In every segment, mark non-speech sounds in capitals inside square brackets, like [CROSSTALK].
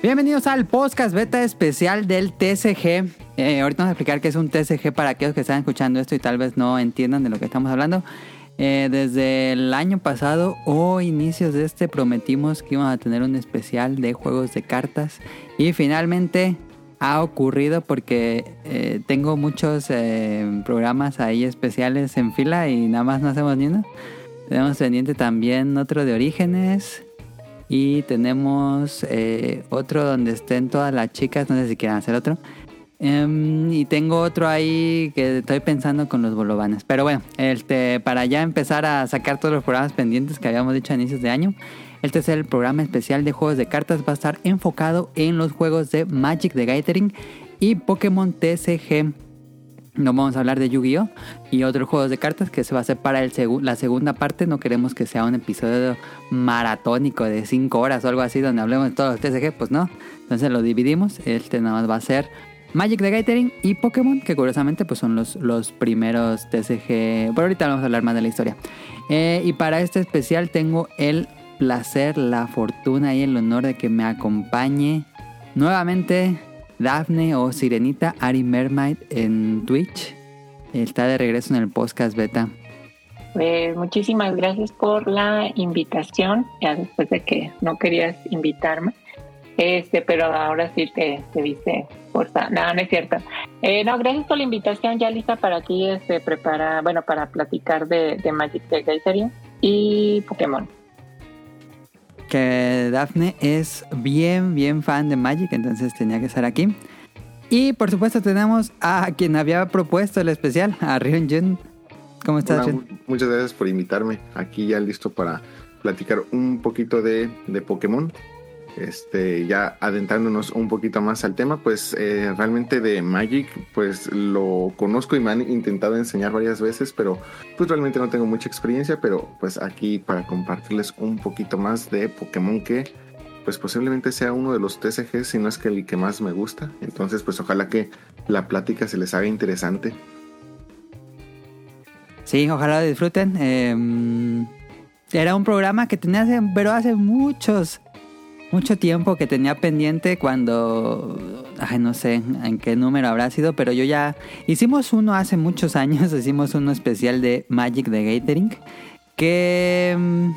Bienvenidos al podcast beta especial del TCG. Eh, ahorita vamos a explicar qué es un TCG para aquellos que están escuchando esto y tal vez no entiendan de lo que estamos hablando. Eh, desde el año pasado o inicios de este prometimos que íbamos a tener un especial de juegos de cartas y finalmente ha ocurrido porque eh, tengo muchos eh, programas ahí especiales en fila y nada más no hacemos ni uno. Tenemos pendiente también otro de orígenes y tenemos eh, otro donde estén todas las chicas, no sé si quieran hacer otro. Em, y tengo otro ahí que estoy pensando con los bolovanes. Pero bueno, este, para ya empezar a sacar todos los programas pendientes que habíamos dicho a inicios de año, este es el programa especial de juegos de cartas. Va a estar enfocado en los juegos de Magic the Gathering y Pokémon TCG. No vamos a hablar de Yu-Gi-Oh! y otros juegos de cartas que se va a hacer para el la segunda parte. No queremos que sea un episodio maratónico de 5 horas o algo así donde hablemos de todos los TCG. Pues no. Entonces lo dividimos. Este nada más va a ser Magic the Gathering y Pokémon, que curiosamente pues son los, los primeros TCG. Por ahorita vamos a hablar más de la historia. Eh, y para este especial tengo el placer, la fortuna y el honor de que me acompañe nuevamente Daphne o Sirenita Ari Mermaid en Twitch. Está de regreso en el podcast beta. Pues muchísimas gracias por la invitación, ya después de que no querías invitarme. Este, pero ahora sí te, te dice fuerza. No, no es cierto. Eh, no, gracias por la invitación. Ya lista para aquí, este, prepara, bueno, para platicar de, de Magic the Gathering y Pokémon que Daphne es bien, bien fan de Magic, entonces tenía que estar aquí. Y por supuesto tenemos a quien había propuesto el especial, a Rion Jun. ¿Cómo estás? Muchas gracias por invitarme. Aquí ya listo para platicar un poquito de, de Pokémon. Este, ya adentrándonos un poquito más al tema, pues eh, realmente de Magic, pues lo conozco y me han intentado enseñar varias veces, pero pues realmente no tengo mucha experiencia, pero pues aquí para compartirles un poquito más de Pokémon que pues posiblemente sea uno de los TCG, si no es que el que más me gusta. Entonces, pues ojalá que la plática se les haga interesante. Sí, ojalá lo disfruten. Em, era un programa que tenía pero hace muchos mucho tiempo que tenía pendiente cuando, ay, no sé en qué número habrá sido, pero yo ya hicimos uno hace muchos años, [LAUGHS] hicimos uno especial de Magic the Gathering, que, mm,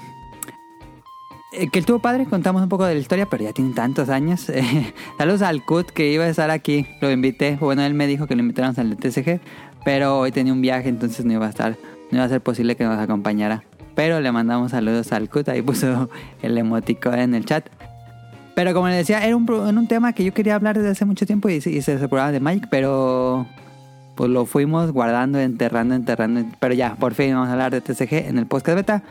que estuvo padre, contamos un poco de la historia, pero ya tiene tantos años. [LAUGHS] saludos al Kut que iba a estar aquí, lo invité, bueno, él me dijo que lo invitáramos al TCG, pero hoy tenía un viaje, entonces no iba a estar, no iba a ser posible que nos acompañara. Pero le mandamos saludos al Kut, ahí puso el emotico en el chat. Pero como les decía, era un, un tema que yo quería hablar desde hace mucho tiempo y, se separaba de Mike, pero pues lo fuimos guardando, enterrando, enterrando. Pero ya, por fin vamos a hablar de TCG en el podcast beta.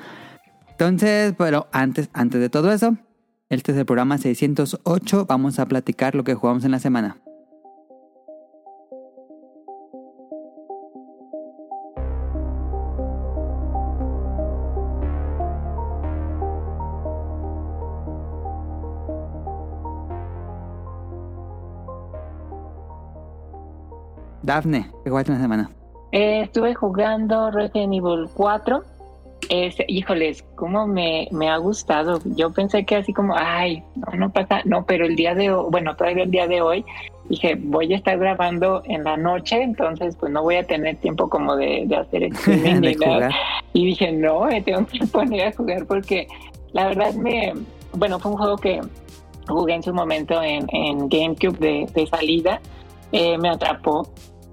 Entonces, pero antes, antes de todo eso, este es el programa 608. Vamos a platicar lo que jugamos en la semana. Dafne, ¿qué jugaste una semana? Eh, estuve jugando Resident Evil 4. híjoles, cómo me, ha gustado. Yo pensé que así como, ay, no, no pasa, no, pero el día de hoy, bueno, todavía el día de hoy, dije, voy a estar grabando en la noche, entonces pues no voy a tener tiempo como de, hacer [LAUGHS] streaming ni nada. Y dije, no, me tengo que [LAUGHS] poner a jugar porque la verdad me, bueno, fue un juego que jugué en su momento en, GameCube de, salida, eh, me atrapó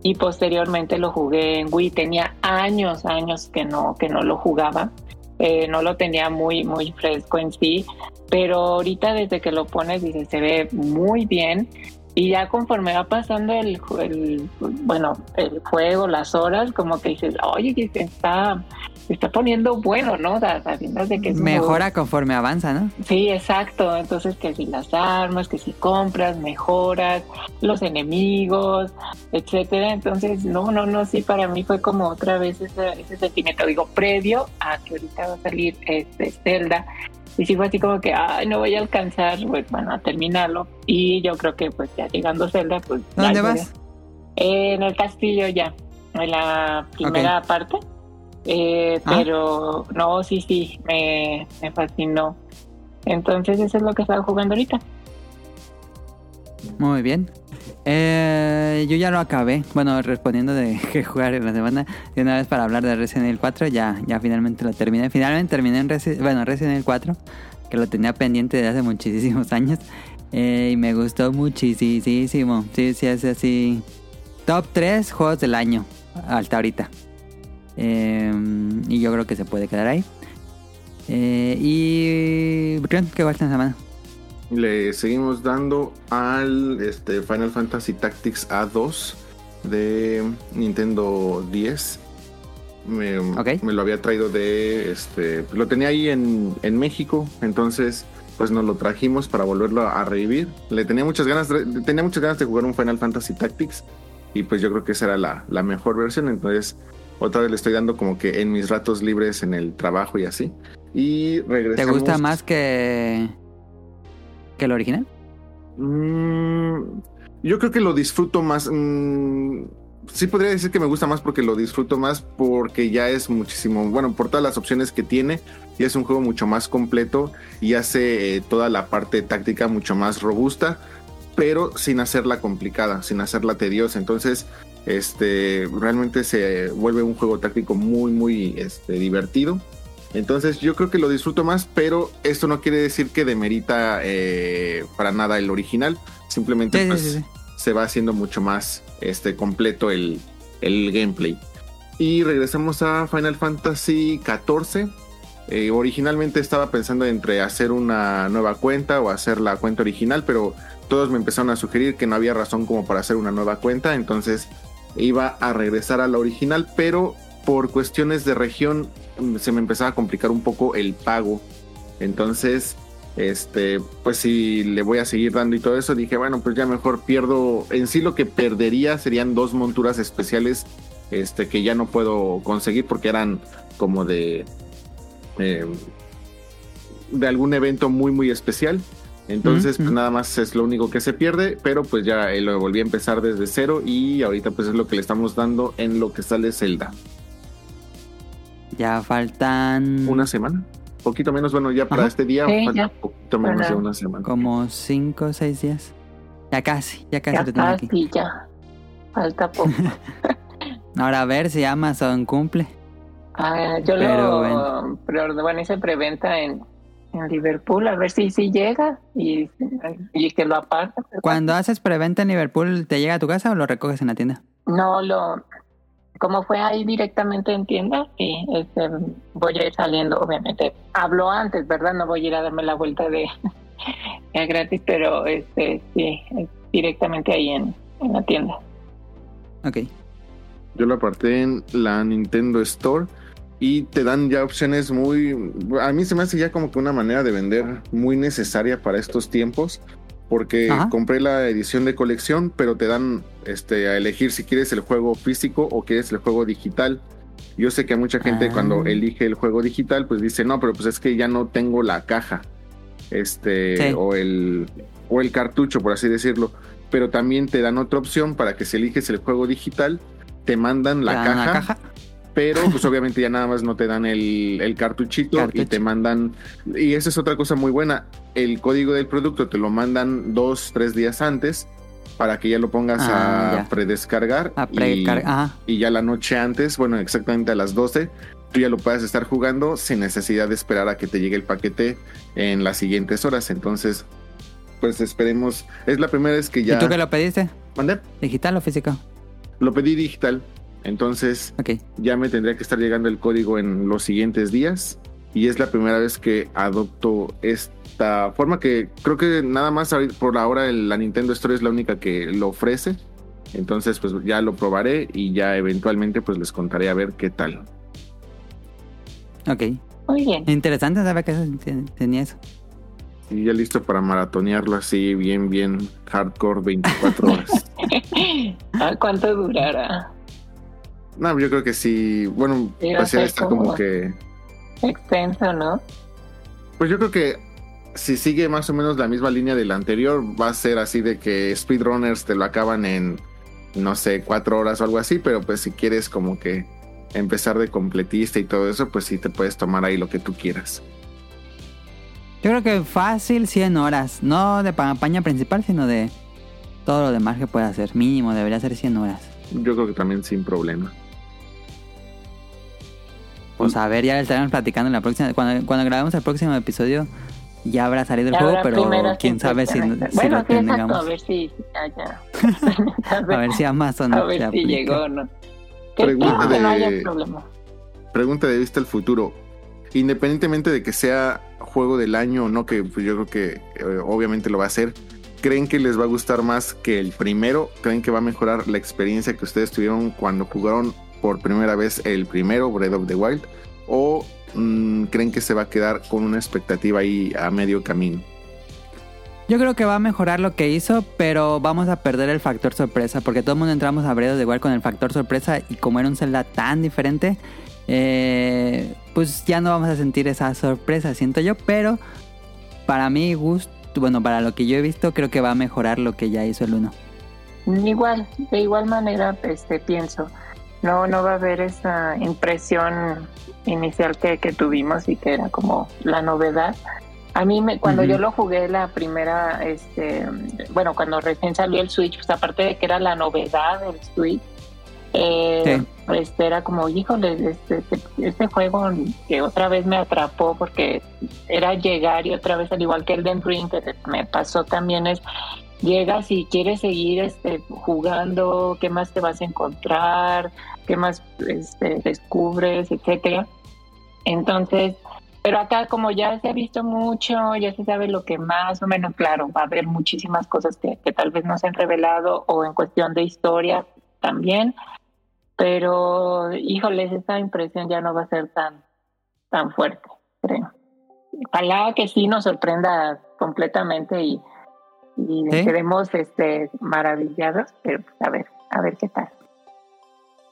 y posteriormente lo jugué en Wii. Tenía años, años que no, que no lo jugaba. Eh, no lo tenía muy, muy fresco en sí, pero ahorita desde que lo pones, dice, se ve muy bien. Y ya conforme va pasando el, el bueno, el juego, las horas, como que dices, oye, que está, está poniendo bueno, ¿no? Sabiendo de que Mejora conforme avanza, ¿no? Sí, exacto. Entonces, que si las armas, que si compras, mejoras, los enemigos, etcétera. Entonces, no, no, no, sí, para mí fue como otra vez ese, ese sentimiento, digo, previo a que ahorita va a salir este Zelda. Y sí fue así como que, ay, no voy a alcanzar, pues, bueno, a terminarlo. Y yo creo que, pues, ya llegando Zelda, pues... ¿Dónde vas? en el castillo ya, en la primera parte. Eh, ah. Pero no, sí, sí, me, fascinó. Entonces eso es lo que estaba jugando ahorita. Muy bien. Eh, yo ya lo acabé. Bueno, respondiendo de [LAUGHS] qué jugar en la semana, de una vez para hablar de Resident Evil 4, ya, ya finalmente lo terminé. Finalmente terminé en Resi bueno, Resident Evil 4, que lo tenía pendiente de hace muchísimos [LAUGHS] años. Eh, y me gustó muchísimo. Sí, sí, es así. Top 3 juegos del año hasta ahorita. Eh, y yo creo que se puede quedar ahí. Eh, y. ¿Qué va esta semana? Le seguimos dando al este, Final Fantasy Tactics A2 de Nintendo 10. Me, me, lo había traído de este. Lo tenía ahí en, en, México. Entonces, pues nos lo trajimos para volverlo a, revivir. Le tenía muchas ganas. De, tenía muchas ganas de jugar un Final Fantasy Tactics. Y pues yo creo que esa era la, la mejor versión. Entonces, otra vez le estoy dando como que en mis ratos libres en el trabajo y así. Y regresamos. ¿Te gusta más que que el original? Mm, yo creo que lo disfruto más. Mm, sí podría decir que me gusta más porque lo disfruto más porque ya es muchísimo, bueno, por todas las opciones que tiene, y es un juego mucho más completo y hace eh, toda la parte táctica mucho más robusta, pero sin hacerla complicada, sin hacerla tediosa. Entonces, este, realmente se vuelve un juego táctico muy, muy este, divertido entonces yo creo que lo disfruto más, pero esto no quiere decir que demerita eh, para nada el original. Simplemente pues, se va haciendo mucho más este, completo el, gameplay. Y regresamos a Final Fantasy XIV. Eh, originalmente estaba pensando entre hacer una nueva cuenta o hacer la cuenta original, pero todos me empezaron a sugerir que no había razón como para hacer una nueva cuenta, entonces iba a regresar a la original, pero por cuestiones de región se me empezaba a complicar un poco el pago. Entonces, este, pues si le voy a seguir dando y todo eso, dije, bueno, pues ya mejor pierdo. En sí lo que perdería serían dos monturas especiales este, que ya no puedo conseguir porque eran como de. Em, de algún evento muy, muy especial. Entonces, pues nada más es lo único que se pierde, pero pues ya eh, lo volví a empezar desde cero y ahorita pues es lo que le estamos dando en lo que sale Zelda. Ya faltan. Una semana. Poquito menos, bueno, ya para este día falta poquito menos de una semana. Como cinco o seis días. Ya casi, ya casi ya lo tengo aquí. ya. Falta poco. [LAUGHS] Ahora a ver si Amazon cumple. Ah, yo lo bueno. pero bueno, hice preventa en, en Liverpool, a ver si, si llega y, y que lo aparta. Cuando haces preventa en Liverpool, ¿te llega a tu casa o lo recoges en la tienda? No, lo, como fue ahí directamente en tienda, y este, voy a ir saliendo, obviamente. Hablo antes, ¿verdad? No voy a ir a darme la vuelta de [LAUGHS] gratis, pero este sí, directamente ahí en, en la tienda. Ok. Yo lo aparté en la Nintendo Store y te dan ya opciones muy... A mí se me hace ya como que una manera de vender muy necesaria para estos tiempos porque compré la edición de colección, pero te dan este, a elegir si quieres el juego físico o quieres el juego digital. Yo sé que mucha gente cuando ah. elige el juego digital, pues dice, no, pero pues es que ya no tengo la caja, este, o, el, o el cartucho, por así decirlo. Pero también te dan otra opción para que si eliges el juego digital, te mandan la caja pero pues [LAUGHS] obviamente ya nada más no te dan el, cartuchito y te mandan, y esa es otra cosa muy buena, el código del producto te lo mandan dos, tres días antes para que ya lo pongas ah, a predescargar y, ya la noche antes, bueno, exactamente a las 12, tú ya lo puedes estar jugando sin necesidad de esperar a que te llegue el paquete en las siguientes horas. Entonces, pues esperemos. Es la primera vez que ya. ¿Y tú qué lo pediste? ¿Mandé? ¿Digital o físico? Lo pedí digital. Entonces ya me tendría que estar llegando el código en los siguientes días. Y es la primera vez que adopto esta forma que creo que nada más por ahora la Nintendo Store es la única que lo ofrece. Entonces pues ya lo probaré y ya eventualmente pues les contaré a ver qué tal. Ok. Muy bien. Interesante saber que tenía eso. Y ya listo para maratonearlo así, bien, bien hardcore, 24 horas. [LAUGHS] ¿Cuánto durará? No, yo creo que sí. Bueno, pues ya está como, que. Extenso, ¿no? Pues yo creo que si sigue más o menos la misma línea del anterior, va a ser así de que speedrunners te lo acaban en, no sé, cuatro horas o algo así, pero pues si quieres como que empezar de completista y todo eso, pues sí te puedes tomar ahí lo que tú quieras. Yo creo que fácil 100 horas, no de campaña principal, sino de todo lo demás que puede hacer. Mínimo, debería ser 100 horas. Yo creo que también sin problema. Pues a ver, ya le estaremos platicando en la próxima. Cuando, cuando grabemos el próximo episodio, ya habrá salido el Ya juego, pero quién sabe si, lo sí, tengamos. a ver si ya, ya. [LAUGHS] A ver si Amazon [LAUGHS] a ver si aplica. llegó o no. Pregunta no haya de- problema. Pregunta de vista al futuro. Independientemente de que sea juego del año o no, que pues, yo creo que eh, obviamente lo va a hacer, ¿creen que les va a gustar más que el primero? ¿Creen que va a mejorar la experiencia que ustedes tuvieron cuando jugaron por primera vez el primero, Breath of the Wild? ¿O mm, creen que se va a quedar con una expectativa ahí a medio camino? Yo creo que va a mejorar lo que hizo, pero vamos a perder el factor sorpresa, porque todo el mundo entramos a Breath of the Wild con el factor sorpresa y como era un Zelda tan diferente, eh, pues ya no vamos a sentir esa sorpresa, siento yo, pero para mi gusto, bueno, para lo que yo he visto, creo que va a mejorar lo que ya hizo el 1. Igual, de igual manera, este, pienso, no, no va a haber esa impresión inicial que, que tuvimos y que era como la novedad. A mí, me, cuando yo lo jugué la primera, este, bueno, cuando recién salió el Switch, pues aparte de que era la novedad del Switch, eh, este era como, híjole, este, este, este juego que otra vez me atrapó porque era llegar y otra vez, al igual que el Den Ring, que me pasó también, es llegas y quieres seguir este, jugando, qué más te vas a encontrar, qué más este, descubres, etcétera. Entonces, pero acá como ya se ha visto mucho, ya se sabe lo que más o menos, claro, va a haber muchísimas cosas que, que tal vez no se han revelado o en cuestión de historia también, pero híjoles, esa impresión ya no va a ser tan, tan fuerte, creo. Ojalá que sí nos sorprenda completamente y, y ¿Sí? quedemos este, maravillados, pero pues, a ver, a ver qué tal.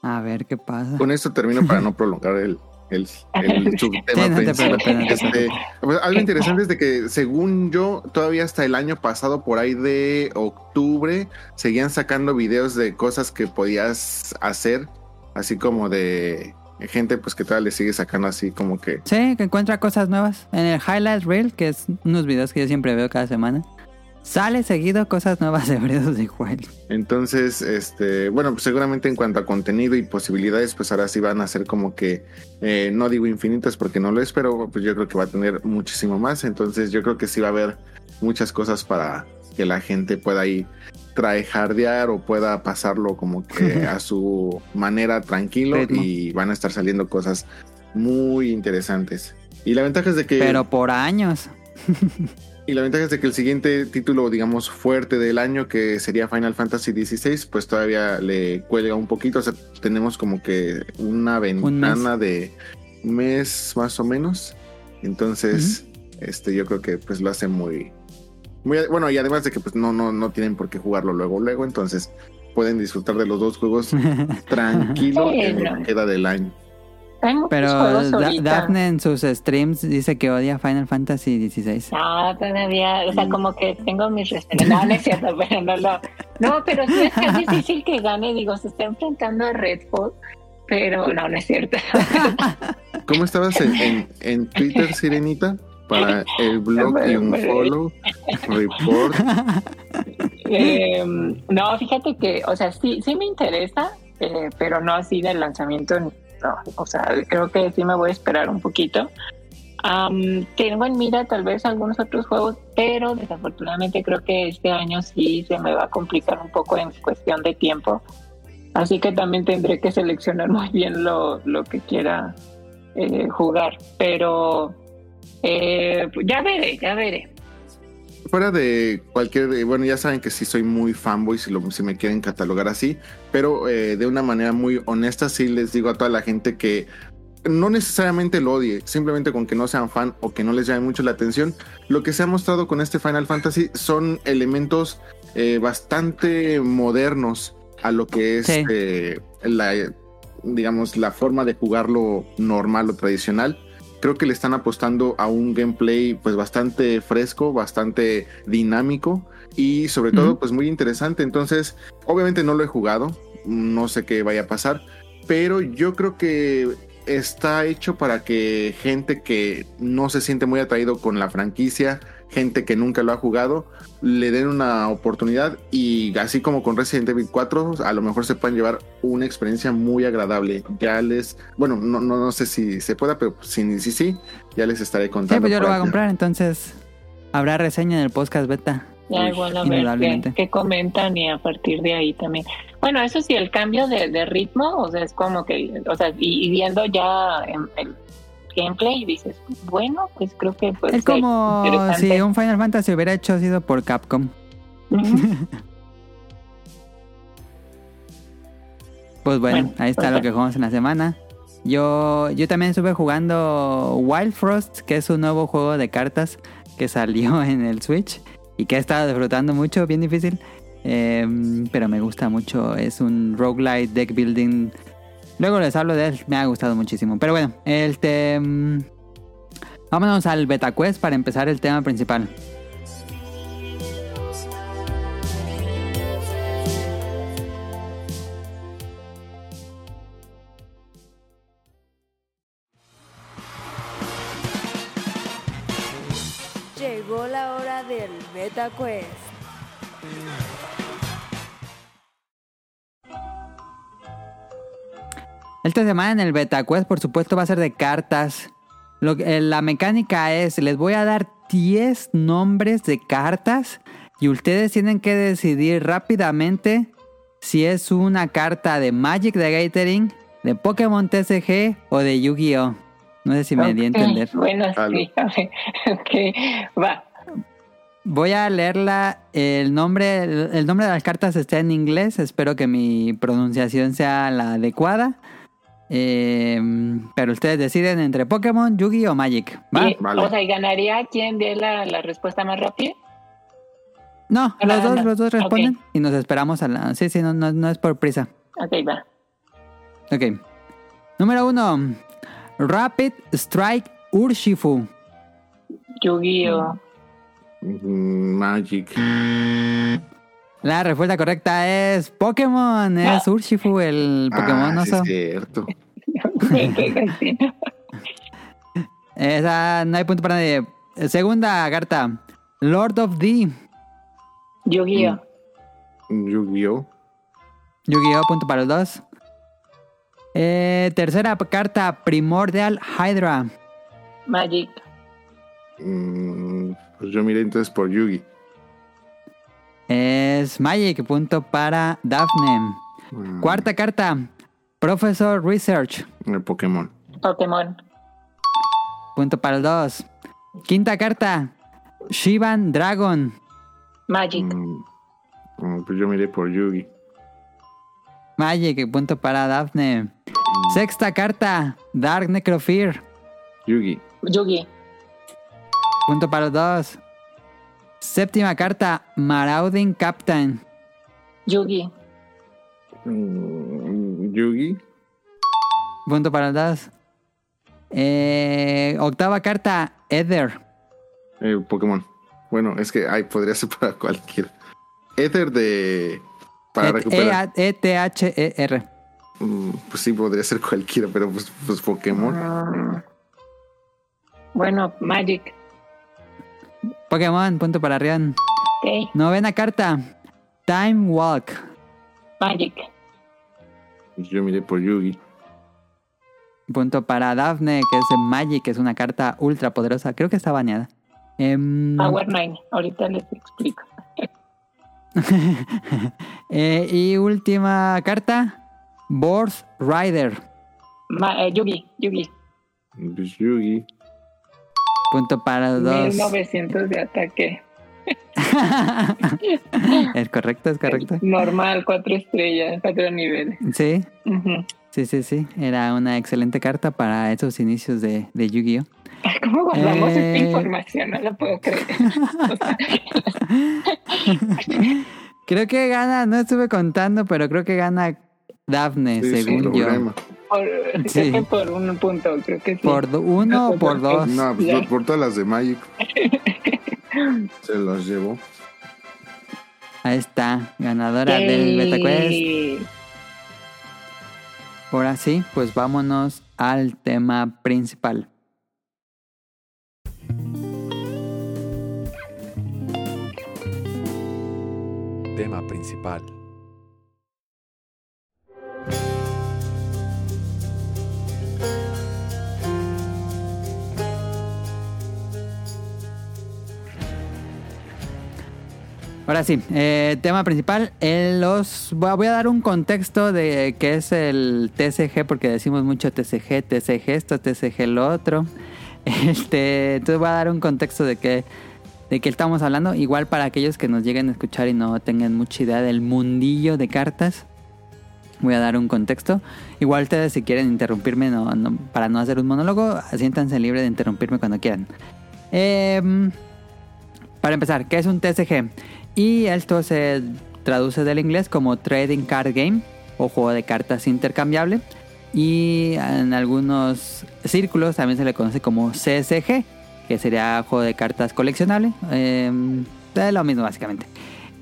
A ver qué pasa. Con esto termino para no prolongar el, el, el [LAUGHS] subtema Sí, no te principal. preocupes, no te Este, pues, algo interesante es de que según yo, todavía hasta el año pasado, por ahí de octubre, seguían sacando videos de cosas que podías hacer, así como de gente pues que todavía le sigue sacando así como que Sí, que encuentra cosas nuevas. En el Highlight Reel, que es unos videos que yo siempre veo cada semana, sale seguido cosas nuevas de Breath of the Wild. Entonces, este, bueno, pues seguramente en cuanto a contenido y posibilidades, pues ahora sí van a ser como que, eh, no digo infinitas porque no lo es, pero pues yo creo que va a tener muchísimo más. Entonces yo creo que sí va a haber muchas cosas para que la gente pueda ahí tryhardear o pueda pasarlo como que [LAUGHS] a su manera tranquilo Ritmo. y van a estar saliendo cosas muy interesantes. Y la ventaja es de que... Pero por años. [LAUGHS] Y la ventaja es de que el siguiente título, digamos, fuerte del año, que sería Final Fantasy XVI, pues todavía le cuelga un poquito. O sea, tenemos como que una ventana de un mes más o menos. Entonces, este, yo creo que pues lo hace muy, muy, bueno, y además de que pues no, no, no tienen por qué jugarlo luego, luego, entonces pueden disfrutar de los dos juegos [LAUGHS] tranquilo en lo que queda del año. Hay muchos Pero juegos Da- ahorita. Daphne en sus streams dice que odia Final Fantasy XVI. No, todavía, o sea, como que tengo mis respetos. No, no es cierto, [LAUGHS] pero no lo. No, pero sí es que es difícil que gane, digo, se está enfrentando a Redfall, pero no, no es cierto. [LAUGHS] ¿Cómo estabas en, en, en Twitter, Sirenita? Para el blog y un follow, report. Eh, no, fíjate que, o sea, sí, sí me interesa, eh, pero no así del lanzamiento, no. O sea, creo que sí me voy a esperar un poquito. Am, tengo en mira tal vez algunos otros juegos, pero desafortunadamente creo que este año sí se me va a complicar un poco en cuestión de tiempo. Así que también tendré que seleccionar [LAUGHS] muy bien lo, lo que quiera eh, jugar. Pero eh, ya veré, ya veré. Fuera de cualquier, bueno, ya saben que sí soy muy fanboy si, lo, si me quieren catalogar así, pero eh, de una manera muy honesta sí les digo a toda la gente que no necesariamente lo odie, simplemente con que no sean fan o que no les llame mucho la atención. Lo que se ha mostrado con este Final Fantasy son elementos eh, bastante modernos a lo que es Sí. eh, la, digamos, la forma de jugarlo normal o tradicional. Creo que le están apostando a un gameplay pues bastante fresco, bastante dinámico y sobre todo pues muy interesante. Entonces, obviamente no lo he jugado, no sé qué vaya a pasar, pero yo creo que está hecho para que gente que no se siente muy atraído con la franquicia gente que nunca lo ha jugado, le den una oportunidad y así como con Resident Evil 4, a lo mejor se pueden llevar una experiencia muy agradable. Ya les, bueno, no, no, no sé si se pueda, pero si sí, sí, ya les estaré contando. Sí, pues yo lo voy a comprar, entonces habrá reseña en el podcast beta. Ya igual a ver qué, comentan y a partir de ahí también. Bueno, eso sí, el cambio de, de ritmo, o sea, es como que, o sea, y, y viendo ya en- el gameplay dices, bueno, pues creo que pues es como si un Final Fantasy hubiera hecho sido por Capcom. [LAUGHS] Pues bueno, Bueno, ahí está pues lo que jugamos en la semana. Yo, yo también estuve jugando Wild Frost, que es un nuevo juego de cartas que salió [LAUGHS] en el Switch y que he estado disfrutando mucho, bien difícil. Eh, pero me gusta mucho, es un roguelite deck building. Luego les hablo de él, me ha gustado muchísimo. Pero bueno, este, mm, vámonos al Beta Quest para empezar el tema principal. Llegó la hora del Beta Quest. Esta semana en el Beta Quest, por supuesto, va a ser de cartas. Lo eh, la mecánica es, les voy a dar 10 nombres de cartas y ustedes tienen que decidir rápidamente si es una carta de Magic de Gathering, de Pokémon TCG o de Yu-Gi-Oh! No sé si me di a entender. Bueno, sí, a ver, [LAUGHS] ok, va. Voy a leerla. El nombre, el nombre de las cartas está en inglés. Espero que mi pronunciación sea la adecuada. Eh, pero ustedes deciden entre Pokémon, Yugi o Magic. ¿va? Y- Vale. O sea, ¿y ganaría quien dé la, la respuesta más rápida? No, Ah, los dos, no. los dos responden y nos esperamos a la. Sí, sí, no, no, no es por prisa. Ok, va. Ok. Número uno: Rapid Strike Urshifu. Yu-Gi-Oh! Mm, Magic. La respuesta correcta es Pokémon. Es Ah. Urshifu, el Pokémon Ah, sí oso. es cierto. [LAUGHS] Esa no hay punto para nadie. Segunda carta: Lord of the. Yu-Gi-Oh! Yu-Gi-Oh! Yu-Gi-Oh! Punto para los dos. Eh, tercera carta: Primordial Hydra. Magic. Mm, pues yo miré entonces por Yugi. Es Magic. Punto para Daphne. Mm, Cuarta carta: Professor Research. El Pokémon. Pokémon. Punto para el dos. Quinta carta: Shivan Dragon. Magic. Mm, mm, pues yo miré por Yugi. Magic. Punto para Daphne. Sexta carta: Dark Necrofear. Yugi. Yugi. Punto para los dos. Séptima carta: Marauding Captain. Yugi. Mm, Yugi. Punto para los dos. Eh, octava carta: Ether. El Pokémon. Bueno, es que ay, podría ser para cualquiera. Ether de. Para E- recuperar. E- E-T-H-E-R. Mm, pues sí, podría ser cualquiera, pero pues, pues Pokémon. Mm. Bueno, Magic. Pokémon, punto para Rion. Ok. Novena carta. Time Walk. Magic. Pues yo miré por Yugi. Punto para Daphne, que es Magic, que es una carta ultra poderosa. Creo que está baneada. Em, Power. Ahorita les explico. [LAUGHS] eh, y última carta. Board Rider. Ma- eh, Yugi. Yugi. Pues Yugi. Punto para dos. 1900 de ataque. [LAUGHS] es correcto, es correcto. [LAUGHS] Normal, cuatro estrellas, cuatro niveles. Sí, sí, sí, sí. Era una excelente carta para esos inicios de, de Yu-Gi-Oh! ¿Cómo guardamos Eh. esta información? No la puedo creer. [LAUGHS] Creo que gana, no estuve contando, pero creo que gana Daphne, Sí, según yo. problema por, sí. por un punto, creo que sí. ¿Por uno o por dos? No, pues por todas las de Magic. [LAUGHS] Se las llevó. Ahí está, ganadora del BetaQuest. Ahora sí, pues vámonos al tema principal. Tema principal. Ahora sí, eh, tema principal. eh, los voy a dar un contexto de qué es el TCG, porque decimos mucho TCG, TCG esto, TCG lo otro. [LAUGHS] Este, entonces voy a dar un contexto de qué, de qué estamos hablando. Igual para aquellos que nos lleguen a escuchar y no tengan mucha idea del mundillo de cartas. Voy a dar un contexto. Igual ustedes si quieren interrumpirme para no hacer un monólogo, siéntanse libres de interrumpirme cuando quieran. Em, para empezar, ¿qué es un TCG? Y esto se traduce del inglés como Trading Card Game o juego de cartas intercambiable. Y en algunos círculos también se le conoce como CSG, que sería juego de cartas coleccionable. Eh, es lo mismo básicamente.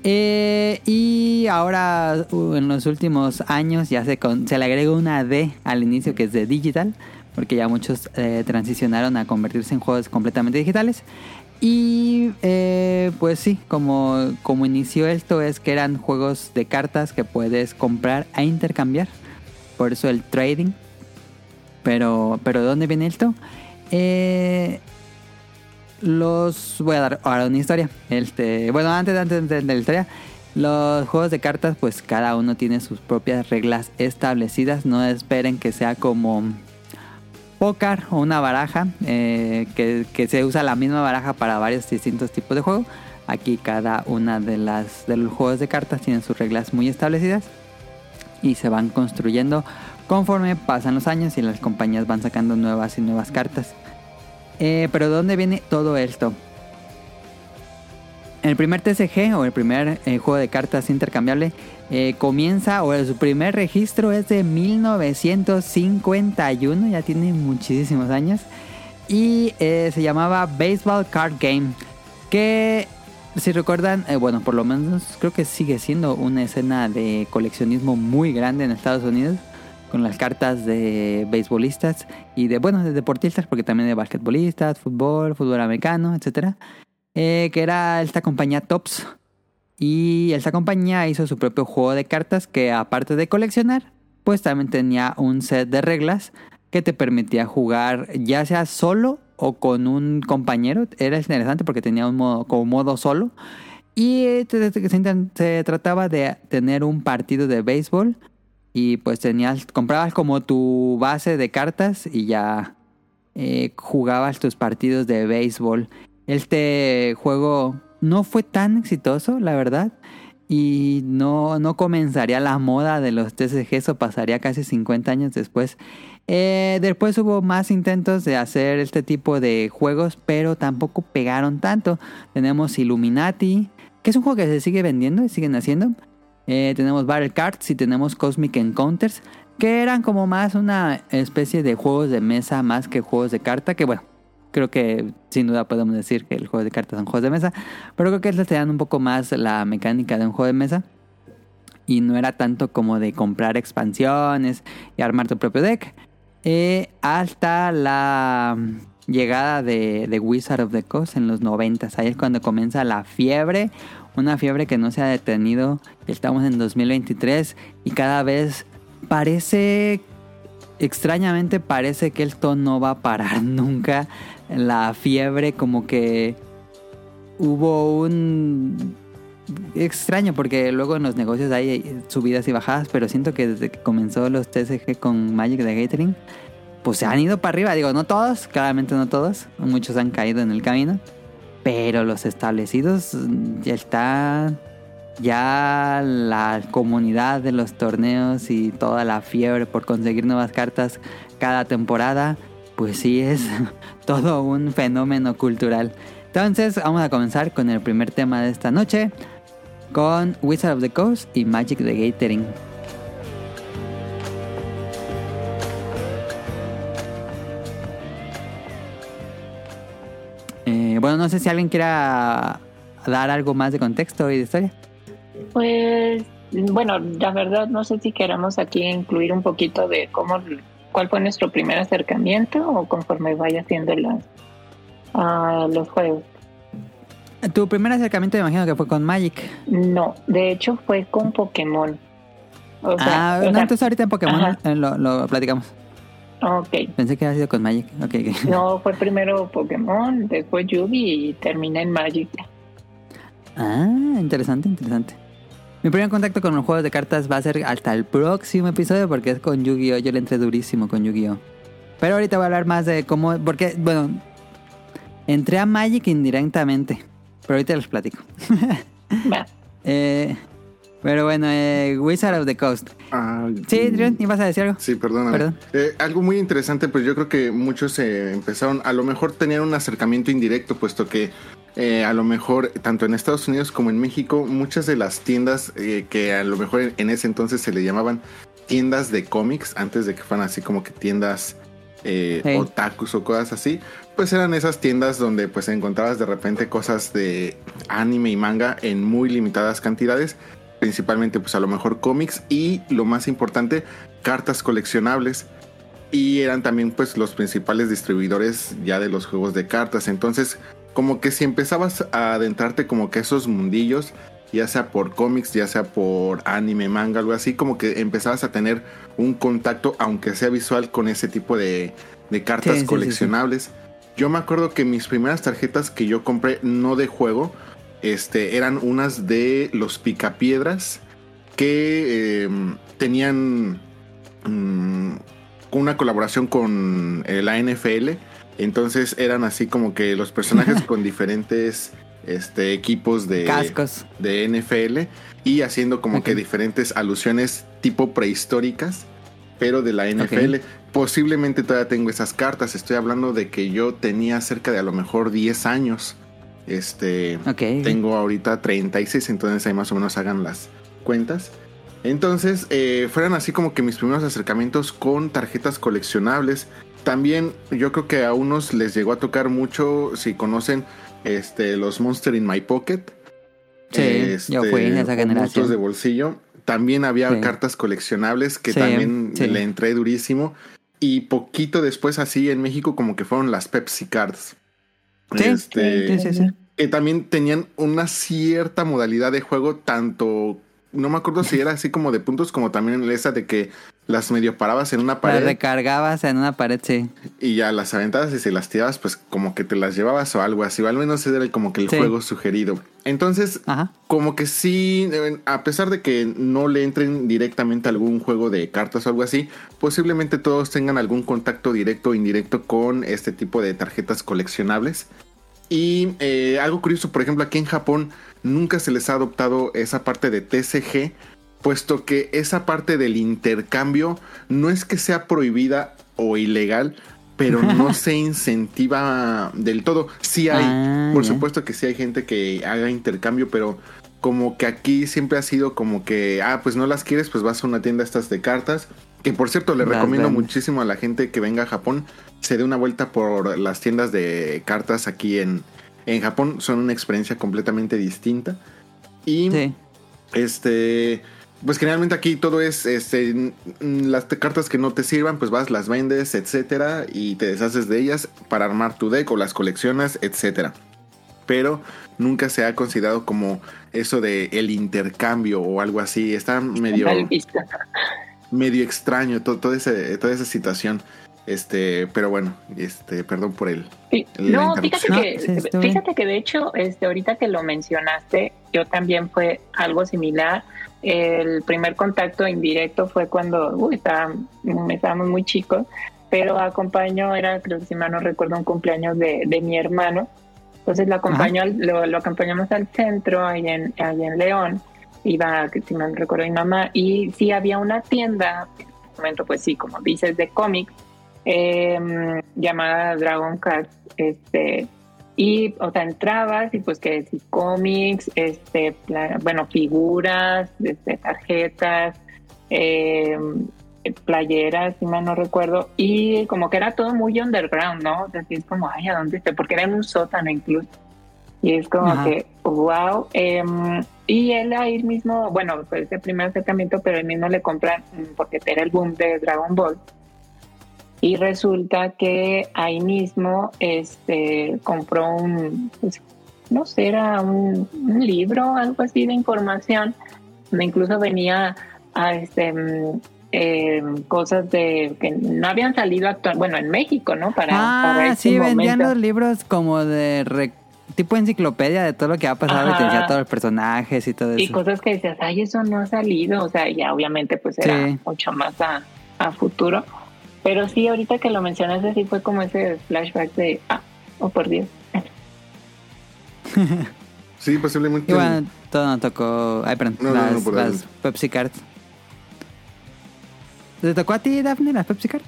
Eh, y ahora en los últimos años ya se, con- se le agrega una D al inicio que es de digital, porque ya muchos eh, transicionaron a convertirse en juegos completamente digitales. Y eh, pues sí, como, como inició esto es que eran juegos de cartas que puedes comprar e intercambiar. Por eso el trading. Pero, pero ¿de dónde viene esto? Eh, los voy a dar ahora una historia. Este, bueno, antes, antes de, de la historia, los juegos de cartas, pues cada uno tiene sus propias reglas establecidas. No esperen que sea como póker o una baraja, eh, que, que se usa la misma baraja para varios distintos tipos de juego. Aquí cada una de las de los juegos de cartas tiene sus reglas muy establecidas y se van construyendo conforme pasan los años y las compañías van sacando nuevas y nuevas cartas. Eh, pero ¿de dónde viene todo esto? El primer TCG o el primer eh, juego de cartas intercambiable eh, comienza o su primer registro es de 1951, ya tiene muchísimos años. Y eh, se llamaba Baseball Card Game. Que si recuerdan, eh, bueno, por lo menos creo que sigue siendo una escena de coleccionismo muy grande en Estados Unidos. Con las cartas de beisbolistas y de, bueno, de deportistas, porque también de basquetbolistas, fútbol, fútbol americano, etcétera. Que era esta compañía Tops. Y esta compañía hizo su propio juego de cartas que aparte de coleccionar, pues también tenía un set de reglas que te permitía jugar ya sea solo o con un compañero. Era interesante porque tenía un modo, como modo solo. Y eh, se, se trataba de tener un partido de béisbol y pues tenías, comprabas como tu base de cartas y ya eh, jugabas tus partidos de béisbol. Este juego no fue tan exitoso, la verdad. Y no, no comenzaría la moda de los TCGs o pasaría casi 50 años después. Eh, después hubo más intentos de hacer este tipo de juegos, pero tampoco pegaron tanto. Tenemos Illuminati, que es un juego que se sigue vendiendo y siguen haciendo. Eh, tenemos Battle Cards y tenemos Cosmic Encounters, que eran como más una especie de juegos de mesa más que juegos de carta, que bueno, creo que sin duda podemos decir que el juego de cartas son juegos de mesa, pero creo que estos te dan un poco más la mecánica de un juego de mesa. Y no era tanto como de comprar expansiones y armar tu propio deck. Eh, hasta la llegada de, de Wizard of the Coast en los 90. Ahí es cuando comienza la fiebre. Una fiebre que no se ha detenido. Estamos en 2023 y cada vez parece extrañamente parece que esto no va a parar [LAUGHS] nunca. La fiebre como que hubo un extraño porque luego en los negocios hay subidas y bajadas, pero siento que desde que comenzó los TCG con Magic the Gathering, pues se han ido para arriba. Digo, no todos, claramente no todos. Muchos han caído en el camino. Pero los establecidos ya está ya la comunidad de los torneos y toda la fiebre por conseguir nuevas cartas cada temporada, pues sí es [LAUGHS] todo un fenómeno cultural. Entonces vamos a comenzar con el primer tema de esta noche, con Wizard of the Coast y Magic the Gathering. Eh, bueno, no sé si alguien quiera dar algo más de contexto y de historia. Pues, bueno, la verdad no sé si queremos aquí incluir un poquito de cómo, cuál fue nuestro primer acercamiento o conforme vaya haciendo las, los juegos. Tu primer acercamiento me imagino que fue con Magic. No, de hecho fue con Pokémon. O sea, ah, o no, sea, entonces ahorita en Pokémon eh, lo, lo platicamos. ok. Pensé que había sido con Magic. Ok, ok. No, fue primero Pokémon, después Yugi y terminé en Magic. Ah, interesante, interesante. Mi primer contacto con los juegos de cartas va a ser hasta el próximo episodio porque es con Yu-Gi-Oh! Yo le entré durísimo con Yu-Gi-Oh! Pero ahorita voy a hablar más de cómo... Porque, bueno, entré a Magic indirectamente. Pero ahorita les platico. [LAUGHS] Va. Eh, pero bueno, eh, Wizard of the Coast. Ah, Sí, Adrián, ¿ibas a decir algo? Sí, perdóname. Perdón. Eh, algo muy interesante, pues yo creo que muchos eh, empezaron, a lo mejor tenían un acercamiento indirecto, puesto que eh, a lo mejor tanto en Estados Unidos como en México, muchas de las tiendas eh, que a lo mejor en, en ese entonces se le llamaban tiendas de cómics, antes de que fueran así como que tiendas eh, Sí. otakus o cosas así, pues eran esas tiendas donde pues encontrabas de repente cosas de anime y manga en muy limitadas cantidades principalmente pues a lo mejor cómics y lo más importante cartas coleccionables y eran también pues los principales distribuidores ya de los juegos de cartas entonces como que si empezabas a adentrarte como que esos mundillos ya sea por cómics ya sea por anime manga algo así como que empezabas a tener un contacto aunque sea visual con ese tipo de, de cartas Sí, sí, sí, coleccionables yo me acuerdo que mis primeras tarjetas que yo compré no de juego este, eran unas de los picapiedras que eh, tenían mm, una colaboración con eh, la NFL. Entonces eran así como que los personajes [LAUGHS] con diferentes este, equipos de, Cascos. de NFL y haciendo como que diferentes alusiones tipo prehistóricas, pero de la NFL. Posiblemente todavía tengo esas cartas. Estoy hablando de que yo tenía cerca de a lo mejor 10 años. Este, Ok. tengo ahorita 36, entonces ahí más o menos hagan las cuentas. Entonces, eh, fueron así como que mis primeros acercamientos con tarjetas coleccionables. También yo creo que a unos les llegó a tocar mucho, si conocen este, los Monster in My Pocket. Este, Sí, yo fui en esa generación. de bolsillo. También había Sí. cartas coleccionables que Sí, también sí. le entré durísimo. Y poquito después así en México como que fueron las Pepsi Cards. Sí, Este, sí, sí, sí. que también tenían una cierta modalidad de juego, tanto, no me acuerdo si era así como de puntos, como también esa de que las medio parabas en una Las pared recargabas en una pared, sí. y ya las aventabas y si las tirabas, pues como que te las llevabas o algo así, o al menos era como que el Sí. juego sugerido. Entonces, Ajá. como que sí, eh, a pesar de que no le entren directamente a algún juego de cartas o algo así, posiblemente todos tengan algún contacto directo o indirecto con este tipo de tarjetas coleccionables. Y eh, algo curioso, por ejemplo, aquí en Japón nunca se les ha adoptado esa parte de TCG, puesto que esa parte del intercambio no es que sea prohibida o ilegal, pero [LAUGHS] no se incentiva del todo. Sí hay, Ah, por supuesto que sí hay gente que haga intercambio, pero como que aquí siempre ha sido como que, ah, pues no las quieres, pues vas a una tienda estas de cartas. Que por cierto, le Las recomiendo muchísimo a la gente que venga a Japón, se dé una vuelta por las tiendas de cartas aquí en, en Japón. Son una experiencia completamente distinta. Y Sí. este, pues generalmente aquí todo es, este, las cartas que no te sirvan, pues vas, las vendes, etcétera, y te deshaces de ellas para armar tu deck o las coleccionas, etcétera. Pero nunca se ha considerado como eso de el intercambio o algo así. Está medio, medio extraño to- toda, ese- toda esa situación. Este, pero bueno, este, perdón por el. No, fíjate que, No, bien. fíjate que de hecho, este, ahorita que lo mencionaste, yo también fue algo similar. El primer contacto indirecto fue cuando uy, estaba- estábamos muy chicos, pero acompañó, era, creo que si mal no recuerdo, un cumpleaños de, de mi hermano. Entonces lo, acompañó, al- lo, lo acompañamos al centro, ahí en, ahí en León. Iba, si mal no recuerdo, mi mamá. Y sí había una tienda, en ese momento, pues sí, como dices, de cómics, eh, llamada Dragon Card, este, y, o sea, entrabas y pues que si cómics, este, bueno, figuras, este, tarjetas, eh, playeras, si mal no recuerdo, y como que era todo muy underground, ¿no? O sea, es como, ay, ¿a dónde esté? Porque era en un sótano incluso. Y es como Ajá. que, wow. em, y él ahí mismo, bueno, fue ese primer acercamiento, pero él mismo le compra, mm, porque era el boom de Dragon Ball. Y resulta que ahí mismo este, compró un, pues, no sé, era un, un libro, algo así de información, incluso venía a este mm, eh, cosas de que no habían salido actual, bueno, en México, ¿no? Para, para Ah, ese sí, vendían los libros como de re- tipo enciclopedia de todo lo que ha pasado y te Ajá. decía todos los personajes y todo y eso. cosas que decías, ay, eso no ha salido, o sea, ya obviamente pues era Sí. mucho más a, a futuro. Pero sí, ahorita que lo mencionaste, sí fue como ese flashback de, ah, oh por Dios. [LAUGHS] Sí, posiblemente. Todo nos tocó. Ay, perdón, No, no, las, no, las. Pepsi Cards. ¿Te tocó a ti, Daphne, las Pepsi Cards?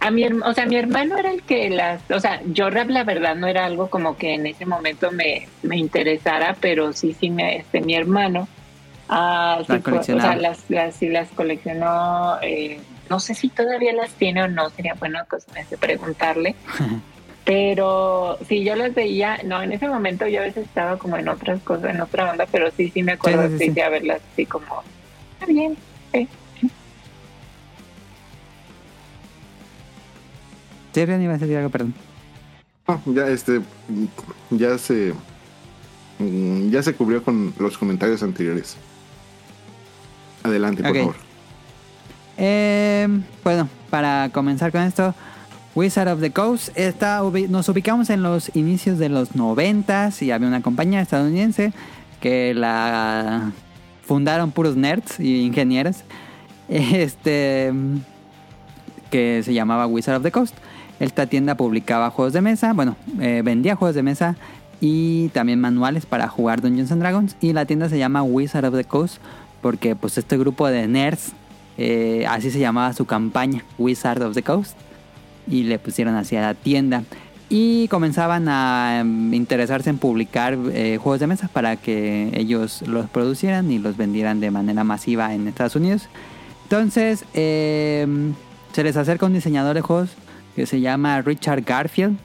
A mi, o sea, mi hermano era el que las, o sea, yo rap la verdad no era algo como que en ese momento me, me interesara, pero sí, sí, me, este, mi hermano, ah, sí o sea, las, las, sí las coleccionó, eh, no sé si todavía las tiene o no, sería bueno pues, preguntarle, [LAUGHS] pero sí, yo las veía, no, en ese momento yo a veces estaba como en otras cosas, en otra onda, pero sí, sí me acuerdo Sí, sí, sí, de haberlas así como, está bien, sí. Sí, Rian, iba a decir algo, perdón. No, ya este ya se ya se cubrió con los comentarios anteriores. Adelante, por favor. Eh, bueno, para comenzar con esto, Wizard of the Coast está, nos ubicamos en los inicios de los noventas y había una compañía estadounidense que la fundaron puros nerds y ingenieros, [LAUGHS] este, que se llamaba Wizard of the Coast. Esta tienda publicaba juegos de mesa, bueno, eh, vendía juegos de mesa y también manuales para jugar Dungeons and Dragons. Y la tienda se llama Wizard of the Coast porque pues este grupo de nerds, eh, así se llamaba su campaña, Wizard of the Coast. Y le pusieron así a la tienda. Y comenzaban a em, interesarse en publicar eh, juegos de mesa para que ellos los producieran y los vendieran de manera masiva en Estados Unidos. Entonces, eh, se les acerca un diseñador de juegos que se llama Richard Garfield,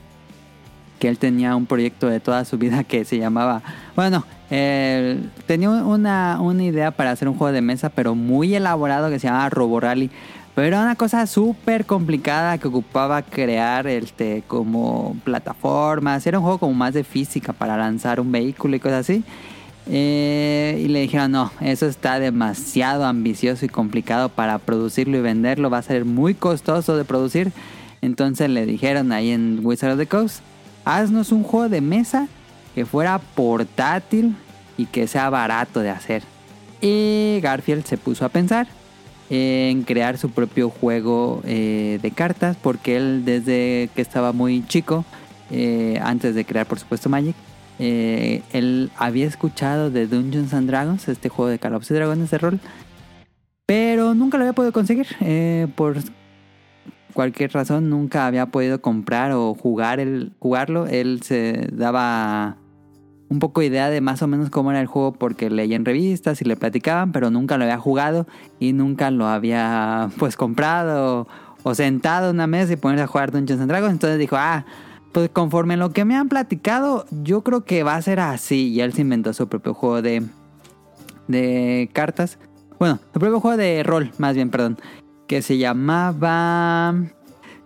que él tenía un proyecto de toda su vida que se llamaba, bueno, él tenía una, una idea para hacer un juego de mesa, pero muy elaborado que se llamaba Robo Rally. Pero era una cosa súper complicada que ocupaba crear este, como plataformas. Era un juego como más de física para lanzar un vehículo y cosas así. Eh, y le dijeron, no, eso está demasiado ambicioso y complicado para producirlo y venderlo. Va a ser muy costoso de producir. Entonces le dijeron ahí en Wizard of the Coast, haznos un juego de mesa que fuera portátil y que sea barato de hacer. Y Garfield se puso a pensar en crear su propio juego eh, de cartas porque él desde que estaba muy chico, eh, antes de crear por supuesto Magic, eh, él había escuchado de Dungeons and Dragons, este juego de Calabozos y Dragones de rol, pero nunca lo había podido conseguir por cualquier razón nunca había podido comprar o jugar el jugarlo él se daba un poco idea de más o menos cómo era el juego porque leía en revistas y le platicaban pero nunca lo había jugado y nunca lo había pues comprado o, sentado una mesa y ponerse a jugar Dungeons and Dragons. Entonces dijo ah pues conforme lo que me han platicado yo creo que va a ser así y él se inventó su propio juego de de cartas. Bueno su propio juego de rol más bien perdón que se llamaba...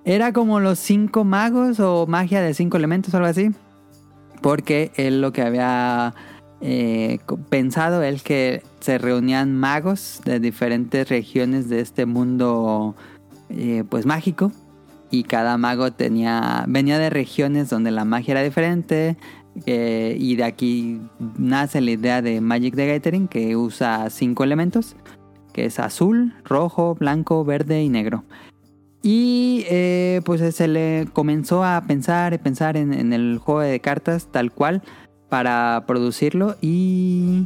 Era como los cinco magos o magia de cinco elementos algo así. Porque él lo que había eh, pensado es que se reunían magos de diferentes regiones de este mundo eh, pues mágico. Y cada mago tenía venía de regiones donde la magia era diferente. eh, y de aquí nace la idea de Magic the Gathering que usa cinco elementos que es azul, rojo, blanco, verde y negro. Y eh, pues se le comenzó a pensar y pensar en, el juego de cartas tal cual para producirlo y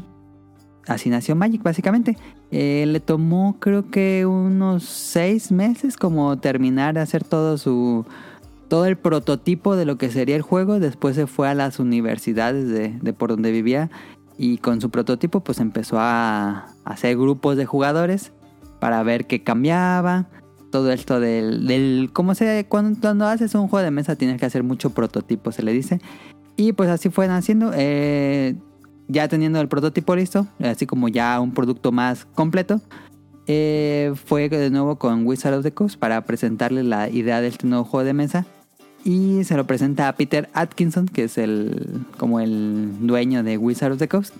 así nació Magic básicamente. Eh, le tomó creo que unos seis meses como terminar de hacer todo su todo el prototipo de lo que sería el juego. Después se fue a las universidades de, de por donde vivía y con su prototipo pues empezó a hacer grupos de jugadores para ver qué cambiaba. Todo esto del, del cómo se cuando, cuando haces un juego de mesa tienes que hacer mucho prototipo, se le dice. Y pues así fue naciendo. eh, ya teniendo el prototipo listo, así como ya un producto más completo, eh, fue de nuevo con Wizard of the Coast para presentarle la idea de este nuevo juego de mesa. y se lo presenta a Peter Atkinson, que es el como el dueño de Wizard of the Coast.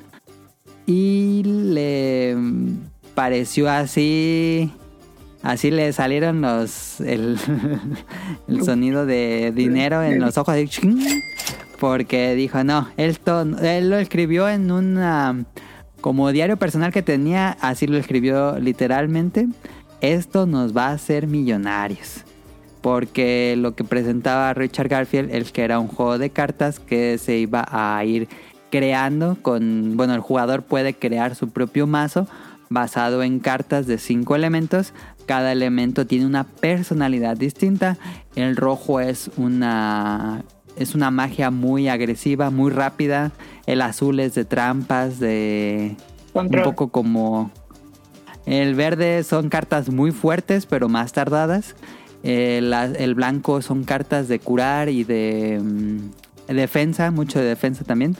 Y le pareció así así le salieron los el, [LAUGHS] el sonido de dinero en los ojos de porque dijo, "No, él, to- él lo escribió en una como diario personal que tenía, así lo escribió literalmente. Esto nos va a hacer millonarios. Porque lo que presentaba Richard Garfield es que era un juego de cartas que se iba a ir creando con... Bueno, el jugador puede crear su propio mazo basado en cartas de cinco elementos. Cada elemento tiene una personalidad distinta. El rojo es una es una magia muy agresiva, muy rápida. El azul es de trampas, de Control. un poco como el verde son cartas muy fuertes pero más tardadas. El blanco son cartas de curar y de mm, defensa, mucho de defensa también.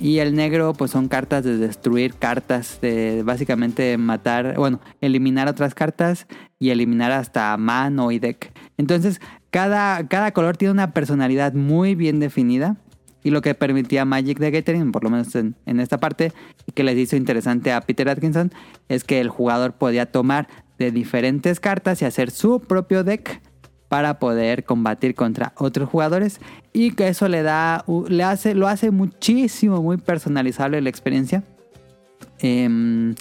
Y el negro pues son cartas de destruir cartas, de básicamente matar, bueno, eliminar otras cartas y eliminar hasta mano y deck. Entonces cada, cada color tiene una personalidad muy bien definida. Y lo que permitía Magic the Gathering, por lo menos en, en esta parte, y que les hizo interesante a Peter Atkinson, es que el jugador podía tomar de diferentes cartas y hacer su propio deck para poder combatir contra otros jugadores. Y que eso le da le hace lo hace muchísimo muy personalizable la experiencia. Em,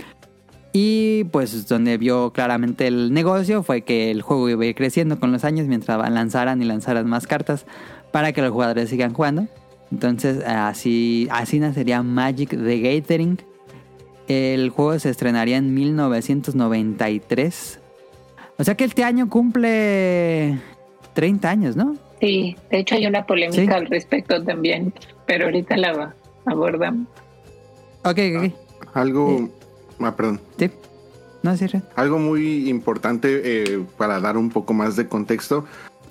y pues donde vio claramente el negocio fue que el juego iba creciendo con los años mientras lanzaran y lanzaran más cartas para que los jugadores sigan jugando. Entonces así así nacería Magic the Gathering. El juego se estrenaría en 1993 o sea que este año cumple 30 años, ¿no? Sí, de hecho hay una polémica Sí. al respecto también, pero ahorita la abordamos. Ok, ok, ok. Algo, ah, perdón, Sí. No, sí, algo muy importante eh, para dar un poco más de contexto.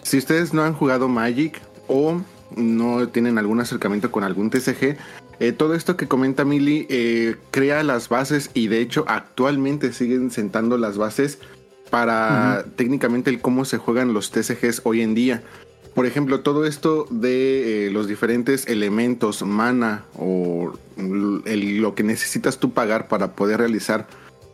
Si ustedes no han jugado Magic o no tienen algún acercamiento con algún TCG, eh, todo esto que comenta Mili eh, crea las bases y de hecho actualmente siguen sentando las bases para técnicamente el cómo se juegan los TCGs hoy en día. Por ejemplo, todo esto de eh, los diferentes elementos, mana o el- lo que necesitas tú pagar para poder realizar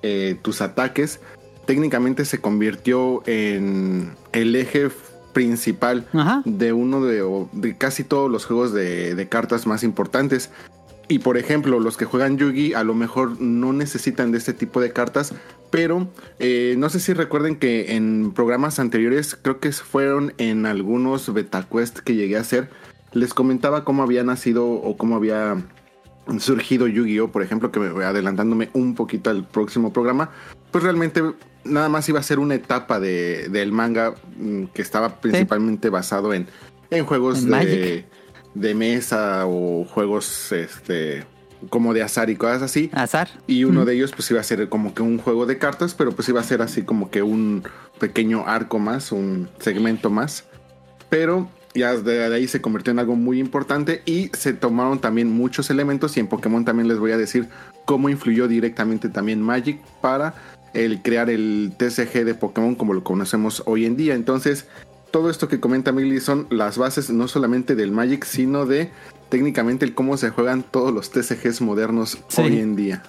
eh, tus ataques, técnicamente se convirtió en el eje principal Ajá. de uno de, casi todos los juegos de, de cartas más importantes. Y por ejemplo, los que juegan Yugi a lo mejor no necesitan de este tipo de cartas, pero eh, no sé si recuerden que en programas anteriores, creo que fueron en algunos beta quest que llegué a hacer, les comentaba cómo había nacido o cómo había surgido Yu-Gi-Oh, por ejemplo, que me voy adelantándome un poquito al próximo programa, pues realmente nada más iba a ser una etapa de, del manga mm, que estaba principalmente basado en, en juegos En de, Magic. De mesa o juegos este como de azar y cosas así. Azar. Y uno de ellos pues iba a ser como que un juego de cartas, pero pues iba a ser así como que un pequeño arco más, un segmento más. Pero ya de ahí se convirtió en algo muy importante y se tomaron también muchos elementos y en Pokémon también les voy a decir cómo influyó directamente también Magic para el crear el TCG de Pokémon como lo conocemos hoy en día. Entonces, todo esto que comenta Millie son las bases no solamente del Magic, sino de técnicamente el cómo se juegan todos los TCGs modernos Sí. hoy en día.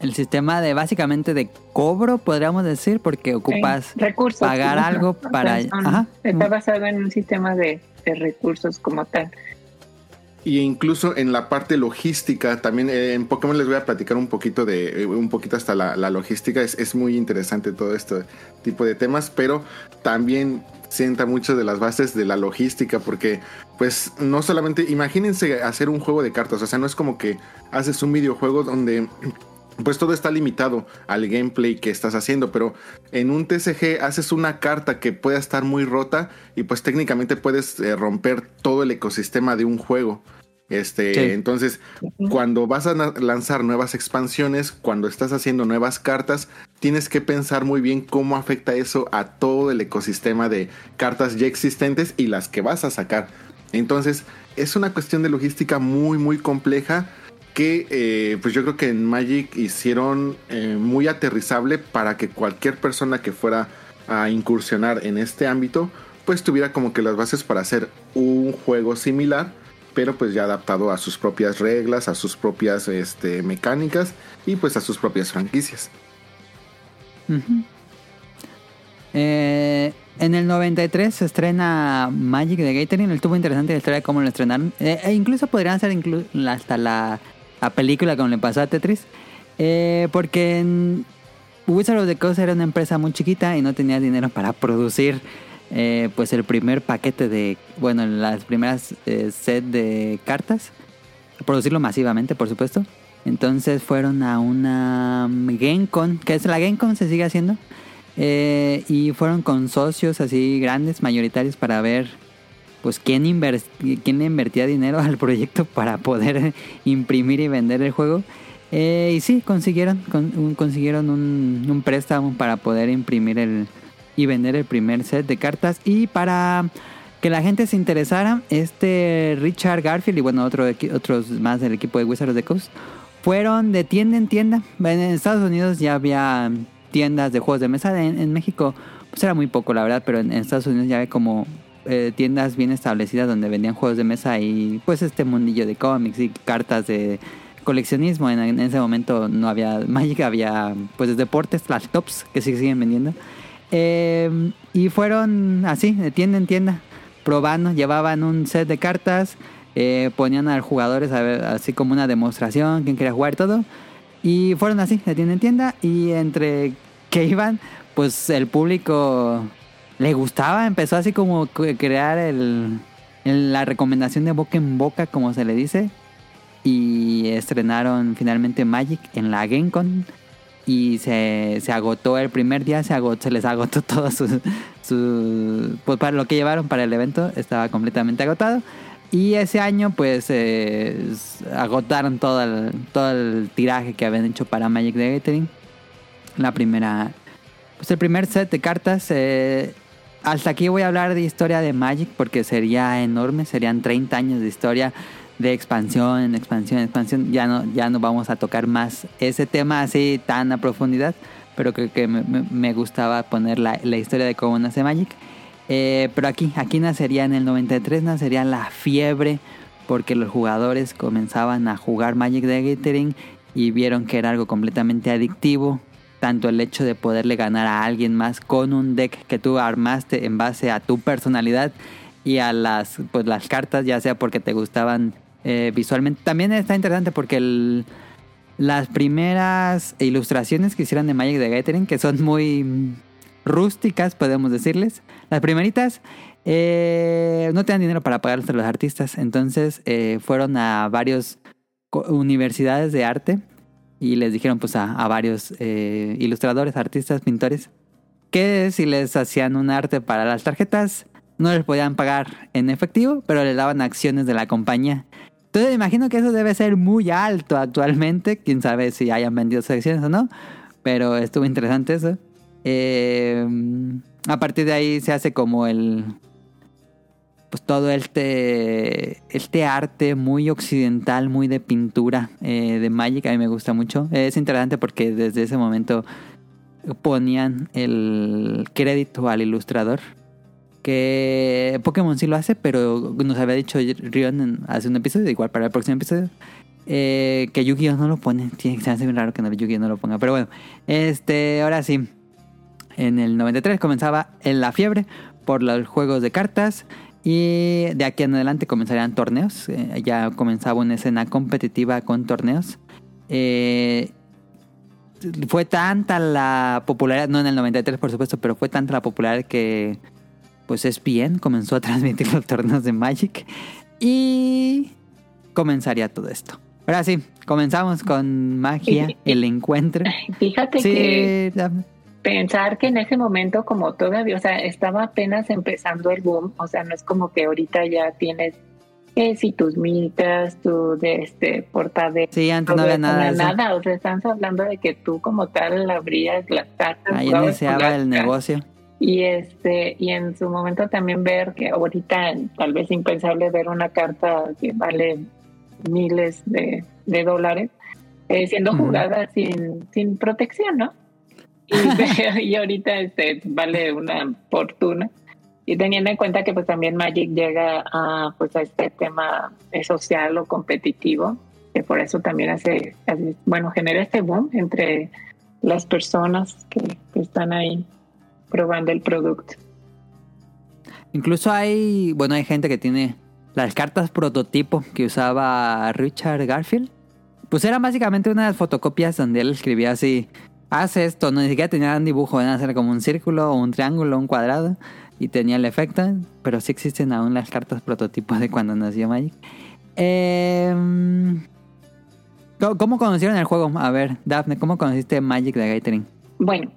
El sistema de básicamente de cobro, podríamos decir, porque ocupas Sí, recursos. pagar algo O sea, para- son- ajá. Está basado en un sistema de, de recursos como tal. Y incluso en la parte logística, también eh, en Pokémon les voy a platicar un poquito de, eh, un poquito hasta la, la logística. Es, es muy interesante todo este tipo de temas, pero también sienta mucho de las bases de la logística, porque pues no solamente, imagínense hacer un juego de cartas, o sea, no es como que haces un videojuego donde pues todo está limitado al gameplay que estás haciendo, pero en un TCG haces una carta que pueda estar muy rota y pues técnicamente puedes eh, romper todo el ecosistema de un juego. Este, Sí. entonces, cuando vas a lanzar nuevas expansiones, cuando estás haciendo nuevas cartas, tienes que pensar muy bien cómo afecta eso a todo el ecosistema de cartas ya existentes y las que vas a sacar. Entonces, es una cuestión de logística muy, muy compleja que eh, pues yo creo que en Magic hicieron eh, muy aterrizable para que cualquier persona que fuera a incursionar en este ámbito pues tuviera como que las bases para hacer un juego similar, pero pues ya adaptado a sus propias reglas, a sus propias este, mecánicas y pues a sus propias franquicias. Eh, en el 93 se estrena Magic de Gathering. Estuvo interesante la historia de cómo lo estrenaron. Eh, e incluso podrían hacer inclu- hasta la, la película como le pasó a Tetris. Eh, porque en Wizard of the Coast era una empresa muy chiquita y no tenía dinero para producir eh, pues el primer paquete de, bueno, las primeras eh, set de cartas. Producirlo masivamente, por supuesto. Entonces fueron a una GameCon, que es la GameCon, se sigue haciendo. Eh, y fueron con socios así grandes, mayoritarios, para ver pues quién, invertía dinero [LAUGHS] al proyecto para poder imprimir y vender el juego. Eh, y sí, consiguieron, consiguieron un, un préstamo para poder imprimir el y vender el primer set de cartas. Y para que la gente se interesara, este Richard Garfield y bueno, otro, otros más del equipo de Wizards of the Coast fueron de tienda en tienda. En Estados Unidos ya había tiendas de juegos de mesa. En, en México, pues era muy poco, la verdad, pero en, Estados Unidos ya hay como eh, tiendas bien establecidas donde vendían juegos de mesa y pues este mundillo de cómics y cartas de coleccionismo. En, en ese momento no había [LAUGHS] Magic, había pues deportes, las tops que sí siguen vendiendo. Eh, y fueron así, de tienda en tienda, probando, llevaban un set de cartas, eh, ponían a los jugadores a ver, así como una demostración, quién quería jugar y todo. Y fueron así, de tienda en tienda. Y entre que iban, pues el público le gustaba, empezó así como crear el, el- la recomendación de boca en boca, como se le dice. Y estrenaron finalmente Magic en la GameCon. Y se, se agotó el primer día, se, agotó, se les agotó [LAUGHS] todo su, su- Pues para lo que llevaron para el evento, estaba completamente agotado. Y ese año, pues, eh, agotaron todo el, todo el tiraje que habían hecho para Magic the Gathering. La primera. Pues el primer set de cartas. eh, hasta aquí voy a hablar de historia de Magic porque sería enorme. Serían 30 años de historia de expansión, expansión, expansión. Ya no, ya no vamos a tocar más ese tema así tan a profundidad. Pero creo que me, gustaba poner la, la historia de cómo nace Magic. Eh, pero aquí, aquí nacería en el 93, nacería la fiebre porque los jugadores comenzaban a jugar Magic the Gathering y vieron que era algo completamente adictivo. Tanto el hecho de poderle ganar a alguien más con un deck que tú armaste en base a tu personalidad y a las, pues, las cartas, ya sea porque te gustaban eh, visualmente. También está interesante porque las primeras ilustraciones que hicieron de Magic the Gathering, que son muy rústicas, podemos decirles. Las primeritas eh, no tenían dinero para pagarles a los artistas, entonces eh, fueron a varias universidades de arte y les dijeron pues a, a varios eh, ilustradores, artistas, pintores, que si les hacían un arte para las tarjetas, no les podían pagar en efectivo, pero les daban acciones de la compañía. Entonces me imagino que eso debe ser muy alto actualmente. Quién sabe si hayan vendido sus acciones o no. Pero estuvo interesante eso. Eh, a partir de ahí se hace como el. Pues todo este. Este arte muy occidental, muy de pintura eh, de Magic. A mí me gusta mucho. Es interesante porque desde ese momento ponían el crédito al ilustrador que Pokémon sí lo hace, pero nos había dicho Rion hace un episodio, igual para el próximo episodio, eh, que Yu-Gi-Oh no lo pone. Tiene que ser raro que no, Yu-Gi-Oh no lo ponga. Pero bueno, este, ahora sí. En el 93 comenzaba en la fiebre por los juegos de cartas. Y de aquí en adelante comenzarían torneos. Eh, ya comenzaba una escena competitiva con torneos. Eh, fue tanta la popularidad, no en el 93 por supuesto, pero fue tanta la popularidad que pues ESPN comenzó a [LAUGHS] transmitir los torneos de Magic y comenzaría todo esto. Ahora sí, comenzamos con magia, el encuentro. [LAUGHS] Fíjate que pensar que en ese momento como todavía, o sea, estaba apenas empezando el boom, o sea, no es como que ahorita ya tienes que si tus mitas, tu de este portada sí, antes no había nada nada, o sea, estamos hablando de que tú como tal abrías las cartas, Ahí iniciaba el negocio. Y este, y en su momento también ver que ahorita tal vez impensable ver una carta que vale miles de, de dólares eh, siendo jugada sin, sin protección, ¿no? Y, [LAUGHS] y ahorita este vale una fortuna. Y teniendo en cuenta que pues también Magic llega a pues a este tema eh, social o competitivo, que por eso también hace, hace- bueno, genera este boom entre las personas que, que están ahí probando el producto. Incluso hay, bueno, hay gente que tiene las cartas prototipo que usaba Richard Garfield. Pues eran básicamente unas fotocopias donde él escribía así, haz esto, no ni siquiera tenía un dibujo, era hacer como un círculo, un triángulo, un cuadrado y tenía el efecto, pero sí existen aún las cartas prototipo de cuando nació Magic. Em, ¿cómo- ¿Cómo conocieron el juego? A ver, Daphne, ¿cómo conociste Magic de Gathering? Bueno,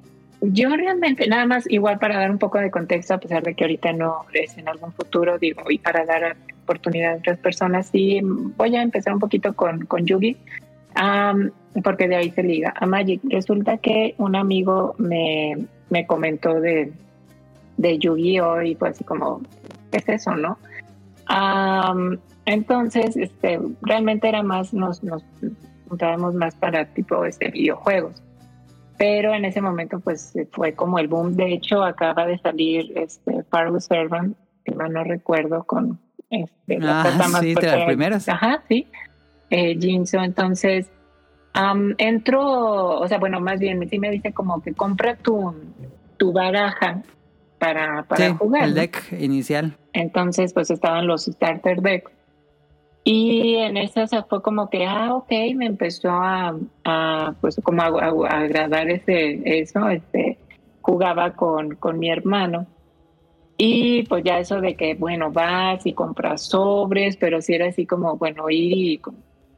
yo realmente, nada más, igual para dar un poco de contexto, a pesar de que ahorita no es en algún futuro, digo, y para dar oportunidad a otras personas, sí, voy a empezar un poquito con, con Yugi, am, porque de ahí se liga a Magic. Resulta que un amigo me, me comentó de, de Yu-Gi-Oh! y fue así como, ¿qué es eso, no? Am, entonces, este, realmente era más, nos, nos juntábamos más para tipo este, videojuegos pero en ese momento pues fue como el boom. De hecho, acaba de salir este Pharaoh Servant, que mal no recuerdo, con este, la Ah, más sí, de las primeras. Ajá, sí. Eh, Jinzo, entonces am, entró, o sea, bueno, más bien sí me dice como que compra tu, tu baraja para, para Sí, jugar. el deck inicial. Entonces, pues estaban los starter decks. Y en eso se fue como que, ah, ok, me empezó a, pues como a, agradar ese, eso, este, jugaba con, con mi hermano. Y pues ya eso de que, bueno, vas y compras sobres, pero si era así como, bueno, ir y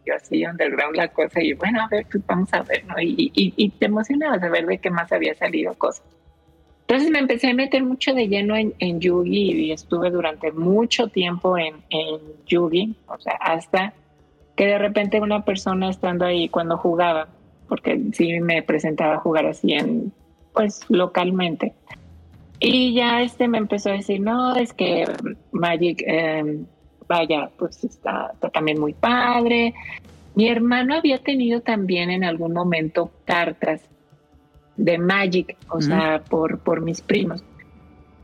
yo así underground la cosa y bueno, a ver, pues vamos a ver, ¿no? Y, y, y te emocionabas de ver de qué más había salido cosas. Entonces me empecé a meter mucho de lleno en, en Yugi y estuve durante mucho tiempo en, en Yugi, o sea, hasta que de repente una persona estando ahí cuando jugaba, porque sí me presentaba a jugar así en, pues localmente, y ya este me empezó a decir, no, es que Magic, eh, vaya, pues está también muy padre. Mi hermano había tenido también en algún momento cartas de Magic, o Ujú. sea, por, por mis primos.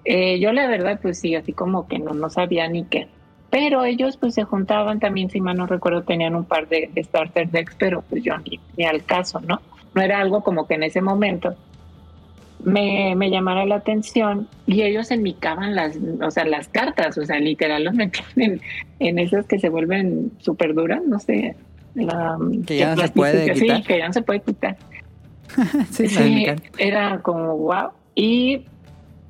Eh, yo la verdad, pues sí, así como que no, no sabía ni qué. Pero ellos pues se juntaban también, si mal no recuerdo, tenían un par de, de starter decks, pero pues yo ni, ni al caso, ¿no? No era algo como que en ese momento me, me llamara la atención y ellos enmicaban las, o sea, las cartas, o sea, literal los metían [LAUGHS] en, en esas que se vuelven súper duras, no sé. La, Que ya no se puede quitar. Sí, que ya no se puede quitar. [LAUGHS] sí, Sí, era como wow. Y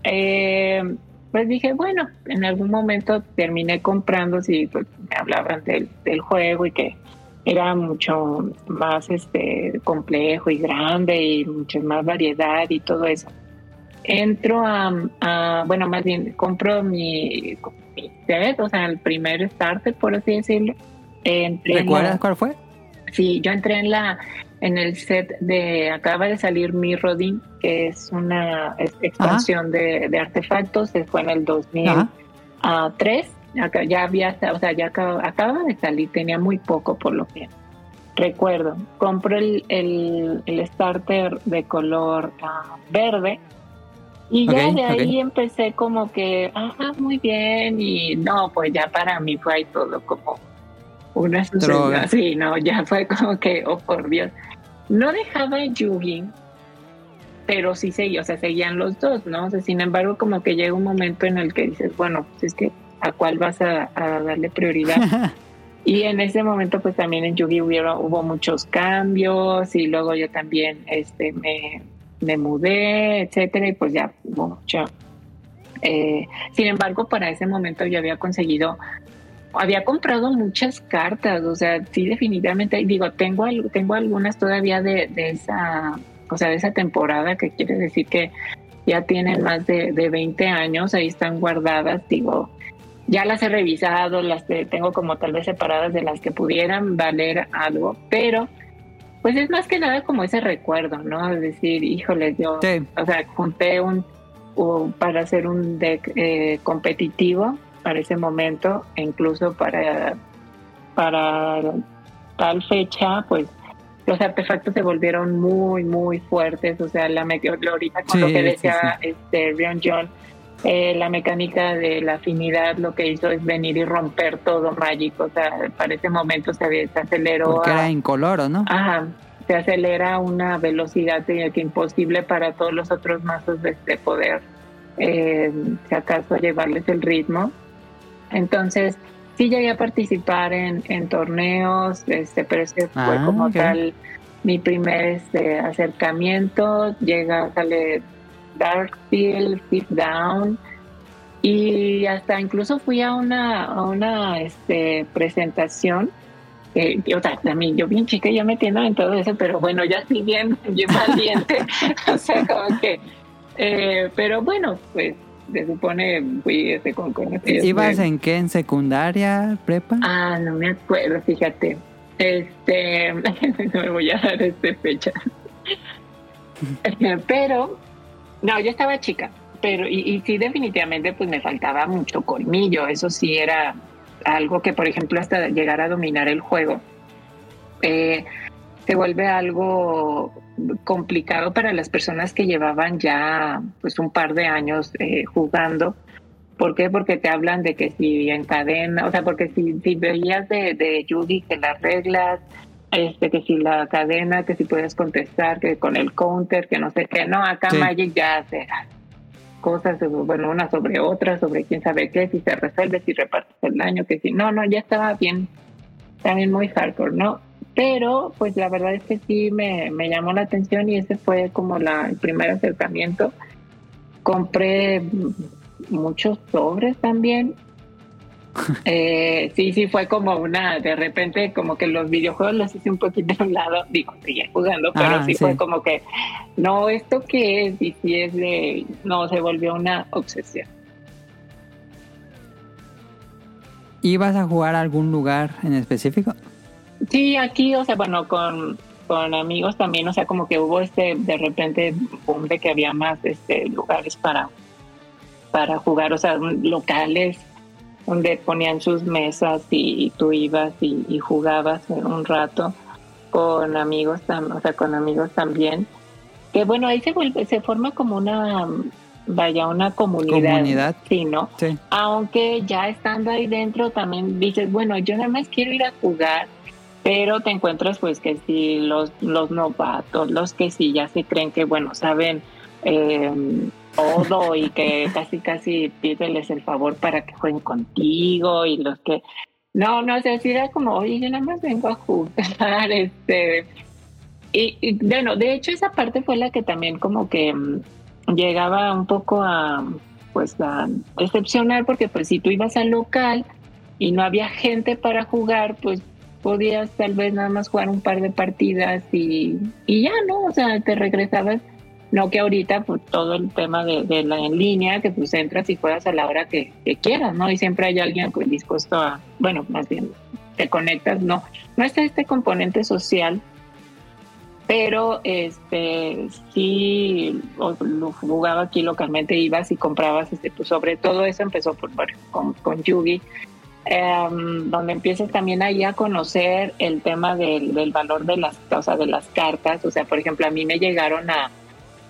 eh, pues dije, bueno, en algún momento terminé comprando, si pues, me hablaban del, del juego y que era mucho más este complejo y grande y mucha más variedad y todo eso. Entro a, a- bueno, más bien compro mi, mi set, o sea, el primer starter, por así decirlo. ¿Recuerdas cuál fue? Sí, yo entré en la en el set de acaba de salir Mirrodin, que es una expansión de, de artefactos, se fue en el 2003. Ajá. Acá ya había, o sea, ya acaba, acaba de salir, tenía muy poco por lo que recuerdo. Compro el, el, el starter de color ah, verde y ya de ahí empecé como que, ajá, muy bien y no, pues ya para mí fue ahí todo como una sucesión. Sí, no, ya fue como que, oh por Dios. No dejaba Yugi, pero sí seguía, o sea, seguían los dos, ¿no? O sea, sin embargo, como que llega un momento en el que dices, bueno, pues es que a cuál vas a, a darle prioridad. [LAUGHS] y en ese momento, pues también en Yugi hubo, hubo muchos cambios y luego yo también este, me, me mudé, etcétera, y pues ya hubo mucho. eh, sin embargo, para ese momento yo había conseguido había comprado muchas cartas, o sea, sí definitivamente, digo, tengo tengo algunas todavía de, de esa, o sea, de esa temporada, que quiere decir que ya tienen más de, de 20 años, ahí están guardadas, digo, ya las he revisado, las tengo como tal vez separadas de las que pudieran valer algo, pero pues es más que nada como ese recuerdo, ¿no? Es decir, híjole, yo, Sí. o sea, junté un, o para hacer un deck eh, competitivo para ese momento, e incluso para, para tal fecha, pues los artefactos se volvieron muy, muy fuertes. O sea, la meteorita, con Sí, lo que sí, decía este Rion John, eh, la mecánica de la afinidad lo que hizo es venir y romper todo mágico. O sea, para ese momento se, se aceleró. Porque era incoloro, ¿no? Ajá, se acelera a una velocidad que imposible para todos los otros mazos de, de poder, eh, si acaso, llevarles el ritmo. Entonces, sí llegué a participar en, en torneos, este, pero ese fue Ah, como tal mi primer este, acercamiento. Llega, sale Darkfield, Sit Down. Y hasta incluso fui a una, a una este, presentación. eh, o sea, también yo bien chica ya metiendo en todo eso, pero bueno, ya estoy bien, bien valiente. [LAUGHS] o sea, como que. eh, pero bueno, pues se supone fui este, con, con este- ¿Ibas en qué? ¿En secundaria, prepa? Ah, no me acuerdo, fíjate. Este, [LAUGHS] no me voy a dar este fecha. [LAUGHS] pero, no, yo estaba chica, pero, y, y sí, definitivamente, pues me faltaba mucho colmillo. Eso sí era algo que, por ejemplo, hasta llegar a dominar el juego, eh, se vuelve algo complicado para las personas que llevaban ya, pues, un par de años eh, jugando. ¿Por qué? Porque te hablan de que si encadena, o sea, porque si, si veías de, de Yugi que las reglas, este, que si la cadena, que si puedes contestar, que con el counter, que no sé qué, no, acá Sí. Magic ya hace cosas, bueno, una sobre otra, sobre quién sabe qué, si se resuelve, si repartes el daño, que si, no, no, ya estaba bien, también muy hardcore, ¿no? Pero, pues la verdad es que sí me, me llamó la atención y ese fue como la, el primer acercamiento. Compré muchos sobres también. [LAUGHS] Eh, sí, sí, fue como una, de repente, como que los videojuegos los hice un poquito a un lado. Digo, seguía jugando, pero Ah, sí, sí. fue como que, no, ¿esto qué es? Y sí es de, no, se volvió una obsesión. ¿Ibas a jugar a algún lugar en específico? Sí, aquí, o sea, bueno, con, con amigos también, o sea, como que hubo este, de repente, boom de que había más este, lugares para, para jugar, o sea, locales donde ponían sus mesas y, y tú ibas y, y jugabas un rato con amigos, o sea, con amigos también. Que bueno, ahí se vuelve, se forma como una, vaya, una comunidad. Comunidad. Sí, ¿no? Sí. aunque ya estando ahí dentro también dices, bueno, yo nada más quiero ir a jugar, pero te encuentras pues que si los, los novatos, los que sí ya se creen que, bueno, saben eh, todo y que [LAUGHS] casi, casi pídeles el favor para que jueguen contigo y los que... No, no, o sea, sí era como, oye, yo nada más vengo a jugar, [LAUGHS] este... Y, y, bueno, de hecho esa parte fue la que también como que mm, llegaba un poco a pues a decepcionar porque pues si tú ibas al local y no había gente para jugar, pues podías tal vez nada más jugar un par de partidas y, y ya, ¿no? O sea, te regresabas. No que ahorita, pues todo el tema de, de la en línea, que pues entras y juegas a la hora que, que quieras, ¿no? Y siempre hay alguien pues, dispuesto a, bueno, más bien te conectas, no. No está este componente social pero este sí jugaba aquí localmente ibas y comprabas este pues sobre todo eso empezó por bueno, con, con Yugi em, donde empiezas también ahí a conocer el tema del, del valor de las o sea, de las cartas o sea por ejemplo a mí me llegaron a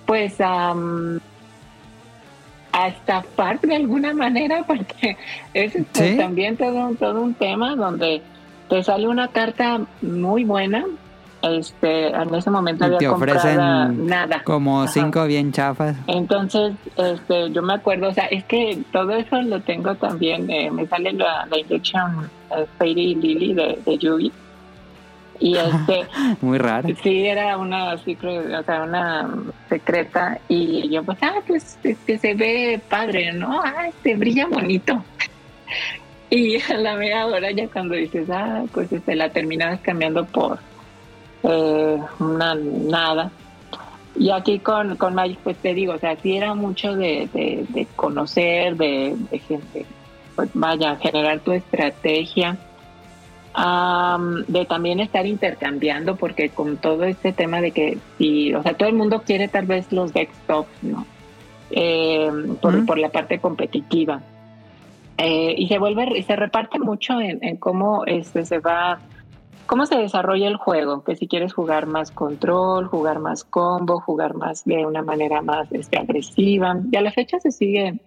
pues mm, a estafar de alguna [LAUGHS] manera porque es pues, ¿Sí? también todo, un- todo un tema donde te sale una carta muy buena este en ese momento Y había te comprado nada Como Ajá. cinco bien chafas. entonces, este, yo me acuerdo, o sea, es que todo eso lo tengo también, eh, me sale la, la inyección eh, Fairy Lily de, de Yugi. Y [LAUGHS] este, Muy raro. sí, era una secret, o sea, una secreta. Y yo, pues, ah, pues, este, se ve padre, ¿no? Ah, este, brilla bonito. [LAUGHS] Y a la media hora ya cuando dices, ah, pues, este, la terminabas cambiando por eh, una nada. Y aquí con, con Magic, pues te digo, o sea, sí era mucho de, de, de conocer, de, de gente, pues vaya, generar tu estrategia, am, de también estar intercambiando, porque con todo este tema de que si, o sea, todo el mundo quiere tal vez los desktops, ¿no? Eh, por, por la parte competitiva. Eh, y se vuelve, y se reparte mucho en, en cómo este se va cómo se desarrolla el juego, que si quieres jugar más control, jugar más combo, jugar más de una manera más este, agresiva. Y a la fecha se sigue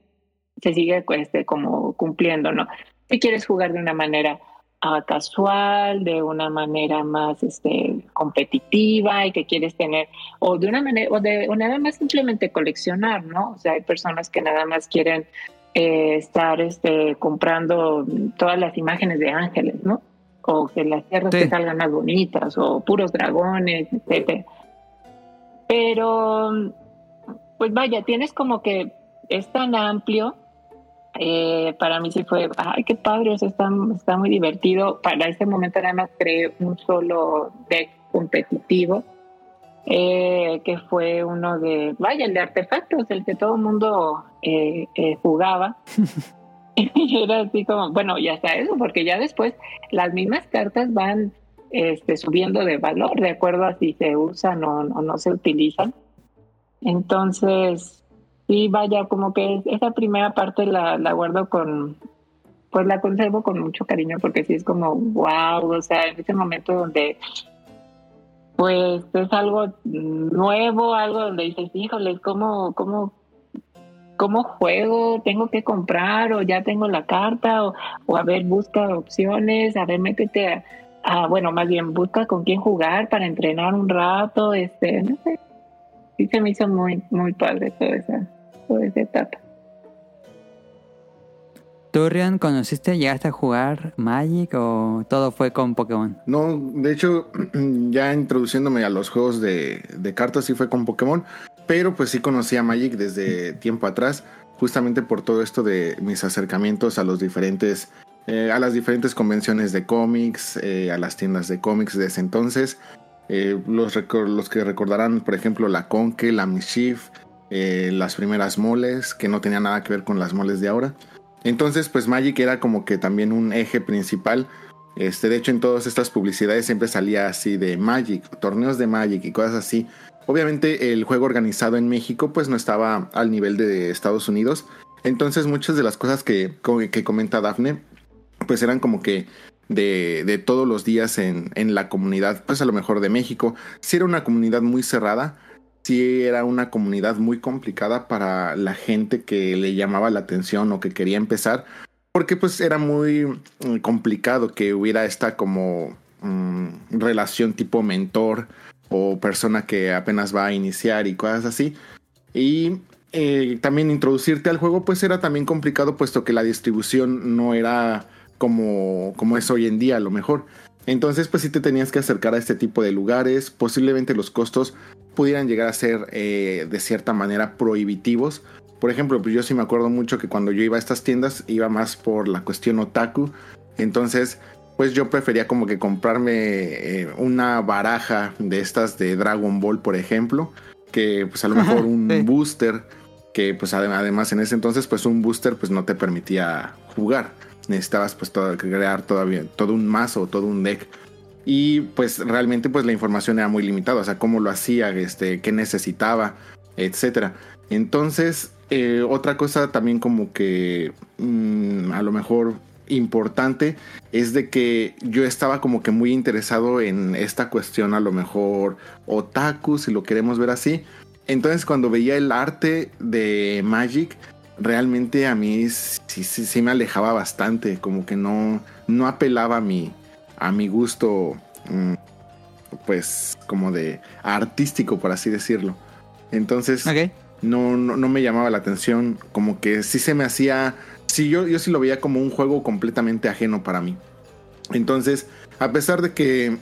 se sigue este, como cumpliendo, ¿no? Si quieres jugar de una manera ah, casual, de una manera más este, competitiva y que quieres tener, o de una manera, o de o nada más simplemente coleccionar, ¿no? O sea, hay personas que nada más quieren eh, estar este, comprando todas las imágenes de ángeles, ¿no? O que las tierras Sí. que salgan más bonitas, o puros dragones, etcétera. Pero, pues vaya, tienes como que es tan amplio. eh, para mí sí fue, ay, qué padre, o sea, está, está muy divertido. Para ese momento nada más creé un solo deck competitivo, eh, que fue uno de, vaya, el de artefactos, el que todo el mundo eh, eh, jugaba. [LAUGHS] y [LAUGHS] era así como, bueno, ya está eso, porque ya después las mismas cartas van este, subiendo de valor de acuerdo a si se usan o, no se utilizan. Entonces, sí, vaya, como que esa primera parte la, guardo con, pues la conservo con mucho cariño porque sí es como, wow, o sea, en ese momento donde, pues es algo nuevo, algo donde dices, híjole, ¿cómo, cómo, cómo juego? ¿Tengo que comprar o ya tengo la carta? O, o a ver, busca opciones, a ver, métete a, bueno, más bien busca con quién jugar para entrenar un rato, este, no sé. Sí se me hizo muy, muy padre toda esa, toda esa etapa. ¿Tú, Rion, conociste, llegaste a jugar Magic o todo fue con Pokémon? No, de hecho, [CLEARS THROAT] ya introduciéndome a los juegos de, cartas sí fue con Pokémon, pero pues sí conocía Magic desde tiempo atrás, justamente por todo esto de mis acercamientos a los diferentes, eh, a las diferentes convenciones de cómics, eh, a las tiendas de cómics de ese entonces. Eh, los, que recordarán, por ejemplo, la Conque, la Mischief, las primeras moles, que no tenía nada que ver con las moles de ahora. Entonces, pues Magic era como que también un eje principal. Este, de hecho, en todas estas publicidades siempre salía así de Magic, torneos de Magic y cosas así. Obviamente, el juego organizado en México, pues no estaba al nivel de Estados Unidos. Entonces, muchas de las cosas que, que comenta Dafne, pues eran como que de, de todos los días en, en la comunidad, pues a lo mejor de México. Sí era una comunidad muy cerrada, sí era una comunidad muy complicada para la gente que le llamaba la atención o que quería empezar, porque pues era muy mm, complicado que hubiera esta como mm, relación tipo mentor o persona que apenas va a iniciar y cosas así. Y eh, también introducirte al juego pues era también complicado puesto que la distribución no era como, como es hoy en día a lo mejor. Entonces pues sí te tenías que acercar a este tipo de lugares, posiblemente los costos pudieran llegar a ser eh, de cierta manera prohibitivos. Por ejemplo, pues yo sí me acuerdo mucho que cuando yo iba a estas tiendas iba más por la cuestión otaku. Entonces, pues yo prefería como que comprarme eh, una baraja de estas de Dragon Ball, por ejemplo, que pues a lo [LAUGHS] mejor un Sí. booster, que pues adem- además en ese entonces pues un booster pues no te permitía jugar. Necesitabas pues todo- crear todavía todo un mazo, todo un deck. Y pues realmente pues la información era muy limitada, o sea, cómo lo hacía, este, qué necesitaba, etcétera. Entonces, eh, otra cosa también como que mm, a lo mejor importante es de que yo estaba como que muy interesado en esta cuestión a lo mejor otaku, si lo queremos ver así. Entonces cuando veía el arte de Magic, realmente a mí sí, sí, me alejaba bastante, como que no, no apelaba a mi, a mi gusto, mm, pues como de artístico, por así decirlo. Entonces no, no, no me llamaba la atención, como que sí se me hacía, sí, yo, yo sí lo veía como un juego completamente ajeno para mí. Entonces, a pesar de que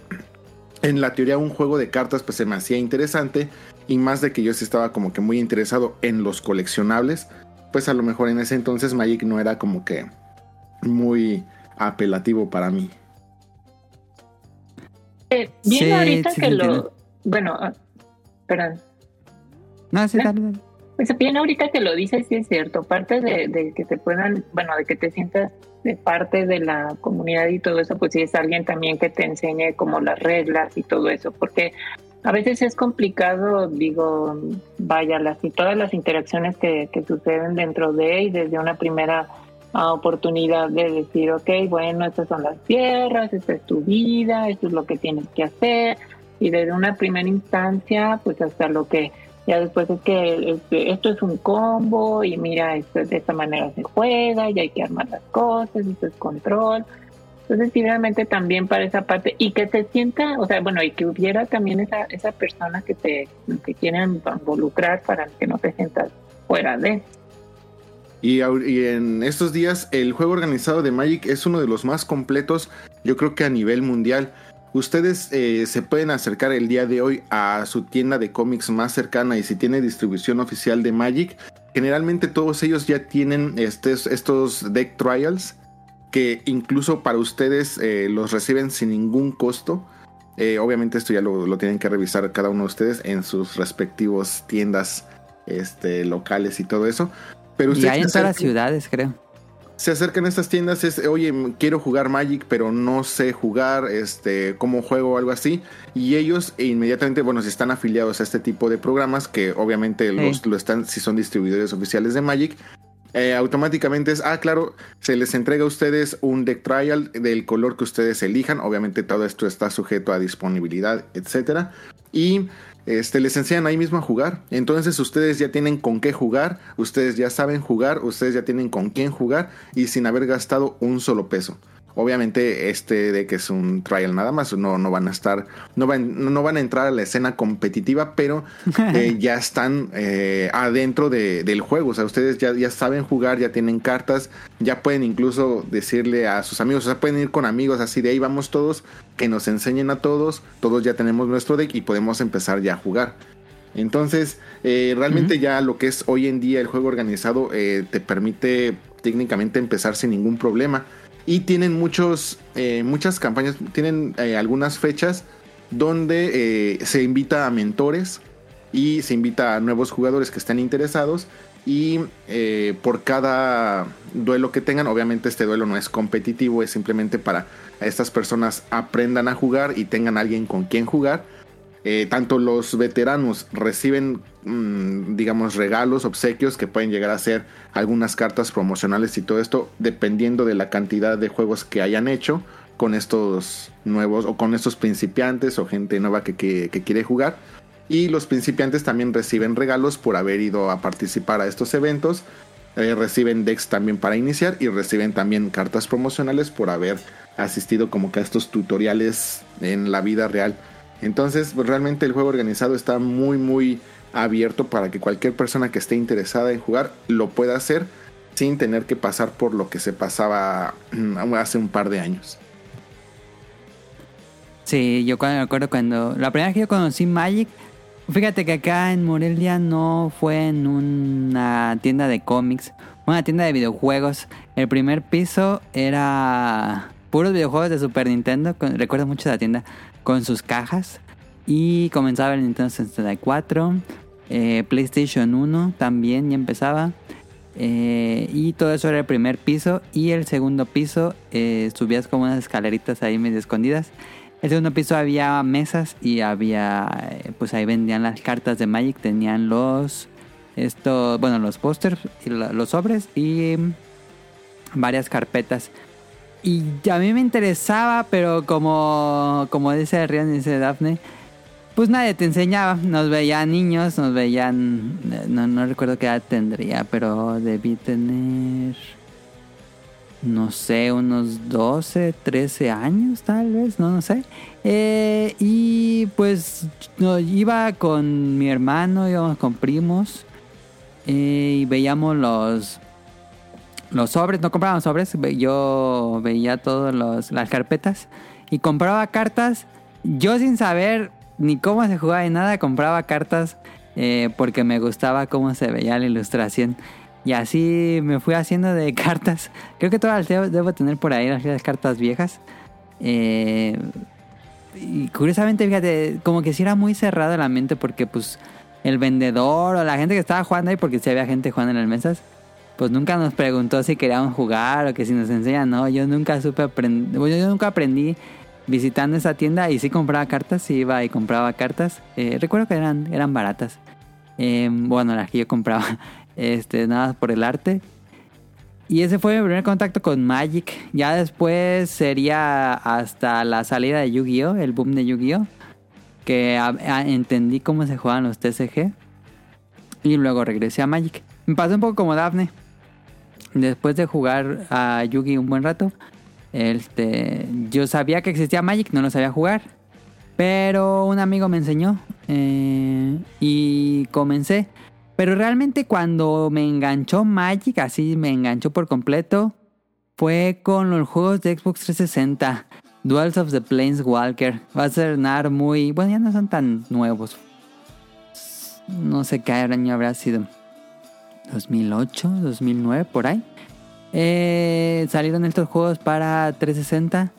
en la teoría un juego de cartas pues se me hacía interesante, y más de que yo sí estaba como que muy interesado en los coleccionables, pues a lo mejor en ese entonces Magic no era como que muy apelativo para mí. Eh, bien Sí, ahorita sí, que sí, lo... Bueno, ah, perdón. No, sí, dale, dale. Pues bien ahorita que lo dices, sí es cierto. Parte de, de que te puedan, bueno, de que te sientas de parte de la comunidad y todo eso, pues sí es alguien también que te enseñe como las reglas y todo eso, porque a veces es complicado, digo, vaya, las y todas las interacciones que, que suceden dentro de y desde una primera ah, oportunidad de decir, ok, bueno, estas son las tierras, esta es tu vida, esto es lo que tienes que hacer, y desde una primera instancia, pues hasta lo que Ya después es que este, esto es un combo y mira, esto, de esta manera se juega y hay que armar las cosas, esto es control. Entonces, sí, realmente también para esa parte y que te sienta, o sea, bueno, y que hubiera también esa, esa persona que te que quieren involucrar para que no te sientas fuera de. Y, en estos días el juego organizado de Magic es uno de los más completos, yo creo que a nivel mundial. Ustedes eh, se pueden acercar el día de hoy a su tienda de cómics más cercana y si tiene distribución oficial de Magic, generalmente todos ellos ya tienen estos deck trials que incluso para ustedes eh, los reciben sin ningún costo. Eh, obviamente esto ya lo, lo tienen que revisar cada uno de ustedes en sus respectivos tiendas este, locales y todo eso. Pero Y hay en todas las ciudades, creo. se acercan a estas tiendas es, oye, quiero jugar Magic, pero no sé jugar, este, cómo juego o algo así. Y ellos inmediatamente, bueno, si están afiliados a este tipo de programas, que obviamente los, lo están, si son distribuidores oficiales de Magic, eh, automáticamente es, ah, claro, se les entrega a ustedes un deck trial del color que ustedes elijan. Obviamente todo esto está sujeto a disponibilidad, etcétera. Y este, les enseñan ahí mismo a jugar. Entonces ustedes ya tienen con qué jugar, ustedes ya saben jugar, ustedes ya tienen con quién jugar y sin haber gastado un solo peso. Obviamente este de que es un trial nada más, no, no van a estar, no van, no van a entrar a la escena competitiva, pero [LAUGHS] eh, ya están eh, adentro de- del juego. O sea, ustedes ya, ya saben jugar, ya tienen cartas, ya pueden incluso decirle a sus amigos, o sea, pueden ir con amigos así de ahí vamos todos, que nos enseñen a todos, todos ya tenemos nuestro deck y podemos empezar ya a jugar. Entonces, eh, realmente ya lo que es hoy en día el juego organizado eh, te permite técnicamente empezar sin ningún problema. Y tienen muchos, eh, muchas campañas, tienen eh, algunas fechas donde eh, se invita a mentores y se invita a nuevos jugadores que estén interesados. Y por cada duelo que tengan, obviamente este duelo no es competitivo, es simplemente para estas personas aprendan a jugar y tengan alguien con quien jugar. Tanto los veteranos reciben, mm, digamos, regalos, obsequios que pueden llegar a ser algunas cartas promocionales y todo esto, dependiendo de la cantidad de juegos que hayan hecho con estos nuevos o con estos principiantes o gente nueva que, quiere jugar. Y los principiantes también reciben regalos por haber ido a participar a estos eventos. Eh, reciben decks también para iniciar y reciben también cartas promocionales por haber asistido como que a estos tutoriales en la vida real. Entonces, realmente el juego organizado está muy, muy abierto para que cualquier persona que esté interesada en jugar lo pueda hacer sin tener que pasar por lo que se pasaba mm, hace un par de años. Sí, yo cuando, me acuerdo cuando... La primera vez que yo conocí Magic, fíjate que acá en Morelia no fue en una tienda de cómics, una tienda de videojuegos. El primer piso era puros videojuegos de Super Nintendo, recuerdo mucho la tienda, con sus cajas. Y comenzaba el Nintendo 64, eh, PlayStation 1 también ya empezaba. Eh, y todo eso era el primer piso. Y el segundo piso eh, subías como unas escaleritas ahí medio escondidas. El segundo piso había mesas y había, pues ahí vendían las cartas de Magic, tenían los, esto, bueno, los pósters, los sobres y mm, varias carpetas. Y a mí me interesaba, pero como, como dice Rian, dice Daphne, pues nadie te enseñaba. Nos veían niños, nos veían, no, recuerdo qué edad tendría, pero debí tener no sé, unos 12, 13 años tal vez, no, no sé. Eh, y pues no, iba con mi hermano, íbamos con primos eh, y veíamos los los sobres, no comprábamos sobres, yo veía todas las carpetas y compraba cartas. Yo sin saber ni cómo se jugaba ni nada, compraba cartas eh, porque me gustaba cómo se veía la ilustración. Y así me fui haciendo de [LAUGHS] cartas. Creo que todas las debo, tener por ahí, las cartas viejas. Eh, y curiosamente, fíjate, como que si era muy cerrado la mente porque pues el vendedor o la gente que estaba jugando ahí, porque si había gente jugando en las mesas, pues nunca nos preguntó si queríamos jugar o que si nos enseñan. No, yo nunca supe aprender, yo nunca aprendí visitando esa tienda y sí compraba cartas, sí iba y compraba cartas. Eh, recuerdo que eran, eran baratas. Eh, bueno, las que yo compraba, [LAUGHS] este, nada por el arte. Y ese fue mi primer contacto con Magic. Ya después sería hasta la salida de Yu-Gi-Oh, el boom de Yu-Gi-Oh, que entendí cómo se jugaban los TCG. y luego regresé a Magic. Me pasó un poco como Daphne. Después de jugar a Yugi un buen rato, este, yo sabía que existía Magic, no lo sabía jugar. Pero un amigo me enseñó eh, y comencé. Pero realmente cuando me enganchó Magic, así me enganchó por completo, fue con los juegos de Xbox 360. Duels of the Planeswalker. Va a ser muy... Bueno, ya no son tan nuevos. No sé qué año habrá sido. 2008, 2009, por ahí. Eh, salieron estos juegos para 360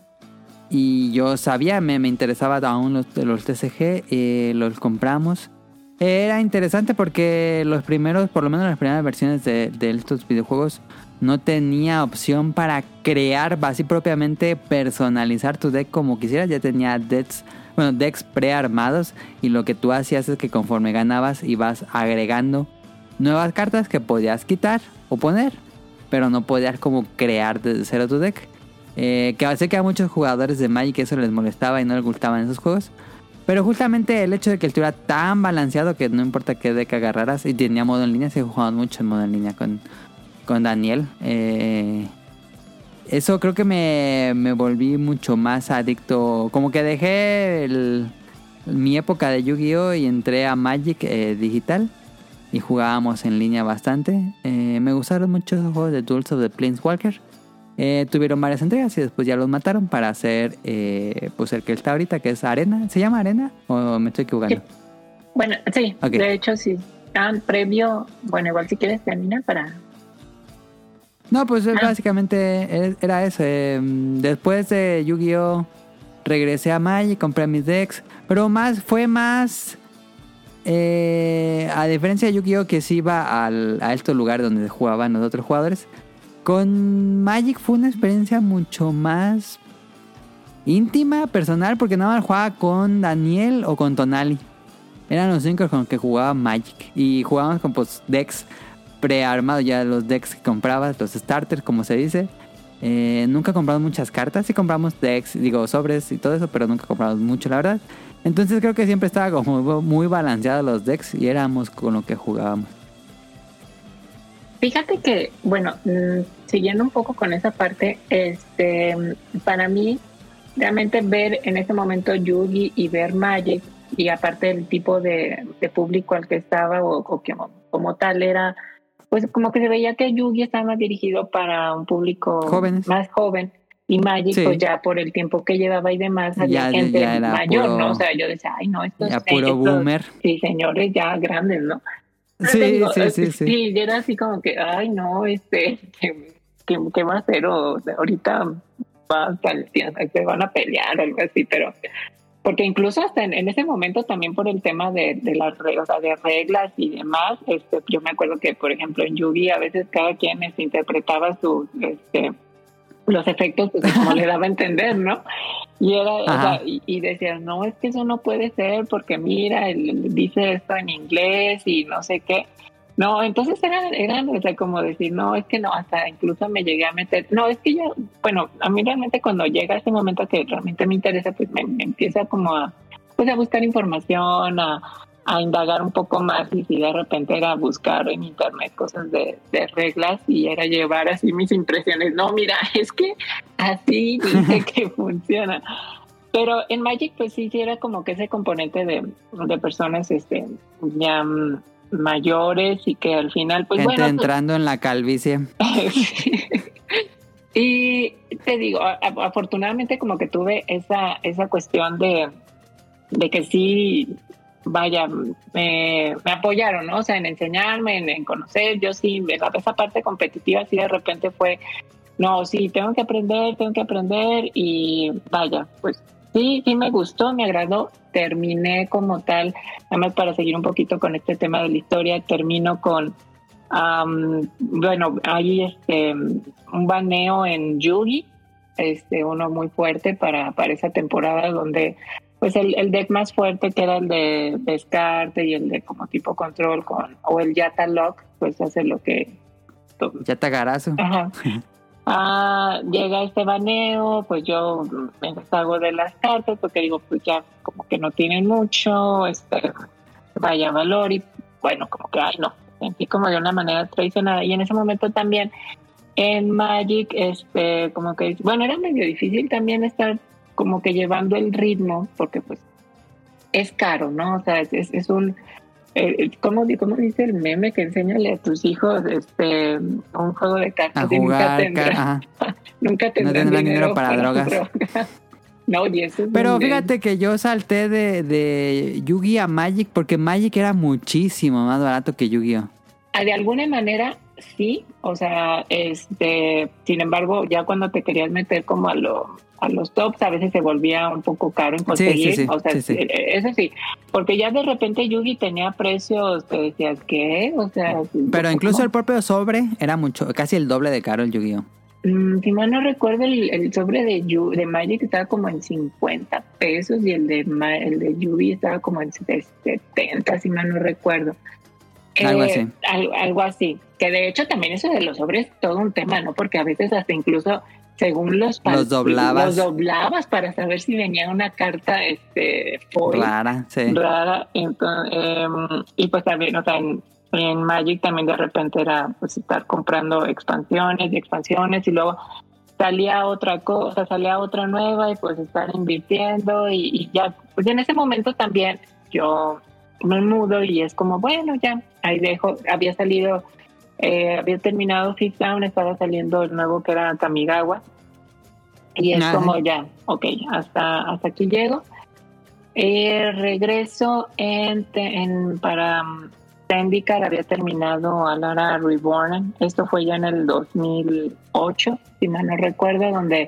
y yo sabía, me, me interesaba aún los, los TCG, eh, los compramos. Era interesante porque los primeros, por lo menos las primeras versiones de, de estos videojuegos, no tenía opción para crear, así propiamente personalizar tu deck como quisieras. Ya tenía decks, bueno, decks prearmados y lo que tú hacías es que conforme ganabas ibas agregando nuevas cartas que podías quitar o poner, pero no podías como crear desde cero tu deck. Eh, que sé que a muchos jugadores de Magic eso les molestaba y no les gustaban esos juegos. Pero justamente el hecho de que el estuviera tan balanceado que no importa qué deck agarraras y tenía modo en línea, se jugaban mucho en modo en línea con, con Daniel. Eh, eso creo que me, me, volví mucho más adicto. Como que dejé mi época de Yu-Gi-Oh! y entré a Magic eh, digital y jugábamos en línea bastante. Eh, me gustaron mucho esos juegos de Tools of the Planeswalker. Eh, tuvieron varias entregas y después ya los mataron para hacer eh, pues el que está ahorita, que es Arena. ¿Se llama Arena o me estoy equivocando? Bueno, sí, de hecho sí. Estaban previo, bueno, igual si quieres termina para... No, pues ah. básicamente era eso. Después de Yu-Gi-Oh! regresé a Magic, compré mis decks, pero más fue más... Eh, a diferencia de Yu-Gi-Oh! que sí iba al, a estos lugares donde jugaban los otros jugadores, con Magic fue una experiencia mucho más íntima, personal, porque nada más jugaba con Daniel o con Tonali. Eran los únicos con los que jugaba Magic. Y jugábamos con pues, decks prearmados, ya los decks que comprabas, los starters, como se dice. Eh, nunca compramos muchas cartas, sí compramos decks, digo, sobres y todo eso, pero nunca compramos mucho, la verdad. Entonces creo que siempre estaba como muy balanceado los decks y éramos con lo que jugábamos. Fíjate que, bueno, mm, siguiendo un poco con esa parte, este, para mí, realmente ver en ese momento Yugi y ver Magic, y aparte del tipo de, público al que estaba o, que como, tal era, pues como que se veía que Yugi estaba más dirigido para un público más joven y Magic pues ya por el tiempo que llevaba y demás había gente mayor, ¿no? O sea, yo decía, ay no, esto es puro boomer. Sí, señores ya grandes, ¿no? Sí, sí, sí, sí. y era así como que, ay, no, este, ¿qué, va a hacer? O ahorita va, se van a pelear o algo así, pero porque incluso hasta en, ese momento también por el tema de, de las reglas, de reglas y demás, este, yo me acuerdo que por ejemplo en Yugi a veces cada quien este, interpretaba su, este, los efectos, pues como le daba a entender, ¿no? Y era, y, decías, no, es que eso no puede ser porque mira, él dice esto en inglés y no sé qué. No, entonces era, era o sea, como decir, no, es que no, hasta incluso me llegué a meter, no, es que yo, bueno, a mí realmente cuando llega ese momento que realmente me interesa, pues me, me empieza como a, pues a buscar información, a, a indagar un poco más y si de repente era buscar en internet cosas de, reglas y era llevar así mis impresiones. No, mira, [LAUGHS] es que así dice [LAUGHS] que funciona. Pero en Magic pues sí, sí era como que ese componente de, de personas este, ya mayores y que al final pues bueno... entrando en la calvicie. [LAUGHS] y te digo, afortunadamente como que tuve esa, esa cuestión de, de que sí vaya, me, apoyaron, ¿no? O sea, en enseñarme, en, conocer, yo sí, esa parte competitiva sí de repente fue, no, sí, tengo que aprender, tengo que aprender y vaya, pues sí, sí me gustó, me agradó, terminé como tal, además para seguir un poquito con este tema de la historia, termino con, bueno, hay este, un baneo en Yugi, este, uno muy fuerte para, para esa temporada donde pues el, el, deck más fuerte que era el de descarte y el de como tipo control con o el Yata Lock, pues hace lo que Yata Garazo. Ajá. [LAUGHS] Ah, llega este baneo, pues yo me deshago de las cartas porque digo, pues ya como que no tienen mucho, este, vaya valor y bueno, como que, ay, no, sentí como de una manera traicionada. Y en ese momento también en Magic, este, como que, bueno, era medio difícil también estar como que llevando el ritmo, porque pues es caro, ¿no? O sea, es, es un, eh, ¿cómo, ¿cómo, dice el meme que enséñale a tus hijos este un juego de cartas? A jugar, y nunca tendrán, [LAUGHS] nunca tendrán no dinero, para, para drogas. drogas. [LAUGHS] No, y eso es Pero fíjate que yo salté de, de Yugi a Magic porque Magic era muchísimo más barato que Yu-Gi-Oh! Ah, de alguna manera sí, o sea, este, sin embargo, ya cuando te querías meter como a lo a los tops a veces se volvía un poco caro en Sí, sí, conseguir, sí, o sea, sí, sí. eh, eso sí, porque ya de repente Yugi tenía precios que decías, ¿qué? O sea, Pero incluso el propio sobre era mucho, casi el doble de caro el Yu-Gi-Oh! Mm, si mal no recuerdo, el, el sobre de, Yu- de Magic estaba como en 50 pesos y el de, el de Yubi estaba como en 70, si mal no recuerdo. Algo así. Algo, algo así. Que de hecho también eso de los sobres es todo un tema, ¿no? Porque a veces hasta incluso según los, Los doblabas. los doblabas para saber si venía una carta este, foil Rara, sí. rara. Entonces, em, y pues también, o sea, en, en Magic también de repente era pues estar comprando expansiones y expansiones y luego salía otra cosa, salía otra nueva y pues estar invirtiendo y, y ya, pues en ese momento también yo me mudo y es como, bueno, ya, ahí dejo, había salido, eh, había terminado Fifth Down, estaba saliendo el nuevo que era Kamigawa y es como ya, ok, hasta, hasta aquí llego. Eh, regreso en, en- para Zendikar, había terminado Alara Reborn. Esto fue ya en el 2008, si mal no recuerdo, donde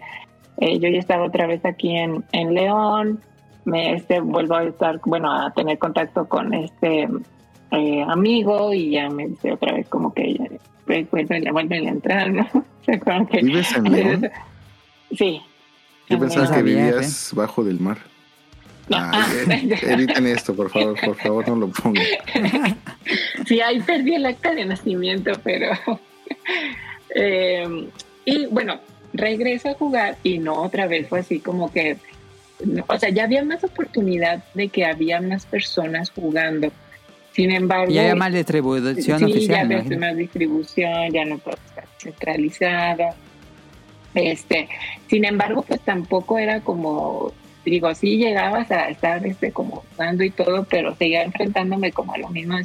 eh, yo ya estaba otra vez aquí en, en León. Me este, vuelvo a estar, bueno, a tener contacto con este eh, amigo y ya me dice otra vez como que ya, pues, vuelve, vuelve a entrar, ¿no? [LAUGHS] ¿Se acuerdan que- ¿Vives en León? [LAUGHS] Sí. Yo En pensaba que sabía, vivías bajo del mar. No, Ay, ah, eh, [LAUGHS] eviten esto, por favor, por favor, no lo pongan. Sí, ahí perdí el acta de nacimiento, pero... eh, y bueno, regreso a jugar y no otra vez fue así como que... O sea, ya había más oportunidad de que había más personas jugando. Sin embargo... Y había más distribución sí, ya oficial. me había imagino. más distribución, ya no centralizado. Este, sin embargo, pues tampoco era como, digo, sí llegabas a estar este, como jugando y todo, pero seguía enfrentándome como a lo mismo,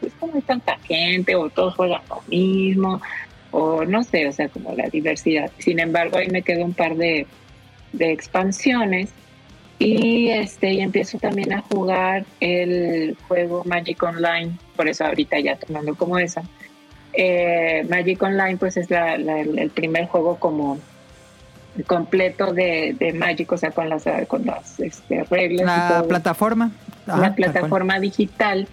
pues como hay tanta gente, o todos juegan lo mismo, o no sé, o sea, como la diversidad. Sin embargo, ahí me quedó un par de, de expansiones y este y empiezo también a jugar el juego Magic Online, por eso ahorita ya tomando como eso. Eh, Magic Online pues es la- la- el primer juego como completo de, de Magic, o sea, con las, con las este, reglas. y La todo plataforma. Tal cual. plataforma digital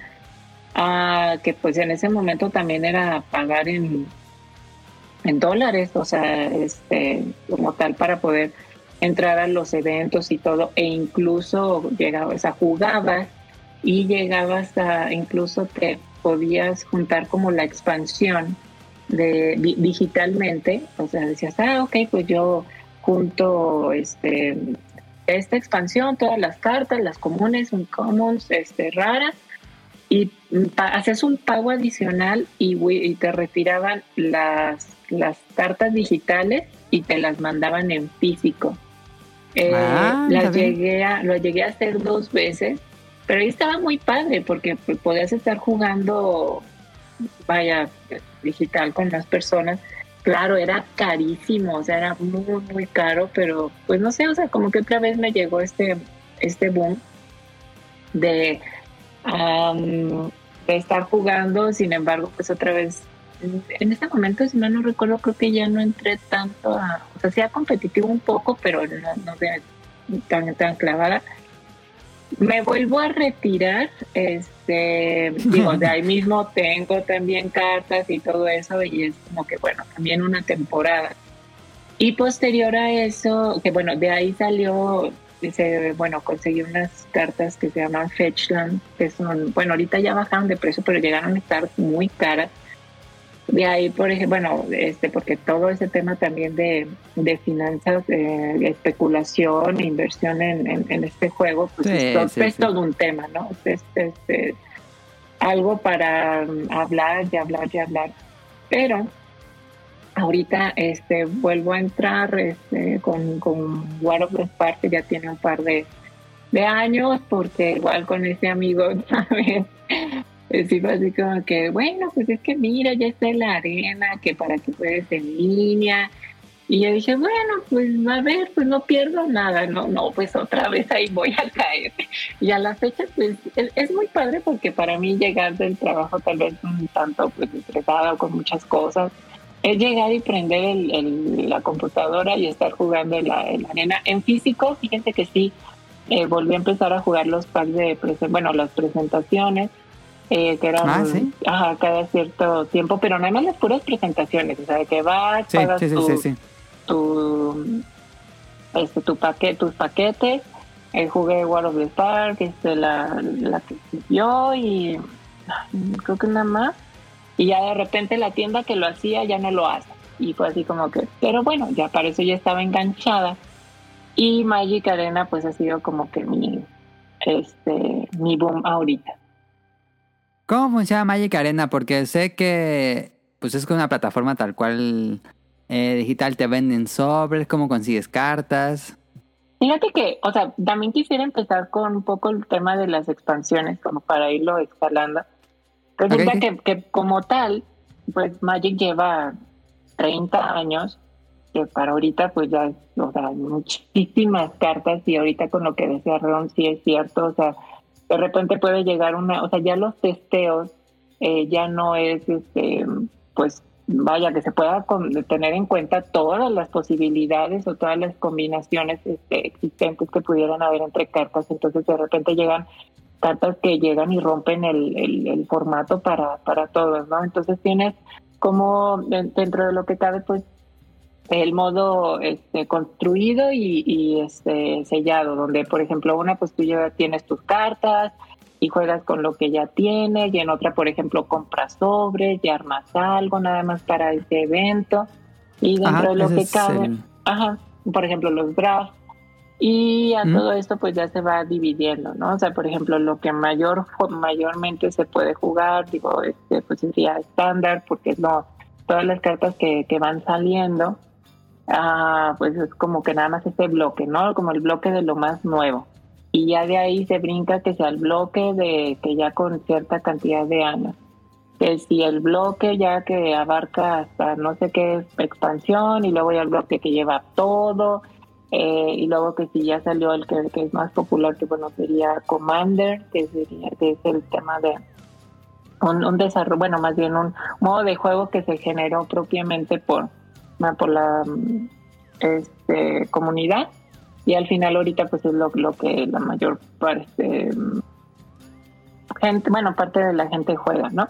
ah, que pues en ese momento también era pagar en, en dólares, o sea, este, como tal para poder entrar a los eventos y todo, e incluso llegabas a jugabas y llegabas a, incluso te podías juntar como la expansión de di- digitalmente, o sea, decías, ah, ok, pues yo junto este esta expansión, todas las cartas, las comunes, uncommons, este, raras, y haces un pago adicional y, y te retiraban las, las cartas digitales y te las mandaban en físico. Eh, Ah, bien. llegué a, lo llegué a hacer dos veces, pero ahí estaba muy padre porque pues, podías estar jugando, vaya, digital con las personas. Claro, era carísimo, o sea, era muy, muy caro, pero pues no sé, o sea, como que otra vez me llegó este, este boom de, de estar jugando, sin embargo, pues otra vez, en este momento, si mal no recuerdo, creo que ya no entré tanto a, o sea, sí a competitivo un poco, pero no, no tan, tan clavada. Me vuelvo a retirar, este, digo, de ahí mismo tengo también cartas y todo eso, y es como que, bueno, también una temporada. Y posterior a eso, que bueno, de ahí salió, dice, bueno, conseguí unas cartas que se llaman Fetchland, que son, bueno, ahorita ya bajaron de precio, pero llegaron a estar muy caras. De ahí, por ejemplo, bueno, este, porque todo ese tema también de, de finanzas, eh, especulación, inversión en, en, en este juego, pues Sí, es, todo, sí, es sí. todo un tema, ¿no? Es- es- este, algo para mm, hablar, de hablar, de hablar. Pero ahorita este vuelvo a entrar este, con, con War of the Spark, que ya tiene un par de, de años, porque igual con ese amigo, [LAUGHS] ¿sabes? Sí, así como que, bueno, pues es que mira, ya está en la arena, que para que puedes en línea. Y yo dije, bueno, pues a ver, pues no pierdo nada. No, no, pues otra vez ahí voy a caer. Y a la fecha, pues es, muy padre porque para mí llegar del trabajo tal vez un tanto pues estresada o con muchas cosas, es llegar y prender el, la computadora y estar jugando en la, arena. En físico, fíjense que sí, eh, volví a empezar a jugar los packs de, bueno, las presentaciones eh, que eran ah, cada cierto tiempo, pero nada más las puras presentaciones, o sea, que vas, pagas tu, este, tu paquete, tus paquetes, el jugué World of the Star, que es la, la que yo y creo que nada más, y ya de repente la tienda que lo hacía ya no lo hace, y fue así como que, pero bueno, ya para eso ya estaba enganchada, y Magic Arena pues ha sido como que mi, este, mi boom ahorita. ¿Cómo funciona Magic Arena? Porque sé que pues es una plataforma tal cual eh, digital, te venden sobres, cómo consigues cartas. Fíjate que, o sea, también quisiera empezar con un poco el tema de las expansiones, como para irlo escalando. Resulta que, que como tal, pues Magic lleva 30 años, que para ahorita pues ya, o sea, muchísimas cartas y ahorita con lo que decía Ron sí es cierto, o sea, de repente puede llegar una, o sea, ya los testeos eh, ya no es, este, pues, vaya, que se pueda tener en cuenta todas las posibilidades o todas las combinaciones este, existentes que pudieran haber entre cartas. Entonces, de repente llegan cartas que llegan y rompen el, el, el formato para, para todos, ¿no? Entonces, tienes como dentro de lo que cabe, pues el modo este, construido y, este, sellado, donde por ejemplo una pues tú ya tienes tus cartas y juegas con lo que ya tienes y en otra por ejemplo compras sobres y armas algo nada más para ese evento. Y dentro de lo que cabe, ajá, por ejemplo los drafts y a todo esto pues ya se va dividiendo, ¿no? O sea, por ejemplo, lo que mayor mayormente se puede jugar, digo, este pues sería estándar porque es lo todas las cartas que, que van saliendo ah, pues es como que nada más ese bloque, ¿no? Como el bloque de lo más nuevo. Y ya de ahí se brinca que sea el bloque de que ya con cierta cantidad de años. Que si el bloque ya que abarca hasta no sé qué expansión y luego ya el bloque que lleva todo. Eh, y luego que si ya salió el que, que, es más popular, que bueno, sería Commander, que, sería, que es el tema de un, un desarrollo, bueno, más bien un modo de juego que se generó propiamente por, por la este, comunidad y al final ahorita pues es lo, lo que la mayor parte gente, bueno, parte de la gente juega, ¿no?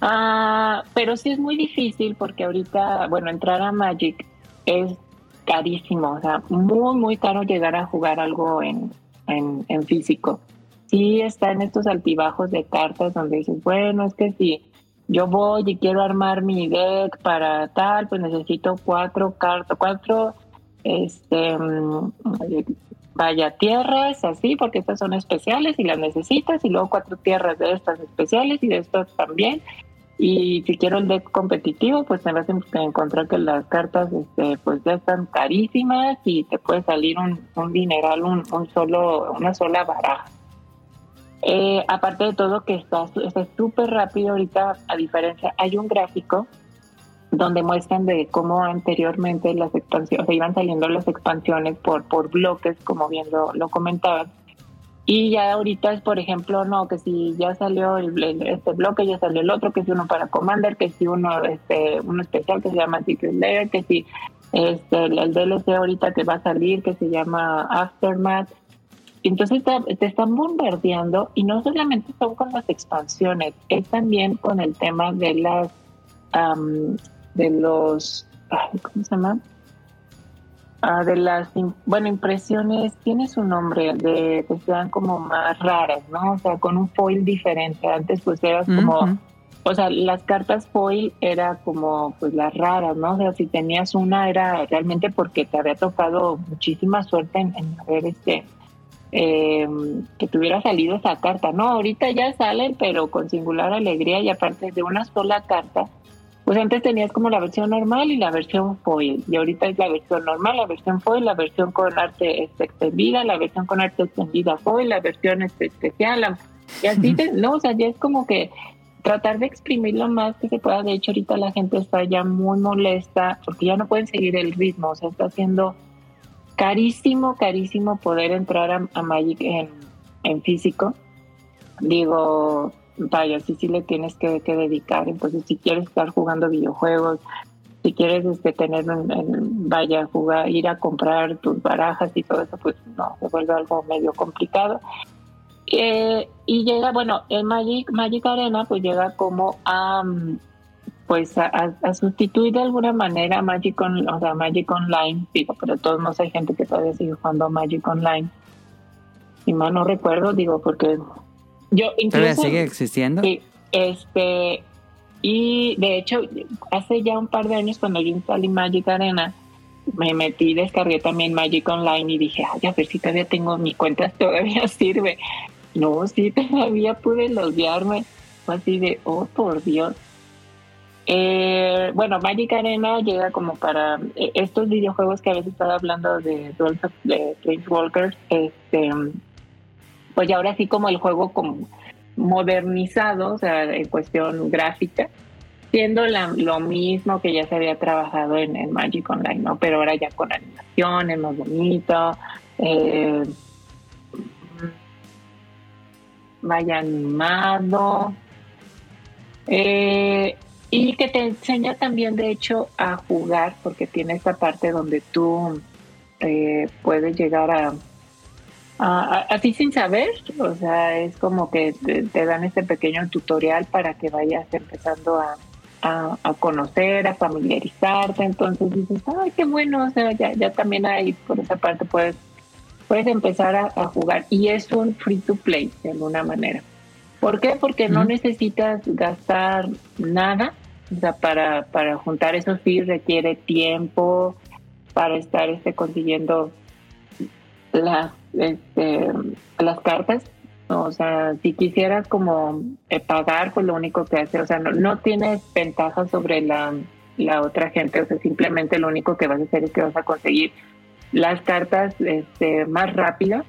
Ah, pero sí es muy difícil porque ahorita, bueno, entrar a Magic es carísimo, o sea, muy, muy caro llegar a jugar algo en, en, en físico. Sí está en estos altibajos de cartas donde dices, bueno, es que si yo voy y quiero armar mi deck para tal, pues necesito cuatro cartas, cuatro, este, mm, vaya, tierras así, porque estas son especiales y las necesitas, y luego cuatro tierras de estas especiales y de estas también. Y si quiero el deck competitivo, pues te vas a encontrar que las cartas este, pues ya están carísimas y te puede salir un, un dineral, un, un solo, una sola baraja. Eh, aparte de todo que está súper rápido ahorita, a diferencia, hay un gráfico donde muestran de cómo anteriormente las expansiones, o iban saliendo las expansiones por, por bloques, como bien lo, comentaban. Y ya ahorita es, por ejemplo, no, que si ya salió el, este bloque, ya salió el otro, que si uno para Commander, que si uno, este, uno especial que se llama Secret Layer, que si este, el DLC ahorita que va a salir, que se llama Aftermath, entonces te, están bombardeando y no solamente son con las expansiones, es también con el tema de las, de los, ¿cómo se llama? Ah, de las, bueno, impresiones, tiene su nombre, de que sean como más raras, ¿no? O sea, con un foil diferente. Antes pues eras como, o sea, las cartas foil era como pues las raras, ¿no? O sea, si tenías una era realmente porque te había tocado muchísima suerte en, en haber este eh, que tuviera salido esa carta. No, ahorita ya salen, pero con singular alegría y aparte de una sola carta. Pues antes tenías como la versión normal y la versión foil, y ahorita es la versión normal, la versión foil, la versión con arte extendida, la versión con arte extendida foil, la versión este, especial, y así, te- no, o sea, ya es como que tratar de exprimir lo más que se pueda. De hecho, ahorita la gente está ya muy molesta porque ya no pueden seguir el ritmo, o sea, está haciendo carísimo, carísimo poder entrar a, Magic en, físico. Digo, vaya, sí, sí le tienes que, dedicar. Entonces, si quieres estar jugando videojuegos, si quieres este, tener, vaya, jugar, ir a comprar tus barajas y todo eso, pues no, se vuelve algo medio complicado. Eh, y llega, bueno, el Magic, Magic Arena, pues llega como a, mm, pues a, a- a sustituir de alguna manera Magic, on, o sea, Magic Online, digo, pero de todos modos hay gente que todavía sigue jugando Magic Online. Si mal no recuerdo, digo, porque yo ¿Todavía incluso... sigue existiendo? Sí, este, y de hecho, hace ya un par de años cuando yo instalé Magic Arena, me metí, descargué también Magic Online y dije, ay, a ver si todavía tengo mi cuenta, [LAUGHS] todavía sirve. No, sí, todavía pude loguearme. Fue así de, oh, por Dios. Eh, bueno, Magic Arena llega como para eh, estos videojuegos que veces estaba hablando de Duels of Planeswalkers, este, pues ya ahora sí como el juego como modernizado, o sea, en cuestión gráfica, siendo lo mismo que ya se había trabajado en, en Magic Online, ¿no? Pero ahora ya con animaciones más bonito, eh, vaya animado, eh, y que te enseña también, de hecho, a jugar, porque tiene esta parte donde tú eh, puedes llegar a, a, a- así sin saber, o sea, es como que te, dan este pequeño tutorial para que vayas empezando a, a, a conocer, a familiarizarte, entonces dices, ay, qué bueno, o sea, ya, ya también ahí por esa parte puedes, puedes empezar a jugar. Y es un free to play de alguna manera. ¿Por qué? Porque no necesitas gastar nada, o sea, para, para juntar eso sí requiere tiempo para estar este, consiguiendo las, este, las cartas. O sea, si quisieras como eh, pagar, pues lo único que hace, o sea, no, no tienes ventaja sobre la, la otra gente, o sea, simplemente lo único que vas a hacer es que vas a conseguir las cartas este, más rápido.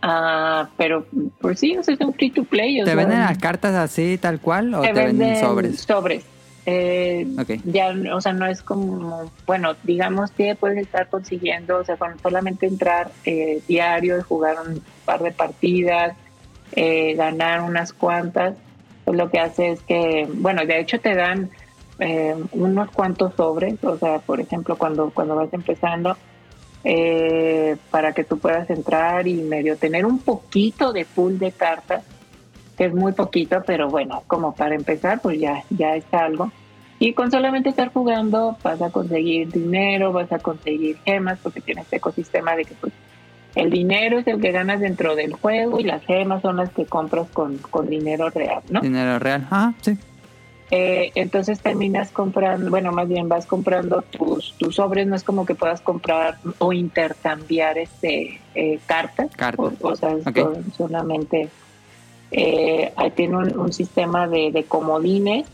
Ah, pero pues sí, o sea, es un free to play. o ¿Te sea, venden las cartas así, tal cual, o te, venden sobres? sobres. Eh, Ok. Ya, o sea, no es como, bueno, digamos que puedes estar consiguiendo, o sea, con solamente entrar eh, diario y jugar un par de partidas, eh, ganar unas cuantas, pues lo que hace es que, bueno, de hecho te dan eh, unos cuantos sobres, o sea, por ejemplo, cuando, cuando vas empezando, eh, para que tú puedas entrar y medio tener un poquito de pool de cartas, que es muy poquito, pero bueno, como para empezar, pues ya, ya es algo. Y con solamente estar jugando vas a conseguir dinero, vas a conseguir gemas, porque tiene este ecosistema de que pues, el dinero es el que ganas dentro del juego y las gemas son las que compras con, con dinero real, ¿no? Dinero real. Ah, sí. Eh, entonces terminas comprando, bueno, más bien vas comprando tus, tus sobres, no es como que puedas comprar o intercambiar este eh, cartas, Cartas. o, o sea, solamente eh, tiene un, un sistema de, de comodines,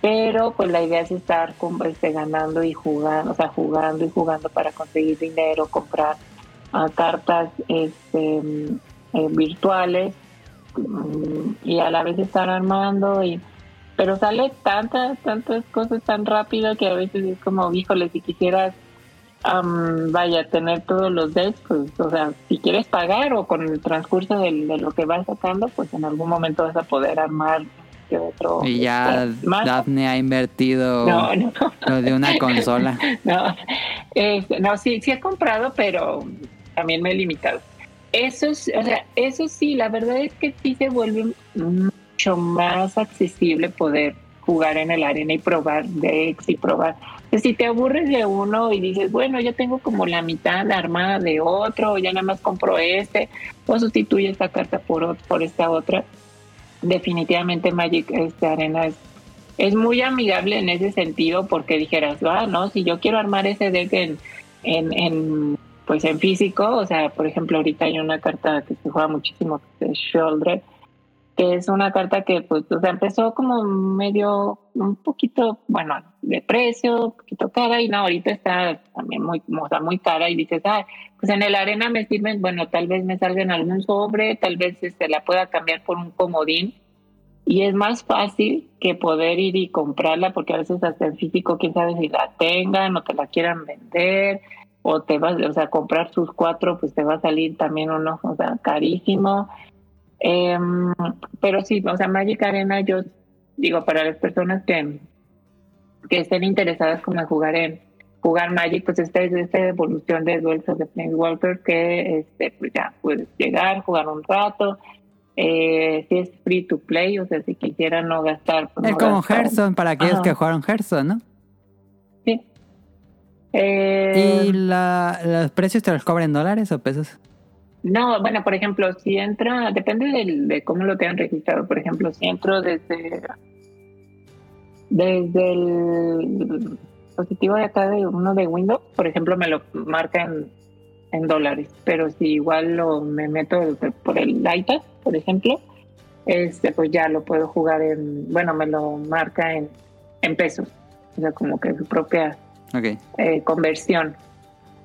pero pues la idea es estar con- este, ganando y jugando, o sea, jugando y jugando para conseguir dinero, comprar ah, cartas este, mm, eh, virtuales mm, y a la vez estar armando y pero sale tantas, tantas cosas tan rápido que a veces es como, híjole, si quisieras, am, vaya, tener todos los decks, pues, o sea, si quieres pagar o con el transcurso del- de, lo que vas sacando, pues en algún momento vas a poder armar que otro. Y ya este, más. Daphne ha invertido No, no, lo de una consola. [LAUGHS] no, no, sí, sí he comprado, pero también me he limitado. Eso, es- o sea, eso sí, la verdad es que sí se vuelve mucho más accesible poder jugar en el arena y probar decks y probar. Si te aburres de uno y dices, bueno, yo tengo como la mitad armada de otro, ya nada más compro este, o sustituye esta carta por, por esta otra, definitivamente Magic este, Arena es es muy amigable en ese sentido porque dijeras, ah, no, si yo quiero armar ese deck en, en, en pues en físico, o sea, por ejemplo, ahorita hay una carta que se juega muchísimo, que es Shoulder, que es una carta que pues o sea, empezó como medio, un poquito, bueno, de precio, un poquito cara, y no, ahorita está también muy, o sea, muy cara, y dices, ah, pues en el arena me sirven, bueno, tal vez me salga en algún sobre, tal vez este, la pueda cambiar por un comodín, y es más fácil que poder ir y comprarla, porque a veces hasta en físico, quién sabe si la tengan o te la quieran vender, o te vas, o sea, comprar sus cuatro, pues te va a salir también uno, o sea, carísimo. Em, pero sí, o sea, Magic Arena, yo digo, para las personas que, que estén interesadas como en jugar en jugar Magic, pues esta es esta evolución de Duels of the Walker que este, pues ya puedes llegar, jugar un rato. Eh, si es free to play, o sea, si quisieran no gastar. Pues es como Hearthstone, para aquellos que jugaron Hearthstone, ¿no? Eh, ¿Y la, los precios te los cobran en dólares o pesos? No, bueno, por ejemplo, si entra, depende de cómo lo tengan registrado. Por ejemplo, si entro desde, desde el dispositivo de acá de uno de Windows, por ejemplo, me lo marca en, en dólares. Pero si igual lo me meto por el iPad, por ejemplo, este, pues ya lo puedo jugar en, bueno, me lo marca en, en pesos. O sea, como que su propia okay. eh, conversión.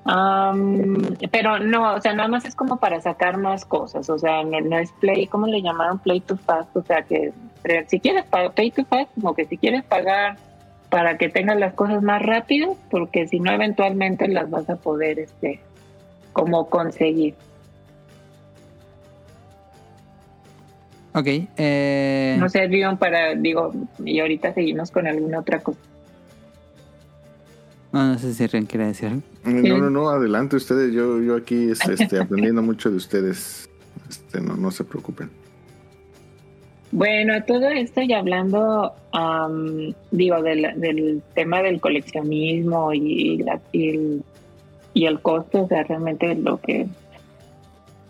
Pero no, o sea, nada más es como para sacar más cosas, o sea, no, es play, ¿cómo le llamaron? Play to fast, o sea, que si quieres pagar, play to fast, como que si quieres pagar para que tengas las cosas más rápidas, porque si no, eventualmente las vas a poder, este, como conseguir. Ok. Eh... No sé, Dion, para, digo, y ahorita seguimos con alguna otra cosa. No, no sé si Ren quiere decir algo. No, no, no, adelante ustedes. Yo, yo aquí [LAUGHS] este, aprendiendo mucho de ustedes. Este, no, no se preocupen. Bueno, todo esto y hablando, digo, del, del, tema del coleccionismo y, la, y, el, y, el, costo, o sea, realmente lo que...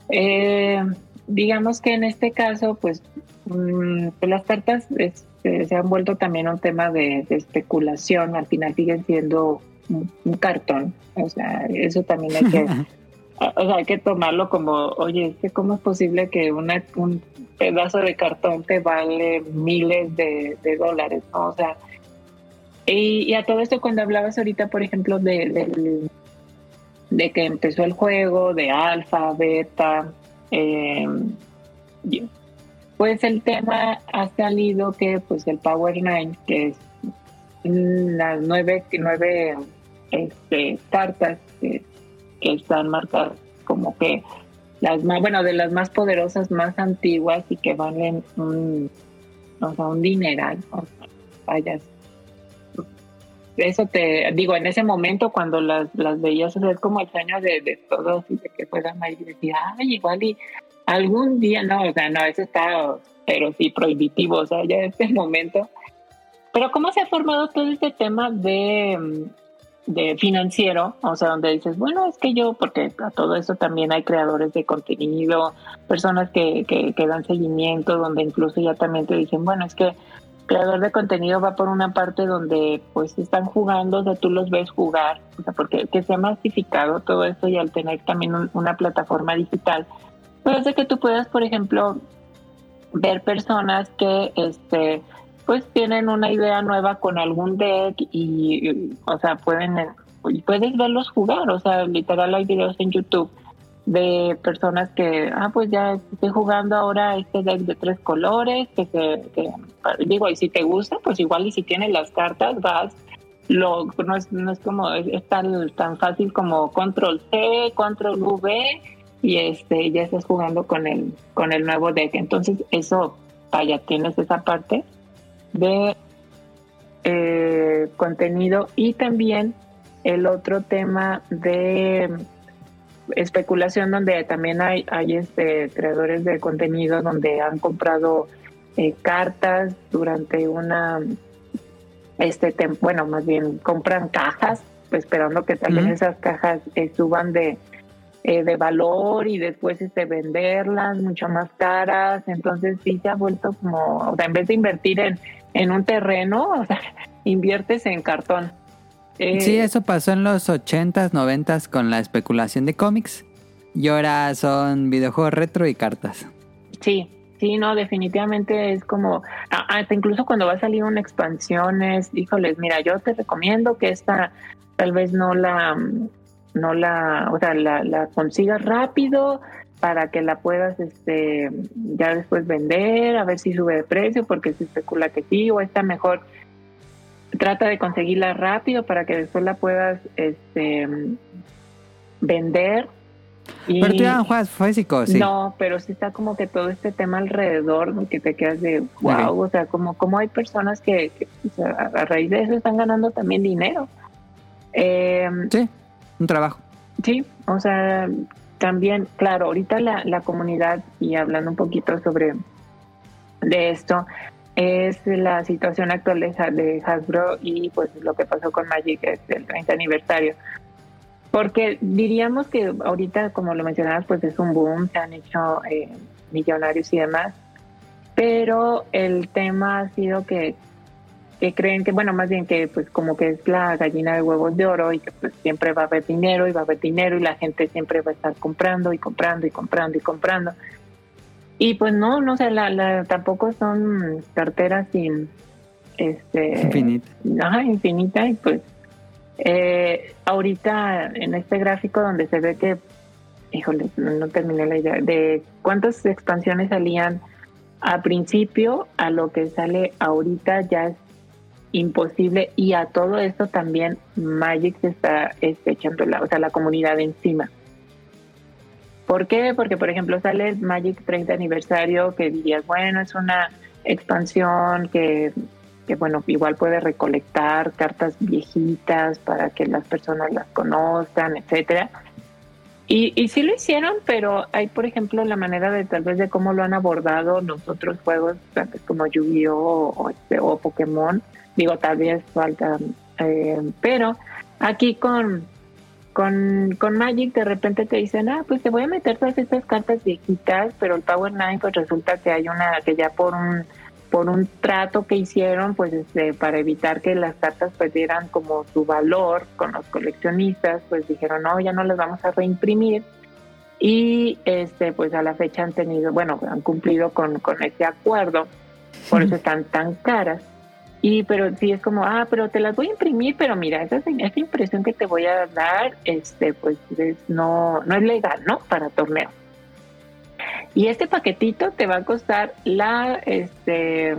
Eh, digamos que en este caso, pues, mm, pues las cartas este, se han vuelto también un tema de, de especulación, al final siguen siendo un, cartón. O sea, eso también hay que, [LAUGHS] o sea, hay que tomarlo como, oye, es ¿cómo es posible que una, un pedazo de cartón te vale miles de, dólares? ¿no? O sea, y, a todo esto cuando hablabas ahorita, por ejemplo, de, de, que empezó el juego, de alfa, beta, eh, pues el tema ha salido que pues el Power 9, que es las nueve, nueve este, cartas que, están marcadas como que las más, bueno, de las más poderosas, más antiguas y que valen un, o sea, un dineral. vaya, eso te digo, en ese momento cuando las, las veías, es como el sueño de, todos y de que puedan ir y decir, ay, igual y algún día, no, o sea, no, eso está, pero sí prohibitivo, o sea, ya en este momento pero ¿cómo se ha formado todo este tema de, de financiero? O sea, donde dices, bueno, es que yo, porque a todo eso también hay creadores de contenido, personas que, que, dan seguimiento, donde incluso ya también te dicen, bueno, es que creador de contenido va por una parte donde pues están jugando, o sea, tú los ves jugar, o sea, porque que se ha masificado todo esto y al tener también una plataforma digital, pues hace que tú puedas, por ejemplo, ver personas que este pues tienen una idea nueva con algún deck y, o sea, pueden, puedes verlos jugar, o sea, literal hay videos en YouTube de personas que, ah, pues ya estoy jugando ahora este deck de tres colores, que se, digo, y si te gusta, pues igual y si tienes las cartas, vas, lo, no es, no es como, es, tan, tan fácil como control C, control V, y este, ya estás jugando con el, con el nuevo deck. Entonces, eso, vaya, tienes esa parte de eh, contenido y también el otro tema de especulación donde también hay, hay este, creadores de contenido donde han comprado eh, cartas durante una este bueno más bien compran cajas pues, esperando que también esas cajas eh, suban de de valor y después este venderlas mucho más caras. Entonces sí se ha vuelto como o sea en vez de invertir en en un terreno, o sea, [LAUGHS] inviertes en cartón. Eh, Sí, eso pasó en los 80s, 90s con la especulación de cómics. Y ahora son videojuegos retro y cartas. Sí, sí, no, definitivamente es como, hasta incluso cuando va a salir una expansión es, híjoles, mira, yo te recomiendo que esta tal vez no la, no la, o sea, la, la consigas rápido para que la puedas, este, ya después vender, a ver si sube de precio, porque se especula que sí, o está mejor, trata de conseguirla rápido para que después la puedas, este, vender. Y... Pero tú ya no juegas físico, sí. No, pero sí está como que todo este tema alrededor que te quedas de wow, o sea, como, como hay personas que, que, o sea, a a raíz de eso están ganando también dinero. Eh, Sí, un trabajo. sí, o sea, también, claro, ahorita la, la comunidad, y hablando un poquito sobre de esto, es la situación actual de, Ha- de Hasbro y pues lo que pasó con Magic es el 30 aniversario. Porque diríamos que ahorita, como lo mencionabas, pues es un boom, se han hecho eh, millonarios y demás, pero el tema ha sido que, que creen que, bueno, más bien que pues como que es la gallina de huevos de oro y que pues siempre va a haber dinero y va a haber dinero y la gente siempre va a estar comprando y comprando y comprando y comprando. Y pues no, no sé, la, la, tampoco son carteras sin, este, Infinito. Ajá, infinita y pues eh, ahorita en este gráfico donde se ve que, híjole, no, no terminé la idea, de cuántas expansiones salían a principio a lo que sale ahorita ya es imposible y a todo esto también Magic se está este, echando la, o sea, la comunidad encima. ¿Por qué? Porque, por ejemplo, sale el Magic 30 aniversario que dirías, bueno, es una expansión que que bueno, igual puede recolectar cartas viejitas para que las personas las conozcan, etcétera. Y, y sí lo hicieron, pero hay, por ejemplo, la manera de tal vez de cómo lo han abordado los otros juegos, como Yu-Gi-Oh! O, este, o Pokémon. Digo, tal vez falta, eh, pero aquí con, con, con Magic de repente te dicen, ah, pues te voy a meter todas estas cartas viejitas, pero el Power Nine pues resulta que hay una que ya por un por un trato que hicieron, pues este, para evitar que las cartas perdieran como su valor con los coleccionistas, pues dijeron, no, ya no las vamos a reimprimir. Y este, pues a la fecha han tenido, bueno, han cumplido con, con ese acuerdo, por eso están tan caras. Y pero sí es como, ah, pero te las voy a imprimir, pero mira, esa, esa impresión que te voy a dar, este, pues es, no, no es legal, ¿no? Para torneo. Y este paquetito te va a costar la este,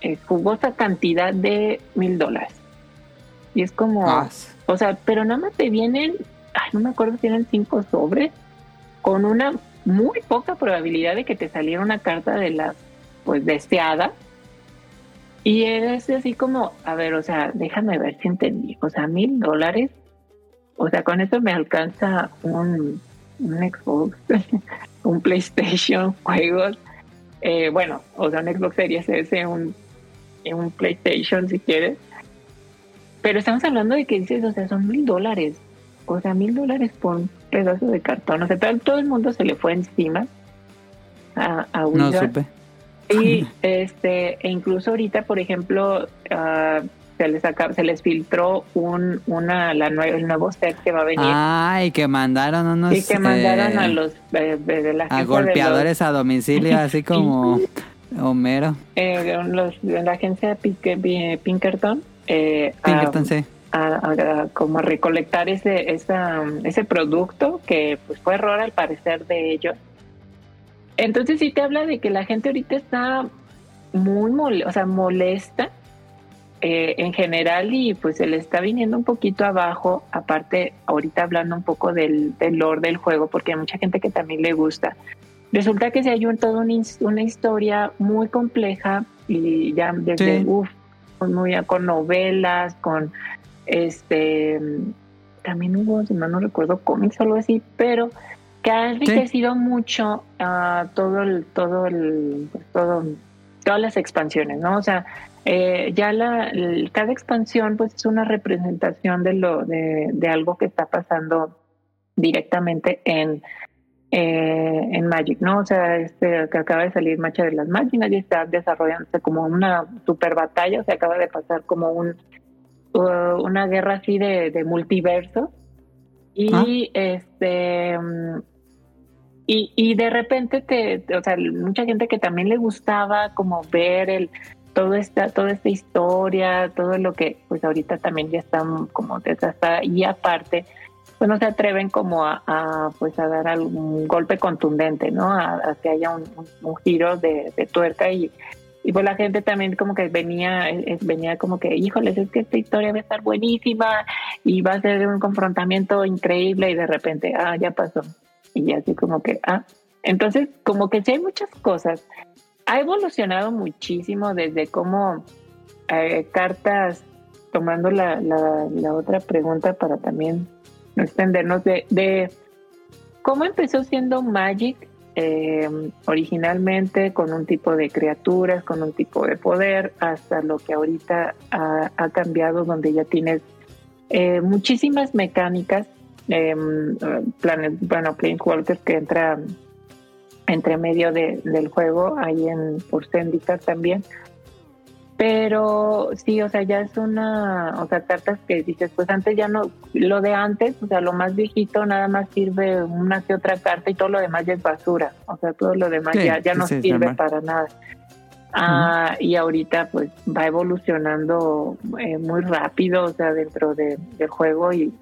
eh, jugosa cantidad de mil dólares. Y es como, Ah, o sea, pero nada más te vienen, ay, no me acuerdo si eran cinco sobres, con una muy poca probabilidad de que te saliera una carta de las, pues, deseadas. Y eres así como, a ver, o sea, déjame ver si entendí. O sea, mil dólares. O sea, con eso me alcanza un, un Xbox, [LAUGHS] un PlayStation, [LAUGHS] juegos. Eh, bueno, o sea, un Xbox Series S, un, un PlayStation si quieres. Pero estamos hablando de que dices, o sea, son mil dólares. O sea, mil dólares por un pedazo de cartón. O sea, todo, todo el mundo se le fue encima a, a no supe. Y este, e incluso ahorita, por ejemplo, ah, se les acaba- se les filtró un, una, la nue- el nuevo set que va a venir. Ay, que mandaron unos. y que mandaron eh, a los de- de la a de golpeadores a domicilio, [LAUGHS] así como Homero. los, eh, los- de la agencia Pink- eh, Pinkerton. eh, a- Pinkerton, sí. a, a- a como recolectar ese esa, ese producto que pues fue error al parecer de ellos. Entonces sí te habla de que la gente ahorita está muy mole- o sea, molesta eh, en general y pues se le está viniendo un poquito abajo, aparte ahorita hablando un poco del, del lore del juego, porque hay mucha gente que también le gusta. Resulta que se hay un, toda una, his- una historia muy compleja y ya desde, Sí. uf, muy con novelas, con este también hubo, si mal no recuerdo, cómics o algo así, pero que ha enriquecido mucho todo el, todo el, pues, todo, todas las expansiones, ¿no? O sea, eh, ya la, el- cada expansión pues es una representación de lo, de, de algo que está pasando directamente en, eh, en Magic, ¿no? O sea, este que acaba de salir Macha de las Máquinas y está desarrollándose como una super batalla, o sea, acaba de pasar como un uh, una guerra así de, de multiverso y Ah. este mm, y, y de repente te, o sea, mucha gente que también le gustaba como ver el toda esta, toda esta historia, todo lo que pues ahorita también ya están como desgastada y aparte pues no se atreven como a, pues a dar algún golpe contundente, ¿no? A, que haya un, giro de, tuerca y, y pues la gente también como que venía, eh, venía como que, híjoles, es que esta historia va a estar buenísima y va a ser un confrontamiento increíble y de repente, ah, ya pasó. Y así como que, ah, entonces como que sí hay muchas cosas. Ha evolucionado muchísimo desde cómo eh, cartas, tomando la, la, la otra pregunta para también no extendernos de, de cómo empezó siendo Magic eh, originalmente con un tipo de criaturas, con un tipo de poder, hasta lo que ahorita ha, ha cambiado, donde ya tienes eh, muchísimas mecánicas, eh, planes, bueno, Planeswalkers que entra entre medio de- del juego, ahí en por Zendikar también. Pero sí, o sea, ya es una, o sea, cartas que dices, pues antes ya no, lo de antes, o sea, lo más viejito nada más sirve una que otra carta y todo lo demás ya es basura, o sea, todo lo demás Sí, ya, ya no sirve normal. para nada. Ah, y ahorita pues va evolucionando eh, muy rápido, o sea, dentro de- del juego y,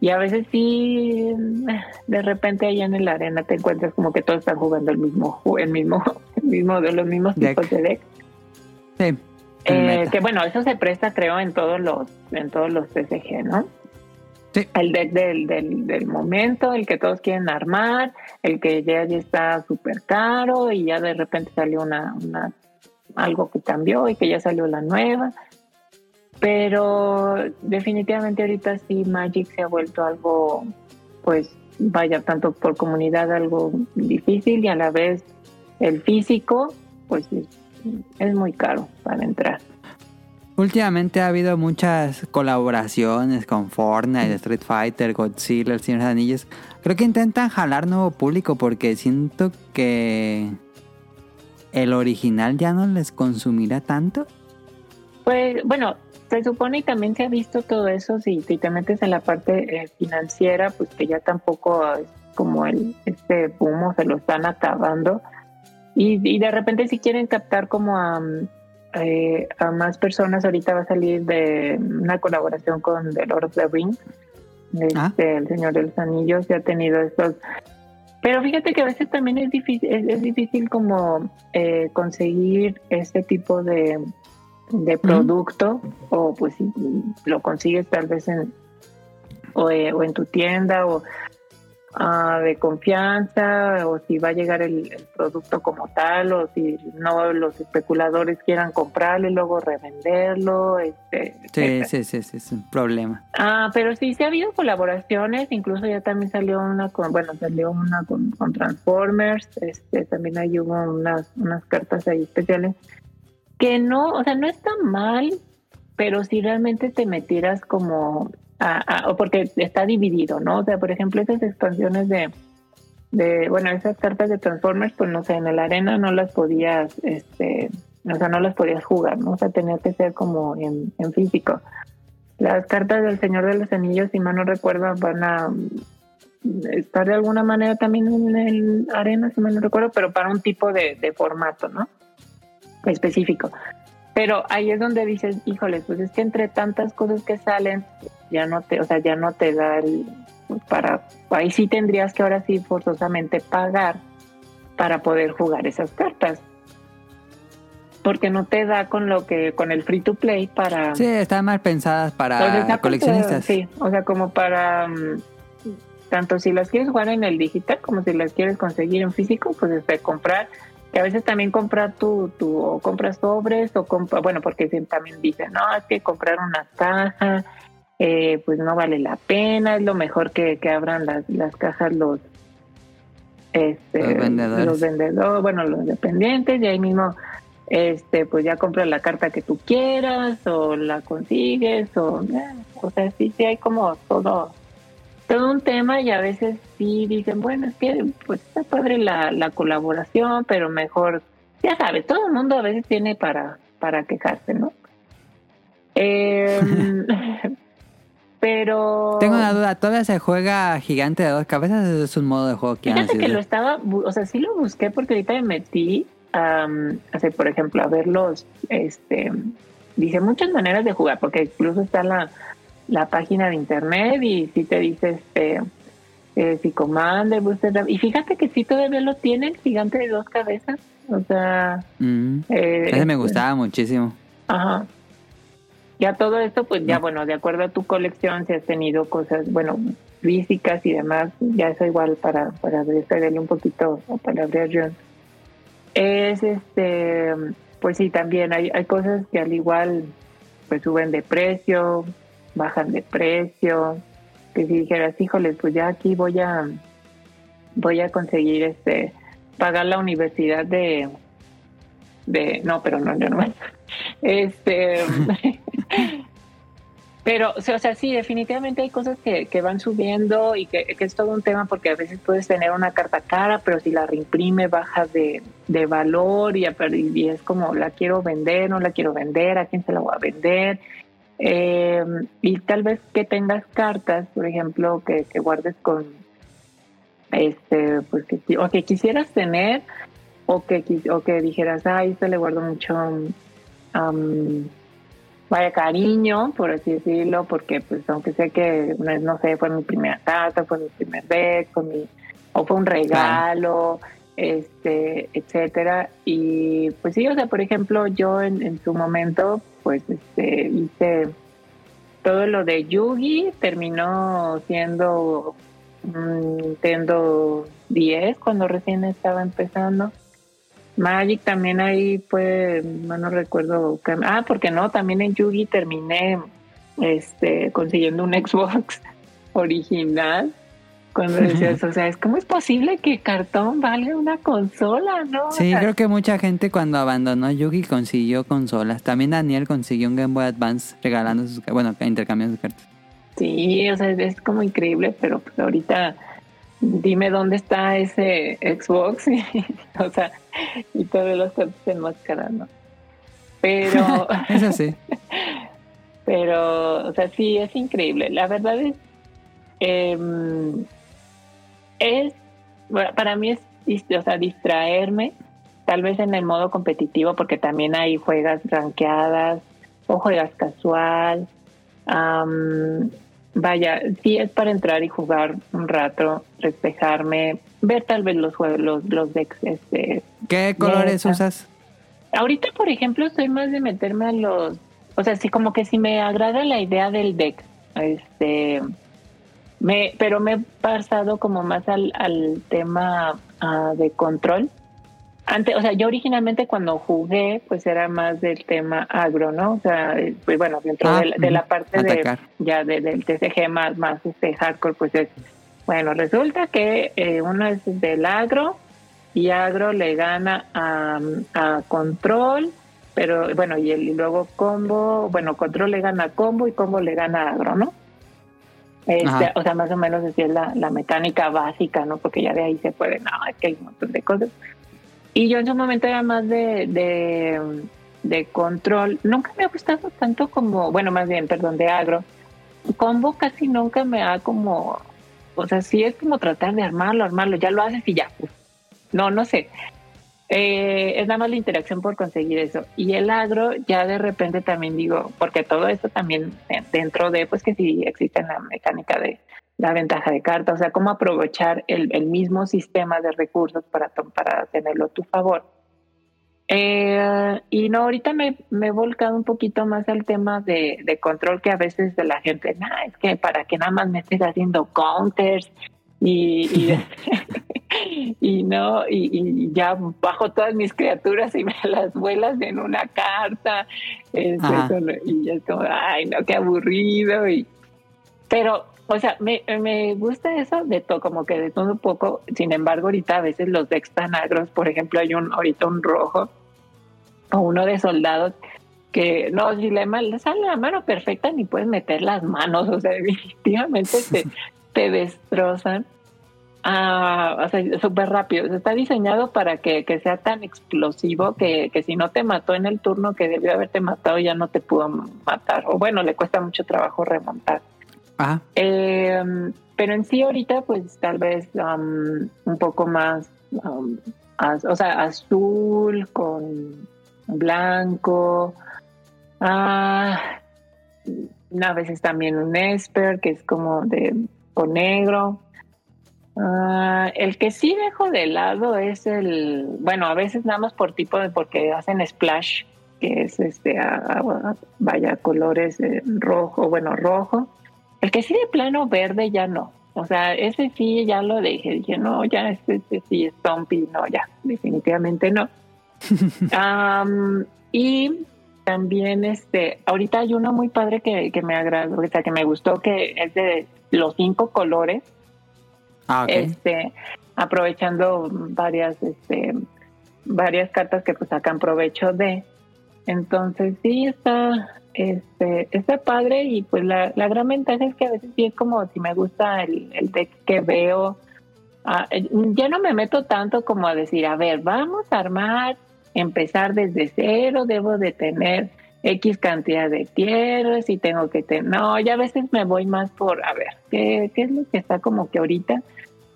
y a veces sí, de repente allá en la arena te encuentras como que todos están jugando el mismo, el mismo, [LAUGHS] el mismo de los mismos Deck. tipos de deck. Sí. Eh, que bueno, eso se presta creo en todos los, en todos los TCG, ¿no? Sí. El deck del, del, del momento, el que todos quieren armar, el que ya, ya está súper caro y ya de repente salió una, una algo que cambió y que ya salió la nueva. Pero definitivamente ahorita sí Magic se ha vuelto algo, pues vaya, tanto por comunidad algo difícil y a la vez el físico, pues es, es muy caro para entrar. Últimamente ha habido muchas colaboraciones con Fortnite, Street Fighter, Godzilla, El Señor de los Anillos. Creo que intentan jalar nuevo público porque siento que el original ya no les consumirá tanto. Pues bueno, se supone y también se ha visto todo eso, si, si te metes en la parte eh, financiera, pues que ya tampoco es como el este boom o se lo están acabando. Y, y de repente si quieren captar como a, eh, a más personas, ahorita va a salir de una colaboración con The Lord of the Rings, este, Ah. El Señor de los Anillos, ya ha tenido estos... Pero fíjate que a veces también es difícil, es, es difícil como eh, conseguir este tipo de, de producto o pues si lo consigues tal vez en o, eh, o en tu tienda o ah, de confianza o si va a llegar el, el producto como tal o si no los especuladores quieran comprarlo y luego revenderlo este Sí, etcétera. sí, sí, sí, es un problema. Ah, pero sí, sí ha habido colaboraciones, incluso ya también salió una con, bueno, salió una con, con Transformers, este, también ahí hubo unas, unas cartas ahí especiales que no, o sea, no está mal, pero si realmente te metieras como, a, porque está dividido, ¿no? O sea, por ejemplo, esas expansiones de, de, bueno, esas cartas de Transformers, pues no sé, en la arena no las podías, este, o sea, no las podías jugar, ¿no? O sea, tenía que ser como en, físico. Las cartas del Señor de los Anillos, si mal no recuerdo, van a estar de alguna manera también en el arena, si mal no recuerdo, pero para un tipo de formato, ¿no? Específico. Pero ahí es donde dices, híjole, pues es que entre tantas cosas que salen, ya no te, o sea, ya no te da el, pues, para, ahí sí tendrías que ahora sí forzosamente pagar para poder jugar esas cartas. Porque no te da con lo que, con el free to play para... Sí, están mal pensadas para coleccionistas. Sí, o sea, como para mm, tanto si las quieres jugar en el digital como si las quieres conseguir en físico, pues este, comprar, que a veces también comprar tu, tu o compras sobres o compra, bueno, porque también dicen, no, es que comprar una caja, eh, pues no vale la pena, es lo mejor que, que abran las, las cajas los este, Los vendedores. los vendedores, bueno, los dependientes, y ahí mismo este pues ya compras la carta que tú quieras o la consigues o eh, o sea sí sí hay como todo todo un tema y a veces sí dicen bueno es que pues está padre la, la colaboración pero mejor ya sabes todo el mundo a veces tiene para para quejarse no Em, [LAUGHS] pero... Tengo una duda, ¿todavía se juega gigante de dos cabezas? ¿Es un modo de juego que Fíjate que lo estaba, o sea, sí lo busqué porque ahorita me metí, o sea, por ejemplo, a ver los, este, dice muchas maneras de jugar, porque incluso está la, la página de internet y sí te dice, este, eh, si y fíjate que sí todavía lo tiene el gigante de dos cabezas, o sea, Mm, eh, ese me este, gustaba muchísimo. Ajá. Ya todo esto, pues ya, bueno, de acuerdo a tu colección, si has tenido cosas, bueno, físicas y demás, ya eso igual para, para darle un poquito, o para abrir. Es este, pues sí, también hay, hay cosas que al igual, pues suben de precio, bajan de precio, que si dijeras, híjoles, pues ya aquí voy a, voy a conseguir este, pagar la universidad de, de, no, pero no, yo no [LAUGHS] este, [LAUGHS] pero, o sea, sí, definitivamente hay cosas que, que van subiendo y que, que es todo un tema porque a veces puedes tener una carta cara, pero si la reimprime baja de, de valor y, y es como la quiero vender, no la quiero vender, a quién se la voy a vender. Eh, y tal vez que tengas cartas, por ejemplo, que, que guardes con, este, pues que, o que quisieras tener, o que, o que dijeras, ay, esto le guardo mucho, am, vaya cariño, por así decirlo, porque pues aunque sé que, no sé, fue mi primera carta, fue mi primer deck, fue mi, o fue un regalo, este, etcétera. Y pues sí, o sea, por ejemplo, yo en, en su momento, pues este, hice todo lo de Yugi, terminó siendo Nintendo 10 cuando recién estaba empezando. Magic también ahí fue, no, recuerdo. ah, porque no, también en Yugi terminé este, consiguiendo un Xbox [LAUGHS] original. Cuando decías, o sea, es ¿cómo es posible que cartón valga una consola, no? O Sí, sea, creo que mucha gente cuando abandonó Yugi consiguió consolas. También Daniel consiguió un Game Boy Advance regalando sus, bueno, intercambiando sus cartas. Sí, o sea, es como increíble, pero pues ahorita dime dónde está ese Xbox, [LAUGHS] o sea, y todas las cosas enmascarando. Pero, [LAUGHS] Eso sí. [LAUGHS] pero, o sea, sí, es increíble. La verdad es, em, es, para mí es, o sea, distraerme, tal vez en el modo competitivo, porque también hay juegas ranqueadas o juegas casual. Am, vaya, sí es para entrar y jugar un rato, despejarme, ver tal vez los juegos, los, los decks, este, ¿Qué colores usas? Ahorita, por ejemplo, soy más de meterme a los, o sea, sí como que si me agrada la idea del deck, este, me, pero me he pasado como más al, al tema ah, de control. Antes, o sea, yo originalmente cuando jugué, pues era más del tema agro, ¿no? O sea, eh, pues bueno, dentro Ah, de, la- de la parte de ya de- del TCG más, más este hardcore, pues es, bueno, resulta que eh, uno es del agro y agro le gana a, a control, pero bueno, y, el, y luego combo, bueno, control le gana a combo y combo le gana a agro, ¿no? Este, o sea, más o menos así es la, la mecánica básica, ¿no? Porque ya de ahí se puede, no, es que hay un montón de cosas. Y yo en su momento era más de, de, de control. Nunca me ha gustado tanto como, bueno, más bien, perdón, de agro. Combo casi nunca me ha como, o sea, sí es como tratar de armarlo, armarlo, ya lo haces y ya. No, no sé. Eh, es nada más la interacción por conseguir eso. Y el agro, ya de repente también digo, porque todo esto también dentro de, pues que sí existe en la mecánica de la ventaja de carta, o sea, cómo aprovechar el, el mismo sistema de recursos para, para tenerlo a tu favor. Eh, y no, ahorita me, me he volcado un poquito más al tema de, de control que a veces de la gente, nah, es que para que nada más me estés haciendo counters y, y, [LAUGHS] y no, y, y ya bajo todas mis criaturas y [LAUGHS] me las vuelas en una carta. Eso no- y ya es como, ay, no, qué aburrido. Y, pero, o sea, me, me gusta eso de todo, como que de todo un poco. Sin embargo, ahorita a veces los decks tan agros, por ejemplo, hay un ahorita un rojo o uno de soldados que no, si le sale la mano perfecta ni puedes meter las manos, o sea, [LAUGHS] definitivamente te, te destrozan. Ah, o sea, súper rápido. Está diseñado para que, que sea tan explosivo que, que, si no te mató en el turno que debió haberte matado, ya no te pudo matar. O bueno, le cuesta mucho trabajo remontar. Ajá. Eh, pero en sí ahorita, pues tal vez um, un poco más, um, az- o sea, azul con blanco. Ah, a veces también un esper, que es como de con negro. Ah, el que sí dejo de lado es el, bueno, a veces nada más por tipo de, porque hacen splash, que es este, a- a- vaya, colores eh, rojo, bueno, rojo. El que sí de plano verde ya no. O sea, ese sí ya lo dejé. Dije, no, ya este, este sí, Stompy, no, ya, definitivamente no. [LAUGHS] Y también, este, ahorita hay uno muy padre que, que me agradó, o sea, que me gustó, que es de los cinco colores. Ah, este aprovechando varias este varias cartas que pues sacan provecho de. Entonces sí está este está padre y pues la, la gran ventaja es que a veces sí es como si me gusta el, el deck que veo. Ah, eh, ya no me meto tanto como a decir a ver vamos a armar empezar desde cero debo de tener X cantidad de tierras y tengo que tener... No, ya a veces me voy más por, a ver, ¿qué, qué es lo que está como que ahorita?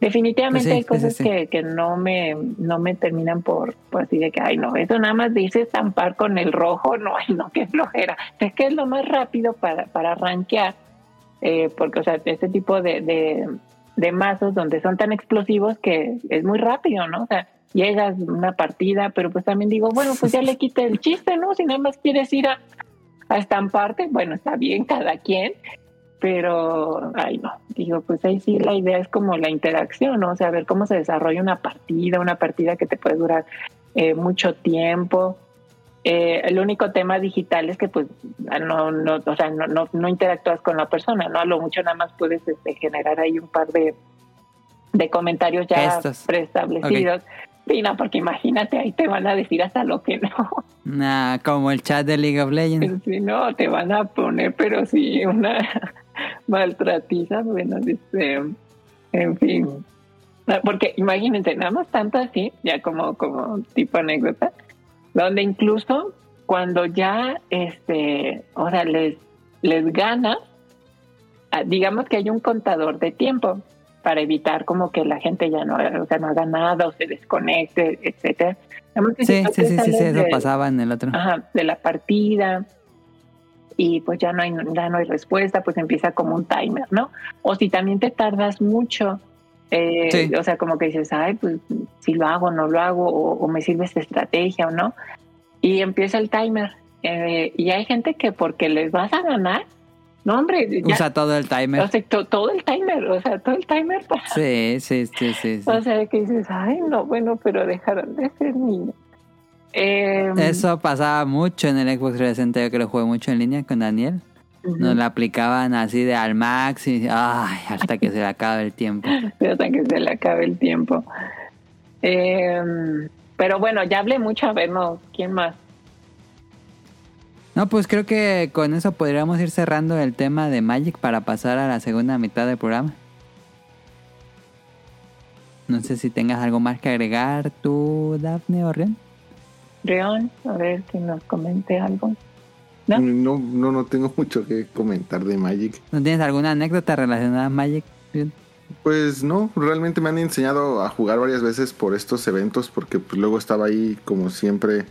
Definitivamente Sí, hay sí, cosas sí. Que, que no me no me terminan por, por así de que, ay, no, eso nada más dice estampar con el rojo, no, ay, no, qué flojera. Es que es lo más rápido para, para rankear, eh, porque, o sea, este tipo de, de, de mazos donde son tan explosivos que es muy rápido, ¿no? O sea, llegas una partida, pero pues también digo, bueno, pues ya le quité el chiste, ¿no? Si nada más quieres ir a, a estamparte, bueno, está bien cada quien, pero, ay no, digo, pues ahí sí la idea es como la interacción, ¿no? O sea, ver cómo se desarrolla una partida, una partida que te puede durar eh, mucho tiempo. Eh, el único tema digital es que pues no, no, o sea, no, no, no interactúas con la persona, ¿no? A lo mucho nada más puedes este, generar ahí un par de, de comentarios ya preestablecidos. Porque imagínate, ahí te van a decir hasta lo que no. Nah, como el chat de League of Legends. Si no, te van a poner, pero sí, una [LAUGHS] maltratiza, bueno, este, en fin. Ah, Porque imagínense, nada más tanto así, ya como, como tipo anécdota, donde incluso cuando ya, este, sea, les, les gana, ah, digamos que hay un contador de tiempo para evitar como que la gente ya no, o sea, no haga nada o se desconecte, etcétera. Sí, sí, sí, sí, eso pasaba en el otro. ajá, de la partida y pues ya no hay ya no hay respuesta, pues empieza como un timer, ¿no? O si también te tardas mucho, eh, Sí. o sea, como que dices, ay, pues si lo hago, no lo hago, o, o me sirve esta estrategia o no, y empieza el timer. Eh, y hay gente que porque les vas a ganar, no, hombre, ya, Usa todo el timer. o sea, to- todo el timer, o sea, todo el timer para Sí, sí, sí, sí. sí. o sea, que dices, ay, no, bueno, pero dejaron de ser niños. Eh, Eso pasaba mucho en el Xbox 360, yo que lo jugué mucho en línea con Daniel. Nos la aplicaban así de al max y ay, hasta que se le acabe el tiempo. [LAUGHS] hasta que se le acabe el tiempo. Eh, pero bueno, ya hablé mucho, a ver, no, ¿quién más? No, pues creo que con eso podríamos ir cerrando el tema de Magic para pasar a la segunda mitad del programa. No sé si tengas algo más que agregar tú, Daphne o Rion. León, a ver que nos comente algo. ¿No? No, no, no tengo [LAUGHS] mucho que comentar de Magic. ¿No tienes alguna anécdota relacionada a Magic? Rion? Pues no, realmente me han enseñado a jugar varias veces por estos eventos porque pues, luego estaba ahí como siempre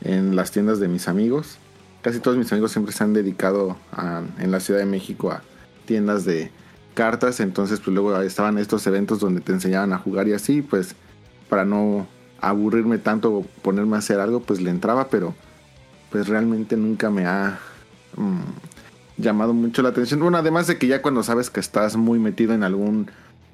en las tiendas de mis amigos. Casi todos mis amigos siempre se han dedicado a- en la Ciudad de México a tiendas de cartas, entonces pues luego estaban estos eventos donde te enseñaban a jugar y así, pues para no aburrirme tanto o ponerme a hacer algo, pues le entraba, pero pues realmente nunca me ha mm, llamado mucho la atención. Bueno, además de que ya cuando sabes que estás muy metido en algún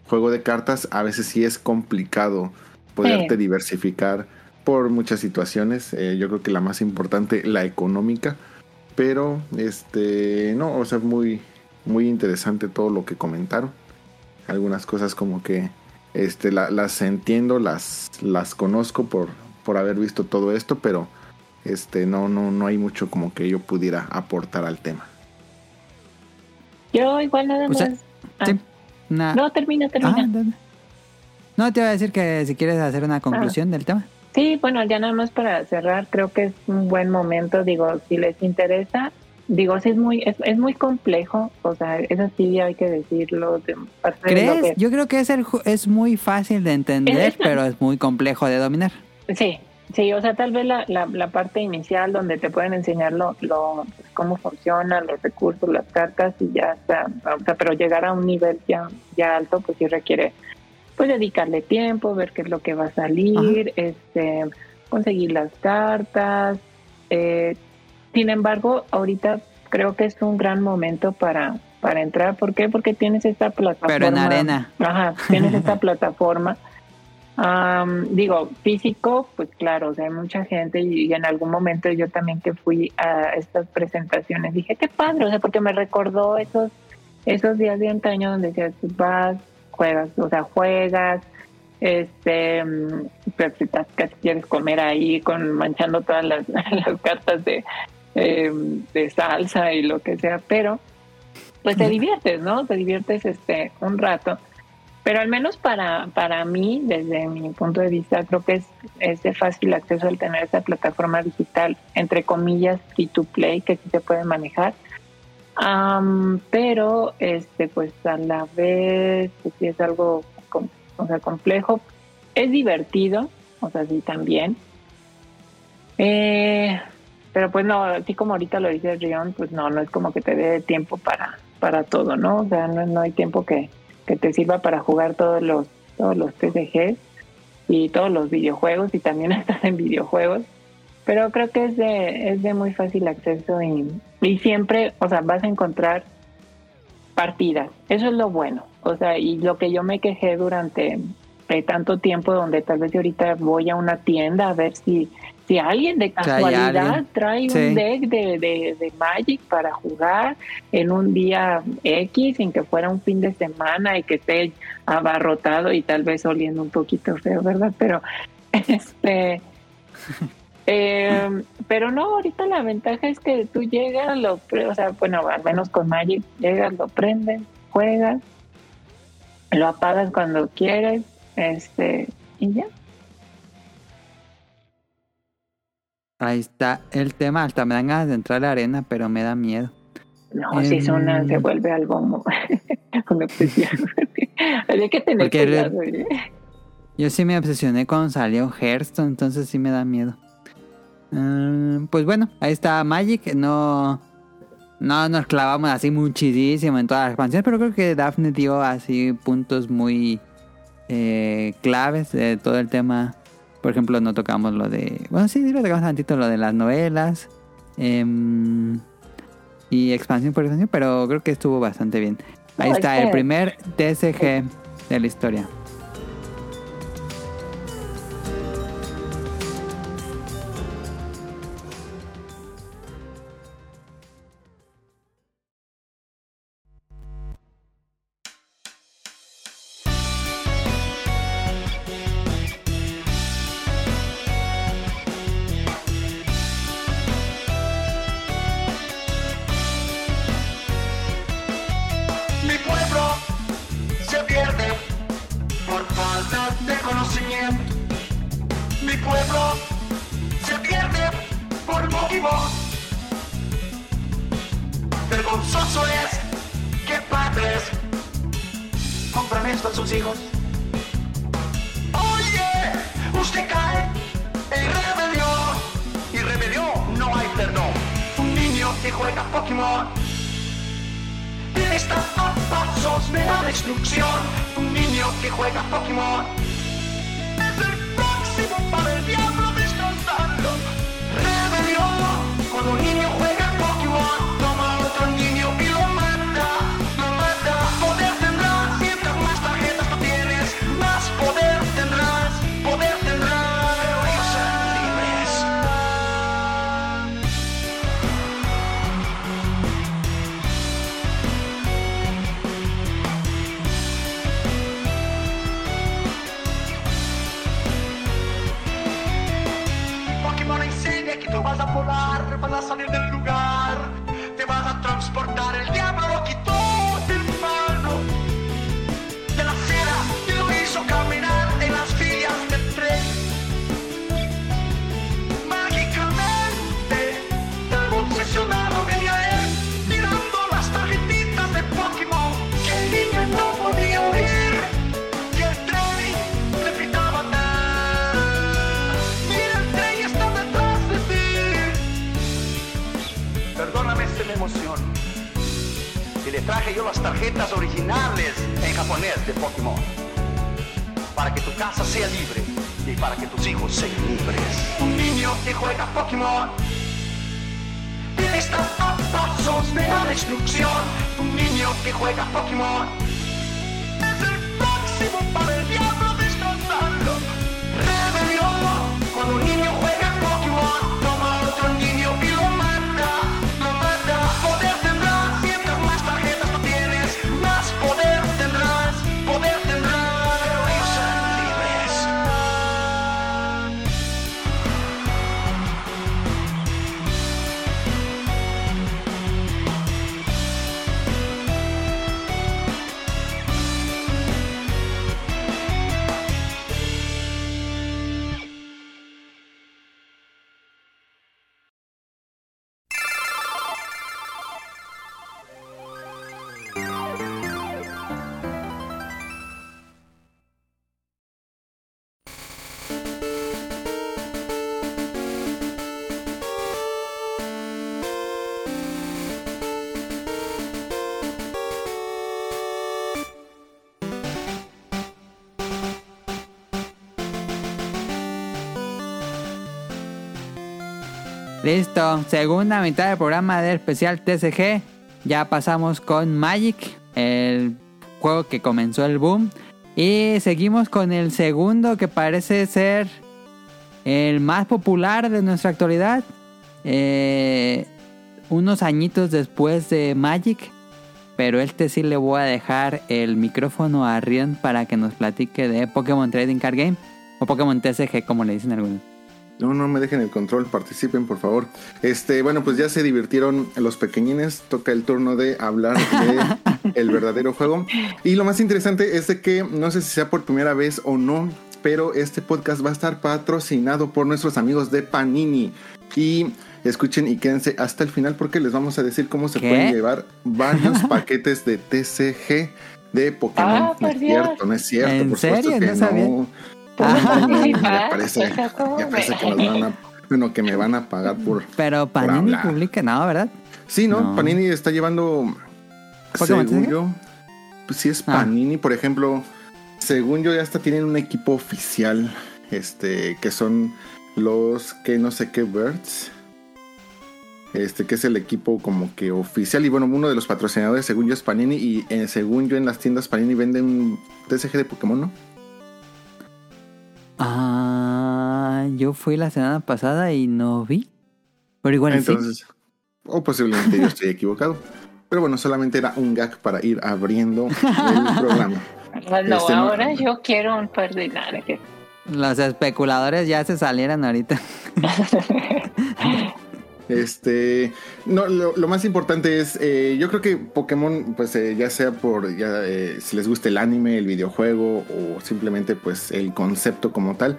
juego de cartas, a veces sí es complicado poderte Sí. diversificar por muchas situaciones. Eh, yo creo que la más importante, la económica. Pero, este, no, o sea, muy, muy interesante todo lo que comentaron. Algunas cosas como que, este, la- las entiendo, las, las conozco por, por haber visto todo esto, pero, este, no, no, no hay mucho como que yo pudiera aportar al tema. Yo igual nada O más. sea, Ah, sí. Una- No, termina, Ah, termina. dale. No, te iba a decir que si quieres hacer una conclusión del tema. Sí, bueno, ya nada más para cerrar, creo que es un buen momento, digo, si les interesa, digo, sí es muy es, es muy complejo, o sea, eso sí hay que decirlo. De ¿Crees? que- Yo creo que es, el, es muy fácil de entender, pero es muy complejo de dominar. Sí, sí, o sea, tal vez la, la, la parte inicial donde te pueden enseñar lo, lo, pues, cómo funcionan los recursos, las cartas y ya está, o sea, pero llegar a un nivel ya, ya alto, pues sí requiere, pues dedicarle tiempo, ver qué es lo que va a salir, este, conseguir las cartas. Eh, sin embargo, ahorita creo que es un gran momento para, para entrar. ¿Por qué? Porque tienes esta plataforma. Pero en arena. Ajá, tienes esta [LAUGHS] plataforma. Am, digo, físico, pues claro, o sea, hay mucha gente y, y en algún momento yo también que fui a estas presentaciones dije, qué padre, o sea, porque me recordó esos esos días de antaño donde decías, vas, juegas, o sea, juegas, este, mm, casi quieres comer ahí con manchando todas las, [LAUGHS] las cartas de, eh, de salsa y lo que sea, pero pues te diviertes, ¿no? Te diviertes este un rato. Pero al menos para, para mí, desde mi punto de vista, creo que es, es de fácil acceso al tener esa plataforma digital, entre comillas, free to play, que sí se puede manejar. Am, pero, este, pues a la vez, pues, sí es algo o sea, complejo. Es divertido, o sea, sí también. Eh, pero pues no, así como ahorita lo dice Rion, pues no, no es como que te dé tiempo para, para todo, ¿no? O sea, no, no hay tiempo que, que te sirva para jugar todos los, todos los TCGs y todos los videojuegos y también [LAUGHS] estás en videojuegos. Pero creo que es de, es de muy fácil acceso y, y siempre, o sea, vas a encontrar partidas. Eso es lo bueno. O sea, y lo que yo me quejé durante eh, tanto tiempo, donde tal vez yo ahorita voy a una tienda a ver si, si alguien de casualidad alguien. trae Sí. un deck de, de, de Magic para jugar en un día X, sin que fuera un fin de semana y que esté abarrotado y tal vez oliendo un poquito feo, ¿verdad? Pero [LAUGHS] este. Eh, pero no, ahorita la ventaja es que tú llegas, lo, pre- o sea, bueno, al menos con Magic, llegas, lo prendes, juegas, lo apagas cuando quieres, este, y ya. Ahí está el tema. Hasta me dan ganas de entrar a la arena, pero me da miedo. No, si es una, Em. se vuelve algo [LAUGHS] una obsesión. [LAUGHS] Hay que tener cuidado. ¿eh? Yo sí me obsesioné cuando salió Hearthstone, entonces sí me da miedo. Mm, pues bueno, ahí está Magic. No, no nos clavamos así muchísimo en todas las expansiones, pero creo que Daphne dio así puntos muy eh, claves de todo el tema. Por ejemplo, no tocamos lo de... Bueno, sí, sí lo tocamos tantito lo de las novelas. em, y expansión por expansión, pero creo que estuvo bastante bien. Ahí No, está es el primer TSG de la historia. Listo, segunda mitad del programa del especial TCG. Ya pasamos con Magic, el juego que comenzó el boom. Y seguimos con el segundo que parece ser el más popular de nuestra actualidad. Eh, unos añitos después de Magic. Pero este sí le voy a dejar el micrófono a Rion para que nos platique de Pokémon Trading Card Game. O Pokémon TCG como le dicen algunos. No, no me dejen el control, participen por favor. Este, bueno, pues ya se divirtieron los pequeñines, toca el turno de hablar de el verdadero juego. Y lo más interesante es de que no sé si sea por primera vez o no, pero este podcast va a estar patrocinado por nuestros amigos de Panini. Y escuchen y quédense hasta el final porque les vamos a decir cómo se ¿Qué? pueden llevar varios [LAUGHS] paquetes de TCG de Pokémon. Ah, no es cierto, no es cierto, ¿En por supuesto serio? que No sabía. no. ¿Puedo Ya participar? parece, O sea, ¿cómo ya parece me- que nos van a, bueno, que me van a pagar por. Pero Panini hablar. publica, no, ¿verdad? Sí, ¿no? No. Panini está llevando. ¿Pokémon Según yo, pues sí es Ah. Panini, por ejemplo. Según yo, ya hasta tienen un equipo oficial. Este, que son los que no sé qué Birds. Este, que es el equipo como que oficial. Y bueno, uno de los patrocinadores, según yo, es Panini. Y eh, según yo, en las tiendas Panini venden TCG de Pokémon, ¿no? Ah, yo fui la semana pasada y no vi. Pero igual sí. Entonces, o posiblemente yo estoy equivocado. Pero bueno, solamente era un gag para ir abriendo el [LAUGHS] programa. Bueno, Este, no- ahora yo quiero un par de nada. Los especuladores ya se salieron ahorita. [LAUGHS] Este, no, lo, más importante es, eh, yo creo que Pokémon, pues eh, ya sea por, ya, eh, si les gusta el anime, el videojuego o simplemente pues el concepto como tal,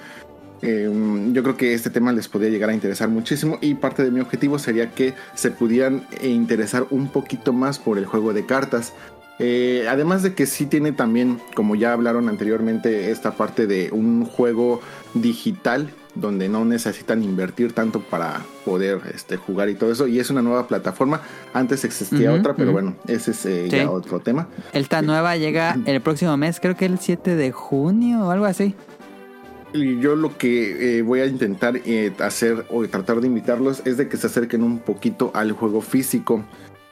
yo creo que este tema les podría llegar a interesar muchísimo y parte de mi objetivo sería que se pudieran interesar un poquito más por el juego de cartas. Además de que sí tiene también, como ya hablaron anteriormente, esta parte de un juego digital donde no necesitan invertir tanto para poder este, jugar y todo eso. Y es una nueva plataforma. Antes existía otra, pero bueno, ese es eh, Sí. ya otro tema. Esta nueva llega [CLEARS THROAT] el próximo mes, creo que el 7 de junio o algo así. Y yo lo que eh, voy a intentar eh, hacer o tratar de invitarlos es de que se acerquen un poquito al juego físico.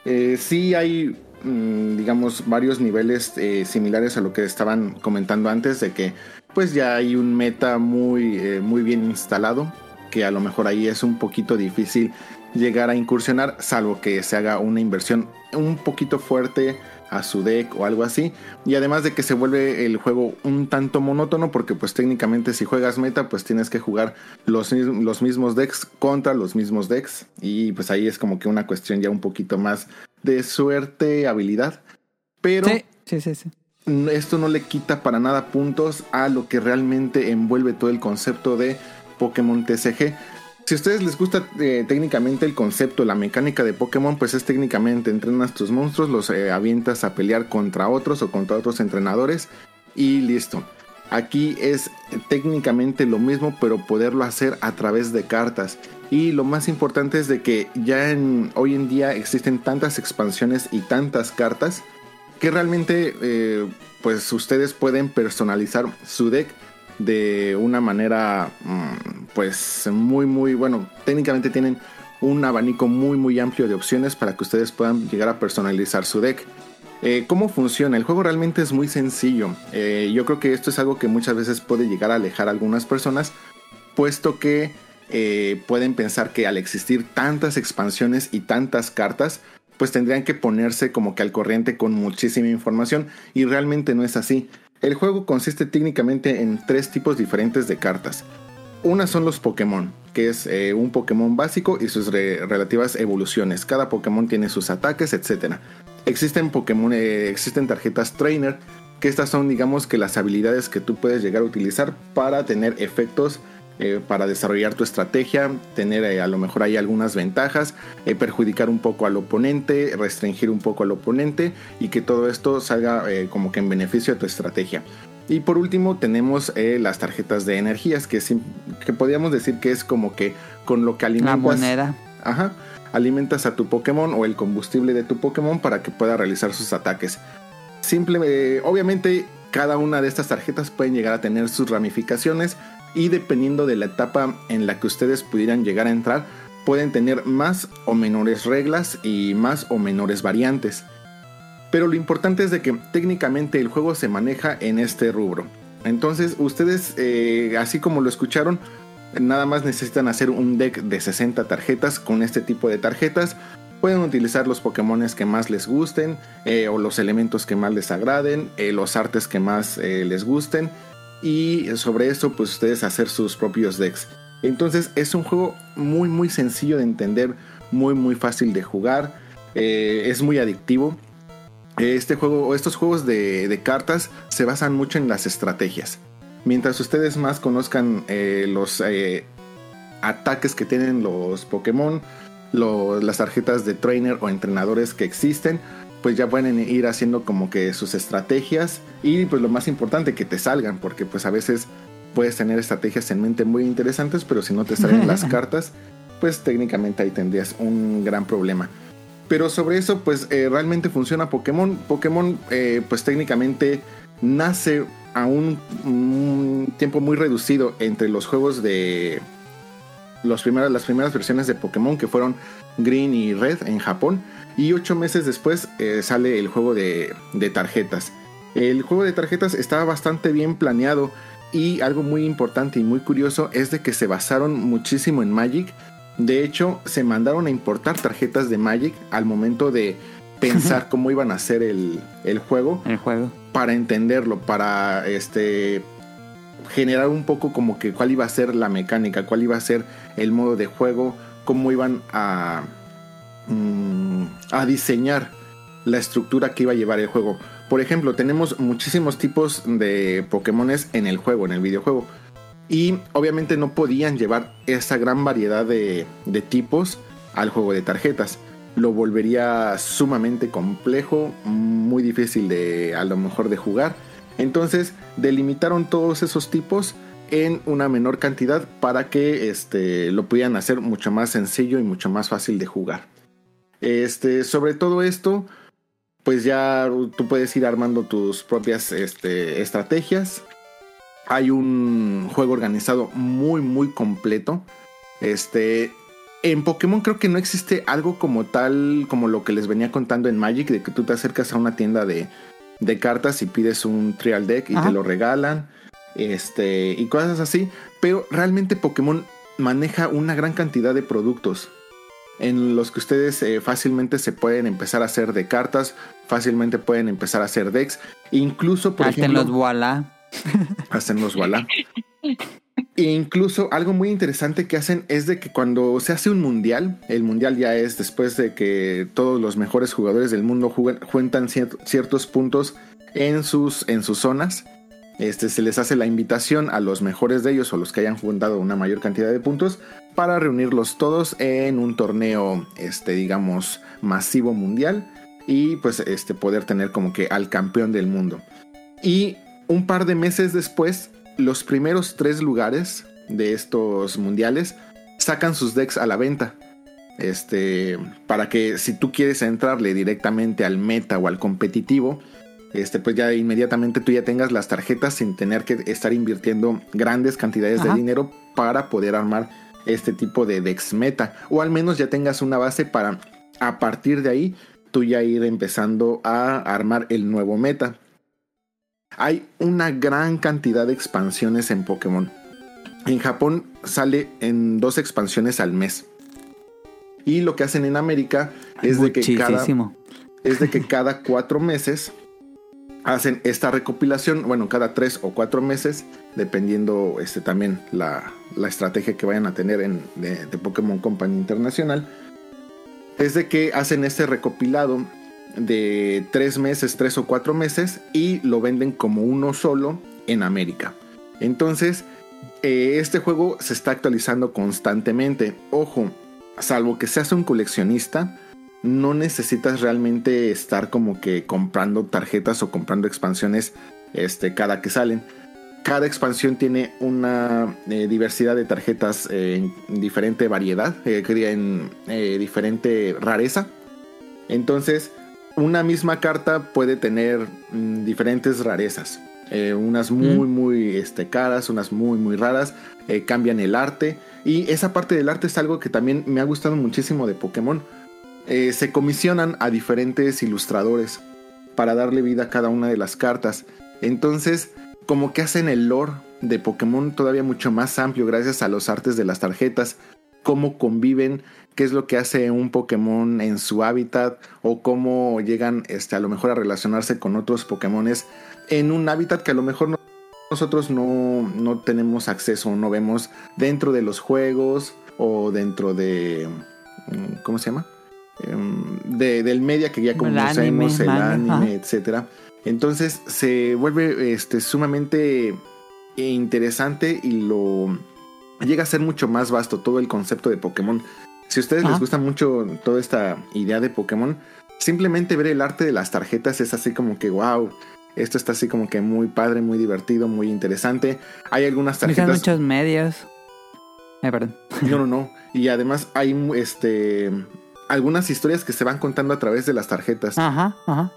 Eh, sí hay, mm, digamos, varios niveles eh, similares a lo que estaban comentando antes, de que pues ya hay un meta muy, eh, muy bien instalado, que a lo mejor ahí es un poquito difícil llegar a incursionar, salvo que se haga una inversión un poquito fuerte a su deck o algo así. Y además de que se vuelve el juego un tanto monótono, porque pues técnicamente si juegas meta, pues tienes que jugar los, los mismos decks contra los mismos decks. Y pues ahí es como que una cuestión ya un poquito más de suerte, habilidad. Pero Sí, sí, sí, sí. Esto no le quita para nada puntos a lo que realmente envuelve todo el concepto de Pokémon TCG. Si a ustedes les gusta eh, técnicamente el concepto, la mecánica de Pokémon, pues es técnicamente entrenas tus monstruos, los eh, avientas a pelear contra otros o contra otros entrenadores y listo. Aquí es técnicamente lo mismo, pero poderlo hacer a través de cartas. Y lo más importante es de que ya hoy en día existen tantas expansiones y tantas cartas que realmente eh, pues ustedes pueden personalizar su deck de una manera mm, pues muy muy bueno técnicamente tienen un abanico muy muy amplio de opciones para que ustedes puedan llegar a personalizar su deck eh, ¿Cómo funciona? El juego realmente es muy sencillo. Eh, yo creo que esto es algo que muchas veces puede llegar a alejar a algunas personas, puesto que pueden pensar que al existir tantas expansiones y tantas cartas, pues tendrían que ponerse como que al corriente con muchísima información y realmente no es así. El juego consiste técnicamente en tres tipos diferentes de cartas. Una son los Pokémon, que es un Pokémon básico y sus relativas evoluciones. Cada Pokémon tiene sus ataques, etc. Existen Pokémon, eh, existen tarjetas Trainer, que estas son digamos que las habilidades que tú puedes llegar a utilizar para tener efectos eh, para desarrollar tu estrategia, tener eh, a lo mejor hay algunas ventajas, perjudicar un poco al oponente, restringir un poco al oponente y que todo esto salga como que en beneficio de tu estrategia. Y por último tenemos las tarjetas de energías, que, que podríamos decir que es como que con lo que alimentas... La moneda. Ajá alimentas a tu Pokémon o el combustible de tu Pokémon para que pueda realizar sus ataques. Simple, eh, obviamente cada una de estas tarjetas pueden llegar a tener sus ramificaciones y dependiendo de la etapa en la que ustedes pudieran llegar a entrar, pueden tener más o menores reglas y más o menores variantes. Pero lo importante es de que técnicamente el juego se maneja en este rubro. Entonces ustedes, eh, así como lo escucharon, Nada más necesitan hacer un deck de 60 tarjetas con este tipo de tarjetas. Pueden utilizar los Pokémon que más les gusten eh, o los elementos que más les agraden, eh, los artes que más les gusten y sobre eso pues ustedes hacer sus propios decks. Entonces es un juego muy muy sencillo de entender, muy muy fácil de jugar, es muy adictivo. Este juego estos juegos de cartas se basan mucho en las estrategias. Mientras ustedes más conozcan eh, los eh, ataques que tienen los Pokémon, las tarjetas de trainer o entrenadores que existen, pues ya pueden ir haciendo como que sus estrategias y pues lo más importante que te salgan, porque pues a veces puedes tener estrategias en mente muy interesantes, pero si no te salen las [LAUGHS] cartas, pues técnicamente ahí tendrías un gran problema. Pero sobre eso, pues eh, realmente funciona Pokémon. Pokémon, pues técnicamente nace a un, tiempo muy reducido entre los juegos de los primeras, las primeras versiones de Pokémon que fueron Green y Red en Japón y ocho meses después eh, sale el juego de, de, tarjetas. El juego de tarjetas estaba bastante bien planeado y algo muy importante y muy curioso es de que se basaron muchísimo en Magic. De hecho, se mandaron a importar tarjetas de Magic al momento de pensar [LAUGHS] cómo iban a hacer el, el juego. El juego para entenderlo, para este generar un poco como que cuál iba a ser la mecánica, cuál iba a ser el modo de juego, cómo iban a, mm, a diseñar la estructura que iba a llevar el juego. Por ejemplo, tenemos muchísimos tipos de Pokémones en el juego, en el videojuego. Y obviamente no podían llevar esa gran variedad de, de tipos al juego de tarjetas lo volvería sumamente complejo, muy difícil de a lo mejor de jugar. Entonces delimitaron todos esos tipos en una menor cantidad para que este, lo pudieran hacer mucho más sencillo y mucho más fácil de jugar. Este, sobre todo esto, pues ya tú puedes ir armando tus propias este, estrategias. Hay un juego organizado muy muy completo. Este, en Pokémon creo que no existe algo como tal, como lo que les venía contando en Magic, de que tú te acercas a una tienda de, cartas y pides un trial deck y te lo regalan, este, y cosas así. Pero realmente Pokémon maneja una gran cantidad de productos en los que ustedes eh, fácilmente se pueden empezar a hacer de cartas, fácilmente pueden empezar a hacer decks, incluso por Hacen ejemplo... los voilà. [LAUGHS] Hacen los voilà. E incluso algo muy interesante que hacen es de que cuando se hace un mundial, el mundial ya es después de que todos los mejores jugadores del mundo juegan, ciertos puntos en sus, en sus zonas. Este, se les hace la invitación a los mejores de ellos o los que hayan fundado una mayor cantidad de puntos para reunirlos todos en un torneo, este, digamos, masivo mundial y pues este, poder tener como que al campeón del mundo. Y un par de meses después los primeros tres lugares de estos mundiales sacan sus decks a la venta. Este, para que si tú quieres entrarle directamente al meta o al competitivo, este, pues ya inmediatamente tú ya tengas las tarjetas sin tener que estar invirtiendo grandes cantidades Ajá. de dinero para poder armar este tipo de decks meta. O al menos ya tengas una base para a partir de ahí tú ya ir empezando a armar el nuevo meta. Hay una gran cantidad de expansiones en Pokémon. En Japón sale en dos expansiones al mes. Y lo que hacen en América es de que cada, es de que cada cuatro meses hacen esta recopilación, bueno, cada tres o cuatro meses, dependiendo este, también la, la estrategia que vayan a tener en, de, Pokémon Company Internacional, es de que hacen este recopilado de tres meses, tres o cuatro meses, y lo venden como uno solo en América. Entonces, eh, este juego se está actualizando constantemente. Ojo, salvo que seas un coleccionista, no necesitas realmente estar como que comprando tarjetas o comprando expansiones este, cada que salen. Cada expansión tiene una eh, diversidad de tarjetas eh, en diferente variedad, eh, en eh, diferente rareza. Entonces, una misma carta puede tener mm, diferentes rarezas. Unas muy, muy este, caras, unas muy, muy raras. cambian el arte. Y esa parte del arte es algo que también me ha gustado muchísimo de Pokémon. Eh, se comisionan a diferentes ilustradores para darle vida a cada una de las cartas. Entonces, como que hacen el lore de Pokémon todavía mucho más amplio gracias a los artes de las tarjetas, cómo conviven, qué es lo que hace un Pokémon en su hábitat o cómo llegan este, a lo mejor a relacionarse con otros Pokémones en un hábitat que a lo mejor no- nosotros no, no tenemos acceso no vemos dentro de los juegos o dentro de... mm, ¿Cómo se llama? Em, de- del media que ya El conocemos, anime, el anime, etcétera. Entonces se vuelve este, sumamente interesante y lo llega a ser mucho más vasto todo el concepto de Pokémon. Si a ustedes les Ajá. gusta mucho toda esta idea de Pokémon, simplemente ver el arte de las tarjetas es así como que wow. Esto está así como que muy padre, muy divertido, muy interesante. Hay algunas tarjetas. muchos medios. Ay, perdón. No, no, no. Y además hay este algunas historias que se van contando a través de las tarjetas. Ajá, ajá.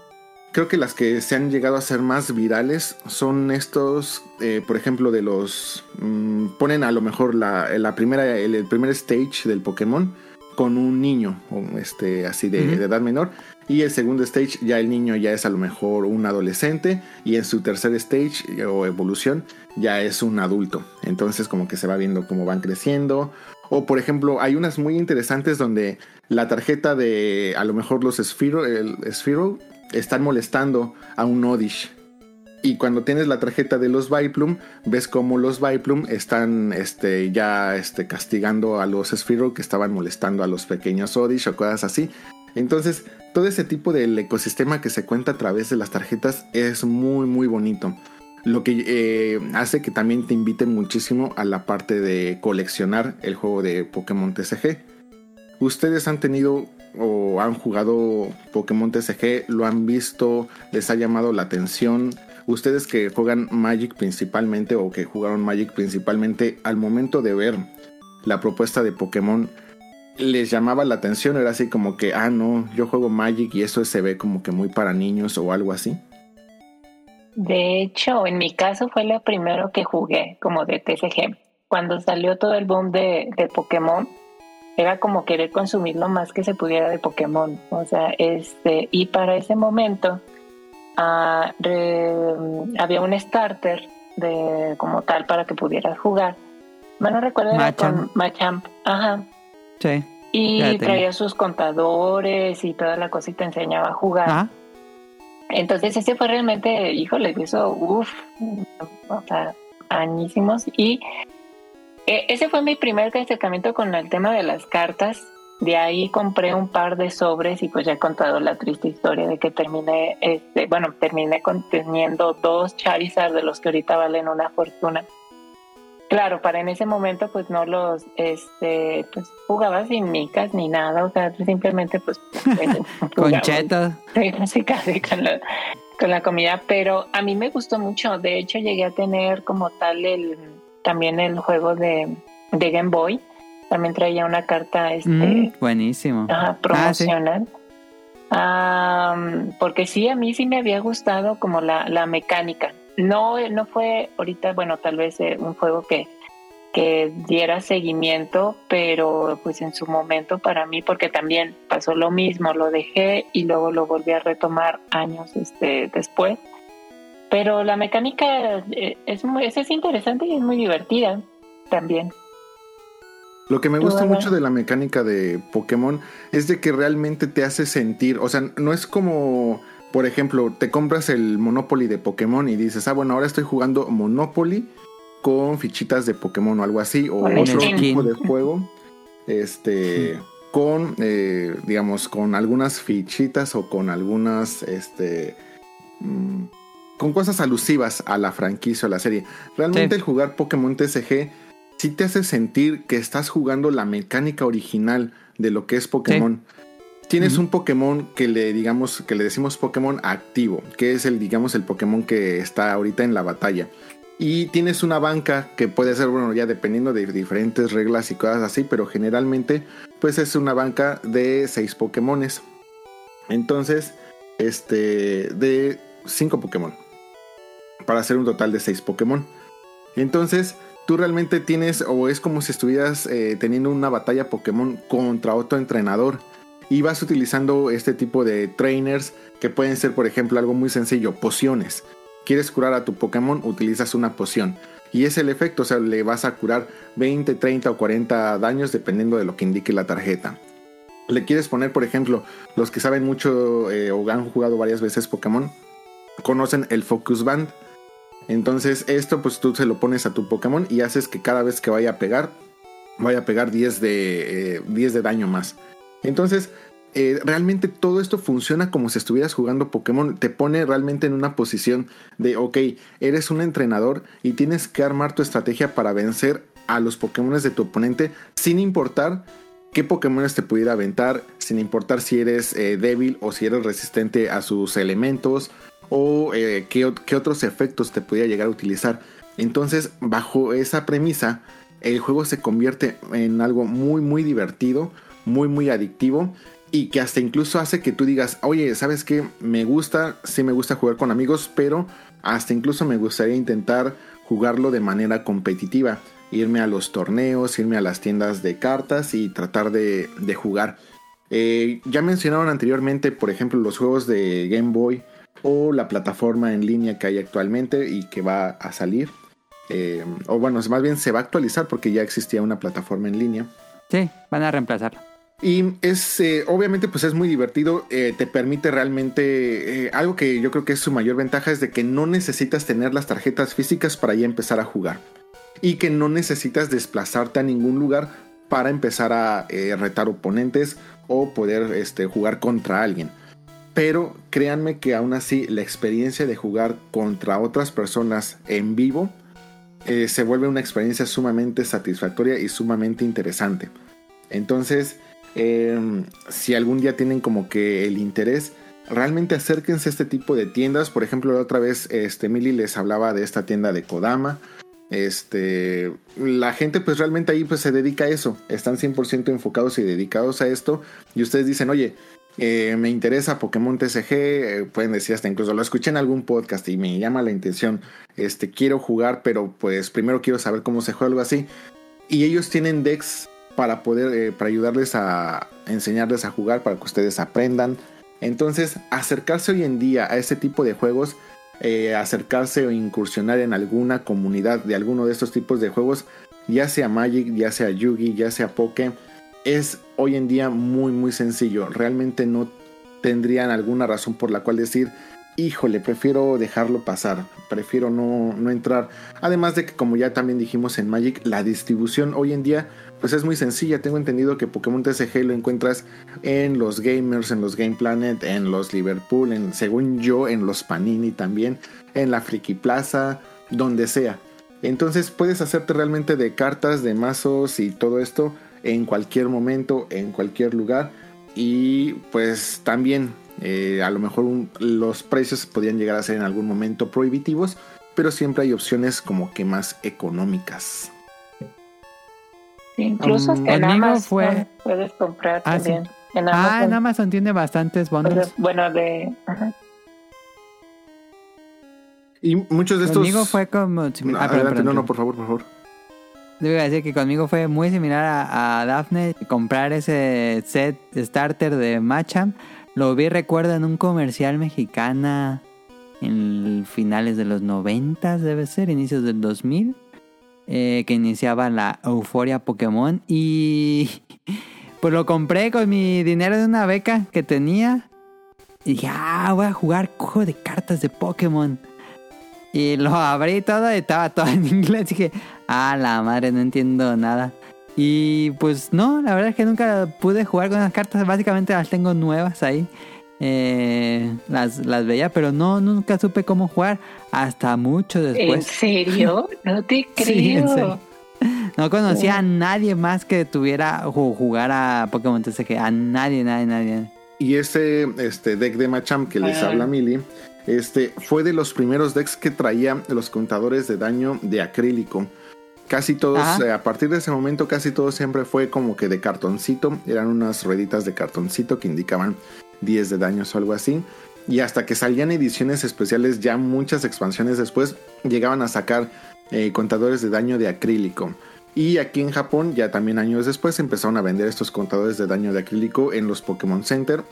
Creo que las que se han llegado a ser más virales son estos, eh, por ejemplo, de los... mm, ponen a lo mejor la, la primera, el, el primer stage del Pokémon con un niño, este, así de edad menor. Y el segundo stage ya el niño ya es a lo mejor un adolescente. Y en su tercer stage eh, o evolución ya es un adulto. Entonces como que se va viendo cómo van creciendo. O por ejemplo, hay unas muy interesantes donde la tarjeta de a lo mejor los Sphero, el están molestando a un Odish. Y cuando tienes la tarjeta de los Viplum, ves cómo los Viplum están este, ya este, castigando a los Sphero que estaban molestando a los pequeños Odish o cosas así. Entonces, todo ese tipo del ecosistema que se cuenta a través de las tarjetas es muy, muy bonito. Lo que eh, hace que también te inviten muchísimo a la parte de coleccionar el juego de Pokémon TCG. ¿Ustedes han tenido o han jugado Pokémon TCG? ¿Lo han visto? ¿Les ha llamado la atención? Ustedes que juegan Magic principalmente o que jugaron Magic principalmente al momento de ver la propuesta de Pokémon, ¿les llamaba la atención? ¿Era así como que, ah, no, yo juego Magic y eso se ve como que muy para niños o algo así? De hecho, en mi caso fue lo primero que jugué como de TCG. Cuando salió todo el boom de, de Pokémon, era como querer consumir lo más que se pudiera de Pokémon. O sea, este, y para ese momento ah, re- había un starter de como tal para que pudieras jugar. Bueno, recuerdo era Machamp. con Machamp. Ajá. Sí. Y traía sus contadores y toda la cosa y te enseñaba a jugar. Ajá. Entonces ese fue realmente, híjole, eso, uff, o sea, añísimos. Y eh, ese fue mi primer acercamiento con el tema de las cartas. De ahí compré un par de sobres y pues ya he contado la triste historia de que terminé, este, bueno, terminé conteniendo dos Charizard de los que ahorita valen una fortuna. Claro, para en ese momento pues no los, este, pues jugaba sin micas ni nada, o sea, simplemente pues... [LAUGHS] Con jugaba. chetos. Sí, casi casi con la, con la comida, pero a mí me gustó mucho. De hecho, llegué a tener como tal el también el juego de, de Game Boy También traía una carta este, Mm, buenísimo. ajá, Ah, sí. promocional. Am, porque sí, a mí sí me había gustado como la, la mecánica. No, no fue ahorita, bueno, tal vez eh, un juego que, que diera seguimiento, pero pues en su momento para mí, porque también pasó lo mismo, lo dejé y luego lo volví a retomar años este, después. Pero la mecánica eh, es, muy, es, es interesante y es muy divertida también. Lo que me gusta mucho de la mecánica de Pokémon es de que realmente te hace sentir, o sea, no es como, por ejemplo, te compras el Monopoly de Pokémon y dices, ah, bueno, ahora estoy jugando Monopoly con fichitas de Pokémon o algo así, o otro tipo de [LAUGHS] juego, este, con, eh, digamos, con algunas fichitas o con algunas, este, mm, con cosas alusivas a la franquicia o la serie. Realmente Sí. el jugar Pokémon TCG sí te hace sentir que estás jugando la mecánica original de lo que es Pokémon. Tienes un Pokémon que le digamos que le decimos Pokémon activo, que es el digamos el Pokémon que está ahorita en la batalla. Y tienes una banca que puede ser, bueno, ya dependiendo de diferentes reglas y cosas así, pero generalmente pues es una banca de seis Pokémones. Entonces, este, de cinco Pokémon. Para hacer un total de seis Pokémon. Entonces, tú realmente tienes, o es como si estuvieras eh, teniendo una batalla Pokémon contra otro entrenador. Y vas utilizando este tipo de trainers que pueden ser, por ejemplo, algo muy sencillo, pociones. Quieres curar a tu Pokémon, utilizas una poción. Y es el efecto, o sea, le vas a curar 20, 30 o 40 daños dependiendo de lo que indique la tarjeta. Le quieres poner, por ejemplo, los que saben mucho eh, o han jugado varias veces Pokémon, conocen el Focus Band. Entonces esto pues tú se lo pones a tu Pokémon y haces que cada vez que vaya a pegar, vaya a pegar 10 de, eh, 10 de daño más. Entonces eh, realmente todo esto funciona como si estuvieras jugando Pokémon. Te pone realmente en una posición de, ok, eres un entrenador y tienes que armar tu estrategia para vencer a los Pokémon de tu oponente sin importar qué Pokémon te pudiera aventar, sin importar si eres eh, débil o si eres resistente a sus elementos o eh, qué, qué, otros efectos te pudiera llegar a utilizar. Entonces, bajo esa premisa, el juego se convierte en algo muy, muy divertido, muy, muy adictivo y que hasta incluso hace que tú digas, oye, ¿sabes qué? Me gusta, sí me gusta jugar con amigos, pero hasta incluso me gustaría intentar jugarlo de manera competitiva irme a los torneos, irme a las tiendas de cartas y tratar de, de jugar. Eh, ya mencionaron anteriormente, por ejemplo, los juegos de Game Boy o la plataforma en línea que hay actualmente y que va a salir. Eh, o bueno, más bien se va a actualizar porque ya existía una plataforma en línea. Sí, van a reemplazarlo. Y es, eh, obviamente, pues es muy divertido. Eh, te permite realmente. eh, algo que yo creo que es su mayor ventaja es de que no necesitas tener las tarjetas físicas para ya empezar a jugar. Y que no necesitas desplazarte a ningún lugar para empezar a retar oponentes o poder este, jugar contra alguien. Pero créanme que aún así la experiencia de jugar contra otras personas en vivo se vuelve una experiencia sumamente satisfactoria y sumamente interesante. Entonces, eh, si algún día tienen como que el interés, realmente acérquense a este tipo de tiendas. Por ejemplo, la otra vez este, Mili les hablaba de esta tienda de Kodama. Este, la gente pues realmente ahí pues se dedica a eso. Están 100% enfocados y dedicados a esto. Y ustedes dicen, oye, eh, me interesa Pokémon TCG, eh, pueden decir hasta incluso lo escuché en algún podcast y me llama la intención, este quiero jugar, pero pues primero quiero saber cómo se juega algo así. Y ellos tienen decks para poder, eh, para ayudarles a enseñarles a jugar, para que ustedes aprendan. Entonces, acercarse hoy en día a este tipo de juegos, eh, acercarse o incursionar en alguna comunidad de alguno de estos tipos de juegos, ya sea Magic, ya sea Yugi, ya sea Poké, es hoy en día muy muy sencillo. Realmente no tendrían alguna razón por la cual decir, híjole, prefiero dejarlo pasar, prefiero no, no entrar. Además de que como ya también dijimos en Magic, la distribución hoy en día pues es muy sencilla. Tengo entendido que Pokémon TCG lo encuentras en los Gamers, en los Game Planet, en los Liverpool, en, según yo, en los Panini también, en la Friki Plaza, donde sea. Entonces puedes hacerte realmente de cartas, de mazos y todo esto en cualquier momento, en cualquier lugar. Y pues también eh, a lo mejor los precios podrían llegar a ser en algún momento prohibitivos, pero siempre hay opciones como que más económicas. Sí, incluso hasta en Amazon fue- puedes comprar Ah, sí. también. En Ah, Amazon. en Amazon tiene bastantes bundles. bueno, de... ajá. Y muchos de estos. Conmigo fue como... No, ah, perdón, adelante, perdón, no, no, por favor, por favor. A decir que conmigo fue muy similar a, a Daphne. Comprar ese set starter de Machamp. Lo vi, recuerdo, en un comercial mexicana en finales de los 90, debe ser, inicios del 2000. Eh, que iniciaba la euforia Pokémon. Y [LAUGHS] pues lo compré con mi dinero de una beca que tenía. Y dije, ah, voy a jugar juego de cartas de Pokémon. Y lo abrí todo y estaba todo [LAUGHS] en inglés. Dije, ah, la madre, no entiendo nada. Y pues no, la verdad es que nunca pude jugar con las cartas. Básicamente las tengo nuevas ahí. Eh, las, las veía, pero no, nunca supe cómo jugar hasta mucho ¿En después. serio? [LAUGHS] No te creo. Sí, en serio. No conocía a nadie más que tuviera o jugara Pokémon TCG. A nadie, nadie, nadie. Y ese este deck de Machamp que les Ah. habla Mili, este fue de los primeros decks que traía los contadores de daño de acrílico. Casi todos, eh, a partir de ese momento, casi todo siempre fue como que de cartoncito. Eran unas rueditas de cartoncito que indicaban 10 de daños o algo así. Y hasta que salían ediciones especiales, ya muchas expansiones después, llegaban a sacar eh, contadores de daño de acrílico. Y aquí en Japón, ya también años después, empezaron a vender estos contadores de daño de acrílico en los Pokémon Center.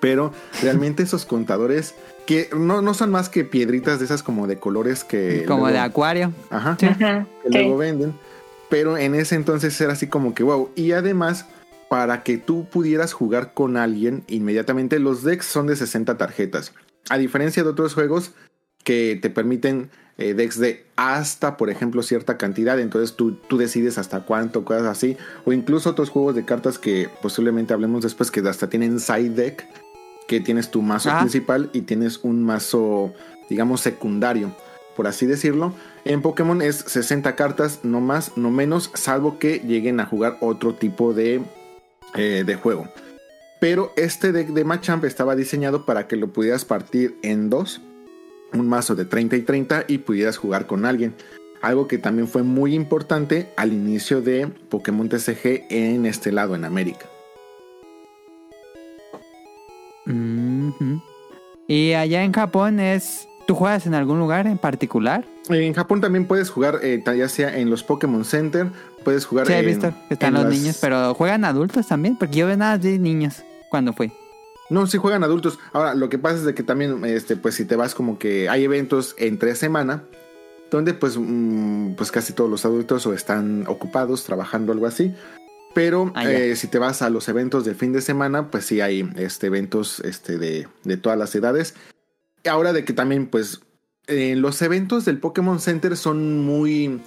Pero realmente esos contadores, que no, no son más que piedritas de esas como de colores que... Como luego- de acuario. Ajá que sí. luego venden. Pero en ese entonces era así como que wow. Y además, para que tú pudieras jugar con alguien inmediatamente, los decks son de 60 tarjetas. A diferencia de otros juegos que te permiten eh, decks de hasta, por ejemplo, cierta cantidad. Entonces tú, tú decides hasta cuánto, cosas así. O incluso otros juegos de cartas que posiblemente hablemos después que hasta tienen side deck. Que tienes tu mazo Ajá. principal y tienes un mazo, digamos, secundario por así decirlo. En Pokémon es 60 cartas, no más, no menos, salvo que lleguen a jugar otro tipo de, eh, de juego. Pero este deck de Machamp estaba diseñado para que lo pudieras partir en dos, un mazo de 30 y 30 y pudieras jugar con alguien. Algo que también fue muy importante al inicio de Pokémon TCG en este lado, en América. Y allá en Japón es... ¿Tú juegas en algún lugar en particular? En Japón también puedes jugar, eh, ya sea en los Pokémon Center, puedes jugar Sí, he en- visto están los las- niños, pero ¿juegan adultos también? Porque yo veo nada de niños cuando fui. No, sí juegan adultos. Ahora, lo que pasa es de que también, este, pues si te vas como que hay eventos entre semana, donde pues, mm, pues casi todos los adultos o están ocupados trabajando algo así. Pero Ah, eh, si te vas a los eventos del fin de semana, pues sí hay este, eventos este, de, de todas las edades. Ahora de que también, pues, eh, los eventos del Pokémon Center son muy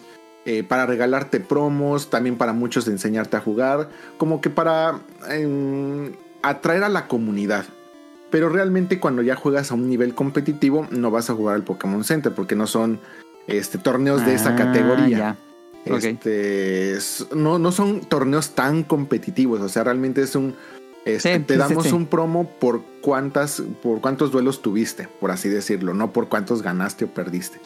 eh, para regalarte promos, también para muchos de enseñarte a jugar, como que para em, atraer a la comunidad. Pero realmente cuando ya juegas a un nivel competitivo, no vas a jugar al Pokémon Center porque no son este, torneos de esa Ah, categoría. ya. Este, es- no, no son torneos tan competitivos, o sea, realmente es un... este, Sí, te sí, damos sí. un promo por cuántas, por cuántos duelos tuviste, por así decirlo, no por cuántos ganaste o perdiste.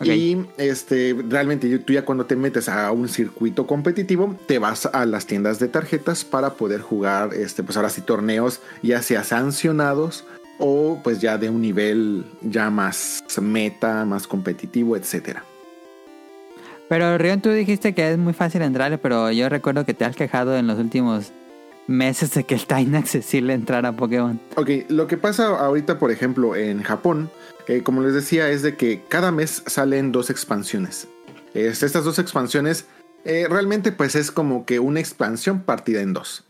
Y este, realmente tú ya cuando te metes a un circuito competitivo, te vas a las tiendas de tarjetas para poder jugar, este, pues ahora sí, torneos, ya sea sancionados o pues ya de un nivel ya más meta, más competitivo, etcétera. Pero Rion, tú dijiste que es muy fácil entrarle, pero yo recuerdo que te has quejado en los últimos meses de que está inaccesible entrar a Pokémon. Ok, lo que pasa ahorita, por ejemplo, en Japón, eh, como les decía, es de que cada mes salen dos expansiones. Es- estas dos expansiones eh, realmente pues es como que una expansión partida en dos.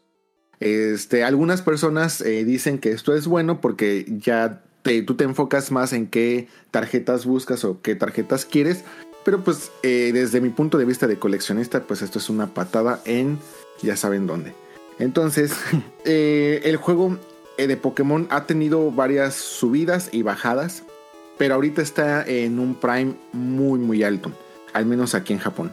Este, algunas personas eh, dicen que esto es bueno porque ya te- tú te enfocas más en qué tarjetas buscas o qué tarjetas quieres. Pero pues eh, desde mi punto de vista de coleccionista, pues esto es una patada en ya saben dónde. Entonces, [LAUGHS] el juego de Pokémon ha tenido varias subidas y bajadas, pero ahorita está en un prime muy muy alto, al menos aquí en Japón.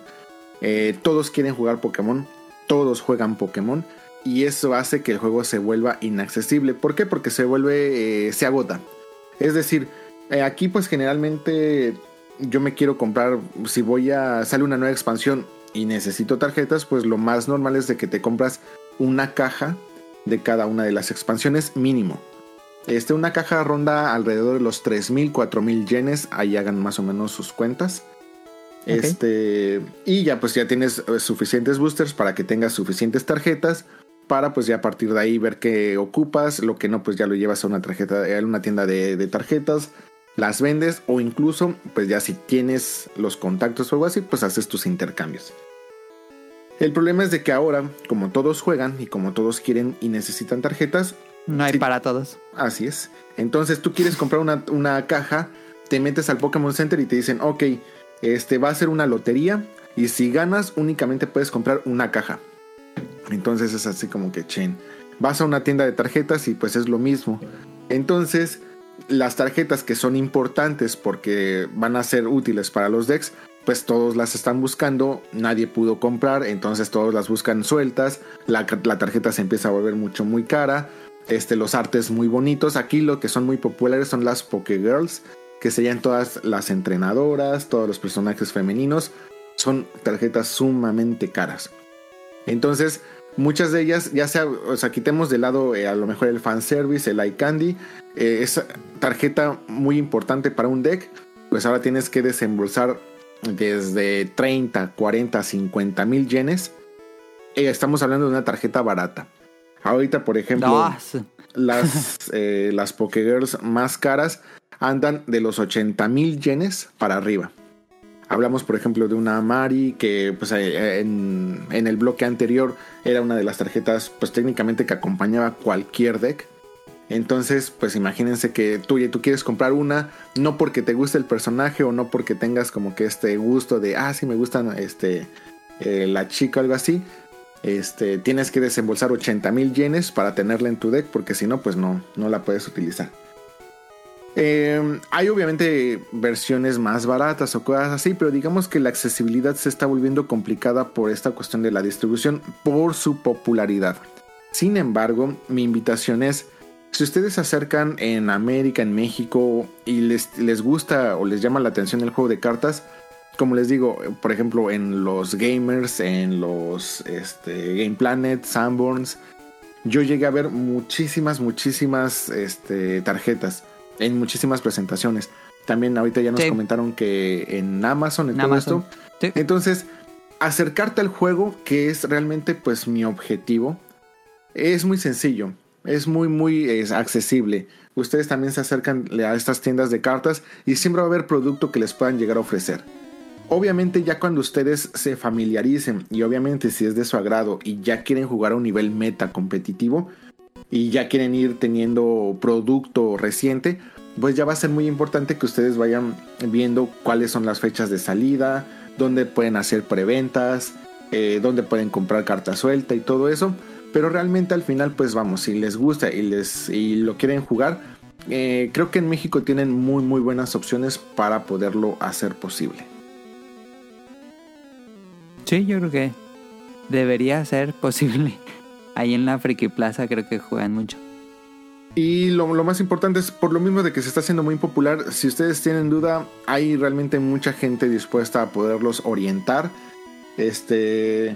Eh, todos quieren jugar Pokémon, todos juegan Pokémon y eso hace que el juego se vuelva inaccesible. ¿Por qué? Porque se vuelve, eh, se agota. Es decir, eh, aquí pues generalmente yo me quiero comprar, si voy a, sale una nueva expansión y necesito tarjetas, pues lo más normal es de que te compras una caja de cada una de las expansiones mínimo. Este, una caja ronda alrededor de los 3.000, 4.000 yenes, ahí hagan más o menos sus cuentas. Este, y ya pues ya tienes eh, suficientes boosters para que tengas suficientes tarjetas para pues ya a partir de ahí ver qué ocupas, lo que no pues ya lo llevas a una tarjeta, a una tienda de, de tarjetas, las vendes o incluso pues ya si tienes los contactos o algo así pues haces tus intercambios. El problema es de que ahora, como todos juegan y como todos quieren y necesitan tarjetas, No hay Sí. para todos. Así es. Entonces tú quieres comprar una, una caja, te metes al Pokémon Center y te dicen, ok, este va a ser una lotería y si ganas únicamente puedes comprar una caja. Entonces es así como que, chen, vas a una tienda de tarjetas y pues es lo mismo. Entonces las tarjetas que son importantes porque van a ser útiles para los decks, pues todos las están buscando, nadie pudo comprar, entonces todos las buscan sueltas, la, la tarjeta se empieza a volver mucho muy cara, este, los artes muy bonitos. Aquí lo que son muy populares son las Pokégirls, que serían todas las entrenadoras, todos los personajes femeninos. Son tarjetas sumamente caras. Entonces, muchas de ellas, ya sea, o sea, quitemos de lado eh, a lo mejor el fanservice, el iCandy, eh, esa tarjeta muy importante para un deck, pues ahora tienes que desembolsar desde 30, 40, 50 mil yenes. Eh, estamos hablando de una tarjeta barata. Ahorita, por ejemplo, No, sí. las, [LAUGHS] eh, las Pokégirls más caras andan de los 80 mil yenes para arriba. Hablamos, por ejemplo, de una Mari que pues, eh, en, en el bloque anterior era una de las tarjetas, pues técnicamente que acompañaba cualquier deck. Entonces, pues imagínense que tú, tú quieres comprar una, no porque te guste el personaje o no porque tengas como que este gusto de, ah, sí me gustan este, eh, la chica o algo así. Este, tienes que desembolsar 80 mil yenes para tenerla en tu deck, porque si no, pues no, no la puedes utilizar. Eh, hay obviamente versiones más baratas o cosas así, pero digamos que la accesibilidad se está volviendo complicada por esta cuestión de la distribución, por su popularidad. Sin embargo, mi invitación es, si ustedes se acercan en América, en México, y les, les gusta o les llama la atención el juego de cartas, como les digo, por ejemplo, en los gamers, en los este, Game Planet, Sanborns, yo llegué a ver muchísimas, muchísimas este, tarjetas en muchísimas presentaciones. También ahorita ya nos Sí. comentaron que en Amazon, en En todo Amazon. esto. Sí. Entonces, acercarte al juego, que es realmente pues mi objetivo, es muy sencillo, es muy, muy es accesible. Ustedes también se acercan a estas tiendas de cartas y siempre va a haber producto que les puedan llegar a ofrecer. Obviamente ya cuando ustedes se familiaricen y obviamente si es de su agrado y ya quieren jugar a un nivel meta competitivo y ya quieren ir teniendo producto reciente, pues ya va a ser muy importante que ustedes vayan viendo cuáles son las fechas de salida, dónde pueden hacer preventas, eh, dónde pueden comprar carta suelta y todo eso. Pero realmente al final, pues vamos, si les gusta y, les, y lo quieren jugar, eh, creo que en México tienen muy muy buenas opciones para poderlo hacer posible. Sí, yo creo que debería ser posible. [LAUGHS] Ahí en la Friki Plaza creo que juegan mucho. Y lo, más importante es, por lo mismo de que se está haciendo muy popular, si ustedes tienen duda, hay realmente mucha gente dispuesta a poderlos orientar. Este,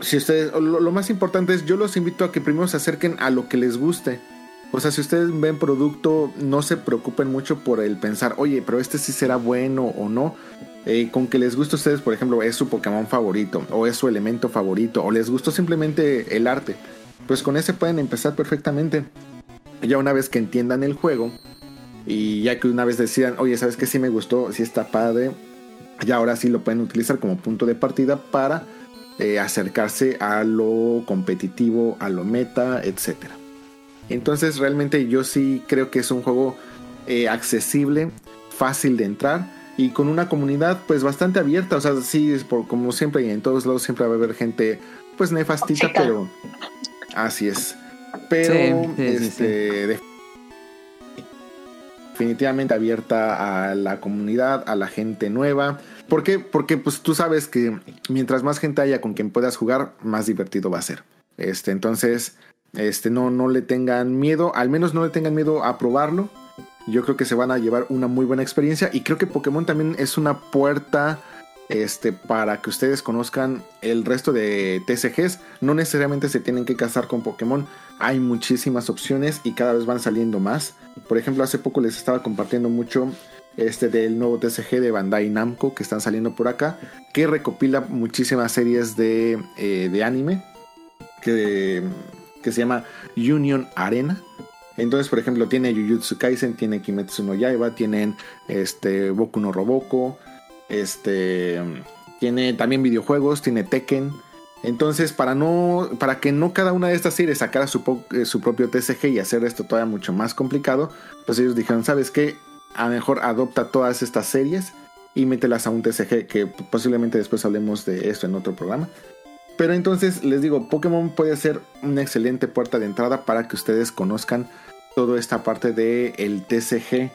si ustedes, lo, lo más importante es, yo los invito a que primero se acerquen a lo que les guste. O sea, si ustedes ven producto, no se preocupen mucho por el pensar, oye, pero este sí será bueno o no. Eh, con que les guste a ustedes, por ejemplo, es su Pokémon favorito, o es su elemento favorito, o les gustó simplemente el arte, pues con ese pueden empezar perfectamente. Ya una vez que entiendan el juego, y ya que una vez decidan, oye, ¿sabes qué? Sí me gustó, sí está padre, ya ahora sí lo pueden utilizar como punto de partida para eh, acercarse a lo competitivo, a lo meta, etcétera. Entonces realmente yo sí creo que es un juego eh, accesible, fácil de entrar y con una comunidad pues bastante abierta. O sea, sí, es por, como siempre y en todos lados siempre va a haber gente pues nefastita, pero así es. Pero Sí, sí, sí, este, de- definitivamente abierta a la comunidad, a la gente nueva. ¿Por qué? Porque pues tú sabes que mientras más gente haya con quien puedas jugar, más divertido va a ser. Este, entonces, este, no, no le tengan miedo, al menos no le tengan miedo a probarlo. Yo creo que se van a llevar una muy buena experiencia y creo que Pokémon también es una puerta este, para que ustedes conozcan el resto de TCGs. No necesariamente se tienen que casar con Pokémon. Hay muchísimas opciones y cada vez van saliendo más. Por ejemplo, hace poco les estaba compartiendo mucho este del nuevo TCG de Bandai Namco que están saliendo por acá, que recopila muchísimas series de, eh, de anime que, que se llama Union Arena. Entonces, por ejemplo, tiene Jujutsu Kaisen, tiene Kimetsu no Yaiba, tienen este Boku no Roboko, este tiene también videojuegos, tiene Tekken. Entonces, para no para que no cada una de estas series sacara su, eh, su propio TCG y hacer esto todavía mucho más complicado, pues ellos dijeron, ¿sabes qué? A lo mejor adopta todas estas series y mételas a un TCG, que posiblemente después hablemos de esto en otro programa. Pero entonces les digo, Pokémon puede ser una excelente puerta de entrada para que ustedes conozcan toda esta parte del el TCG.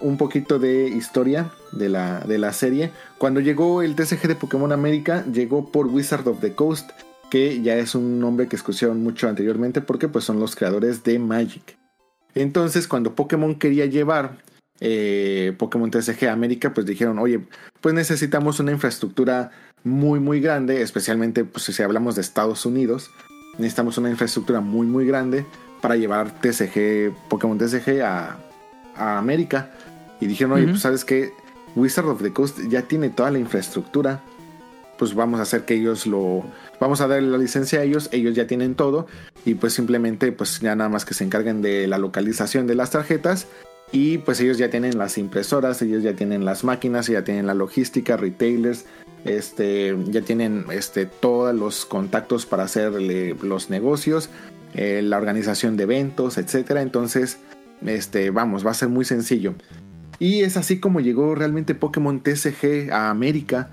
Un poquito de historia de la, de la serie. Cuando llegó el TCG de Pokémon América, llegó por Wizard of the Coast, que ya es un nombre que escucharon mucho anteriormente porque pues son los creadores de Magic. Entonces cuando Pokémon quería llevar eh, Pokémon TCG a América, pues dijeron, oye, pues necesitamos una infraestructura muy muy grande, especialmente pues, si hablamos de Estados Unidos, necesitamos una infraestructura muy muy grande para llevar TCG, Pokémon TCG a, a América. Y dijeron, oye, Ujú. pues sabes que Wizard of the Coast ya tiene toda la infraestructura, pues vamos a hacer que ellos lo... Vamos a darle la licencia a ellos, ellos ya tienen todo. Y pues simplemente pues ya nada más que se encarguen de la localización de las tarjetas. Y pues ellos ya tienen las impresoras, ellos ya tienen las máquinas, ya tienen la logística, retailers, este, ya tienen este, todos los contactos para hacer los negocios, eh, la organización de eventos, etcétera. Entonces, este, vamos, va a ser muy sencillo. Y es así como llegó realmente Pokémon TCG a América.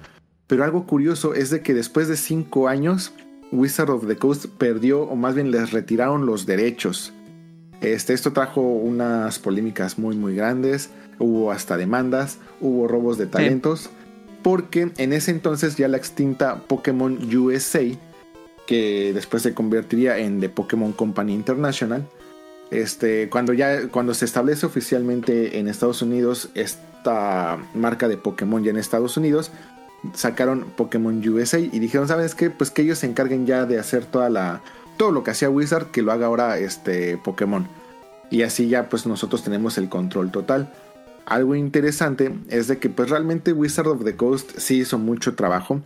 Pero algo curioso es de que después de 5 años, Wizard of the Coast perdió, o más bien les retiraron los derechos. Este, esto trajo unas polémicas muy muy grandes, hubo hasta demandas, hubo robos de talentos, porque en ese entonces ya la extinta Pokémon USA, que después se convertiría en The Pokémon Company International, este, cuando ya cuando se establece oficialmente en Estados Unidos esta marca de Pokémon ya en Estados Unidos, sacaron Pokémon USA y dijeron, ¿sabes qué? Pues que ellos se encarguen ya de hacer toda la todo lo que hacía Wizard que lo haga ahora este Pokémon. Y así ya pues nosotros tenemos el control total. Algo interesante es de que pues realmente Wizard of the Coast sí hizo mucho trabajo.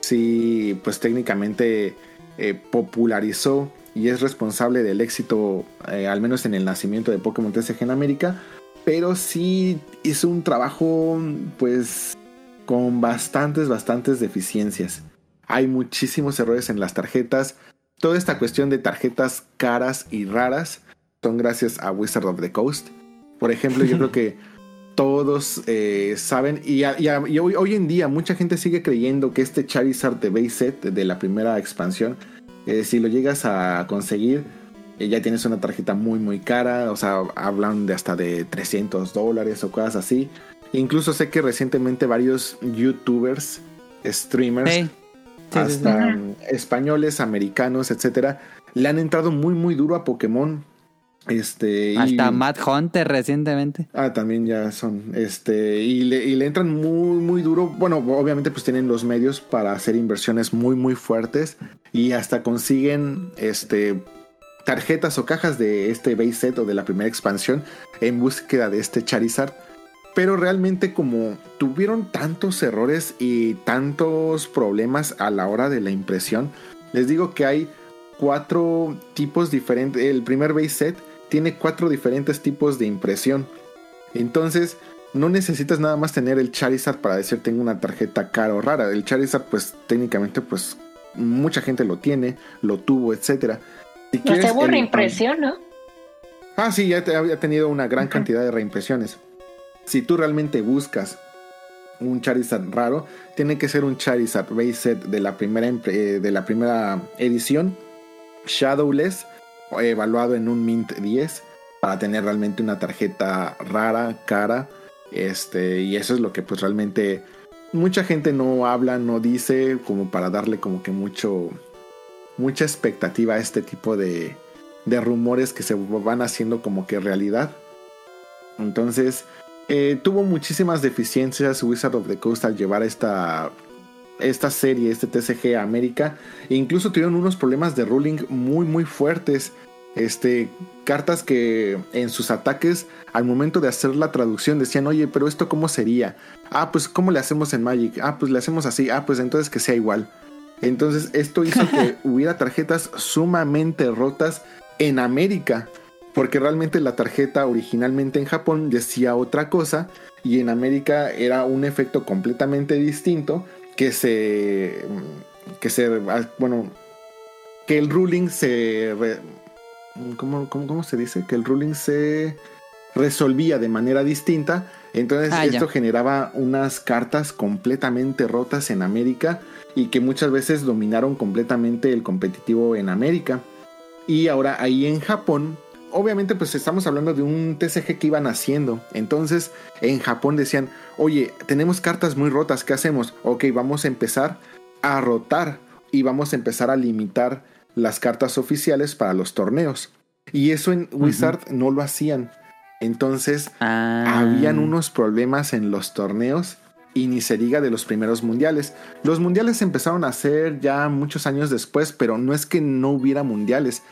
Sí pues técnicamente eh, popularizó y es responsable del éxito eh, al menos en el nacimiento de Pokémon TCG en América. Pero sí hizo un trabajo pues con bastantes, bastantes deficiencias. Hay muchísimos errores en las tarjetas. Toda esta cuestión de tarjetas caras y raras son gracias a Wizard of the Coast. Por ejemplo, yo creo [LAUGHS] que todos eh, saben y, a- y a- y hoy, hoy en día mucha gente sigue creyendo que este Charizard de base set de la primera expansión, eh, si lo llegas a conseguir, eh, ya tienes una tarjeta muy muy cara, o sea, hablan de hasta de 300 dólares o cosas así. Incluso sé que recientemente varios youtubers, streamers, Sí. Sí, sí, sí. hasta españoles, americanos, etcétera, le han entrado muy muy duro a Pokémon. Este, y- Hasta Matt Hunter recientemente. Ah, también ya son. Este, y le, y le entran muy, muy duro. Bueno, obviamente, pues tienen los medios para hacer inversiones muy, muy fuertes. Y hasta consiguen este tarjetas o cajas de este base set o de la primera expansión en búsqueda de este Charizard. Pero realmente, como tuvieron tantos errores y tantos problemas a la hora de la impresión, les digo que hay cuatro tipos diferentes. El primer base set tiene cuatro diferentes tipos de impresión. Entonces, no necesitas nada más tener el Charizard para decir tengo una tarjeta cara o rara. El Charizard, pues técnicamente, pues mucha gente lo tiene, lo tuvo, etcétera. Si No quieres se borra el- impresión, ¿no? Ah, sí, ya te- había tenido una gran cantidad de reimpresiones. Si tú realmente buscas un Charizard raro, tiene que ser un Charizard base set de la primera, eh, de la primera edición, Shadowless, evaluado en un Mint 10, para tener realmente una tarjeta rara, cara. Este, y eso es lo que pues realmente mucha gente no habla, no dice, como para darle como que mucho, mucha expectativa a este tipo de, de rumores que se van haciendo como que realidad. Entonces, eh, tuvo muchísimas deficiencias Wizard of the Coast al llevar esta, esta serie, este TCG a América. E incluso tuvieron unos problemas de ruling muy, muy fuertes. Este, cartas que en sus ataques, al momento de hacer la traducción, decían, oye, pero esto cómo sería? Ah, pues ¿cómo le hacemos en Magic? Ah, pues le hacemos así. Ah, pues entonces que sea igual. Entonces esto hizo que [LAUGHS] hubiera tarjetas sumamente rotas en América. Porque realmente la tarjeta originalmente en Japón decía otra cosa y en América era un efecto completamente distinto que se que se bueno que el ruling se re- ¿cómo, cómo, cómo se dice? Que el ruling se resolvía de manera distinta. Entonces Ah, ya. esto generaba unas cartas completamente rotas en América y que muchas veces dominaron completamente el competitivo en América. Y ahora ahí en Japón, obviamente pues estamos hablando de un TCG que iban haciendo. Entonces en Japón decían, oye, tenemos cartas muy rotas, ¿qué hacemos? Ok, vamos a empezar a rotar y vamos a empezar a limitar las cartas oficiales para los torneos. Y eso en Wizard no lo hacían. Entonces Ah. habían unos problemas en los torneos y ni se diga de los primeros mundiales. Los mundiales empezaron a hacer ya muchos años después, pero no es que no hubiera mundiales,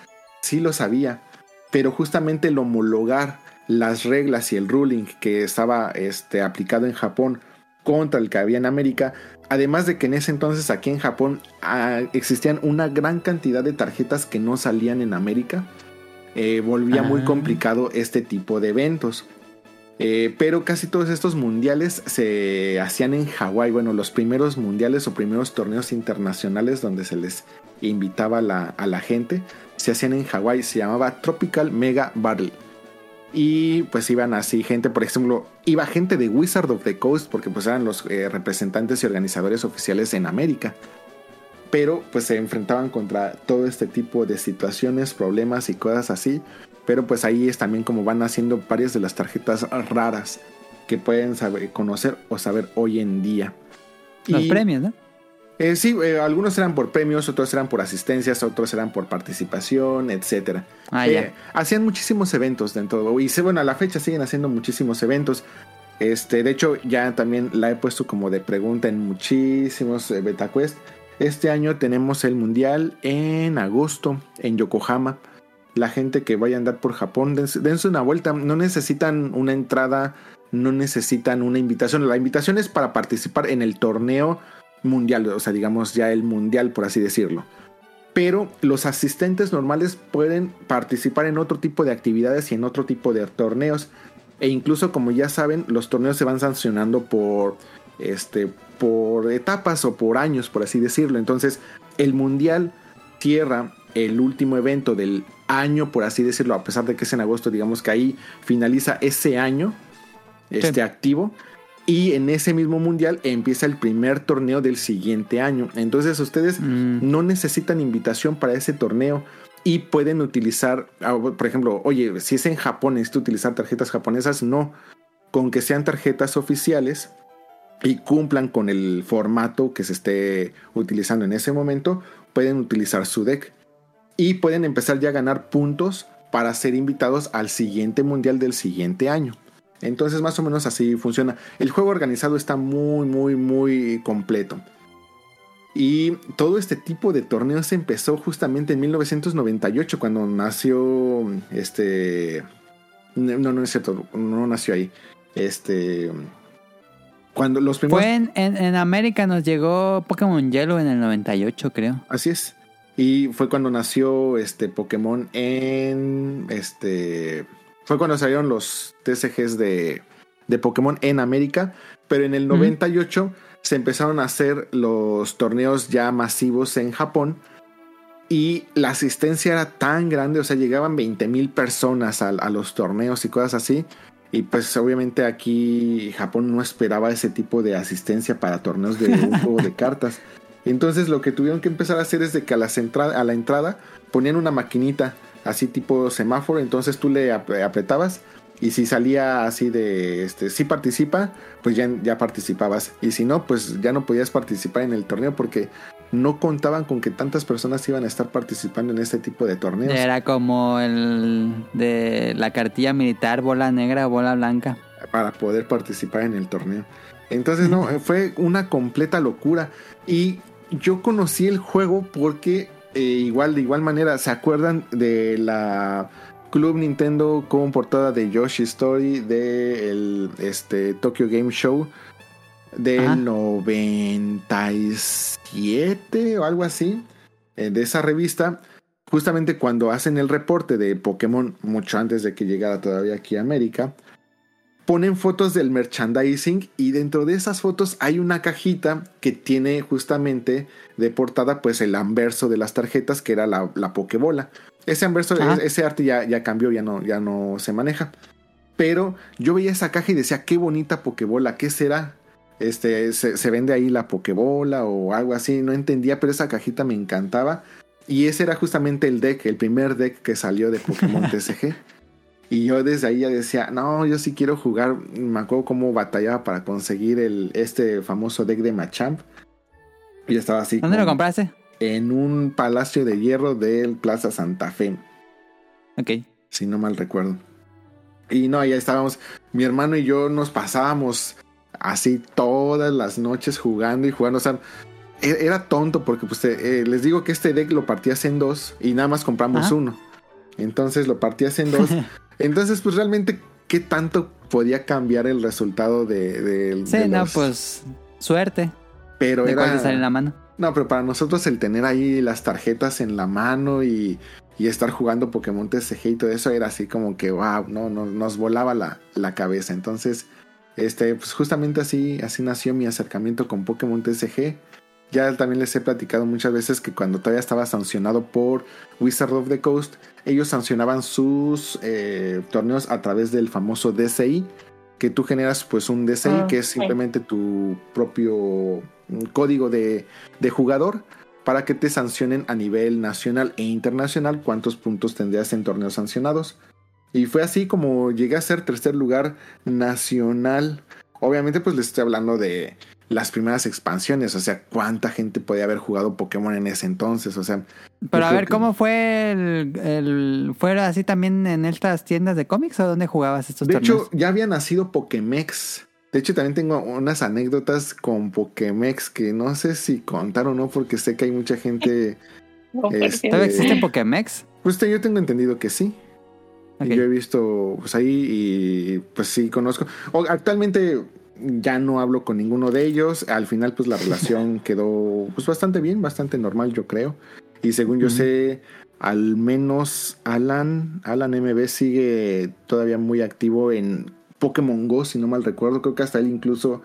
sí los había, pero justamente el homologar las reglas y el ruling que estaba este, aplicado en Japón contra el que había en América, además de que en ese entonces aquí en Japón ah, existían una gran cantidad de tarjetas que no salían en América, eh, volvía muy Ah. complicado este tipo de eventos. Eh, pero casi todos estos mundiales se hacían en Hawái. Bueno, los primeros mundiales o primeros torneos internacionales donde se les invitaba a la, a la gente se hacían en Hawái. Se llamaba Tropical Mega Battle. Y pues iban así gente, por ejemplo, iba gente de Wizard of the Coast porque pues eran los eh, representantes y organizadores oficiales en América. Pero pues se enfrentaban contra todo este tipo de situaciones, problemas y cosas así. Pero pues ahí es también como van haciendo varias de las tarjetas raras que pueden saber, conocer o saber hoy en día. Los Y- premios, ¿no? Eh, sí, eh, algunos eran por premios, otros eran por asistencias, otros eran por participación, etcétera. Ah, Eh, hacían muchísimos eventos dentro y bueno, a la fecha siguen haciendo muchísimos eventos. Este, de hecho, ya también la he puesto como de pregunta en muchísimos eh, beta quest. Este año tenemos el mundial en agosto en Yokohama. La gente que vaya a andar por Japón, dense, dense una vuelta. No necesitan una entrada, no necesitan una invitación. La invitación es para participar en el torneo mundial, o sea, digamos ya el mundial, por así decirlo pero los asistentes normales pueden participar en otro tipo de actividades y en otro tipo de torneos. E incluso, como ya saben, los torneos se van sancionando por este por etapas o por años, por así decirlo. Entonces, el mundial cierra el último evento del año, por así decirlo, a pesar de que es en agosto, digamos que ahí finaliza ese año este Sí. activo. Y en ese mismo mundial empieza el primer torneo del siguiente año. Entonces ustedes Mm. no necesitan invitación para ese torneo y pueden utilizar, ah, por ejemplo, oye, si es en Japón, necesito utilizar tarjetas japonesas, no, con que sean tarjetas oficiales y cumplan con el formato que se esté utilizando en ese momento, pueden utilizar su deck y pueden empezar ya a ganar puntos para ser invitados al siguiente mundial del siguiente año. Entonces más o menos así funciona. El juego organizado está muy, muy, muy completo. Y todo este tipo de torneos empezó justamente en 1998 cuando nació este... No, no es cierto, no nació ahí. Este... Cuando los primeros... Fue en, en, en América nos llegó Pokémon Yellow en el 98, creo. Así es. Y fue cuando nació este Pokémon en este fue cuando salieron los TCGs de, de Pokémon en América, pero en el 98 se empezaron a hacer los torneos ya masivos en Japón y la asistencia era tan grande, o sea, llegaban 20 mil personas a, a los torneos y cosas así. Y pues obviamente aquí Japón no esperaba ese tipo de asistencia para torneos de un [LAUGHS] juego de cartas. Entonces lo que tuvieron que empezar a hacer es de que a, las entra- a la entrada ponían una maquinita así tipo semáforo, entonces tú le ap- apretabas y si salía así de este si participa, pues ya, ya participabas y si no, pues ya no podías participar en el torneo porque no contaban con que tantas personas iban a estar participando en este tipo de torneos. Era como el de la cartilla militar, bola negra, bola blanca. para poder participar en el torneo. Entonces, no, fue una completa locura. Y yo conocí el juego porque eh, igual, de igual manera, ¿se acuerdan de la Club Nintendo con portada de Yoshi Story de el, este, Tokyo Game Show del Ajá. 97 o algo así? eh, de esa revista, justamente cuando hacen el reporte de Pokémon, mucho antes de que llegara todavía aquí a América, ponen fotos del merchandising y dentro de esas fotos hay una cajita que tiene justamente de portada pues el anverso de las tarjetas que era la, la Pokébola. Ese anverso, Ajá. ese arte ya, ya cambió, ya no, ya no se maneja. Pero yo veía esa caja y decía, qué bonita Pokébola, ¿qué será? Este, se, se vende ahí la Pokébola o algo así, no entendía, pero esa cajita me encantaba. Y ese era justamente el deck, el primer deck que salió de Pokémon [LAUGHS] TCG. Y yo desde ahí ya decía, no, yo sí quiero jugar. Me acuerdo cómo batallaba para conseguir el, este famoso deck de Machamp. Y estaba así. ¿Dónde lo compraste? En un palacio de hierro del Plaza Santa Fe Ok. si no mal recuerdo. Y no, ya estábamos, mi hermano y yo nos pasábamos así todas las noches jugando y jugando. O sea, e- era tonto porque pues eh, les digo que este deck lo partías en dos y nada más compramos Ajá. uno. Entonces lo partías en dos. [LAUGHS] Entonces pues realmente, ¿qué tanto podía cambiar el resultado de... de- Sí, de no, los- pues suerte. Pero ¿De cuál te sale en era... la mano? No, pero para nosotros el tener ahí las tarjetas en la mano y, y estar jugando Pokémon TCG y todo eso era así como que, wow, no, no nos volaba la, la cabeza. Entonces, este, pues justamente así, así nació mi acercamiento con Pokémon TCG. Ya también les he platicado muchas veces que cuando todavía estaba sancionado por Wizard of the Coast, ellos sancionaban sus eh, torneos a través del famoso DCI, que tú generas pues un DCI Ah, que es simplemente tu propio mm, código de, de jugador para que te sancionen a nivel nacional e internacional cuántos puntos tendrías en torneos sancionados. Y fue así como llegué a ser tercer lugar nacional. Obviamente pues les estoy hablando de las primeras expansiones, o sea, cuánta gente podía haber jugado Pokémon en ese entonces, o sea... Pero a ver, que- ¿cómo fue el, el... ¿Fuera así también en estas tiendas de cómics o dónde jugabas estos De torneos? hecho, ya había nacido Pokémex. De hecho, también tengo unas anécdotas con Pokémex que no sé si contar o no, porque sé que hay mucha gente. [LAUGHS] Este- ¿Todavía existe Pokémex? Pues te- yo tengo entendido que sí. Ok. Y Yo he visto pues ahí y pues sí conozco. O, actualmente ya no hablo con ninguno de ellos. Al final, pues la [LAUGHS] relación quedó pues bastante bien, bastante normal, yo creo. Y según yo sé, al menos Alan, Alan MB sigue todavía muy activo en Pokémon Go, si no mal recuerdo. Creo que hasta él incluso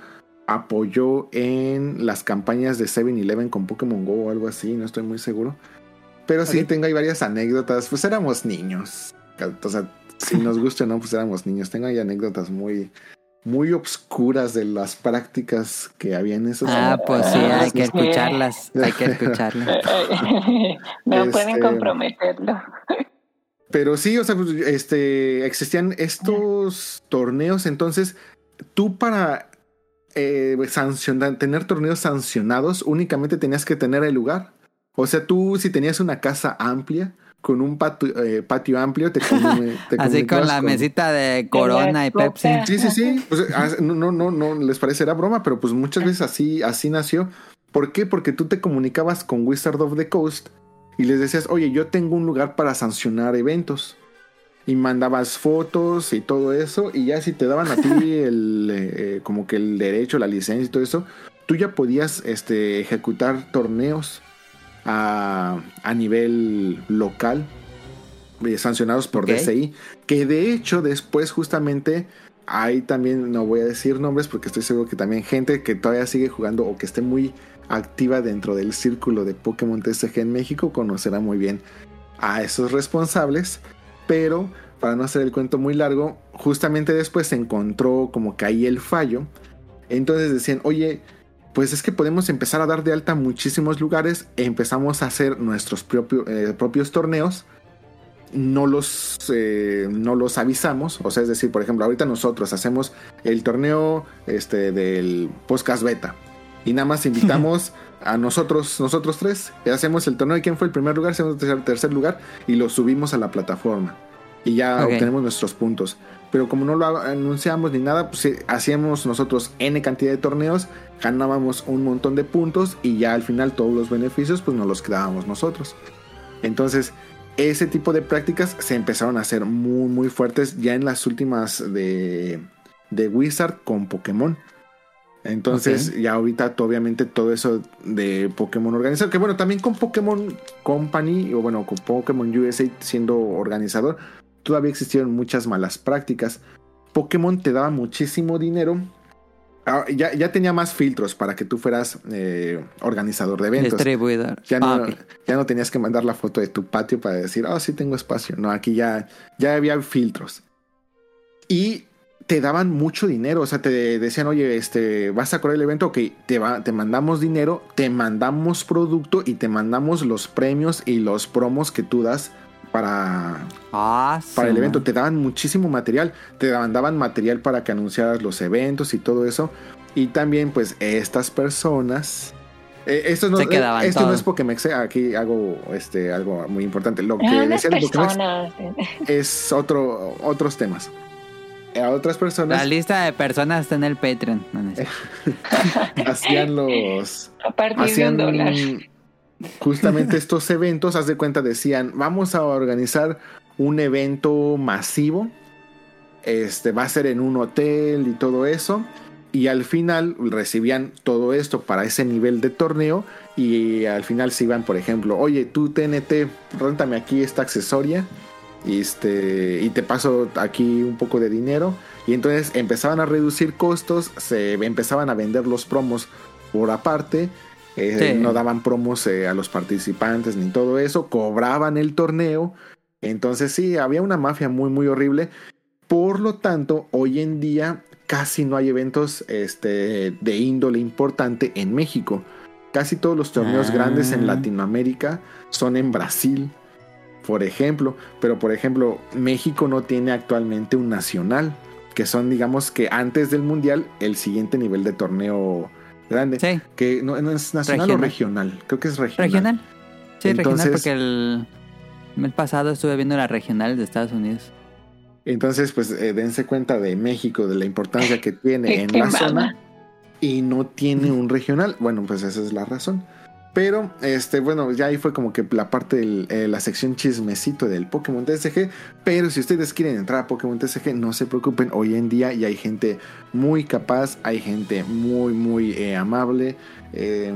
apoyó en las campañas de 7-Eleven con Pokémon Go o algo así, no estoy muy seguro. Pero sí, tengo ahí varias anécdotas. Pues éramos niños. O sea, si nos gusta o no, pues éramos niños. Tengo ahí anécdotas muy, muy obscuras de las prácticas que había en esos Ah, pues sí, hay que escucharlas. Hay que escucharlas. [LAUGHS] no Este- pueden comprometerlo. Pero sí, o sea, pues, este, existían estos torneos, entonces tú para eh, sancionar, tener torneos sancionados únicamente tenías que tener el lugar. O sea, tú si tenías una casa amplia, con un patio, eh, patio amplio, te, [LAUGHS] te Así con la mesita de Corona y. Pepsi. Sí, sí, sí. Pues, no, no, no, no les parecerá broma, pero pues muchas veces así, así nació. ¿Por qué? Porque tú te comunicabas con Wizard of the Coast y les decías, oye, yo tengo un lugar para sancionar eventos. Y mandabas fotos y todo eso. Y ya si te daban a ti [LAUGHS] el eh, como que el derecho, la licencia y todo eso, tú ya podías este, ejecutar torneos a, a nivel local. eh, sancionados por Ok. DCI. Que de hecho, después justamente hay también, no voy a decir nombres porque estoy seguro que también gente que todavía sigue jugando o que esté muy activa dentro del círculo de Pokémon TCG en México conocerá muy bien a esos responsables. Pero para no hacer el cuento muy largo, justamente después se encontró como que ahí el fallo. Entonces decían, oye, pues es que podemos empezar a dar de alta muchísimos lugares. e empezamos a hacer nuestros propio- eh, propios torneos no los, eh, no los avisamos. O sea, es decir, por ejemplo, ahorita nosotros hacemos el torneo este, del podcast beta. Y nada más invitamos [LAUGHS] a nosotros, nosotros tres. Y hacemos el torneo de quién fue el primer lugar, segundo, tercer, tercer lugar. Y lo subimos a la plataforma. y ya Ok. obtenemos nuestros puntos. Pero como no lo anunciamos ni nada, pues hacíamos nosotros N cantidad de torneos, ganábamos un montón de puntos y ya al final todos los beneficios pues nos los quedábamos nosotros. Entonces, ese tipo de prácticas se empezaron a hacer muy muy fuertes ya en las últimas de, de Wizard con Pokémon. Entonces, ya ahorita obviamente todo eso de Pokémon organizado, que bueno, también con Pokémon Company, o bueno, con Pokémon USA siendo organizador, todavía existieron muchas malas prácticas. Pokémon te daba muchísimo dinero. Ah, ya, ya tenía más filtros para que tú fueras eh, organizador de eventos. Distribuidor. Ya no, Ah, ok. ya no tenías que mandar la foto de tu patio para decir, oh, sí tengo espacio. No, aquí ya, ya había filtros. Y te daban mucho dinero. O sea, te decían, oye, este, vas a correr el evento, ok, te, va, te mandamos dinero, te mandamos producto y te mandamos los premios y los promos que tú das para, Ah, para el evento. Te daban muchísimo material. Te mandaban material para que anunciaras los eventos y todo eso. Y también, pues, estas personas. eh, esto no, Se quedaban eh, esto no es Pokémex. Aquí hago este, algo muy importante. Lo que Ah, unas decían de Pokémex personas. [LAUGHS] es otro, otros temas. A otras personas La lista de personas está en el Patreon. No, no es- [LAUGHS] hacían los. A partir de un dólar. justamente estos eventos, haz de cuenta, decían, vamos a organizar un evento masivo, este va a ser en un hotel y todo eso, y al final recibían todo esto para ese nivel de torneo, y al final se iban, por ejemplo, oye, tú TNT, réntame aquí esta accesoria, y, este, y te paso aquí un poco de dinero, y entonces empezaban a reducir costos, se empezaban a vender los promos por aparte, eh, Sí. no daban promos eh, a los participantes ni todo eso, cobraban el torneo. Entonces sí, había una mafia muy muy horrible. Por lo tanto, hoy en día casi no hay eventos este, de índole importante en México. Casi todos los torneos Ah. grandes en Latinoamérica son en Brasil, por ejemplo. Pero por ejemplo, México no tiene actualmente un nacional, que son digamos que antes del Mundial el siguiente nivel de torneo grande. Sí, Que no, no es nacional o regional. Creo que es regional. regional. Sí, Entonces- regional porque el mes pasado estuve viendo la regional de Estados Unidos. Entonces, pues eh, dense cuenta de México, de la importancia que tiene [LAUGHS] en la mama. zona y no tiene un regional. Bueno, pues esa es la razón. Pero, este, bueno, ya ahí fue como que la parte de la sección chismecito del Pokémon TCG. Pero si ustedes quieren entrar a Pokémon TCG, no se preocupen. Hoy en día ya hay gente muy capaz, hay gente muy, muy eh, amable, eh,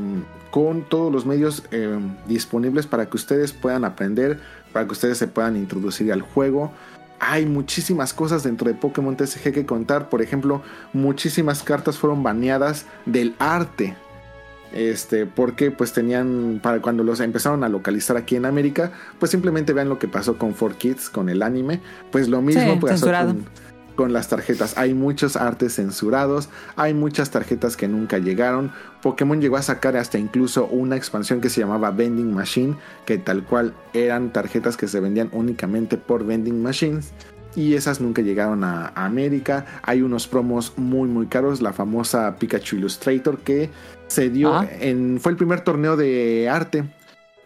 con todos los medios eh, disponibles para que ustedes puedan aprender, para que ustedes se puedan introducir al juego. Hay muchísimas cosas dentro de Pokémon TCG que contar. Por ejemplo, muchísimas cartas fueron baneadas del arte. Este, porque pues tenían, para cuando los empezaron a localizar aquí en América, pues simplemente vean lo que pasó con 4Kids, con el anime. Pues lo mismo Sí, pasó censurado. con, con las tarjetas. Hay muchos artes censurados, hay muchas tarjetas que nunca llegaron. Pokémon llegó a sacar hasta incluso una expansión que se llamaba Vending Machine, que tal cual eran tarjetas que se vendían únicamente por Vending Machines. Y esas nunca llegaron a, a América. Hay unos promos muy muy caros. La famosa Pikachu Illustrator que se dio Ah. en... Fue el primer torneo de arte.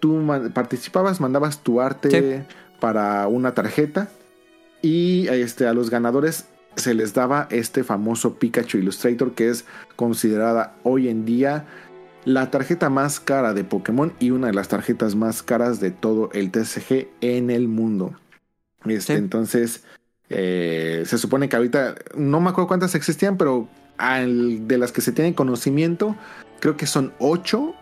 Tú participabas, mandabas tu arte Sí. para una tarjeta. Y este, a los ganadores se les daba este famoso Pikachu Illustrator que es considerada hoy en día la tarjeta más cara de Pokémon y una de las tarjetas más caras de todo el TCG en el mundo. Este, Sí. Entonces, eh, se supone que ahorita, no me acuerdo cuántas existían, pero al- de las que se tiene conocimiento, creo que son 8.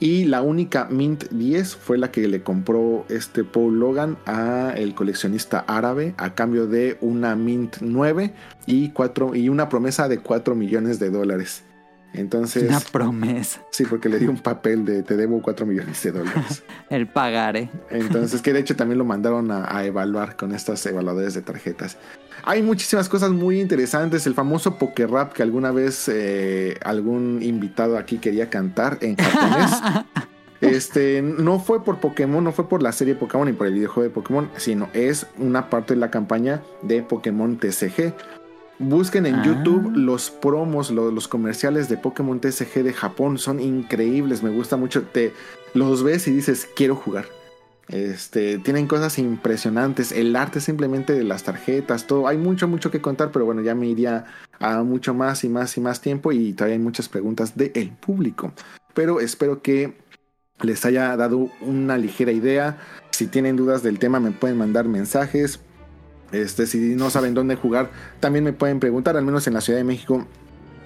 Y la única Mint 10 fue la que le compró este Paul Logan a el coleccionista árabe a cambio de una Mint 9 y, cuatro, y una promesa de 4 millones de dólares. Entonces, Una promesa. sí, porque le dio un [LAUGHS] papel de te debo 4 millones de dólares. [LAUGHS] El pagaré. Entonces, que de hecho también lo mandaron a, a evaluar con estas evaluadores de tarjetas. Hay muchísimas cosas muy interesantes. El famoso Poker Rap que alguna vez eh, algún invitado aquí quería cantar en japonés. [LAUGHS] Este no fue por Pokémon, no fue por la serie Pokémon ni por el videojuego de Pokémon, sino es una parte de la campaña de Pokémon TCG. Busquen en Ah. YouTube los promos, lo- los, comerciales de Pokémon TCG de Japón, son increíbles, me gusta mucho. Te los ves y dices, quiero jugar. Este, tienen cosas impresionantes. El arte simplemente de las tarjetas, todo. Hay mucho, mucho que contar, pero bueno, ya me iría a mucho más y más y más tiempo y todavía hay muchas preguntas del público. Pero espero que les haya dado una ligera idea. Si tienen dudas del tema, me pueden mandar mensajes. Este, si no saben dónde jugar, también me pueden preguntar. Al menos en la Ciudad de México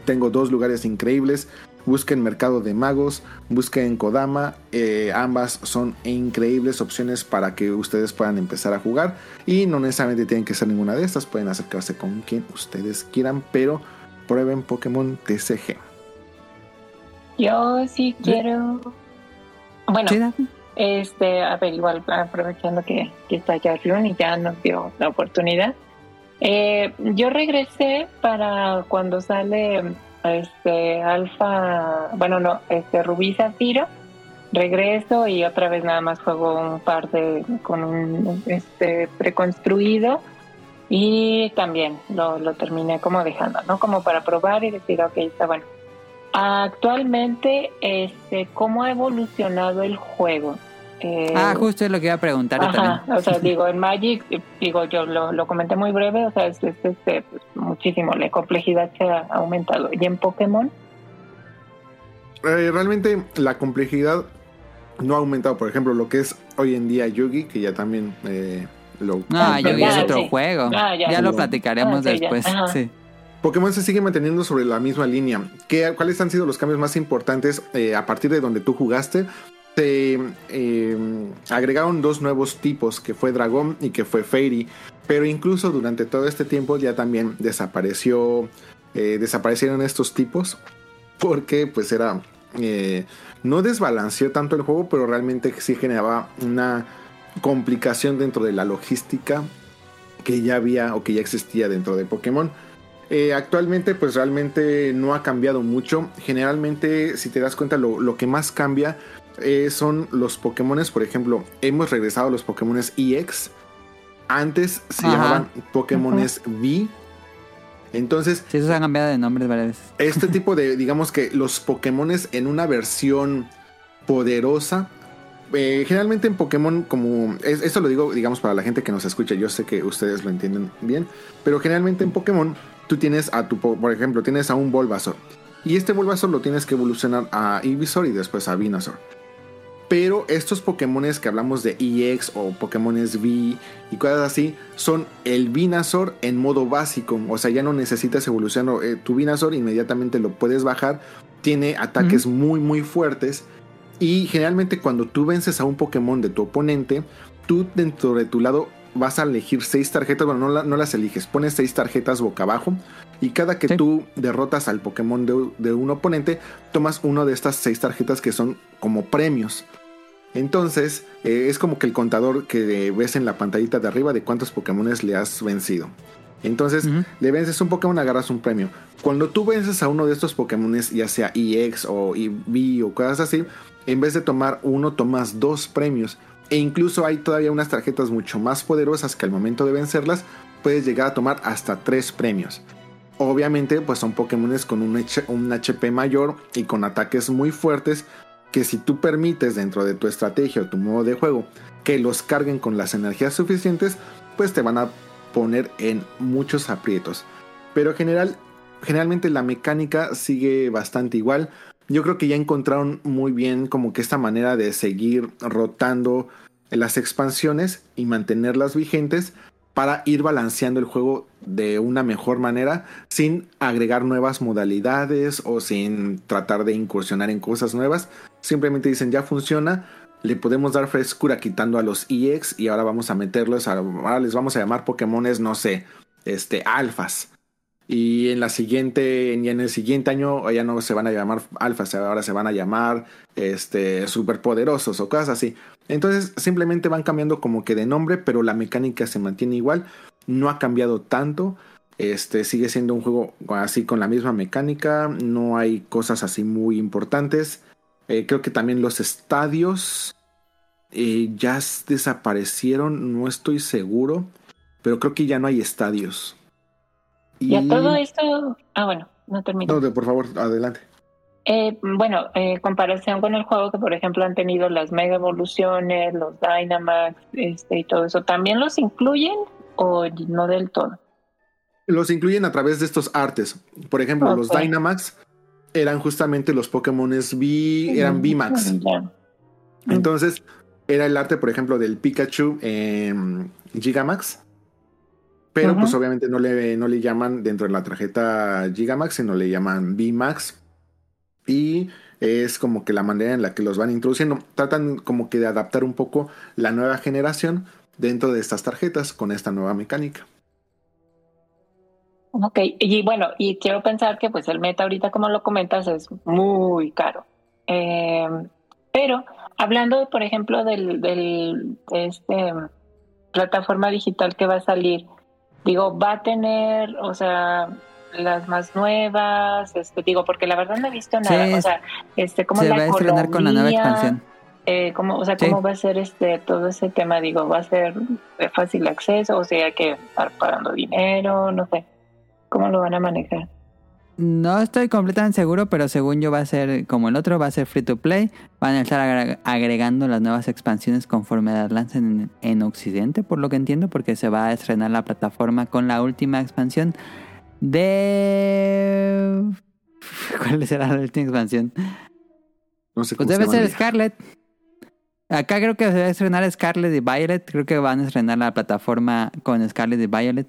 tengo dos lugares increíbles. Busquen Mercado de Magos, busquen Kodama. eh, ambas son increíbles opciones para que ustedes puedan empezar a jugar. Y no necesariamente tienen que ser ninguna de estas. Pueden acercarse con quien ustedes quieran. Pero prueben Pokémon TCG. Yo sí quiero. Bueno, Sí, este, a ver, igual aprovechando que, que está ya Rune y ya nos dio la oportunidad. Eh, yo regresé para cuando sale este Alfa, bueno, no, este Rubí Zafiro. Regreso y otra vez nada más juego un par de con un este preconstruido y también lo, lo terminé como dejando, ¿no? Como para probar y decir, ok, está bueno. Actualmente, este, ¿cómo ha evolucionado el juego? Eh, Ah, justo es lo que iba a preguntar Ajá, también. o sea, [LAUGHS] digo, en Magic, eh, digo, yo lo, lo comenté muy breve, o sea, es, es, este, pues, muchísimo, la complejidad se ha aumentado. Y en Pokémon, Eh, realmente la complejidad no ha aumentado. Por ejemplo, lo que es hoy en día Yugi, que ya también eh, lo. Ah, Ya, es otro sí. juego. Ah, ya. ya lo platicaremos Ah, sí, después. Sí. Pokémon se sigue manteniendo sobre la misma línea. ¿Qué, ¿Cuáles han sido los cambios más importantes eh, a partir de donde tú jugaste? Se eh, agregaron dos nuevos tipos, que fue Dragón y que fue Fairy. Pero incluso durante todo este tiempo ya también desapareció, eh, desaparecieron estos tipos. Porque pues era... eh, no desbalanceó tanto el juego, pero realmente sí generaba una complicación dentro de la logística que ya había o que ya existía dentro de Pokémon. Actualmente pues realmente no ha cambiado mucho. Generalmente si te das cuenta lo, lo que más cambia eh, son los Pokémones. Por ejemplo, hemos regresado a los Pokémones EX. Antes se Ajá. llamaban Pokémones V. Entonces Sí, esos han cambiado de nombres varias veces. este [LAUGHS] tipo de, digamos que los Pokémones en una versión poderosa. eh, generalmente en Pokémon, como. es- esto lo digo, digamos, para la gente que nos escucha. Yo sé que ustedes lo entienden bien. Pero generalmente en Pokémon, tú tienes a tu. po- Por ejemplo, tienes a un Bulbasaur. Y este Bulbasaur lo tienes que evolucionar a Ivysaur y después a Venusaur. Pero estos Pokémones que hablamos de EX o Pokémones V y cosas así son el Venusaur en modo básico. O sea, ya no necesitas evolucionar eh, tu Venusaur, inmediatamente lo puedes bajar. Tiene ataques muy, muy fuertes. Y generalmente cuando tú vences a un Pokémon de tu oponente, tú dentro de tu lado vas a elegir seis tarjetas. Bueno, no, la- no las eliges, pones seis tarjetas boca abajo. Y cada que Sí. tú derrotas al Pokémon de, de un oponente, tomas una de estas seis tarjetas que son como premios. Entonces, eh, es como que el contador que ves en la pantallita de arriba de cuántos Pokémones le has vencido. Entonces, le vences un Pokémon, agarras un premio. Cuando tú vences a uno de estos Pokémones, ya sea EX o EV o cosas así, en vez de tomar uno, tomas dos premios. E incluso hay todavía unas tarjetas mucho más poderosas que al momento de vencerlas, puedes llegar a tomar hasta tres premios. Obviamente, pues son Pokémones con un, un HP mayor y con ataques muy fuertes que si tú permites dentro de tu estrategia o tu modo de juego que los carguen con las energías suficientes, pues te van a poner en muchos aprietos. Pero general, generalmente la mecánica sigue bastante igual. Yo creo que ya encontraron muy bien como que esta manera de seguir rotando las expansiones y mantenerlas vigentes para ir balanceando el juego de una mejor manera sin agregar nuevas modalidades o sin tratar de incursionar en cosas nuevas. Simplemente dicen ya funciona, le podemos dar frescura quitando a los EX y ahora vamos a meterlos, a- ahora les vamos a llamar Pokémones, no sé, este, alfas. Y en la siguiente, y en el siguiente año ya no se van a llamar alfas, ahora se van a llamar este superpoderosos o cosas así. Entonces simplemente van cambiando como que de nombre, pero la mecánica se mantiene igual. No ha cambiado tanto. Este sigue siendo un juego así con la misma mecánica. No hay cosas así muy importantes. Eh, creo que también los estadios eh, ya desaparecieron. No estoy seguro. Pero creo que ya no hay estadios. y a todo esto, ah, bueno, no termino. No, por favor, adelante. Eh, bueno, eh, comparación con el juego que por ejemplo han tenido las mega evoluciones, los Dynamax, este y todo eso, ¿también los incluyen o no del todo? Los incluyen a través de estos artes. Por ejemplo, los. Dynamax eran justamente los Pokémon V, eran VMAX. Ya. Entonces, era el arte, por ejemplo, del Pikachu en Gigamax. Pero pues obviamente no le, no le llaman dentro de la tarjeta Gigamax, sino le llaman VMAX. Y es como que la manera en la que los van introduciendo. Tratan como que de adaptar un poco la nueva generación dentro de estas tarjetas con esta nueva mecánica. Ok, y bueno, y quiero pensar que pues el meta ahorita, como lo comentas, es muy caro. Eh, pero hablando, por ejemplo, del, del de este plataforma digital que va a salir, digo, va a tener, o sea, las más nuevas, este, digo, porque la verdad no he visto nada, Sí, o sea, este, cómo Se la va a estrenar con la nueva expansión. eh, cómo, o sea, Sí. cómo va a ser este todo ese tema, digo, va a ser de fácil acceso, o sea, hay que estar pagando dinero, no sé, cómo lo van a manejar. No estoy completamente seguro, pero según yo va a ser como el otro, va a ser free to play. Van a estar agre- agregando las nuevas expansiones conforme las lancen en, en Occidente, por lo que entiendo, porque se va a estrenar la plataforma con la última expansión de... [LAUGHS] ¿Cuál será la última expansión? No sé Pues cómo se debe llaman ser ya. Scarlet. Acá creo que se va a estrenar Scarlet y Violet. Creo que van a estrenar la plataforma con Scarlet y Violet.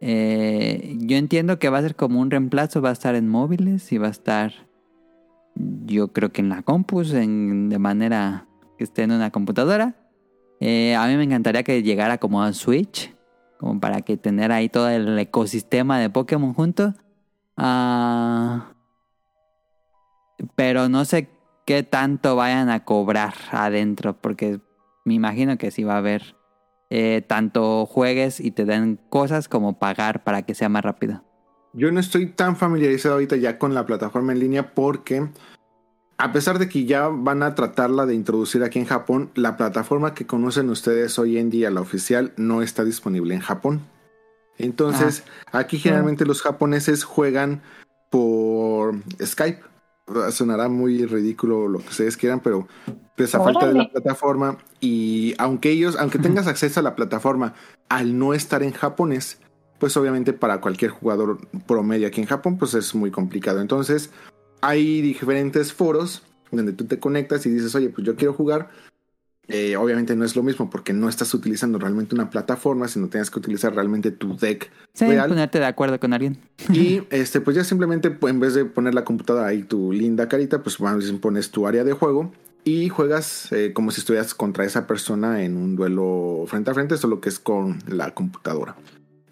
Eh, yo entiendo que va a ser como un reemplazo. Va a estar en móviles y va a estar, yo creo que en la compus, en, de manera que esté en una computadora. Eh, a mí me encantaría que llegara como a Switch. Como para que tener ahí todo el ecosistema de Pokémon junto. Ah, pero no sé qué tanto vayan a cobrar adentro, porque me imagino que sí va a haber eh, tanto juegues y te den cosas como pagar para que sea más rápido. Yo no estoy tan familiarizado ahorita ya con la plataforma en línea porque a pesar de que ya van a tratarla de introducir aquí en Japón, la plataforma que conocen ustedes hoy en día, la oficial, no está disponible en Japón. Entonces, aquí generalmente los japoneses juegan por Skype. Sonará muy ridículo lo que ustedes quieran, pero pues a falta de la plataforma y aunque ellos, aunque tengas acceso a la plataforma al no estar en japonés, pues obviamente para cualquier jugador promedio aquí en Japón, pues es muy complicado. Entonces, hay diferentes foros donde tú te conectas y dices, oye, pues yo quiero jugar. Eh, obviamente no es lo mismo porque no estás utilizando realmente una plataforma, sino tienes que utilizar realmente tu deck Sí, real. ponerte de acuerdo con alguien. Y [LAUGHS] este, pues ya simplemente pues, en vez de poner la computadora ahí tu linda carita, pues pones tu área de juego y juegas eh, como si estuvieras contra esa persona en un duelo frente a frente, solo que es con la computadora.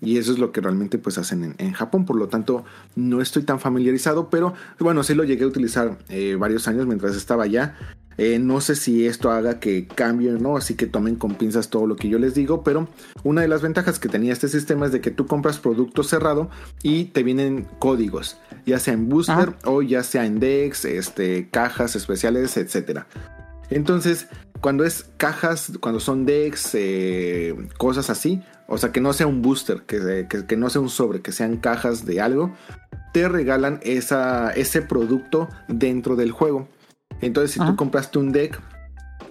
Y eso es lo que realmente pues hacen en, en Japón, por lo tanto no estoy tan familiarizado, pero bueno, sí lo llegué a utilizar eh, varios años mientras estaba allá. Eh, no sé si esto haga que cambie o no, así que tomen con pinzas todo lo que yo les digo, pero una de las ventajas que tenía este sistema es de que tú compras producto cerrado y te vienen códigos, ya sea en booster o ya sea en Dex, este, cajas especiales, etcétera. Entonces, cuando es cajas, cuando son Dex, eh, cosas así, o sea, que no sea un booster, que, que- que no sea un sobre, que sean cajas de algo, te regalan esa, ese producto dentro del juego. Entonces, si tú compraste un deck,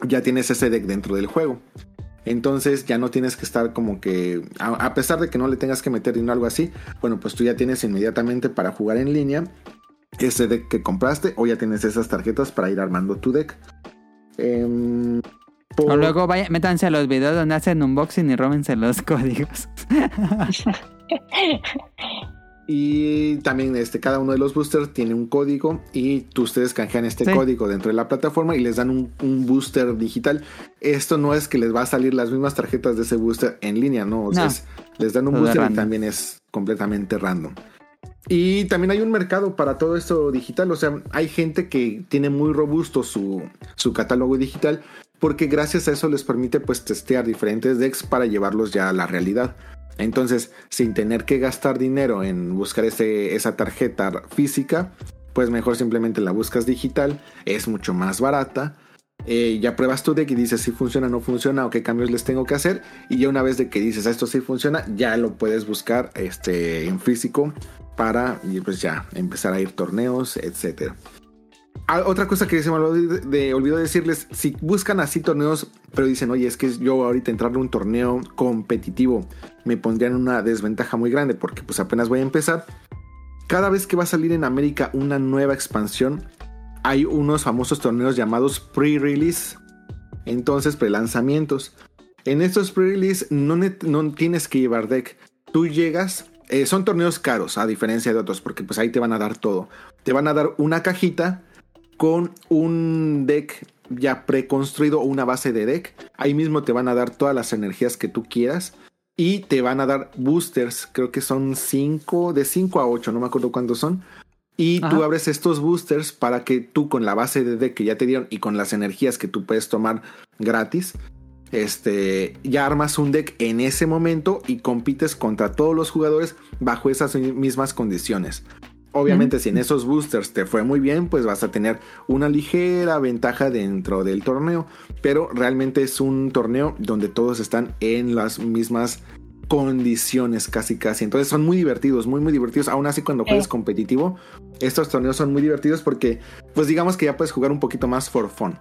ya tienes ese deck dentro del juego. Entonces ya no tienes que estar como que, a, a pesar de que no le tengas que meter dinero o algo así, bueno, pues tú ya tienes inmediatamente para jugar en línea ese deck que compraste o ya tienes esas tarjetas para ir armando tu deck. Em, por- O luego vaya, métanse a los videos donde hacen unboxing y róbense los [LAUGHS] códigos. [LAUGHS] Y también este, cada uno de los boosters tiene un código y tú ustedes canjean este Sí. código dentro de la plataforma y les dan un, un booster digital. Esto no es que les va a salir las mismas tarjetas de ese booster en línea, ¿no? O sea, No. es- les dan un Todo booster y también es completamente random. Y también hay un mercado para todo esto digital. O sea, hay gente que tiene muy robusto su, su catálogo digital porque gracias a eso les permite pues testear diferentes decks para llevarlos ya a la realidad. Entonces, sin tener que gastar dinero en buscar ese, esa tarjeta física, pues mejor simplemente la buscas digital, es mucho más barata. eh, ya pruebas tu deck y dices si funciona o no funciona o qué cambios les tengo que hacer. Y ya una vez de que dices "Ah, esto sí funciona, ya lo puedes buscar este, en físico para pues ya empezar a ir torneos, etcétera. Ah, otra cosa que se me de, de- olvidó decirles, si buscan así torneos, pero dicen, oye, es que yo ahorita entrar en un torneo competitivo me pondría en una desventaja muy grande porque pues apenas voy a empezar. Cada vez que va a salir en América una nueva expansión, hay unos famosos torneos llamados pre-release. Entonces, pre-lanzamientos. En estos pre-release no, no tienes que llevar deck. Tú llegas, eh, son torneos caros a diferencia de otros porque pues ahí te van a dar todo. Te van a dar una cajita con un deck ya preconstruido o una base de deck. Ahí mismo te van a dar todas las energías que tú quieras. Y te van a dar boosters, creo que son 5, de 5 a 8, no me acuerdo cuántos son. Y tú abres estos boosters para que tú con la base de deck que ya te dieron y con las energías que tú puedes tomar gratis, este, ya armas un deck en ese momento y compites contra todos los jugadores bajo esas mismas condiciones. Obviamente, si en esos boosters te fue muy bien, pues vas a tener una ligera ventaja dentro del torneo. Pero realmente es un torneo donde todos están en las mismas condiciones, casi casi. Entonces son muy divertidos, muy muy divertidos. Aún así, cuando juegues Eh. competitivo, estos torneos son muy divertidos porque, pues digamos que ya puedes jugar un poquito más for fun.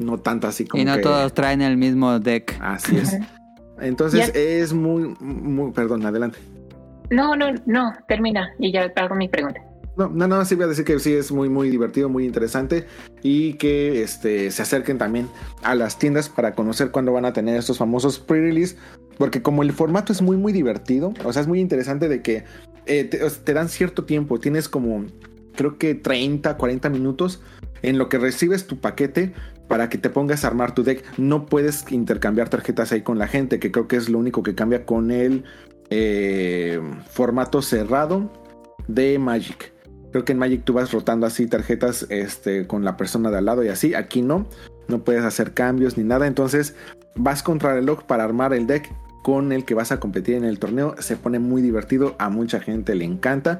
No tanto así como Y no que- todos traen el mismo deck. Así es. [LAUGHS] Entonces es muy, muy, perdón, adelante. No, no, no, termina y ya hago mi pregunta. No, no, no, sí voy a decir que sí es muy, muy divertido, muy interesante y que este, se acerquen también a las tiendas para conocer cuándo van a tener estos famosos pre-release, porque como el formato es muy, muy divertido, o sea, es muy interesante de que eh, te, dan cierto tiempo, tienes como, creo que 30, 40 minutos en lo que recibes tu paquete para que te pongas a armar tu deck. No puedes intercambiar tarjetas ahí con la gente, que creo que es lo único que cambia con el eh, formato cerrado de Magic. Creo que en Magic tú vas rotando así tarjetas este, con la persona de al lado y así. Aquí no, no puedes hacer cambios ni nada. Entonces vas contra el reloj para armar el deck con el que vas a competir en el torneo. Se pone muy divertido, a mucha gente le encanta.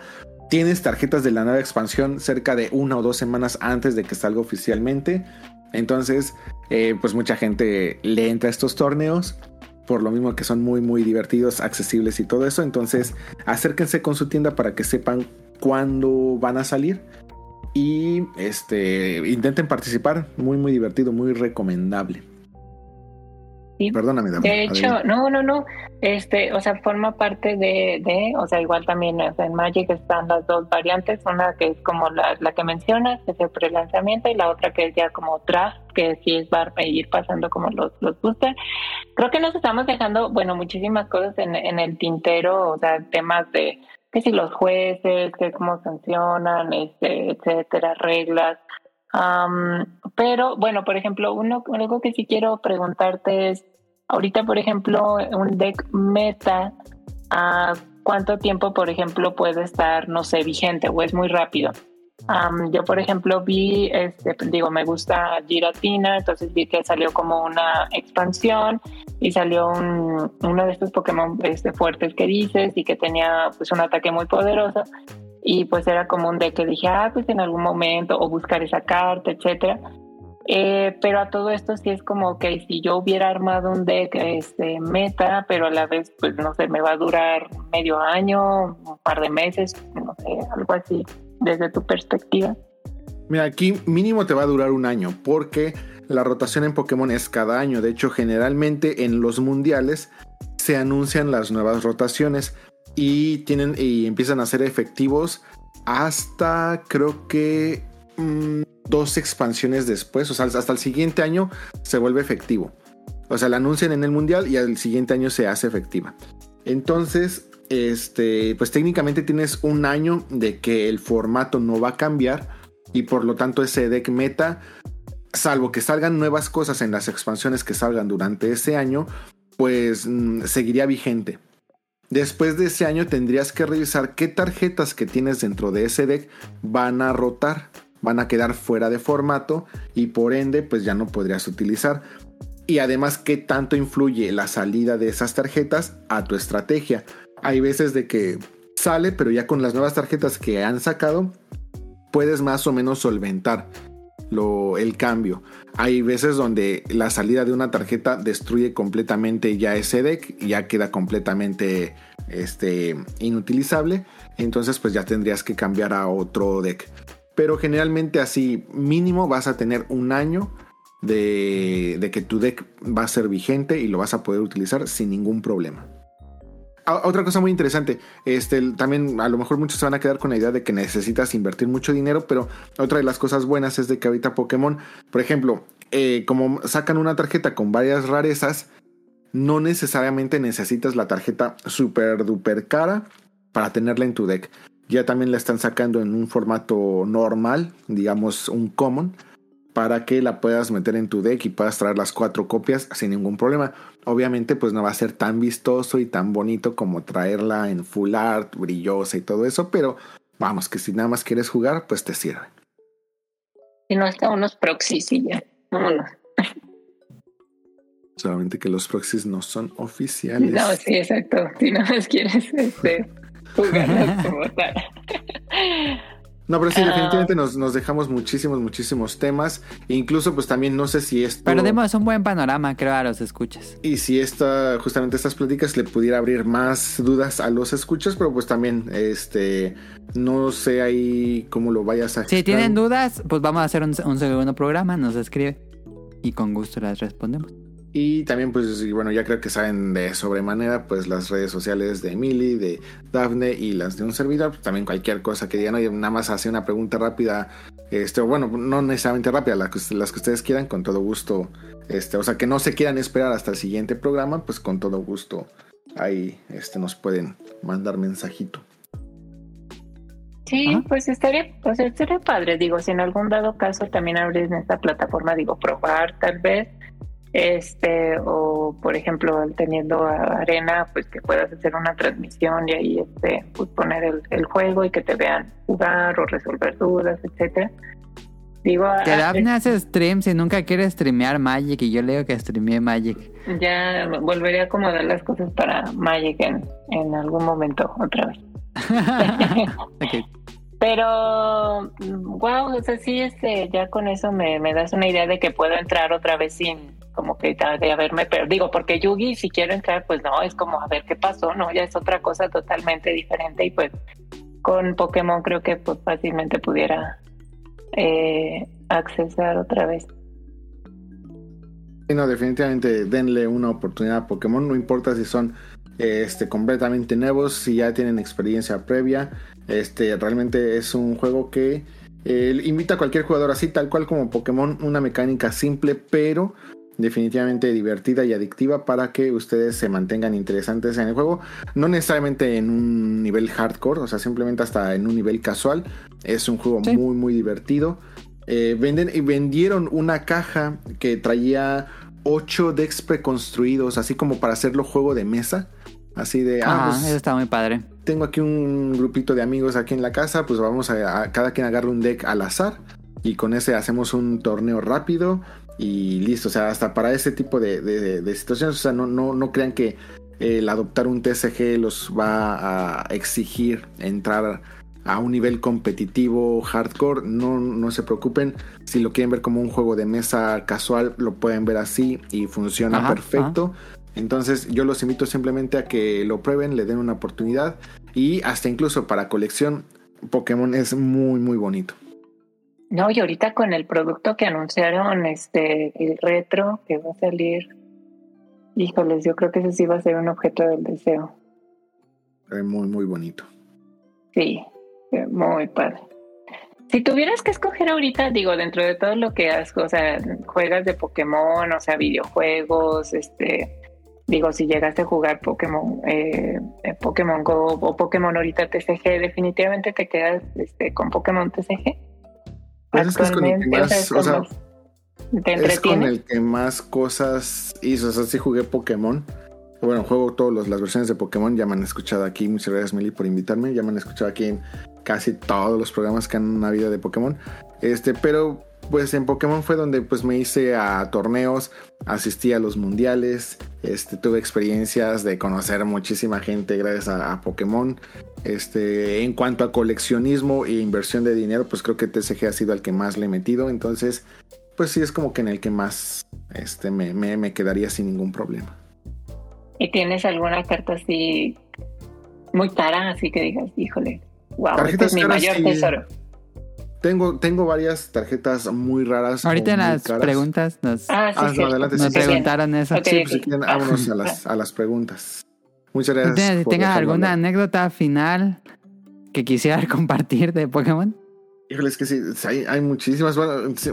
Tienes tarjetas de la nueva expansión cerca de una o dos semanas antes de que salga oficialmente. Entonces, eh, pues mucha gente le entra a estos torneos. Por lo mismo que son muy, muy divertidos, accesibles y todo eso. Entonces, acérquense con su tienda para que sepan cuándo van a salir. Y este intenten participar. Muy, muy divertido, muy recomendable. Sí. Perdóname, Dama. De hecho, Adelante. no, no, no. Este, o sea, forma parte de, de, o sea, igual también en Magic están las dos variantes, una que es como la, la que mencionas, que es el prelanzamiento, y la otra que es ya como draft, que sí es va a ir pasando como los, los boosters. Creo que nos estamos dejando, bueno, muchísimas cosas en, en el tintero, o sea, temas de que si los jueces, que cómo sancionan, este, etcétera, reglas. Am, pero bueno, por ejemplo, uno, algo que sí quiero preguntarte es, ahorita, por ejemplo, un deck meta, ¿a cuánto tiempo, por ejemplo, puede estar, no sé, vigente o es muy rápido? Am, yo, por ejemplo, vi, este, digo, me gusta Giratina, entonces vi que salió como una expansión y salió un- uno de estos Pokémon este, fuertes que dices y que tenía pues un ataque muy poderoso y pues era como un deck que dije, ah, pues en algún momento, o buscar esa carta, etcétera. Eh, pero a todo esto sí es como que si yo hubiera armado un deck este, meta, pero a la vez, pues no sé, me va a durar medio año, un par de meses, no sé, algo así, desde tu perspectiva. Mira, aquí mínimo te va a durar un año porque la rotación en Pokémon es cada año. De hecho, generalmente en los mundiales se anuncian las nuevas rotaciones y tienen y empiezan a ser efectivos hasta creo que mm, dos expansiones después, o sea, hasta el siguiente año se vuelve efectivo. O sea, la anuncian en el mundial y al siguiente año se hace efectiva. Entonces, este, pues técnicamente tienes un año de que el formato no va a cambiar y por lo tanto ese deck meta, salvo que salgan nuevas cosas en las expansiones que salgan durante ese año, pues mm, seguiría vigente. Después de ese año tendrías que revisar qué tarjetas que tienes dentro de ese deck van a rotar, van a quedar fuera de formato y por ende pues ya no podrías utilizar. Y además qué tanto influye la salida de esas tarjetas a tu estrategia. Hay veces de que sale, pero ya con las nuevas tarjetas que han sacado, puedes más o menos solventar el cambio. Hay veces donde la salida de una tarjeta destruye completamente ya ese deck, ya queda completamente este, inutilizable. Entonces pues ya tendrías que cambiar a otro deck. pero generalmente así mínimo vas a tener un año de, de que tu deck va a ser vigente y lo vas a poder utilizar sin ningún problema. Otra cosa muy interesante, este, también a lo mejor muchos se van a quedar con la idea de que necesitas invertir mucho dinero, pero otra de las cosas buenas es de que ahorita Pokémon, por ejemplo, eh, como sacan una tarjeta con varias rarezas, no necesariamente necesitas la tarjeta super duper cara para tenerla en tu deck. Ya también la están sacando en un formato normal, digamos un common, para que la puedas meter en tu deck y puedas traer las cuatro copias sin ningún problema. Obviamente, pues no va a ser tan vistoso y tan bonito como traerla en full art, brillosa y todo eso, pero vamos, que si nada más quieres jugar, pues te sirve. Si no, hasta unos proxies y ya. Vámonos. Solamente que los proxies no son oficiales. No, sí, exacto. Si no más quieres este, jugarlos como tal. [LAUGHS] No, pero sí, Ah. definitivamente nos, nos dejamos muchísimos, muchísimos temas. E incluso, pues también no sé si esto. Pero demos un buen panorama, creo, a los escuchas. Y si esta, justamente estas pláticas le pudiera abrir más dudas a los escuchas, pero pues también, este, no sé ahí cómo lo vayas a Si tienen dudas, pues vamos a hacer un, un segundo programa, nos escribe y con gusto las respondemos. Y también, pues, bueno, ya creo que saben de sobremanera, pues las redes sociales de Emily, de Dafne y las de un servidor. Pues, también cualquier cosa que digan, oye, nada más hace una pregunta rápida, este, o bueno, no necesariamente rápida, las que, las que ustedes quieran, con todo gusto. Este, o sea, que no se quieran esperar hasta el siguiente programa, pues con todo gusto ahí este, nos pueden mandar mensajito. Sí, pues estaría, pues estaría padre, digo, si en algún dado caso también abres en esta plataforma, digo, probar tal vez, este, o por ejemplo, teniendo a- arena, pues que puedas hacer una transmisión y ahí este, pues poner el, el juego y que te vean jugar o resolver dudas, etcétera. Digo, Que ah, Daphne hace streams y nunca quiere streamear Magic y yo le digo que streamee Magic. ya volveré a acomodar las cosas para Magic en, en algún momento otra vez. [LAUGHS] Pero, wow, o sea, sí, este, ya con eso me, me das una idea de que puedo entrar otra vez sin, como que de haberme perdido. Digo, porque Yugi, si quiero entrar, pues no, es como a ver qué pasó, ¿no? Ya es otra cosa totalmente diferente y pues con Pokémon creo que pues fácilmente pudiera eh, accesar otra vez. No, definitivamente denle una oportunidad a Pokémon, no importa si son este, completamente nuevos, si ya tienen experiencia previa. Este, realmente es un juego que eh, invita a cualquier jugador así, tal cual como Pokémon, una mecánica simple, pero definitivamente divertida y adictiva para que ustedes se mantengan interesantes en el juego. No necesariamente en un nivel hardcore, o sea, simplemente hasta en un nivel casual. Es un juego Sí. muy, muy divertido. Eh, venden, y vendieron una caja que traía 8 decks preconstruidos, así como para hacerlo juego de mesa. Así de, ah, pues, eso está muy padre. tengo aquí un grupito de amigos aquí en la casa, pues vamos a, a- cada quien agarra un deck al azar y con ese hacemos un torneo rápido y listo, o sea, hasta para ese tipo de, de- de situaciones, o sea, no, no, no crean que el adoptar un TCG los va a exigir entrar a un nivel competitivo hardcore, no, no se preocupen, si lo quieren ver como un juego de mesa casual, lo pueden ver así y funciona Ajá, perfecto. Entonces yo los invito simplemente a que lo prueben, le den una oportunidad y hasta incluso para colección Pokémon es muy muy bonito. No, y ahorita con el producto que anunciaron, este, el retro que va a salir, híjoles, yo creo que ese sí va a ser un objeto del deseo. Es muy muy bonito. Sí, eh, muy padre. Si tuvieras que escoger ahorita, digo, dentro de todo lo que has, o sea, juegas de Pokémon, o sea, videojuegos, este, digo, si llegaste a jugar Pokémon, eh, Pokémon Go o Pokémon ahorita TCG, definitivamente te quedas este, con Pokémon TCG. Pues es que es con el que más, o sea, ¿cómo ¿te Es con entretiene? el que más cosas hizo. O sea, sí jugué Pokémon. Bueno, juego todas las versiones de Pokémon. Ya me han escuchado aquí. Muchas gracias, Meli, por invitarme. Ya me han escuchado aquí en casi todos los programas que han habido de Pokémon. Este, pero pues en Pokémon fue donde pues me hice a torneos, asistí a los mundiales, este, tuve experiencias de conocer muchísima gente gracias a, a Pokémon. Este, en cuanto a coleccionismo e inversión de dinero, pues creo que TCG ha sido el que más le he metido. Entonces, pues sí es como que en el que más este, me, me, me quedaría sin ningún problema. ¿Y tienes alguna carta así muy cara, así que digas, híjole, wow, este es mi mayor sí. tesoro? Tengo, tengo varias tarjetas muy raras. Ahorita en las caras. preguntas nos, Ah, sí, Ah, no, adelante, nos sí, sí. preguntaron eso. Ok. Sí, pues si quieren, vámonos a las, a las preguntas. Muchas gracias. Entonces, si tengas alguna anécdota final que quisieras [LAUGHS] compartir de Pokémon. Híjole, es que sí, sí, hay, hay muchísimas. Bueno, sí,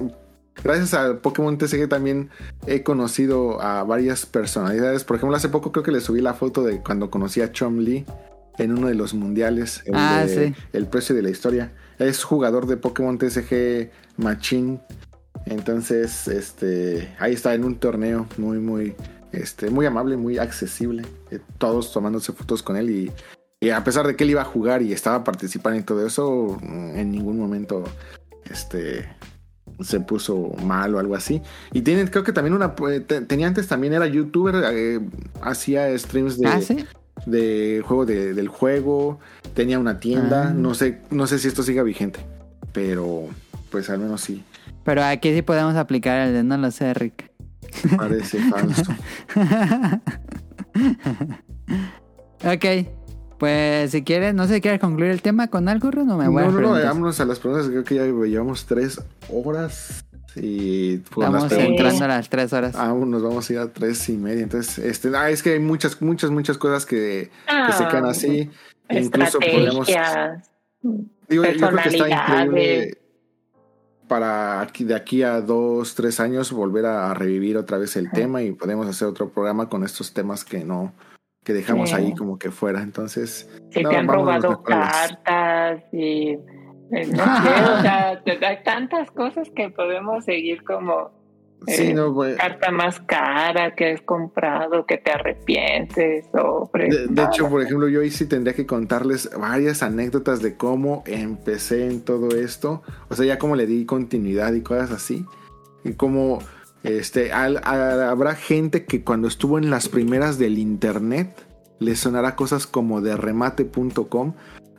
gracias a Pokémon TCG también he conocido a varias personalidades. Por ejemplo, hace poco creo que le subí la foto de cuando conocí a Chom Lee en uno de los mundiales. El, Ah, de- sí. el precio de la historia. Es jugador de Pokémon TCG Machine. Entonces, este, ahí está en un torneo muy, muy, este, muy amable, muy accesible. Eh, Todos tomándose fotos con él y, a pesar de que él iba a jugar y estaba participando y todo eso, mm, en ningún momento, este, se puso mal o algo así. Y tiene, creo que también una, eh, te- tenía antes también era youtuber, eh, hacía streams de, Ah, sí. De juego de- del juego, tenía una tienda, Ah. no sé, no sé si esto siga vigente, pero pues al menos sí, Pero aquí sí podemos aplicar el de no lo sé, Rick. parece falso. [LAUGHS] ok. Pues si quieres, no sé si quieres concluir el tema con algo, Ron, o me voy no, a no, no, vámonos a las preguntas, creo que ya llevamos tres horas y por Estamos preguntas entrando a las tres horas. aún nos vamos a ir a tres y media, entonces, este, ah, es que hay muchas, muchas, muchas cosas que, que se quedan Ah, así, incluso podemos... Digo, yo creo que está increíble para aquí, de aquí a dos, tres años volver a revivir otra vez el tema y podemos hacer otro programa con estos temas que no, que dejamos Sí. ahí como que fuera. Entonces, Si No, te han robado cartas y [LAUGHS] no sé, o sea, [LAUGHS] hay tantas cosas que podemos seguir como sí, Eh, no, pues, carta más cara que has comprado, que te arrepientes o de, de hecho, por ejemplo, yo hoy sí tendría que contarles varias anécdotas de cómo empecé en todo esto. O sea, ya cómo le di continuidad y cosas así. Y cómo este, al- a- habrá gente que cuando estuvo en las primeras del internet le sonará cosas como de remate.com.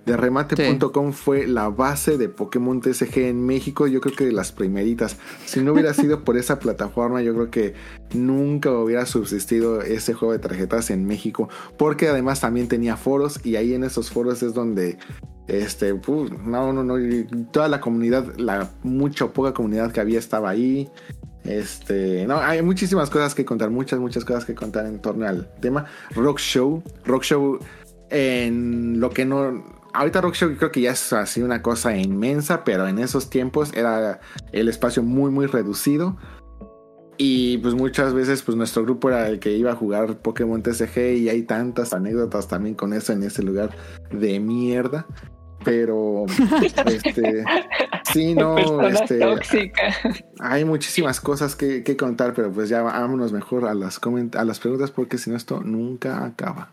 De remate.com fue la base de Pokémon TCG en México, yo creo que de las primeritas. Si no hubiera sido por esa plataforma, yo creo que nunca hubiera subsistido ese juego de tarjetas en México, porque además también tenía foros y ahí en esos foros es donde este, pu- no, no, no, toda la comunidad, la mucha o poca comunidad que había estaba ahí. Este, no, hay muchísimas cosas que contar, muchas, muchas cosas que contar en torno al tema. Rock Show, Rock Show, en lo que no. Ahorita Rock Show creo que ya es así una cosa inmensa, pero en esos tiempos era el espacio muy, muy reducido. Y pues muchas veces pues nuestro grupo era el que iba a jugar Pokémon TCG y hay tantas anécdotas también con eso en ese lugar de mierda. Pero [LAUGHS] este sí, no, este hay muchísimas cosas que, que contar, pero pues ya vámonos mejor a las a las preguntas porque si no esto nunca acaba.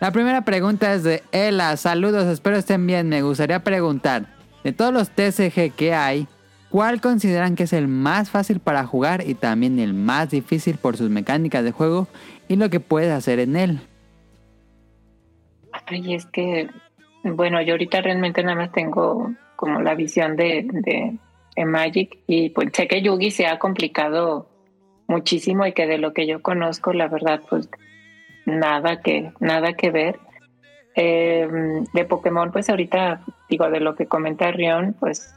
La primera pregunta es de Ela. Saludos, espero estén bien. Me gustaría preguntar, de todos los TCG que hay, ¿cuál consideran que es el más fácil para jugar y también el más difícil por sus mecánicas de juego y lo que puedes hacer en él? Ay, es que, bueno, yo ahorita realmente nada más tengo como la visión de, de, de Magic y pues sé que Yugi se ha complicado muchísimo y que de lo que yo conozco, la verdad, pues nada que, nada que ver. Eh, de Pokémon, pues ahorita digo, de lo que comenta Rion, pues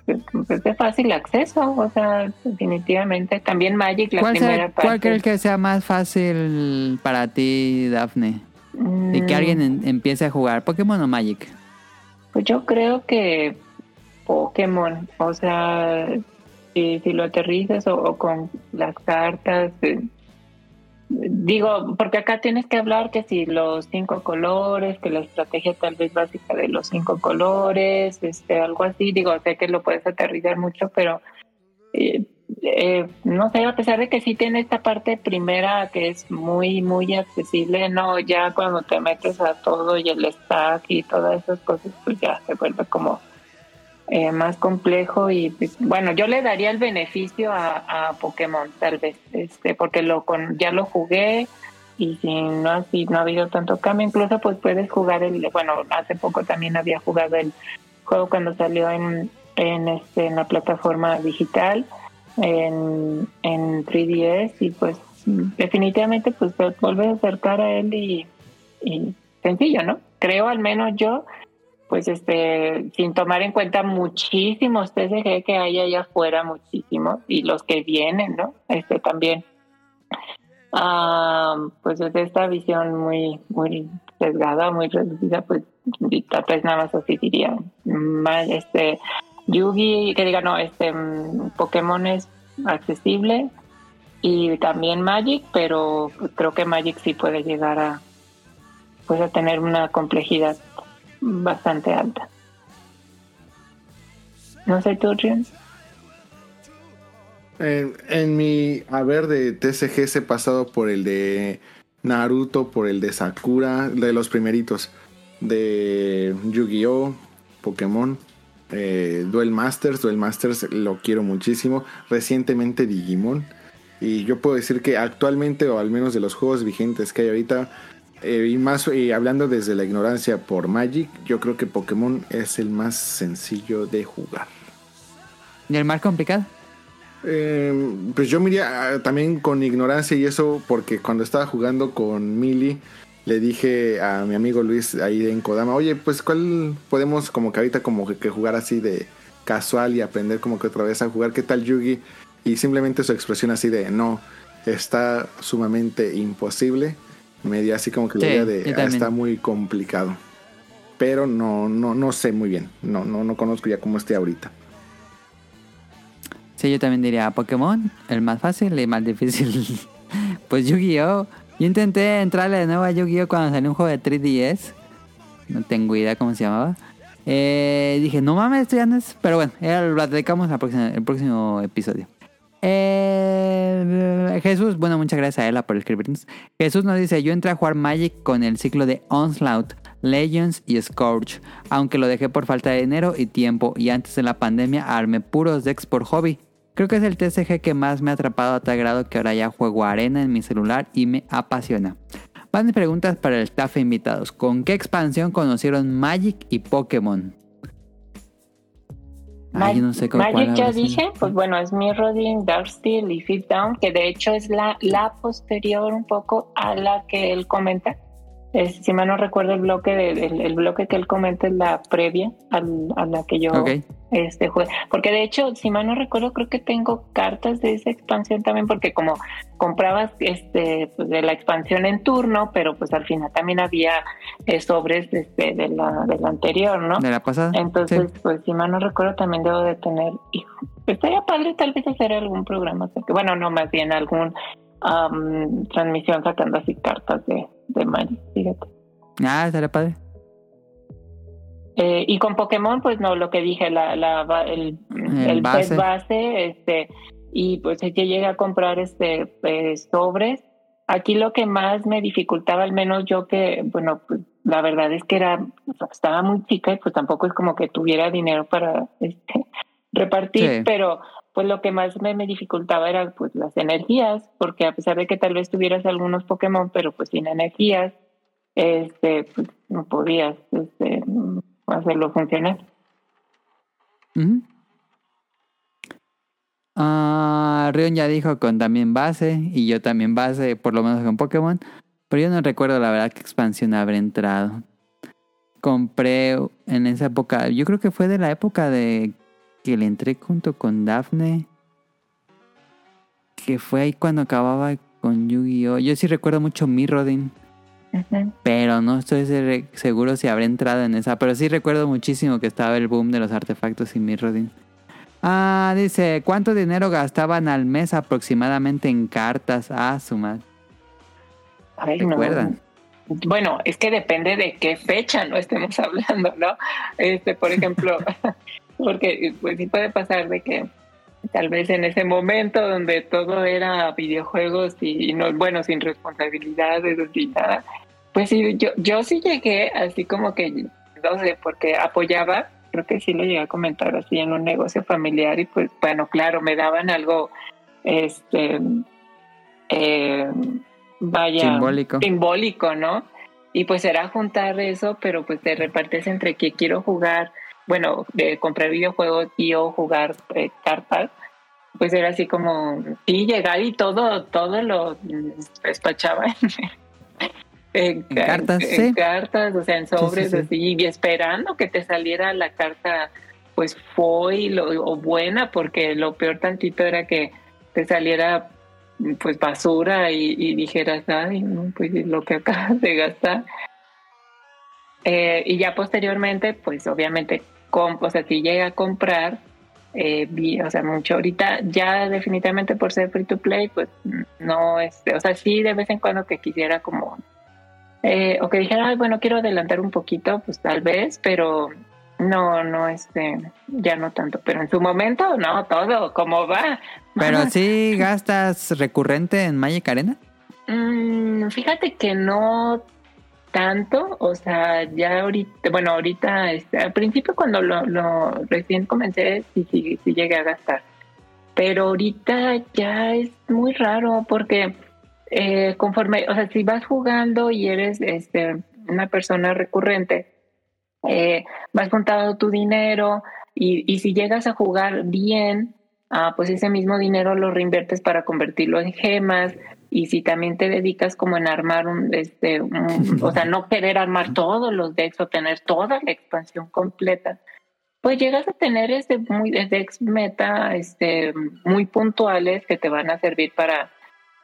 es de fácil acceso, o sea, definitivamente. También Magic, la ¿Cuál, primera sea- cuál parte. crees que sea más fácil para ti, Daphne? Y que Mm, alguien en- empiece a jugar, ¿Pokémon o Magic? Pues yo creo que Pokémon, o sea, si, si lo aterrizas o, o con las cartas, eh, digo, porque acá tienes que hablar que si los cinco colores, que la estrategia tal vez básica de los cinco colores, este, algo así, digo, sé que lo puedes aterrizar mucho, pero eh, eh, no sé, a pesar de que sí tiene esta parte primera que es muy, muy accesible, no, ya cuando te metes a todo y el stack y todas esas cosas, pues ya se vuelve como eh, más complejo y pues, bueno, yo le daría el beneficio a, Pokémon tal vez, este, porque lo con, ya lo jugué y si no si no ha habido tanto cambio, incluso pues puedes jugar el, bueno, hace poco también había jugado el juego cuando salió en, en este en la plataforma digital en, en 3DS y pues definitivamente pues te vuelves a acercar a él y, y sencillo, ¿no? Creo al menos yo pues este, sin tomar en cuenta muchísimos TCG que hay allá afuera, muchísimos, y los que vienen, ¿no? Este también. Ah, pues desde esta visión muy, muy sesgada, muy reducida, pues tal vez nada más así diría. Este, Yugi, que diga, no, este, Pokémon es accesible y también Magic, pero creo que Magic sí puede llegar a, pues a tener una complejidad bastante alta. No sé tú. En, mi haber de TCGs he pasado por el de Naruto, por el de Sakura, de los primeritos, de Yu-Gi-Oh, Pokémon, eh, Duel Masters, Duel Masters lo quiero muchísimo, recientemente Digimon, y yo puedo decir que actualmente, o al menos de los juegos vigentes que hay ahorita, eh, y más y hablando desde la ignorancia por Magic, yo creo que Pokémon es el más sencillo de jugar. ¿Y el más complicado? Eh, pues yo miraría también con ignorancia y eso porque cuando estaba jugando con Mili le dije a mi amigo Luis ahí en Kodama, oye, pues cuál podemos como que ahorita como que, que jugar así de casual y aprender como que otra vez a jugar, ¿qué tal Yugi? Y simplemente su expresión así de no, está sumamente imposible. Me dio así como que la Sí, idea de "Ah, está muy complicado. Pero no, no, no sé muy bien. No, no, no conozco ya cómo esté ahorita. Sí, yo también diría Pokémon, el más fácil y más difícil. [LAUGHS] pues Yu-Gi-Oh! Yo intenté entrarle de nuevo a Yu-Gi-Oh! cuando salió un juego de 3DS. No tengo idea cómo se llamaba. Eh, dije, no mames, esto ya no es. Pero bueno, ya lo platicamos la el próximo episodio. Eh, Jesús, bueno, muchas gracias a Ella por escribirnos. Jesús nos dice: Yo entré a jugar Magic con el ciclo de Onslaught, Legends y Scourge, aunque lo dejé por falta de dinero y tiempo. Y antes de la pandemia armé puros decks por hobby. Creo que es el TCG que más me ha atrapado a tal grado que ahora ya juego arena en mi celular y me apasiona. Van preguntas para el staff invitados. ¿Con qué expansión conocieron Magic y Pokémon? Ay, yo no sé con cuál Magic ya sido. dije, pues bueno, es Mirrodin, Darksteel y Fifth Down, que de hecho es la, la posterior un poco a la que él comenta. Es, si mal no recuerdo el bloque de- el, el bloque que él comenta es la previa a la que yo Ok. Este juego. Porque de hecho, si mal no recuerdo, creo que tengo cartas de esa expansión también, porque como comprabas este pues, de la expansión en turno, pero pues al final también había eh, sobres este, de la, de la anterior, ¿no? ¿De la pasada? Entonces, Sí. pues si mal no recuerdo, también debo de tener, hijo, estaría padre tal vez hacer algún programa, bueno, no, más bien algún am, transmisión sacando así cartas de, de fíjate. Ah, estaría padre. Eh, y con Pokémon, pues no, lo que dije, la, la, el, el, base. base, este, y pues yo llegué a comprar este eh, sobres. Aquí lo que más me dificultaba, al menos yo que, bueno, pues la verdad es que era, estaba muy chica y pues tampoco es como que tuviera dinero para este, [LAUGHS] repartir, Sí. pero pues lo que más me, me dificultaba era pues las energías, porque a pesar de que tal vez tuvieras algunos Pokémon, pero pues sin energías, este, pues no podías este, hacerlo funcionar. Ah, Rion ya dijo con también base y yo también base, por lo menos con Pokémon. Pero yo no recuerdo la verdad qué expansión habré entrado. Compré en esa época, yo creo que fue de la época de que le entré junto con Daphne. Que fue ahí cuando acababa con Yu-Gi-Oh! Yo sí recuerdo mucho Mirrodin. Pero no estoy se- seguro si habré entrado en esa. Pero sí recuerdo muchísimo que estaba el boom de los artefactos y Mirrodin. Ah, dice, ¿cuánto dinero gastaban al mes aproximadamente en cartas? Ah, su madre. Ay, no. ¿Recuerdan? Bueno, es que depende de qué fecha no estemos [LAUGHS] hablando, ¿no? Este, por ejemplo, [LAUGHS] porque pues sí puede pasar de que tal vez en ese momento donde todo era videojuegos y, y no, bueno, sin responsabilidades, sin nada, pues sí, yo, yo sí llegué así como que, no sé, porque apoyaba creo que sí lo llegué a comentar así en un negocio familiar y pues bueno, claro, me daban algo, este, eh, vaya, Simbólico. simbólico, ¿no? Y pues era juntar eso, pero pues te repartes entre que quiero jugar, bueno, de comprar videojuegos y o jugar eh, cartas, pues era así como, sí, llegar y todo, todo lo mm, despachaba en, [LAUGHS] En cartas, en sí. cartas, o sea, en sobres sí, sí. así, y esperando que te saliera la carta, pues foil o, o buena, porque lo peor tantito era que te saliera pues basura y, y dijeras, ay, no, pues lo que acabas de gastar. Eh, y ya posteriormente, pues obviamente, o sea, si llega a comprar, eh, vi- o sea, mucho ahorita, ya definitivamente por ser free to play, pues no, este, o sea, sí de vez en cuando que quisiera como, eh, o que dijera, ay, bueno, quiero adelantar un poquito, pues tal vez, pero no, no, este, ya no tanto, pero en su momento, no, todo, como va. Pero [LAUGHS] sí gastas recurrente en Magic Arena. Mm, fíjate que no tanto, o sea, ya ahorita, bueno, ahorita, este, al principio cuando lo, recién comencé, sí, sí, llegué a gastar, pero ahorita ya es muy raro porque eh, conforme, o sea, si vas jugando y eres este, una persona recurrente, eh, vas juntando tu dinero y, y si llegas a jugar bien, ah, pues ese mismo dinero lo reinviertes para convertirlo en gemas y si también te dedicas como en armar un, este, un- o sea, [LAUGHS] no querer armar todos los decks o tener toda la expansión completa, pues llegas a tener este muy decks meta, este, muy puntuales que te van a servir para,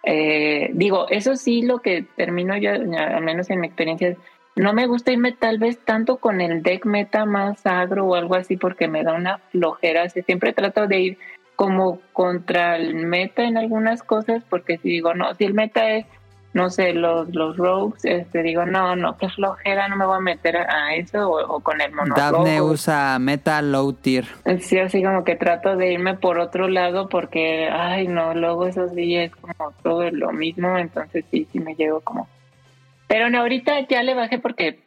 eh, digo, eso sí lo que termino yo, al menos en mi experiencia, no me gusta irme tal vez tanto con el deck meta más agro o algo así porque me da una flojera, siempre trato de ir como contra el meta en algunas cosas, porque si digo, no, si el meta es, no sé, los, los rogues, este, digo, no, no, qué flojera, no me voy a meter a, eso, o, o con el mono Daphne usa meta low tier. Sí, así como que trato de irme por otro lado porque, ay, no, luego esos días es como todo lo mismo, entonces sí, sí me llego como... Pero no, ahorita ya le bajé porque,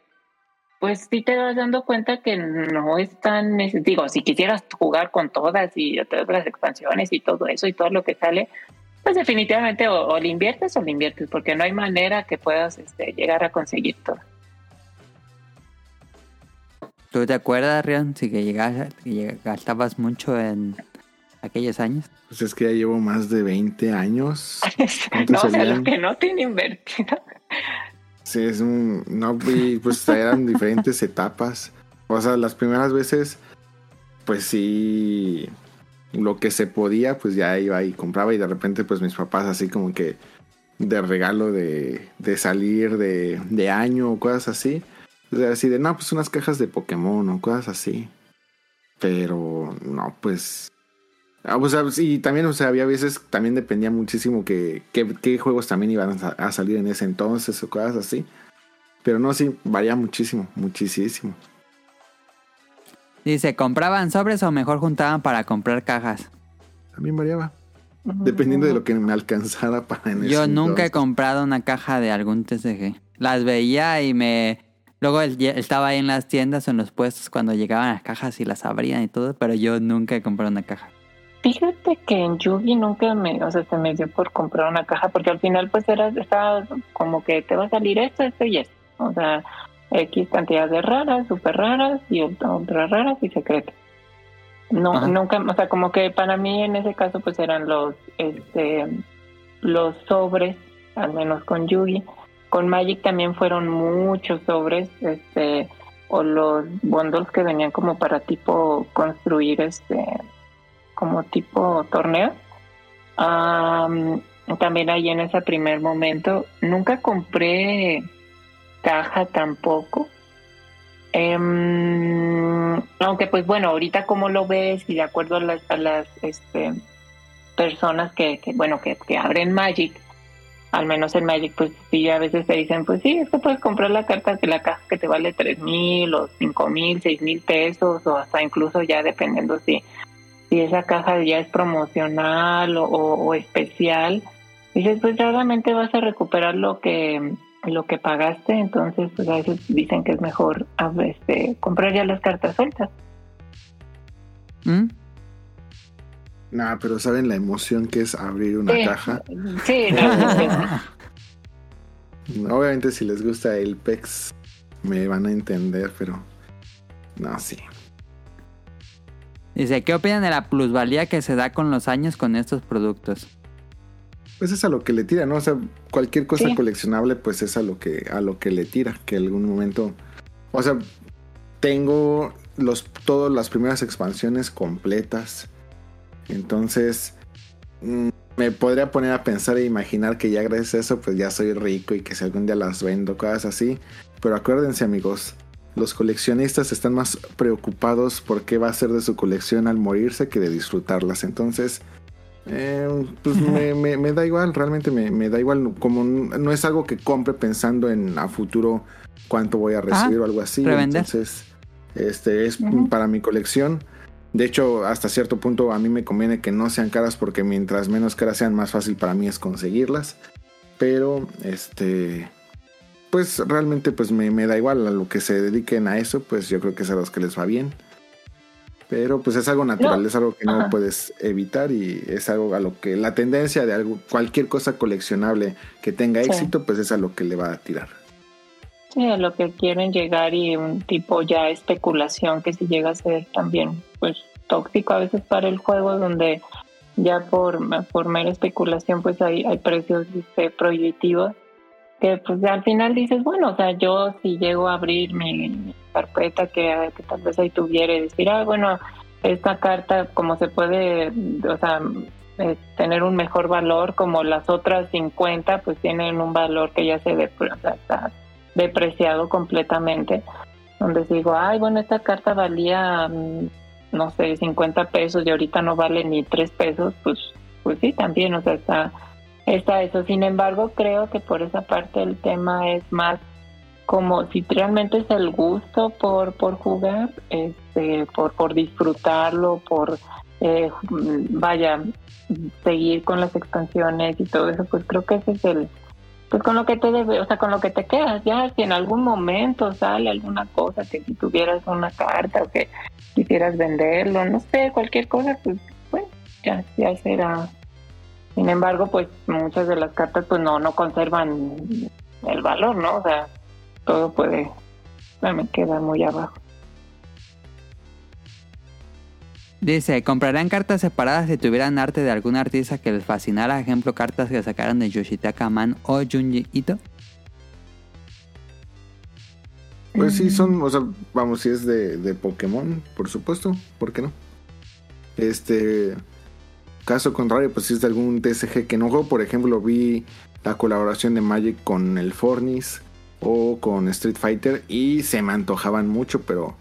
pues sí te vas dando cuenta que no es tan... Digo, si quisieras jugar con todas y todas las expansiones y todo eso y todo lo que sale, pues definitivamente o, o le inviertes o le inviertes porque no hay manera que puedas este, llegar a conseguir todo. ¿Tú te acuerdas, Rion, si que llegas, que gastabas mucho en aquellos años? Pues es que ya llevo más de 20 años. ¿Cuánto [LAUGHS] no, o sea, salían? los que no tienen invertido. Sí, es un. No, y pues eran [LAUGHS] diferentes etapas. O sea, las primeras veces, pues sí. Lo que se podía, pues ya iba y compraba. Y de repente, pues mis papás, así como que de regalo de, de salir de, de año o cosas así. O sea, así de, no, pues unas cajas de Pokémon o cosas así. Pero no, pues. Ah, o sea, sí, también, o sea, había veces, también dependía muchísimo que, que- qué juegos también iban a, a salir en ese entonces o cosas así. Pero no, sí, varía muchísimo, muchísimo. Dice, ¿compraban sobres o mejor juntaban para comprar cajas? También variaba. Dependiendo de lo que me alcanzara para en Yo ese nunca he comprado una caja de algún TCG. Las veía y me... Luego estaba ahí en las tiendas o en los puestos cuando llegaban las cajas y las abrían y todo, pero yo nunca he comprado una caja. Fíjate que en Yugi nunca me, o sea, se me dio por comprar una caja, porque al final pues era, estaba como que te va a salir esto, esto y esto. O sea, X cantidad de raras, súper raras y ultra raras y secretas. No, Ajá. nunca, o sea, como que para mí en ese caso pues eran los, este, los sobres, al menos con Yugi. Con Magic también fueron muchos sobres, este, o los bundles que venían como para tipo construir este como tipo torneo. Am, también ahí en ese primer momento nunca compré caja tampoco. Em, aunque pues bueno, ahorita como lo ves y de acuerdo a las, a las este, personas que, que, bueno que, que abren Magic, al menos en Magic pues sí a veces te dicen pues sí, es que puedes comprar la carta de la caja que te vale tres mil o cinco mil, seis mil pesos o hasta incluso ya dependiendo si si esa caja ya es promocional o, o- o especial, dices, pues realmente vas a recuperar lo que lo que pagaste, entonces pues a veces dicen que es mejor a- este, comprar ya las cartas sueltas. ¿Mm? Nah, pero saben la emoción que es abrir una Sí. caja. Sí, no. [LAUGHS] Obviamente si les gusta el PEX me van a entender, pero no, sí. Dice, ¿qué opinan de la plusvalía que se da con los años con estos productos? Pues es a lo que le tira, ¿no? O sea, cualquier cosa Sí. coleccionable, pues es a lo que a lo que le tira, que algún momento, o sea, tengo los todas las primeras expansiones completas, entonces mm, me podría poner a pensar e imaginar que ya gracias a eso, pues ya soy rico y que si algún día las vendo, cosas así. Pero acuérdense, amigos, los coleccionistas están más preocupados por qué va a ser de su colección al morirse que de disfrutarlas. Entonces, eh, pues me, me- me da igual, realmente me, me da igual. Como no es algo que compre pensando en a futuro cuánto voy a recibir o algo así. revender. Entonces, este es para mi colección. De hecho, hasta cierto punto a mí me conviene que no sean caras porque mientras menos caras sean, más fácil para mí es conseguirlas. Pero, este, pues realmente pues me, me da igual a lo que se dediquen a eso, pues yo creo que es a los que les va bien. Pero pues es algo natural, No. es algo que no Ajá. puedes evitar y es algo a lo que la tendencia de algo, cualquier cosa coleccionable que tenga Sí. éxito, pues es a lo que le va a tirar. Sí, a lo que quieren llegar y un tipo ya especulación que si llega a ser también pues tóxico a veces para el juego donde ya por, por mera especulación pues hay, hay precios este, prohibitivos que pues al final dices bueno o sea yo si llego a abrir mi, carpeta que, tal vez ahí tuviera decir ah bueno esta carta como se puede o sea eh, tener un mejor valor como las otras 50 pues tienen un valor que ya se de, o depreciado completamente, donde digo, ay, bueno, esta carta valía, mm, no sé, 50 pesos y ahorita no vale ni 3 pesos, pues, pues sí, también, o sea, está, está eso. Sin embargo, creo que por esa parte el tema es más como si realmente es el gusto por, por jugar, este, por, por disfrutarlo, por, eh, vaya, seguir con las expansiones y todo eso, pues creo que ese es el, pues con lo que te debe, o sea, con lo que te quedas, ya si en algún momento sale alguna cosa que si tuvieras una carta o que quisieras venderlo, no sé, cualquier cosa, pues bueno, ya, ya será. Sin embargo, pues muchas de las cartas pues no, no conservan el valor, ¿no? O sea, todo puede, me queda muy abajo. Dice, ¿comprarían cartas separadas si tuvieran arte de algún artista que les fascinara? Ejemplo, cartas que sacaran de Yoshitaka Man o Junji Ito. Pues sí, son, o sea, vamos, si es de, de Pokémon, por supuesto, ¿por qué no? Este, caso contrario, pues si es de algún TSG que no juego, por ejemplo, vi la colaboración de Magic con el Fornis o con Street Fighter y se me antojaban mucho, pero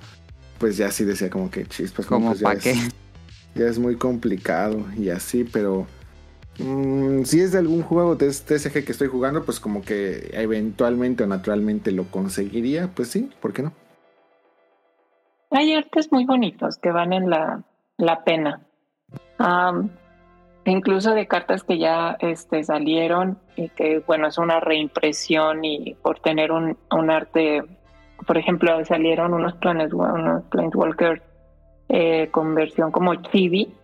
pues ya sí decía como que chispas, como ¿Cómo pues ya qué? es- [LAUGHS] ya es muy complicado y así, pero mm, si es de algún juego de TSG que estoy jugando, pues como que eventualmente o naturalmente lo conseguiría, pues sí, ¿por qué no? Hay artes muy bonitos que valen la, la pena. Incluso de cartas que ya este, salieron y que, bueno, es una reimpresión y por tener un, un arte, por ejemplo, salieron unos planes, unos Planeswalkers eh, con versión como chibi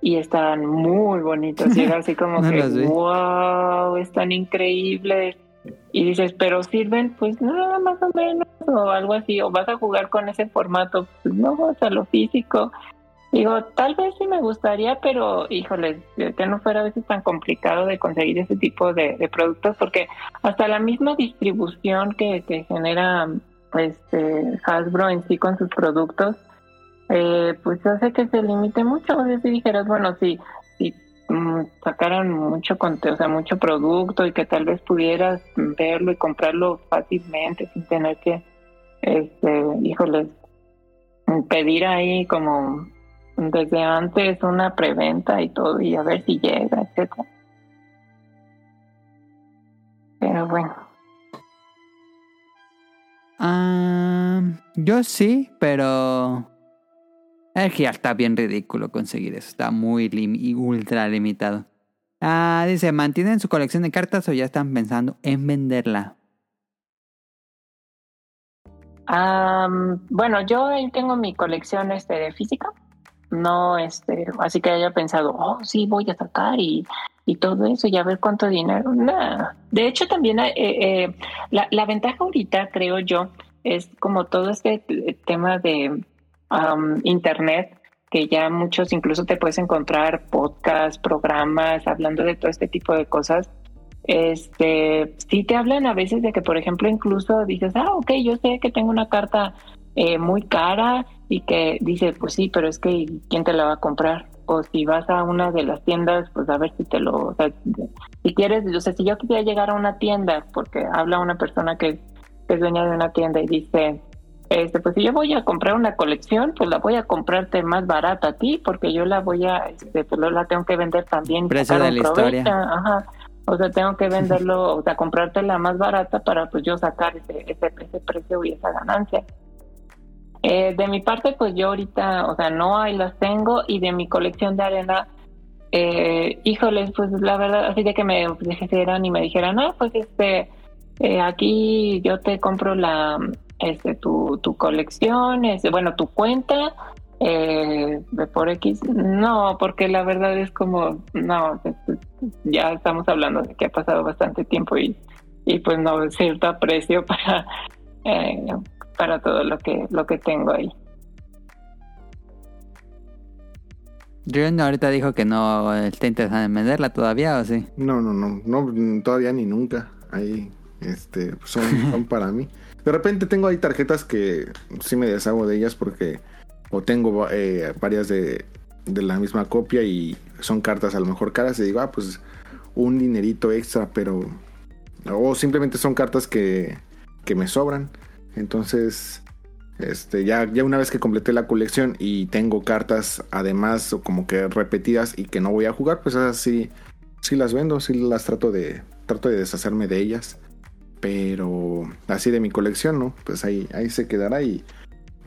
y están muy bonitos. Y era así [LAUGHS] como No que, wow, están increíbles. Y dices, pero sirven, pues nada más o menos, o algo así, o vas a jugar con ese formato, pues no, o sea, lo físico. Digo, tal vez sí me gustaría, pero híjole, que no fuera a veces tan complicado de conseguir ese tipo de, productos, porque hasta la misma distribución que, que genera este Hasbro en sí con sus productos, eh, pues hace que se limite mucho. O sea, si dijeras, bueno, si, si mm, sacaran mucho o sea, mucho producto y que tal vez pudieras verlo y comprarlo fácilmente sin tener que, este, híjoles, pedir ahí como desde antes una preventa y todo y a ver si llega, etcétera. Pero bueno, Ah, yo sí, pero... Es que ya está bien ridículo conseguir eso. Está muy lim- y ultra limitado. Ah, dice, ¿mantienen su colección de cartas o ya están pensando en venderla? Am, bueno, yo ahí tengo mi colección este de física no, este, así que haya pensado, oh, sí, voy a sacar y, y todo eso y a ver cuánto dinero. Nada. De hecho, también eh, eh, la, la ventaja ahorita, creo yo, es como todo este tema de um, internet que ya muchos incluso te puedes encontrar podcasts, programas hablando de todo este tipo de cosas. Este, sí te hablan a veces de que, por ejemplo, incluso dices, ah, ok, yo sé que tengo una carta eh, muy cara y que dice, pues sí, pero es que ¿quién te la va a comprar? O si vas a una de las tiendas, pues a ver si te lo, o sea, si quieres, o sea, si yo quisiera llegar a una tienda, porque habla una persona que es dueña de una tienda y dice, este, pues si yo voy a comprar una colección, pues la voy a comprarte más barata a ti, porque yo la voy a, este, pues la tengo que vender también. Precio sacar de la provecho, historia. Ajá. O sea, tengo que venderlo, o sea, comprártela más barata para pues yo sacar ese, ese, ese precio y esa ganancia. Eh, de mi parte, pues yo ahorita, o sea, no hay las tengo y de mi colección de arena, eh, híjoles, pues la verdad, así de que me dijeran y me dijeran, ah, pues este, eh, aquí yo te compro la, este, tu, tu colección, este, bueno, tu cuenta, eh, por X, no, porque la verdad es como, no, ya estamos hablando de que ha pasado bastante tiempo y, y pues no cierto aprecio [LAUGHS] para, eh, para todo lo que, lo que tengo ahí. Rion ahorita dijo que no está interesado en venderla todavía, ¿o sí? No, no, no, no, todavía ni nunca. Ahí, este, son, [LAUGHS] son para mí. De repente tengo ahí tarjetas que sí me deshago de ellas porque o tengo eh, varias de, de la misma copia y son cartas a lo mejor caras y digo, ah, pues un dinerito extra, pero... O simplemente son cartas que, que me sobran. Entonces, este, ya, ya una vez que completé la colección y tengo cartas además o como que repetidas y que no voy a jugar, pues así sí las vendo, sí las trato de, trato de deshacerme de ellas. Pero así de mi colección, ¿no? Pues ahí, ahí se quedará y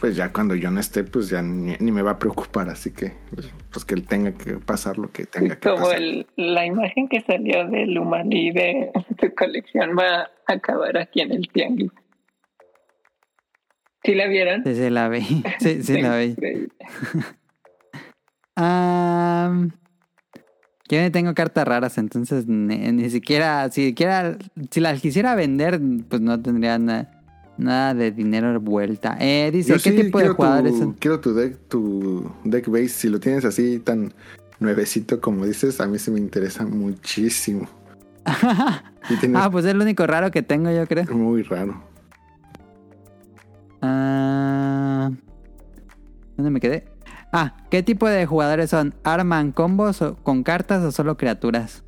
pues ya cuando yo no esté, pues ya ni, ni me va a preocupar. Así que, pues, pues, que tenga que pasar lo que tenga que Como pasar. el, la imagen que salió del Humaní de tu colección va a acabar aquí en el tianguis. ¿Sí la vieron? Sí, sí la vi. [LAUGHS] Sí, sí la vi. Ah, [LAUGHS] yo no tengo cartas raras, entonces ni, ni siquiera, si siquiera, si las quisiera vender, pues no tendría na- nada de dinero vuelta. Eh, dice, Yo ¿qué sí tipo de jugadores tu, son? Quiero tu deck, tu deck base. Si lo tienes así tan nuevecito como dices, a mí se me interesa muchísimo. [LAUGHS] Ah, pues es lo único raro que tengo, yo creo. muy raro. Ah, ¿Dónde me quedé? Ah, ¿qué tipo de jugadores son? ¿Arman combos o- con cartas o solo criaturas?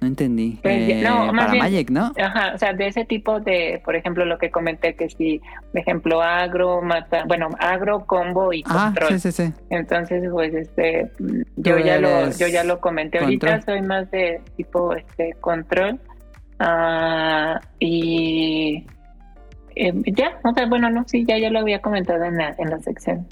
No entendí. Pues, Eh, no, para bien- Magic, ¿no? Ajá, o sea, de ese tipo de, por ejemplo, lo que comenté que si, por ejemplo, agro, mata, bueno, agro, combo y Ah, control. sí, sí, sí. Entonces, pues, este, yo Tú ya lo, yo ya lo comenté ahorita, soy más de tipo, este, control. Ah, y eh, ya, o sea, bueno, no, sí, ya yo lo había comentado en la, en la sección.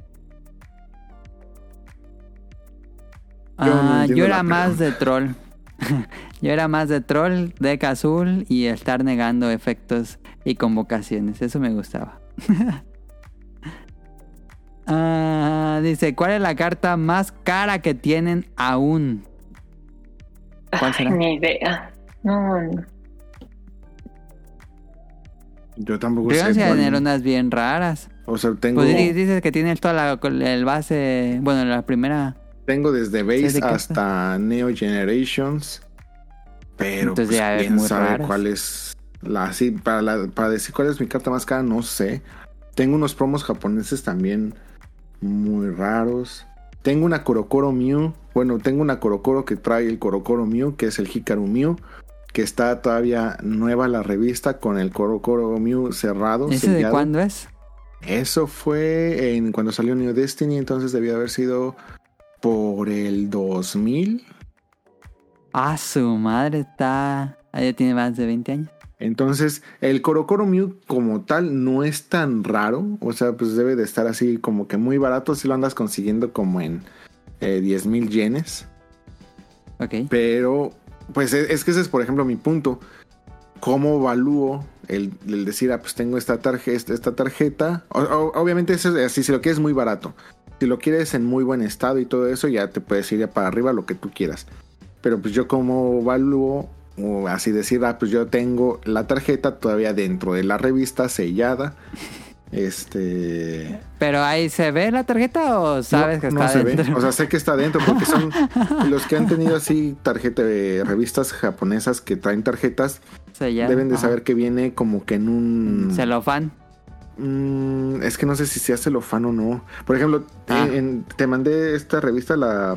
Ah, yo era más de troll. [LAUGHS] yo era más de troll, deck azul y estar negando efectos y convocaciones. Eso me gustaba. [LAUGHS] Ah, dice, ¿cuál es la carta más cara que tienen aún? ¿Cuál Ay, será? ni idea. No, no. Yo tampoco Rion sé. se cuál- tener unas bien raras. O sea, tengo, Pues di- dices que tienes toda la el base, bueno, la primera. tengo desde ¿Sí, base hasta Neo Generations. Pero Entonces pues, quién sabe raras. cuál es la sí, para, la- para decir cuál es mi carta más cara, no sé. Tengo unos promos japoneses también muy raros. Tengo una Korokoro Mew. Bueno, tengo una Korokoro que trae el Korokoro Mew, que es el Hikaru Mew. Que está todavía nueva la revista con el Korokoro Mew cerrado. ¿Ese de cuándo es? Eso fue en cuando salió New Destiny, entonces debió haber sido por el 2000. Ah, su madre está. ah, Ya tiene más de 20 años. Entonces, el Korokoro Mew como tal no es tan raro. O sea, pues debe de estar así como que muy barato si lo andas consiguiendo como en eh, 10 mil yenes. Ok. Pero, pues es, es que ese es, por ejemplo, mi punto. ¿Cómo evalúo el, decir, ah, pues tengo esta tarjeta, esta tarjeta? O- obviamente, eso es así, si lo que es muy barato. Si lo quieres en muy buen estado y todo eso, ya te puedes ir para arriba lo que tú quieras. Pero pues yo como evalúo, o así decir, ah, pues yo tengo la tarjeta todavía dentro de la revista sellada. Este. Pero ahí se ve la tarjeta o sabes no, que no está se ve. dentro. O sea, sé que está dentro porque son [LAUGHS] los que han tenido así tarjeta de revistas japonesas que traen tarjetas. Deben de saber que viene como que en un. Celofán. Mm, es que no sé si sea celofán o no. Por ejemplo, Ah. en- en- te mandé esta revista, la.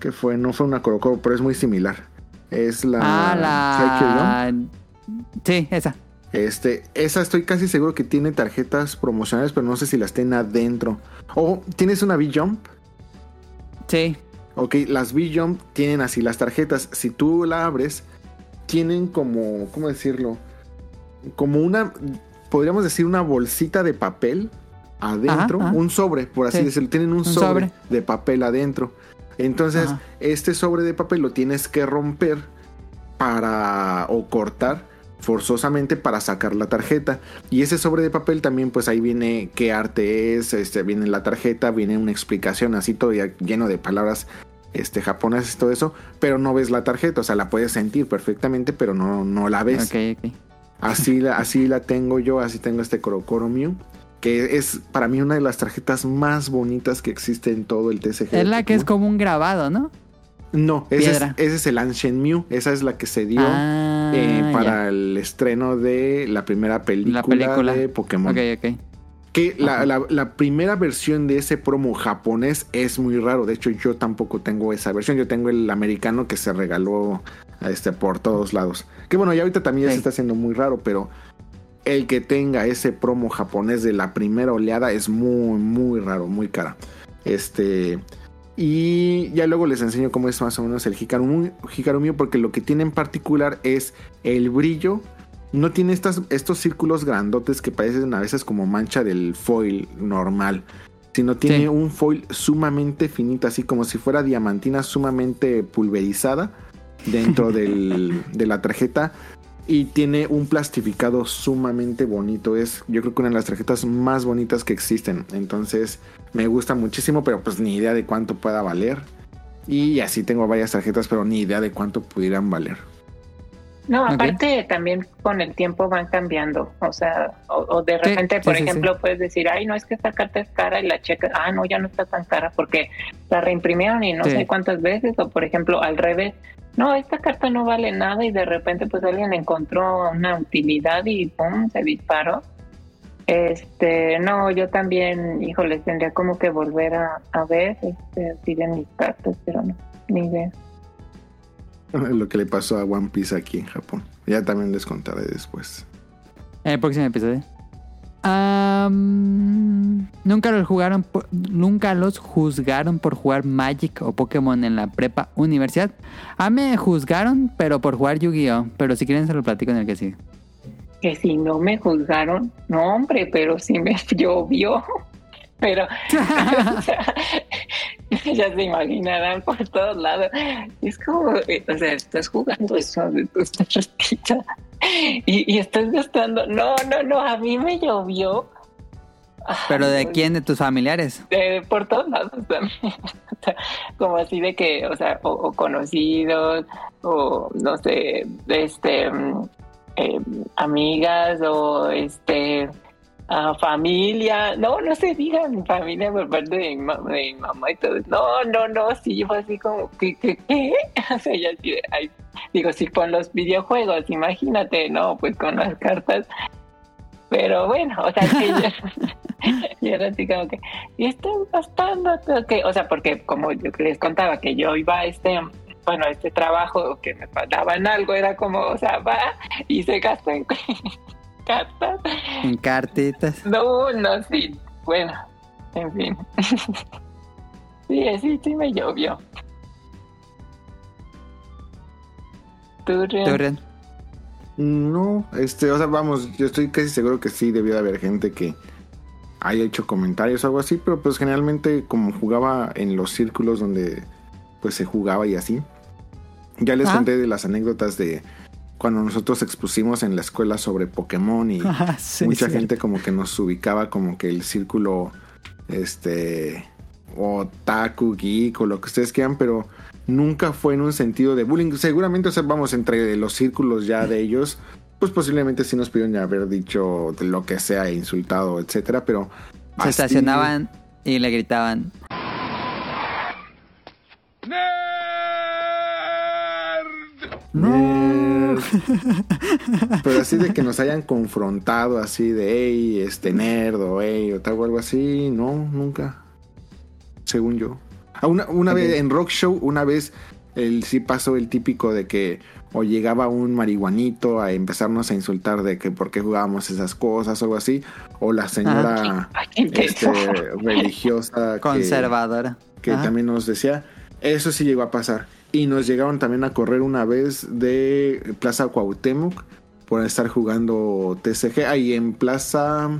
que fue? No fue una Coro pero es muy similar. Es la. ah. Sí, esa. Este, esa estoy casi seguro que tiene tarjetas promocionales, pero no sé si las tiene adentro. O tienes una V-Jump. Sí. Ok, las V-Jump tienen así las tarjetas. Si tú la abres, tienen como, ¿cómo decirlo? Como una, podríamos decir una bolsita de papel adentro, Ajá, ajá. un sobre, por así Sí. decirlo. Tienen un, Un sobre, sobre. de papel adentro. Entonces, Ajá. este sobre de papel lo tienes que romper para, o cortar forzosamente para sacar la tarjeta. Y ese sobre de papel también, pues ahí viene qué arte es, este, viene la tarjeta, viene una explicación así todo lleno de palabras este, japonesas todo eso, pero no ves la tarjeta, o sea, la puedes sentir perfectamente, pero no, no la ves. Así, la, así la tengo yo, así tengo este Korokoro Mew, que es para mí una de las tarjetas más bonitas que existe en todo el TCG. Es la que es como un grabado, ¿no? No, ese es, ese es el Ancient Mew, esa es la que se dio Ah, eh, ya. para el estreno de la primera película, La película. de Pokémon. Ok, ok. Que la, Ajá. la- la primera versión de ese promo japonés es muy raro. De hecho, yo tampoco tengo esa versión. Yo tengo el americano que se regaló este, por todos lados. Que bueno, ya ahorita también ya se está haciendo muy raro, pero el que tenga ese promo japonés de la primera oleada es muy, muy raro, muy cara. Este. Y ya luego les enseño cómo es más o menos el Hikaru Mew- Hikaru Mew, porque lo que tiene en particular es el brillo. No tiene estas, estos círculos grandotes que parecen a veces como mancha del foil normal, sino tiene Sí. un foil sumamente finito, así como si fuera diamantina sumamente pulverizada dentro [LAUGHS] del- de la tarjeta y tiene un plastificado sumamente bonito. Es yo creo que una de las tarjetas más bonitas que existen. Entonces me gusta muchísimo, pero pues ni idea de cuánto pueda valer. Y así tengo varias tarjetas, pero ni idea de cuánto pudieran valer. No, aparte también con el tiempo van cambiando, o sea, o, o de repente, sí, por sí, ejemplo, puedes decir, ay, no es que esta carta es cara y la checa, ah, no, ya no está tan cara porque la reimprimieron y no sé cuántas veces, o por ejemplo, al revés, no, esta carta no vale nada y de repente pues alguien encontró una utilidad y pum, se disparó. Este, no, yo también, híjole, tendría como que volver a, a ver, este, así de mis cartas, pero no, ni idea. [LAUGHS] Lo que le pasó a One Piece aquí en Japón. Ya también les contaré después. En el próximo episodio. Nunca los jugaron, nunca los juzgaron por jugar Magic o Pokémon en la prepa universidad. A mí me juzgaron, pero por jugar Yu-Gi-Oh. Pero si quieren se lo platico en el que sigue. que si no me juzgaron, no hombre, pero sí me [LAUGHS] llovió. Pero [LAUGHS] [LAUGHS] ya se imaginarán por todos lados. Es como, eh, o sea, estás jugando eso de tus tarjetitas y, y estás gastando. No, no, no, a mí me llovió. pero de Ay, quién, de tus familiares. eh, por todos lados [LAUGHS] también. O sea, como así de que, o sea, o, o conocidos, o no sé, este, mm, eh, amigas, o este, ah, familia. No, no se diga mi familia por parte de mi, ma- de mi mamá y todo. No, no, no, sí, fue así como, ¿qué, qué, qué? [LAUGHS] O sea, ya digo, sí, con los videojuegos, imagínate, no, pues con las cartas. Pero bueno, o sea, que [LAUGHS] yo, era así como que, y estás gastando, que, o sea, porque como yo les contaba que yo iba a este, bueno, a este trabajo que me pagaban algo, era como, o sea, va y se gasta en [LAUGHS] cartas. En cartitas. No, no, sí, bueno, en fin. [LAUGHS] Sí, sí, sí me llovió. ¿Tú, Rian? ¿Tú, Ren? No, este, o sea, vamos, yo estoy casi seguro que sí debió de haber gente que haya hecho comentarios o algo así, pero pues generalmente como jugaba en los círculos donde pues se jugaba y así. Ya les Ah. conté de las anécdotas de cuando nosotros expusimos en la escuela sobre Pokémon y [LAUGHS] Ah, sí, mucha sí. gente como que nos ubicaba como que el círculo este otaku, geek o lo que ustedes quieran, pero nunca fue en un sentido de bullying. Seguramente, o sea, vamos, entre los círculos ya de ellos, pues posiblemente sí nos pudieron haber dicho de lo que sea, insultado, etcétera, pero... Se estacionaban y le gritaban. Nerd. Pero así de que nos hayan confrontado así de, hey, este nerd o hey, o tal o algo así, no, nunca. Según yo. Ah, una una vez en Rock Show, una vez el, sí pasó el típico de que o llegaba un marihuanito a empezarnos a insultar de que por qué jugábamos esas cosas o algo así, o la señora intenso. este, religiosa Conservadora. que también nos decía, eso sí llegó a pasar. Y nos llegaron también a correr una vez de Plaza Cuauhtémoc por estar jugando TCG ahí en Plaza...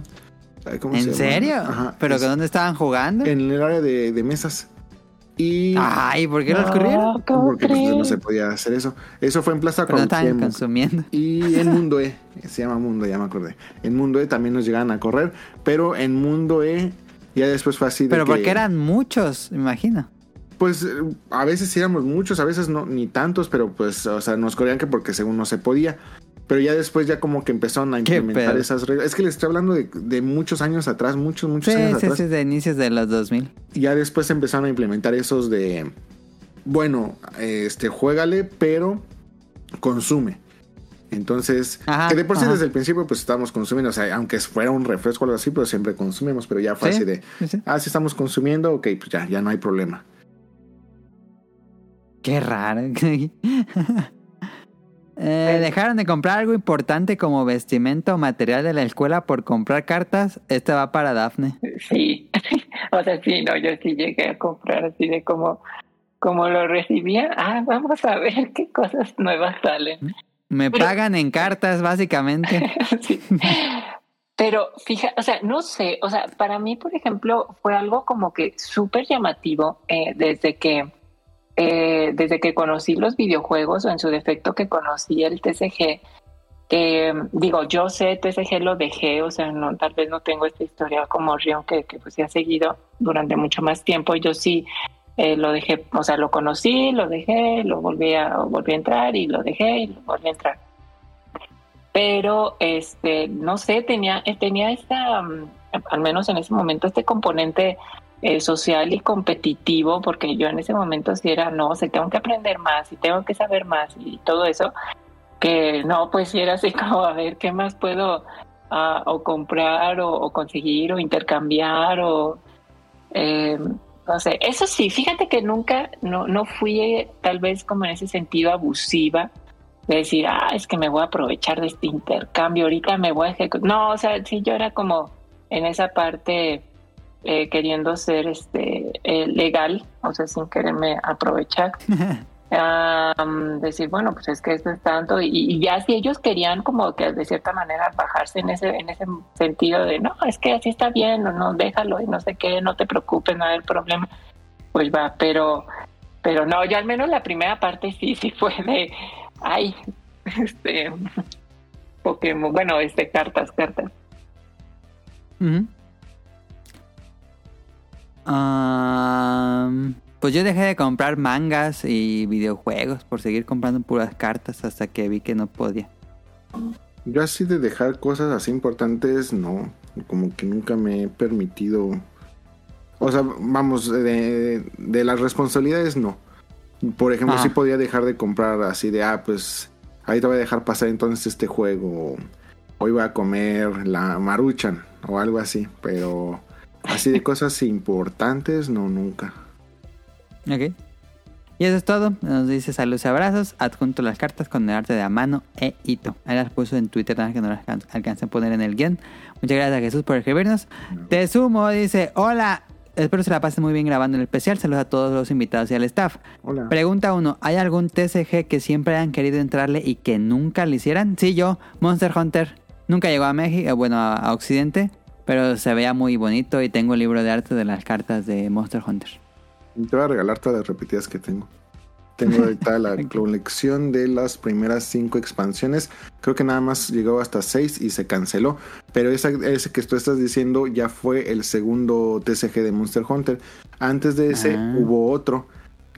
ay, ¿cómo se ¿En serio? Ajá, ¿Pero es- que dónde estaban jugando? En el área de, de mesas. Y... Ay, ¿por qué los No, corrieron? ¿cómo porque pues, no se podía hacer eso. Eso fue en Plaza Pero no estaban Cuauhtémoc. consumiendo. Y en Mundo E, se llama Mundo, ya me acordé. En Mundo E también nos llegaban a correr, pero en Mundo E ya después fue así de Pero que- porque eran muchos, me imagino. Pues eh, a veces éramos muchos, a veces no, ni tantos, pero pues, o sea, nos corrían que porque según no se podía. Pero ya después ya como que empezaron a implementar esas reglas. Es que les estoy hablando de, de muchos años atrás, muchos, muchos Sí, años sí, atrás. sí, de inicios de los 2000. Y ya después empezaron a implementar esos de, bueno, este, juégale, pero consume. Entonces, Ajá, que de por sí ajá. desde el principio pues estábamos consumiendo, o sea, aunque fuera un refresco o algo así, pero siempre consumimos, pero ya fue Sí, así de, ah, si estamos consumiendo, ok, pues ya, ya no hay problema. Qué raro. [LAUGHS] Eh, dejaron de comprar algo importante como vestimenta o material de la escuela por comprar cartas. Este va para Dafne. Sí, [LAUGHS] o sea, sí, no, yo sí llegué a comprar así de como, como lo recibía. Ah, vamos a ver [LAUGHS] qué cosas nuevas salen. Me pagan en cartas, básicamente. Sí. Pero fija, o sea, no sé, o sea, para mí, por ejemplo, fue algo como que súper llamativo eh, desde que eh, desde que conocí los videojuegos o en su defecto que conocí el TCG. digo, yo sé TCG lo dejé, o sea, no, tal vez no tengo esta historia como Rion que, que pues se ha seguido durante mucho más tiempo. Yo sí eh, lo dejé, o sea, lo conocí, lo dejé, lo volví a, volví a entrar y lo dejé y lo volví a entrar pero este no sé tenía tenía esta um, al menos en ese momento este componente eh, social y competitivo porque yo en ese momento sí era no sé tengo que aprender más y tengo que saber más y todo eso que no pues sí era así [LAUGHS] como a ver qué más puedo ah, o comprar o, o conseguir o intercambiar o eh, no sé eso sí fíjate que nunca no no fui eh, tal vez como en ese sentido abusiva de decir, ah, es que me voy a aprovechar de este intercambio, ahorita me voy a ejecutar. No, o sea, sí, yo era como en esa parte eh, queriendo ser este eh, legal, o sea, sin quererme aprovechar. [LAUGHS] Am, decir, bueno, pues es que esto es tanto, y, y ya si ellos querían como que de cierta manera bajarse en ese, en ese sentido de, no, es que así está bien, o no, déjalo, y no sé qué, no te preocupes, no hay problema, pues va, pero, pero no, yo al menos la primera parte sí, sí fue de, ay, [LAUGHS] este, Pokémon, bueno, este, cartas, cartas. Pues yo dejé de comprar mangas y videojuegos por seguir comprando puras cartas hasta que vi que no podía. Yo así de dejar cosas así importantes, no. Como que nunca me he permitido. O sea, vamos, de, de las responsabilidades, no. Por ejemplo, Ajá. sí podía dejar de comprar así de, ah, pues ahí te voy a dejar pasar entonces este juego. Hoy voy a comer la maruchan o algo así. Pero así de cosas importantes, no, nunca. Ok. Y eso es todo. Nos dice saludos y abrazos. Adjunto las cartas con el arte de a mano e hito. Ahí las puso en Twitter, nada que no las alcan- alcancé a poner en el guion. Muchas gracias a Jesús por escribirnos. Te sumo, dice, hola. Espero se la pasen muy bien grabando el especial. Saludos a todos los invitados y al staff. Hola. Pregunta uno, ¿hay algún TCG que siempre hayan querido entrarle y que nunca le hicieran? Sí, yo, Monster Hunter. Nunca llegó a México, eh, bueno, a Occidente, pero se veía muy bonito y tengo el libro de arte de las cartas de Monster Hunter. Te voy a regalar todas las repetidas que tengo. Tengo ahorita la [LAUGHS] [LAUGHS] colección de las primeras cinco expansiones. Creo que nada más llegó hasta seis y se canceló. Pero esa, ese que tú estás diciendo ya fue el segundo TCG de Monster Hunter. Antes de ese Ah. hubo otro.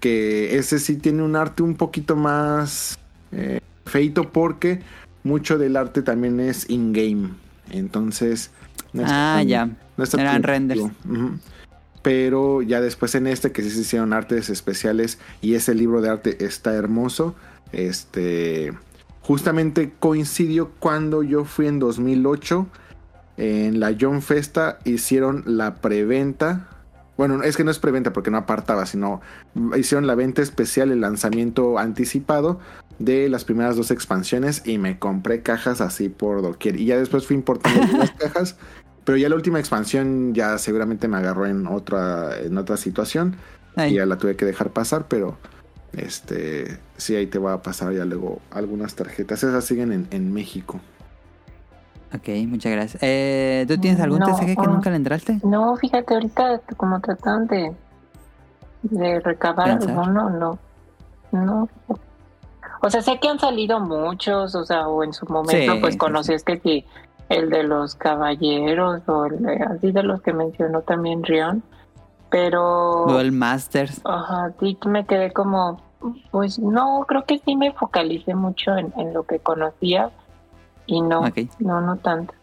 Que ese sí tiene un arte un poquito más eh, feito porque mucho del arte también es in-game. Entonces... no Ah, tan- ya. no Eran renders. Pero ya después en este que sí se hicieron artes especiales y ese libro de arte está hermoso. Este justamente coincidió cuando yo fui en 2008 en la John Festa hicieron la preventa. Bueno, es que no es preventa porque no apartaba, sino hicieron la venta especial, el lanzamiento anticipado de las primeras dos expansiones y me compré cajas así por doquier. Y ya después fui importando [LAUGHS] las cajas, pero ya la última expansión ya seguramente me agarró en otra, en otra situación Ay, y ya la tuve que dejar pasar, pero este sí ahí te va a pasar ya luego algunas tarjetas. Esas siguen en, en México. Ok, muchas gracias. Eh, ¿Tú tienes algún No, TCG que ah. nunca le entraste? No, fíjate, ahorita como tratan de, de recabar alguno, no. No. O sea, sé que han salido muchos, o sea, o en su momento, Sí, pues sí, conocías que sí, el de los caballeros, o el de, así de los que mencionó también Rion, pero. Duel Masters. Ajá, sí me quedé como, pues no, creo que sí me focalicé mucho en, en lo que conocía y no, Ok. no, no tanto.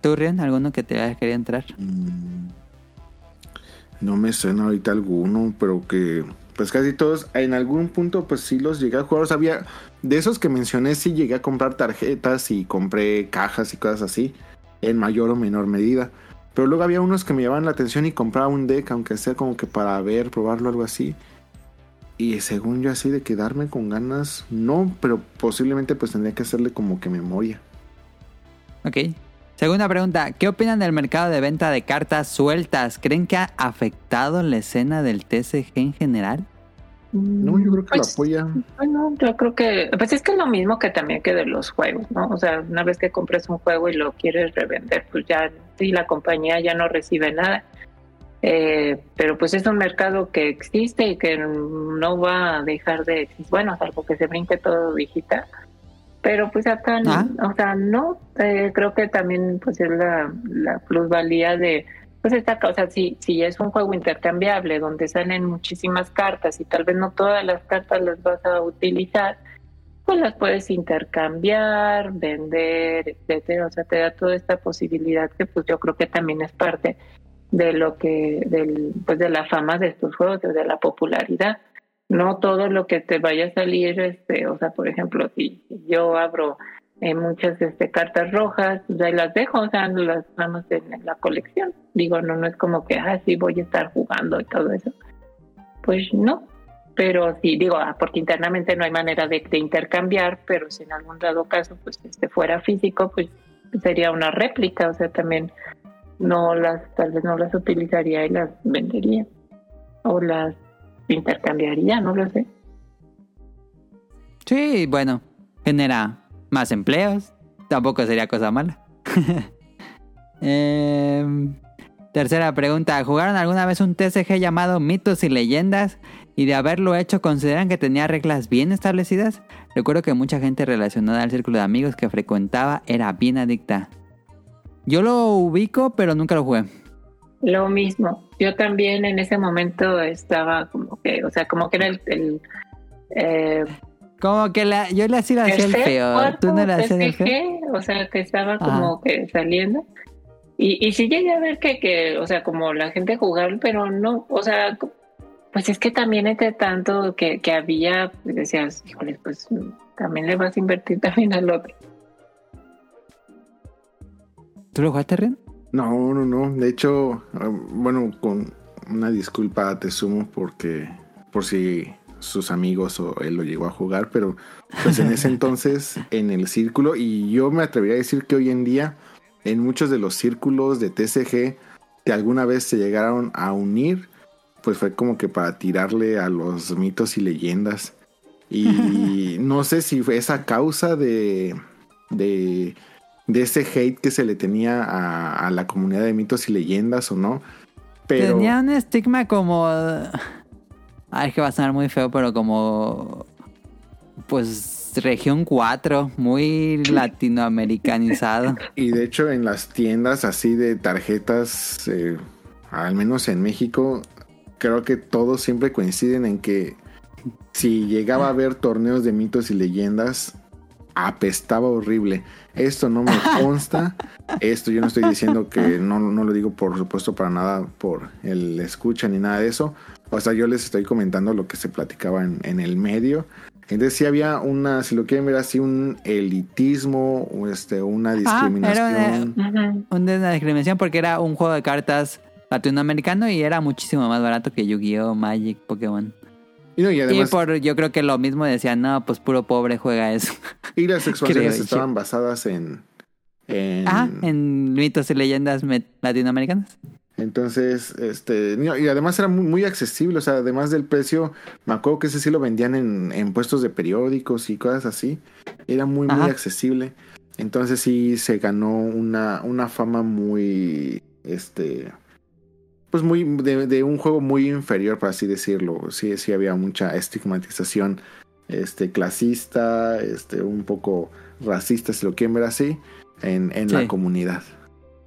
¿Tú, Rion, alguno que te haya querido entrar? Mm, No me suena ahorita alguno, pero que pues casi todos en algún punto pues sí los llegué a jugar. O sea, había de esos que mencioné sí llegué a comprar tarjetas y compré cajas y cosas así en mayor o menor medida. Pero luego había unos que me llamaban la atención y compraba un deck, aunque sea como que para ver, probarlo, algo así. Y según yo así de quedarme con ganas, no, pero posiblemente pues tendría que hacerle como que memoria. Ok. Segunda pregunta. ¿Qué opinan del mercado de venta de cartas sueltas? ¿Creen que ha afectado la escena del TCG en general? No, yo creo que Pues, lo apoya. Bueno, yo creo que, pues es que es lo mismo que también que de los juegos, ¿no? O sea, una vez que compras un juego y lo quieres revender, pues ya, sí, la compañía ya no recibe nada. Eh, pero pues es un mercado que existe y que no va a dejar de existir, bueno, salvo que se brinque todo digital. Pero pues acá, no, Ah. o sea, no, eh, creo que también pues es la, la plusvalía de, pues esta cosa, si, si es un juego intercambiable donde salen muchísimas cartas y tal vez no todas las cartas las vas a utilizar, pues las puedes intercambiar, vender, etcétera. O sea, te da toda esta posibilidad que pues yo creo que también es parte de lo que, del, pues de la fama de estos juegos, de la popularidad. No todo lo que te vaya a salir, este, o sea, por ejemplo, si yo abro eh, muchas este, cartas rojas, ahí las dejo, o sea, las vamos en, la colección. Digo, no, no es como que, ah, voy a estar jugando y todo eso. Pues no, pero sí, digo, ah, porque internamente no hay manera de, de intercambiar, pero si en algún dado caso, pues, este fuera físico, pues sería una réplica, o sea, también no las, tal vez no las utilizaría y las vendería, o las intercambiaría, no lo sé. Sí, bueno, genera más empleos. Tampoco sería cosa mala. [LAUGHS] Em, tercera pregunta. ¿Jugaron alguna vez un TCG llamado Mitos y Leyendas? Y de haberlo hecho, ¿consideran que tenía reglas bien establecidas? Recuerdo que mucha gente relacionada al círculo de amigos que frecuentaba era bien adicta. Yo lo ubico, pero nunca lo jugué. Lo mismo. Yo también en ese momento estaba como que, o sea, como que era el, eh, Como que la, yo le hacía el feo. ¿Tú no le hacías el feo? O sea, que estaba como que saliendo. Y, y sí llegué a ver que, que, o sea, como la gente jugaba, pero no, o sea, pues es que también entre tanto que, que había, pues decías, híjole, pues también le vas a invertir [LAUGHS] también al otro. ¿Tú lo jugaste, Ren? No, no, no. De hecho, eh, bueno, con una disculpa te sumo porque por si sus amigos o él lo llegó a jugar, pero pues en ese [LAUGHS] entonces en el círculo y yo me atrevería a decir que hoy en día en muchos de los círculos de TCG que alguna vez se llegaron a unir, pues fue como que para tirarle a los mitos y leyendas. Y [LAUGHS] no sé si fue esa causa de, de, de ese hate que se le tenía a, a la comunidad de mitos y leyendas o no. Pero Tenía un estigma como... Ay, es que va a sonar muy feo, pero como. Pues región 4, muy latinoamericanizado. [LAUGHS] Y de hecho en las tiendas así de tarjetas, eh, al menos en México, creo que todos siempre coinciden en que si llegaba a haber torneos de mitos y leyendas, apestaba horrible. Esto no me [LAUGHS] consta. Esto yo no estoy diciendo que no, no lo digo por supuesto para nada por el escucha ni nada de eso. O sea, yo les estoy comentando lo que se platicaba en, en el medio. Entonces sí había una, si lo quieren ver así, un elitismo, o este, una discriminación. Ujú. Una discriminación porque era un juego de cartas latinoamericano y era muchísimo más barato que Yu-Gi-Oh, Magic, Pokémon. Y, no, y Y además, por, yo creo que lo mismo decían, no, pues puro pobre juega eso. y las [LAUGHS] expansiones estaban basadas en... en Ah, en mitos y leyendas latinoamericanas. Entonces, este, y además era muy, muy accesible, o sea, además del precio, me acuerdo que ese sí lo vendían en, en puestos de periódicos y cosas así, era muy, muy accesible. Entonces sí se ganó una, una fama muy, este, pues muy, de, de un juego muy inferior, por así decirlo. Sí, sí había mucha estigmatización, este, clasista, este, un poco racista, si lo quieren ver así, en, en Sí. la comunidad.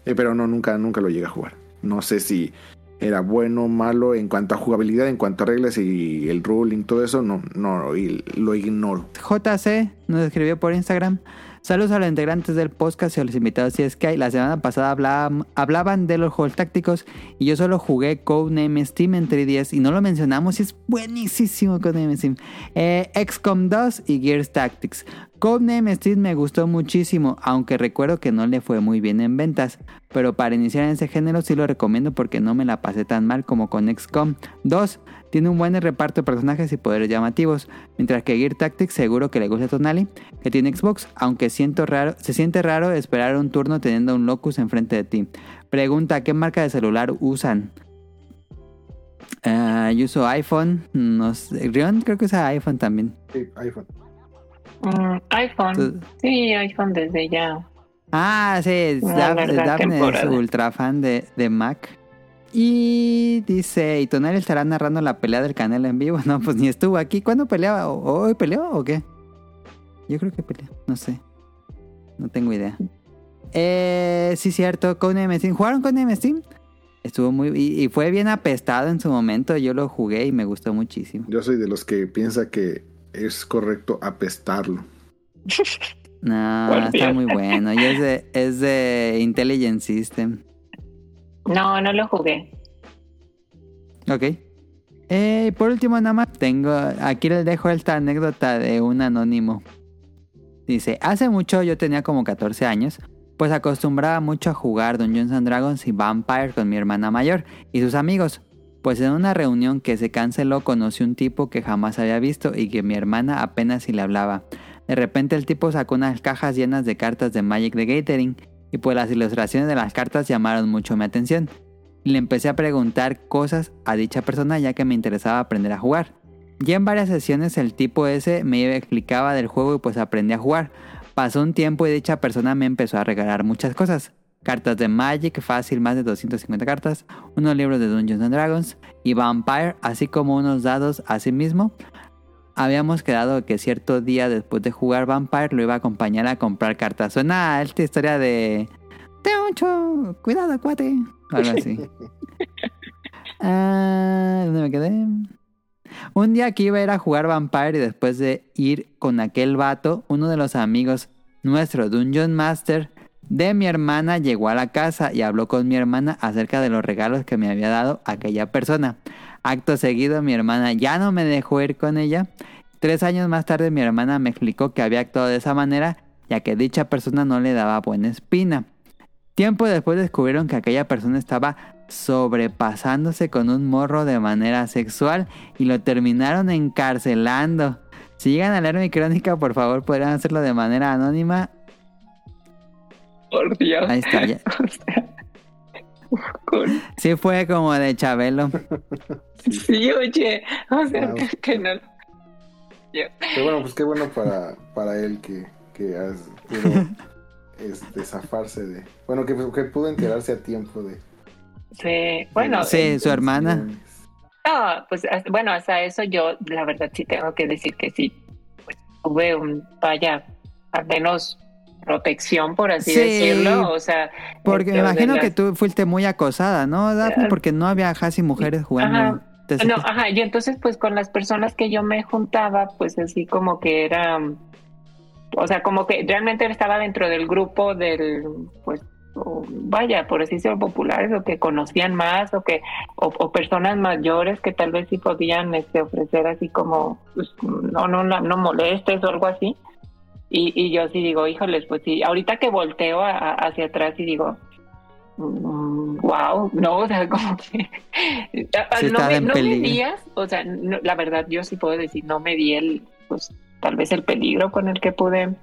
Eh, pero no, nunca, nunca lo llegué a jugar. No sé si era bueno o malo en cuanto a jugabilidad, en cuanto a reglas y el ruling, todo eso, no, no, y lo ignoro. JC nos escribió por Instagram. Saludos a los integrantes del podcast y a los invitados. Si es que la semana pasada hablaban, hablaban de los juegos tácticos y yo solo jugué Codename Steam en 3DS y no lo mencionamos y es buenísimo Codename Steam. Eh, XCOM 2 y Gears Tactics. Codename Steam me gustó muchísimo, aunque recuerdo que no le fue muy bien en ventas. Pero para iniciar en ese género sí lo recomiendo porque no me la pasé tan mal como con XCOM 2. Tiene un buen reparto de personajes y poderes llamativos, mientras que Gear Tactics seguro que le gusta a Tonali, que tiene Xbox, aunque siento raro, se siente raro esperar un turno teniendo un Locus enfrente de ti. Pregunta, ¿qué marca de celular usan? Ah, yo uso iPhone, no sé, Rion creo que usa iPhone también. iPhone. Mm, iPhone. Tú- Sí, iPhone desde ya. Ah, sí, Daf- Daphne es ultra fan de, de Mac. Y dice, ¿y Tonali estará narrando la pelea del canal en vivo? [LAUGHS] No, pues ni estuvo aquí. ¿Cuándo peleaba? ¿O- ¿Hoy peleó o qué? Yo creo que peleó, no sé. No tengo idea. Eh, sí, cierto, con Steam. ¿Jugaron con Steam? Estuvo muy... Y, y fue bien apestado en su momento. Yo lo jugué y me gustó muchísimo. Yo soy de los que piensa que es correcto apestarlo. [LAUGHS] No, está muy bueno. Y es de, es de Intelligent System. No, no lo jugué. Ok. Eh, por último, nada más tengo. Aquí les dejo esta anécdota de un anónimo. Dice: Hace mucho yo tenía como 14 años. Pues acostumbraba mucho a jugar Dungeons and Dragons y Vampire con mi hermana mayor y sus amigos. Pues en una reunión que se canceló conocí un tipo que jamás había visto y que mi hermana apenas si le hablaba. De repente el tipo sacó unas cajas llenas de cartas de Magic the Gathering y pues las ilustraciones de las cartas llamaron mucho mi atención. Le empecé a preguntar cosas a dicha persona ya que me interesaba aprender a jugar. Ya en varias sesiones el tipo ese me explicaba del juego y pues aprendí a jugar. Pasó un tiempo y dicha persona me empezó a regalar muchas cosas. Cartas de Magic, fácil, más de 250 cartas, unos libros de Dungeons and Dragons y Vampire, así como unos dados asimismo. Habíamos quedado que cierto día después de jugar Vampire lo iba a acompañar a comprar cartas. Suena a esta historia de... Te mucho, cuidado cuate. Algo así. [LAUGHS] Ah, ¿Dónde me quedé? Un día que iba a ir a jugar Vampire y después de ir con aquel vato, uno de los amigos nuestro Dungeon Master de mi hermana llegó a la casa y habló con mi hermana acerca de los regalos que me había dado aquella persona. Acto seguido mi hermana ya no me dejó ir con ella. Tres años más tarde mi hermana me explicó que había actuado de esa manera ya que dicha persona no le daba buena espina. Tiempo después descubrieron que aquella persona estaba sobrepasándose con un morro de manera sexual y lo terminaron encarcelando. Si llegan a leer mi crónica, por favor, podrían hacerlo de manera anónima. Por Dios. Ahí está, ya. [LAUGHS] O sea, con- Sí fue como de Chabelo. Sí, oye. O sea, Wow. que, que no. Yo- Pero bueno, pues qué bueno para, para él que, que has- pudo [LAUGHS] este, zafarse de... Bueno, que, que pudo enterarse a tiempo de... Sí, bueno. Sí, su hermana. Ah, pues bueno, hasta eso yo, la verdad, sí tengo que decir que sí, pues tuve un, vaya, al menos protección, por así Sí. decirlo. O sea, Porque me este, de imagino las- que tú fuiste muy acosada, ¿no, Daphne? Eh, Porque no había casi mujeres jugando. Ajá. No, ajá, y entonces pues con las personas que yo me juntaba, pues así como que era, o sea, como que realmente estaba dentro del grupo del, pues, o, vaya, por así decirlo, populares, o que conocían más, o que, o, o personas mayores que tal vez sí podían este, ofrecer así como, pues, no, no, no, no molestes o algo así. Y, y yo sí digo, híjoles, pues sí, ahorita que volteo a- a- hacia atrás y digo, wow, no, o sea, [LAUGHS] como que Sí no, me, no peligro. medías, o sea, no- la verdad yo sí puedo decir, no me di el, pues tal vez el peligro con el que pude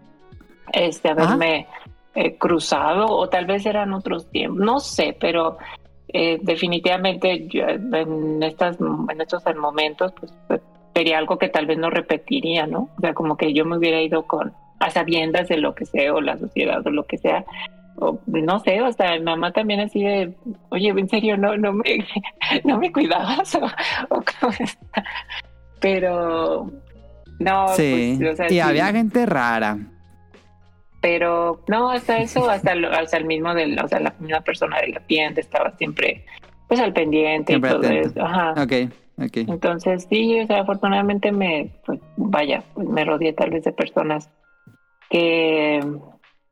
este haberme eh, cruzado o tal vez eran otros tiempos, no sé, pero eh, definitivamente yo, en estas en estos momentos pues, pues, sería algo que tal vez no repetiría, ¿no? O sea, como que yo me hubiera ido con a sabiendas de lo que sea o la sociedad o lo que sea o no sé, o sea, mi mamá también así de, oye, en serio, no, no me, [LAUGHS] no me cuidabas o, [LAUGHS] o cómo está? Pero no, sí. pues, o sea, y sí, había gente rara. pero no, hasta eso, hasta, lo- hasta el mismo del, o sea, la misma persona de la tienda estaba siempre, pues al pendiente Siempre y todo atento. eso, ajá. Entonces sí, o sea, afortunadamente me, pues vaya, pues me rodeé tal vez de personas que,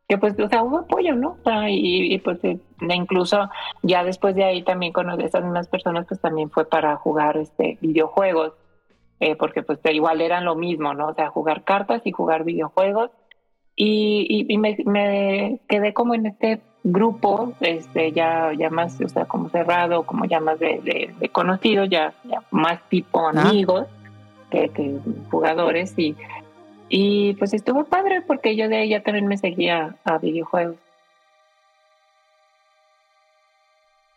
que pues, o sea, hubo apoyo, ¿no? O sea, y, y, pues eh, incluso ya después de ahí también con esas mismas personas, pues también fue para jugar este videojuegos, eh, porque pues igual eran lo mismo, ¿no? O sea, jugar cartas y jugar videojuegos. Y, y, y me, me quedé como en este grupo, este, ya, ya más, o sea, como cerrado, como ya más de, de, de conocido, ya, ya más tipo amigos que, que jugadores y, y pues estuvo padre porque yo de ahí ya también me seguía a videojuegos.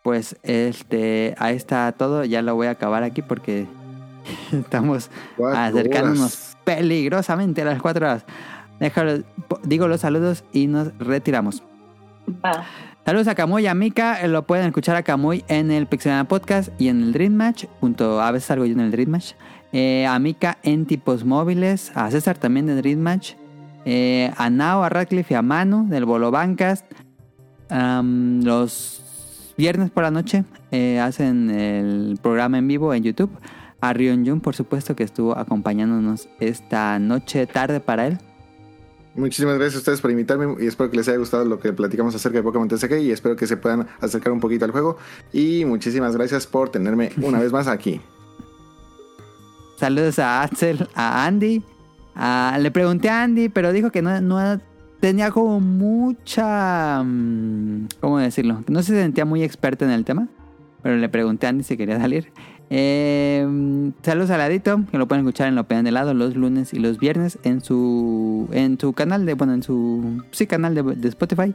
Pues este, ahí está todo. Ya lo voy a acabar aquí porque [LAUGHS] estamos Cuatro acercándonos horas. peligrosamente a las cuatro horas. Déjalo, digo los saludos y nos retiramos. Va. Saludos a Camuy y a Mika. Lo pueden escuchar a Camuy en el Pixelana Podcast y en el Dream Match. Junto, a veces salgo yo en el Dream Match. Eh, a Mika en tipos móviles. A César también de Dream Match. eh, a Nao, a Radcliffe y a Manu del Bolo Bancast. Los viernes por la noche eh, hacen el programa en vivo en YouTube. A Rion Jun, por supuesto, que estuvo acompañándonos esta noche tarde para él. Muchísimas gracias a ustedes por invitarme y espero que les haya gustado lo que platicamos acerca de Pokémon TCG y espero que se puedan acercar un poquito al juego. Y muchísimas gracias por tenerme una vez más aquí. Saludos a Axel, a Andy. A- le pregunté a Andy, pero dijo que no, no tenía como mucha... mm, ¿Cómo decirlo? No se sentía muy experto en el tema. Pero le pregunté a Andy si quería salir. Eh, saludos a Ladito, que lo pueden escuchar en Lo Pegan de Lado los lunes y los viernes en su en su canal de, bueno, en su sí, canal de, de Spotify.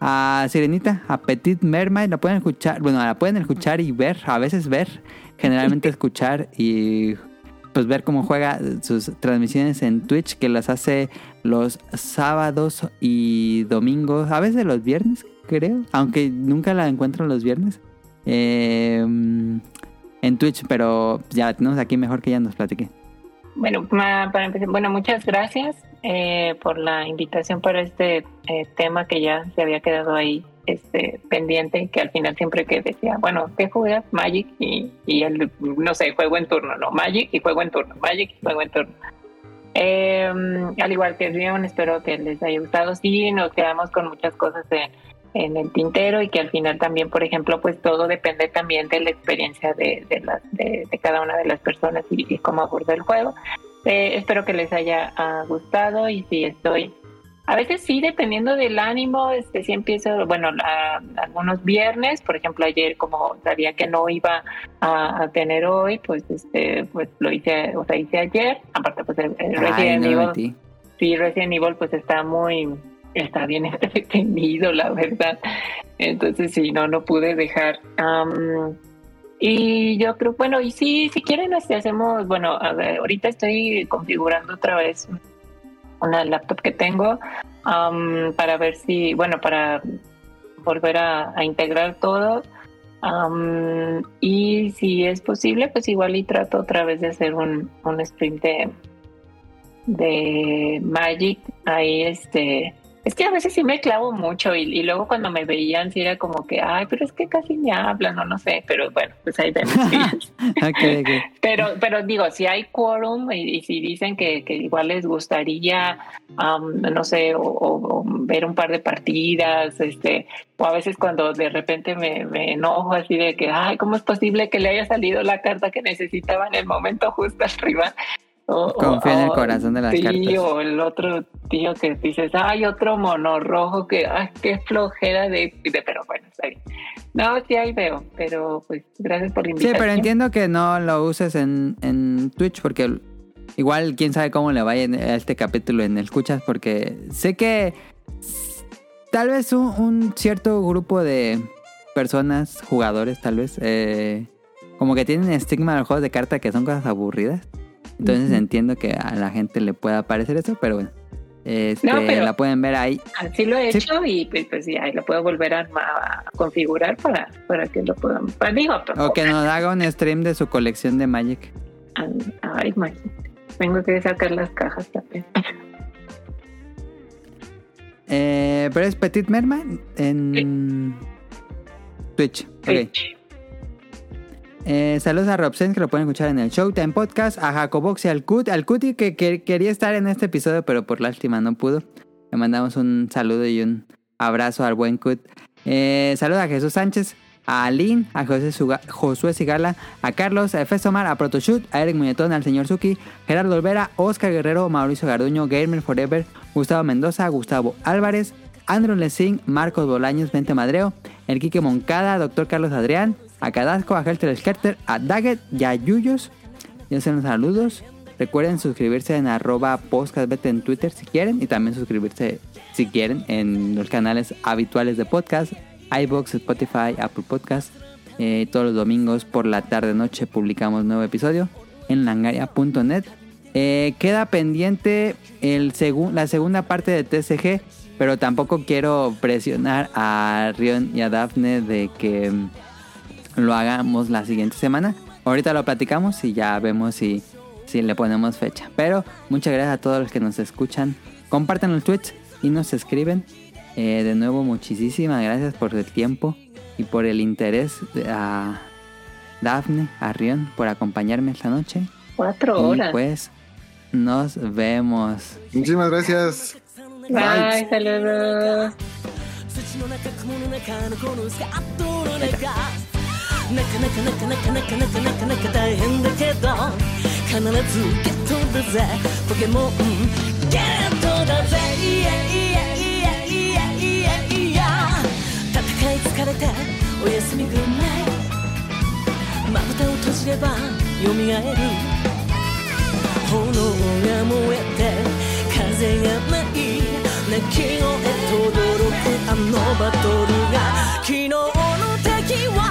A Sirenita, a Petit Mermaid, la pueden escuchar, bueno, la pueden escuchar y ver, a veces ver, generalmente [LAUGHS] escuchar y pues ver cómo juega sus transmisiones en Twitch, que las hace los sábados y domingos, a veces los viernes, creo, aunque nunca la encuentro los viernes. Eh, en Twitch, pero ya tenemos aquí mejor que ella nos platique. Bueno, para empezar, bueno, muchas gracias eh, por la invitación para este eh, tema que ya se había quedado ahí este pendiente, que al final siempre que decía, bueno, ¿qué juegas? Magic y, y el, no sé, juego en turno, no, Magic y juego en turno, Magic y juego en turno. Eh, al igual que Rion, espero que les haya gustado. Sí, nos quedamos con muchas cosas en, en el tintero y que al final también, por ejemplo, pues todo depende también de la experiencia de, de, las, de cada una de las personas y, y cómo aborda el juego. Eh, espero que les haya ah, gustado y si estoy... A veces sí, dependiendo del ánimo, este sí empiezo, bueno, a- algunos viernes, por ejemplo, ayer como sabía que no iba a, a tener hoy, pues este, pues lo hice, o sea, hice ayer, aparte pues el, el Ay, Resident no Evil, sí, Resident Evil pues está muy, está bien [LAUGHS] entretenido, la verdad. Entonces sí, no, no pude dejar. Am, y yo creo, bueno, y sí, si quieren, este, hacemos, bueno, a ver, ahorita estoy configurando otra vez una laptop que tengo am, para ver si, bueno, para volver a, a integrar todo. Am, y si es posible, pues igual y trato otra vez de hacer un, un stream de, de Magic. Ahí este. Es que a veces sí me clavo mucho y, y luego cuando me veían sí era como que, ay, pero es que casi ni hablan o no sé, pero bueno, pues ahí vemos. [LAUGHS] Ok, ok. Pero, pero digo, si hay quórum y, y si dicen que, que igual les gustaría, am, no sé, o, o- o ver un par de partidas, este, o a veces cuando de repente me, me enojo así de que, ay, ¿cómo es posible que le haya salido la carta que necesitaba en el momento justo arriba? O, o- Confía en el o corazón de las sí, cartas. o el otro tío que dices, ay, otro mono rojo que, ay, qué flojera de, de- pero bueno, está bien. No, sí, ahí veo, pero pues gracias por la Sí, pero entiendo que no lo uses en, en Twitch porque igual quién sabe cómo le vaya a este capítulo en el escuchas porque sé que tal vez un, un cierto grupo de personas, jugadores tal vez, eh, como que tienen estigma a los juegos de carta que son cosas aburridas. Entonces entiendo que a la gente le pueda parecer eso, pero bueno. Este, No, pero- la pueden ver ahí. Así lo he Sí. hecho y pues, pues sí, ahí lo puedo volver a, a configurar para, para que lo puedan. Para, digo, pero- O que nos haga un stream de su colección de Magic. Ay, imagínate. Tengo que sacar las cajas también. Eh, pero es Petit Merman en Twitch. Ok. Eh, saludos a Robsen que lo pueden escuchar en el Showtime Podcast. A Jacobox y al Cut. Al Cuti que, que quería estar en este episodio, pero por lástima no pudo. Le mandamos un saludo y un abrazo al buen Cut. Eh, saludos a Jesús Sánchez, a Aline, a José Suga- Josué Sigala, a Carlos, a Efes Omar, a Protoshoot, a Eric Muñetón, al señor Suki, Gerardo Olvera, Oscar Guerrero, Mauricio Garduño, Gamer Forever, Gustavo Mendoza, Gustavo Álvarez, Andrew Lessing, Marcos Bolaños, Vente Madreo, el Quique Moncada, Doctor Carlos Adrián, a Cadasco, a Helter Skelter, a Daggett y a Yuyos. Ya sean los saludos. Recuerden suscribirse en arroba podcastbet en Twitter si quieren y también suscribirse si quieren en los canales habituales de podcast, iBox, Spotify, Apple Podcast. Eh, todos los domingos por la tarde noche publicamos nuevo episodio en langaria.net. Eh, queda pendiente el la segunda parte de TCG, pero tampoco quiero presionar a Rion y a Dafne de que lo hagamos la siguiente semana. Ahorita lo platicamos y ya vemos si, si le ponemos fecha. Pero muchas gracias a todos los que nos escuchan. Compartan los tweets y nos escriben. Eh, de nuevo, muchísimas gracias por el tiempo y por el interés de- a Dafne, a Rion, por acompañarme esta noche. Cuatro Y horas. pues nos vemos. Muchísimas gracias. Bye, saludos. 土の中雲の中のこのスカットの中 なかなかなかなかなかなかなかなか大変だけど必ずゲットだぜポケモンゲットだぜいやいやいやいやいやいや戦い疲れておやすみぐらいまぶたを閉じれば蘇る炎が燃えて風がない泣き声とどろくあのバトルが昨日の敵は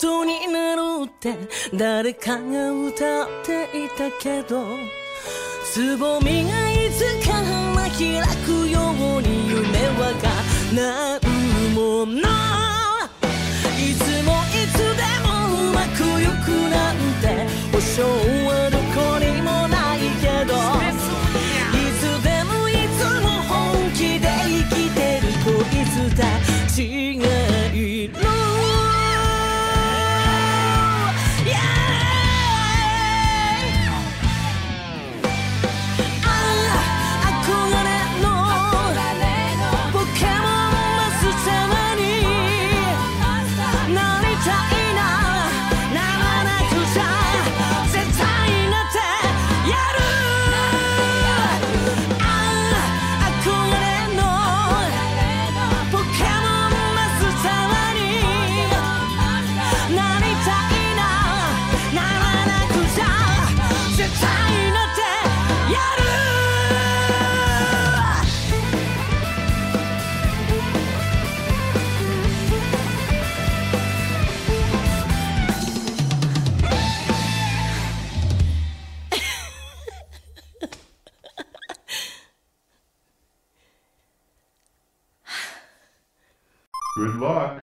本当になるって誰かが歌っていたけどつぼみがいつか花開くように夢は叶うものい。つもいつでもうまくゆくなんて保証はどこにもないけど。are.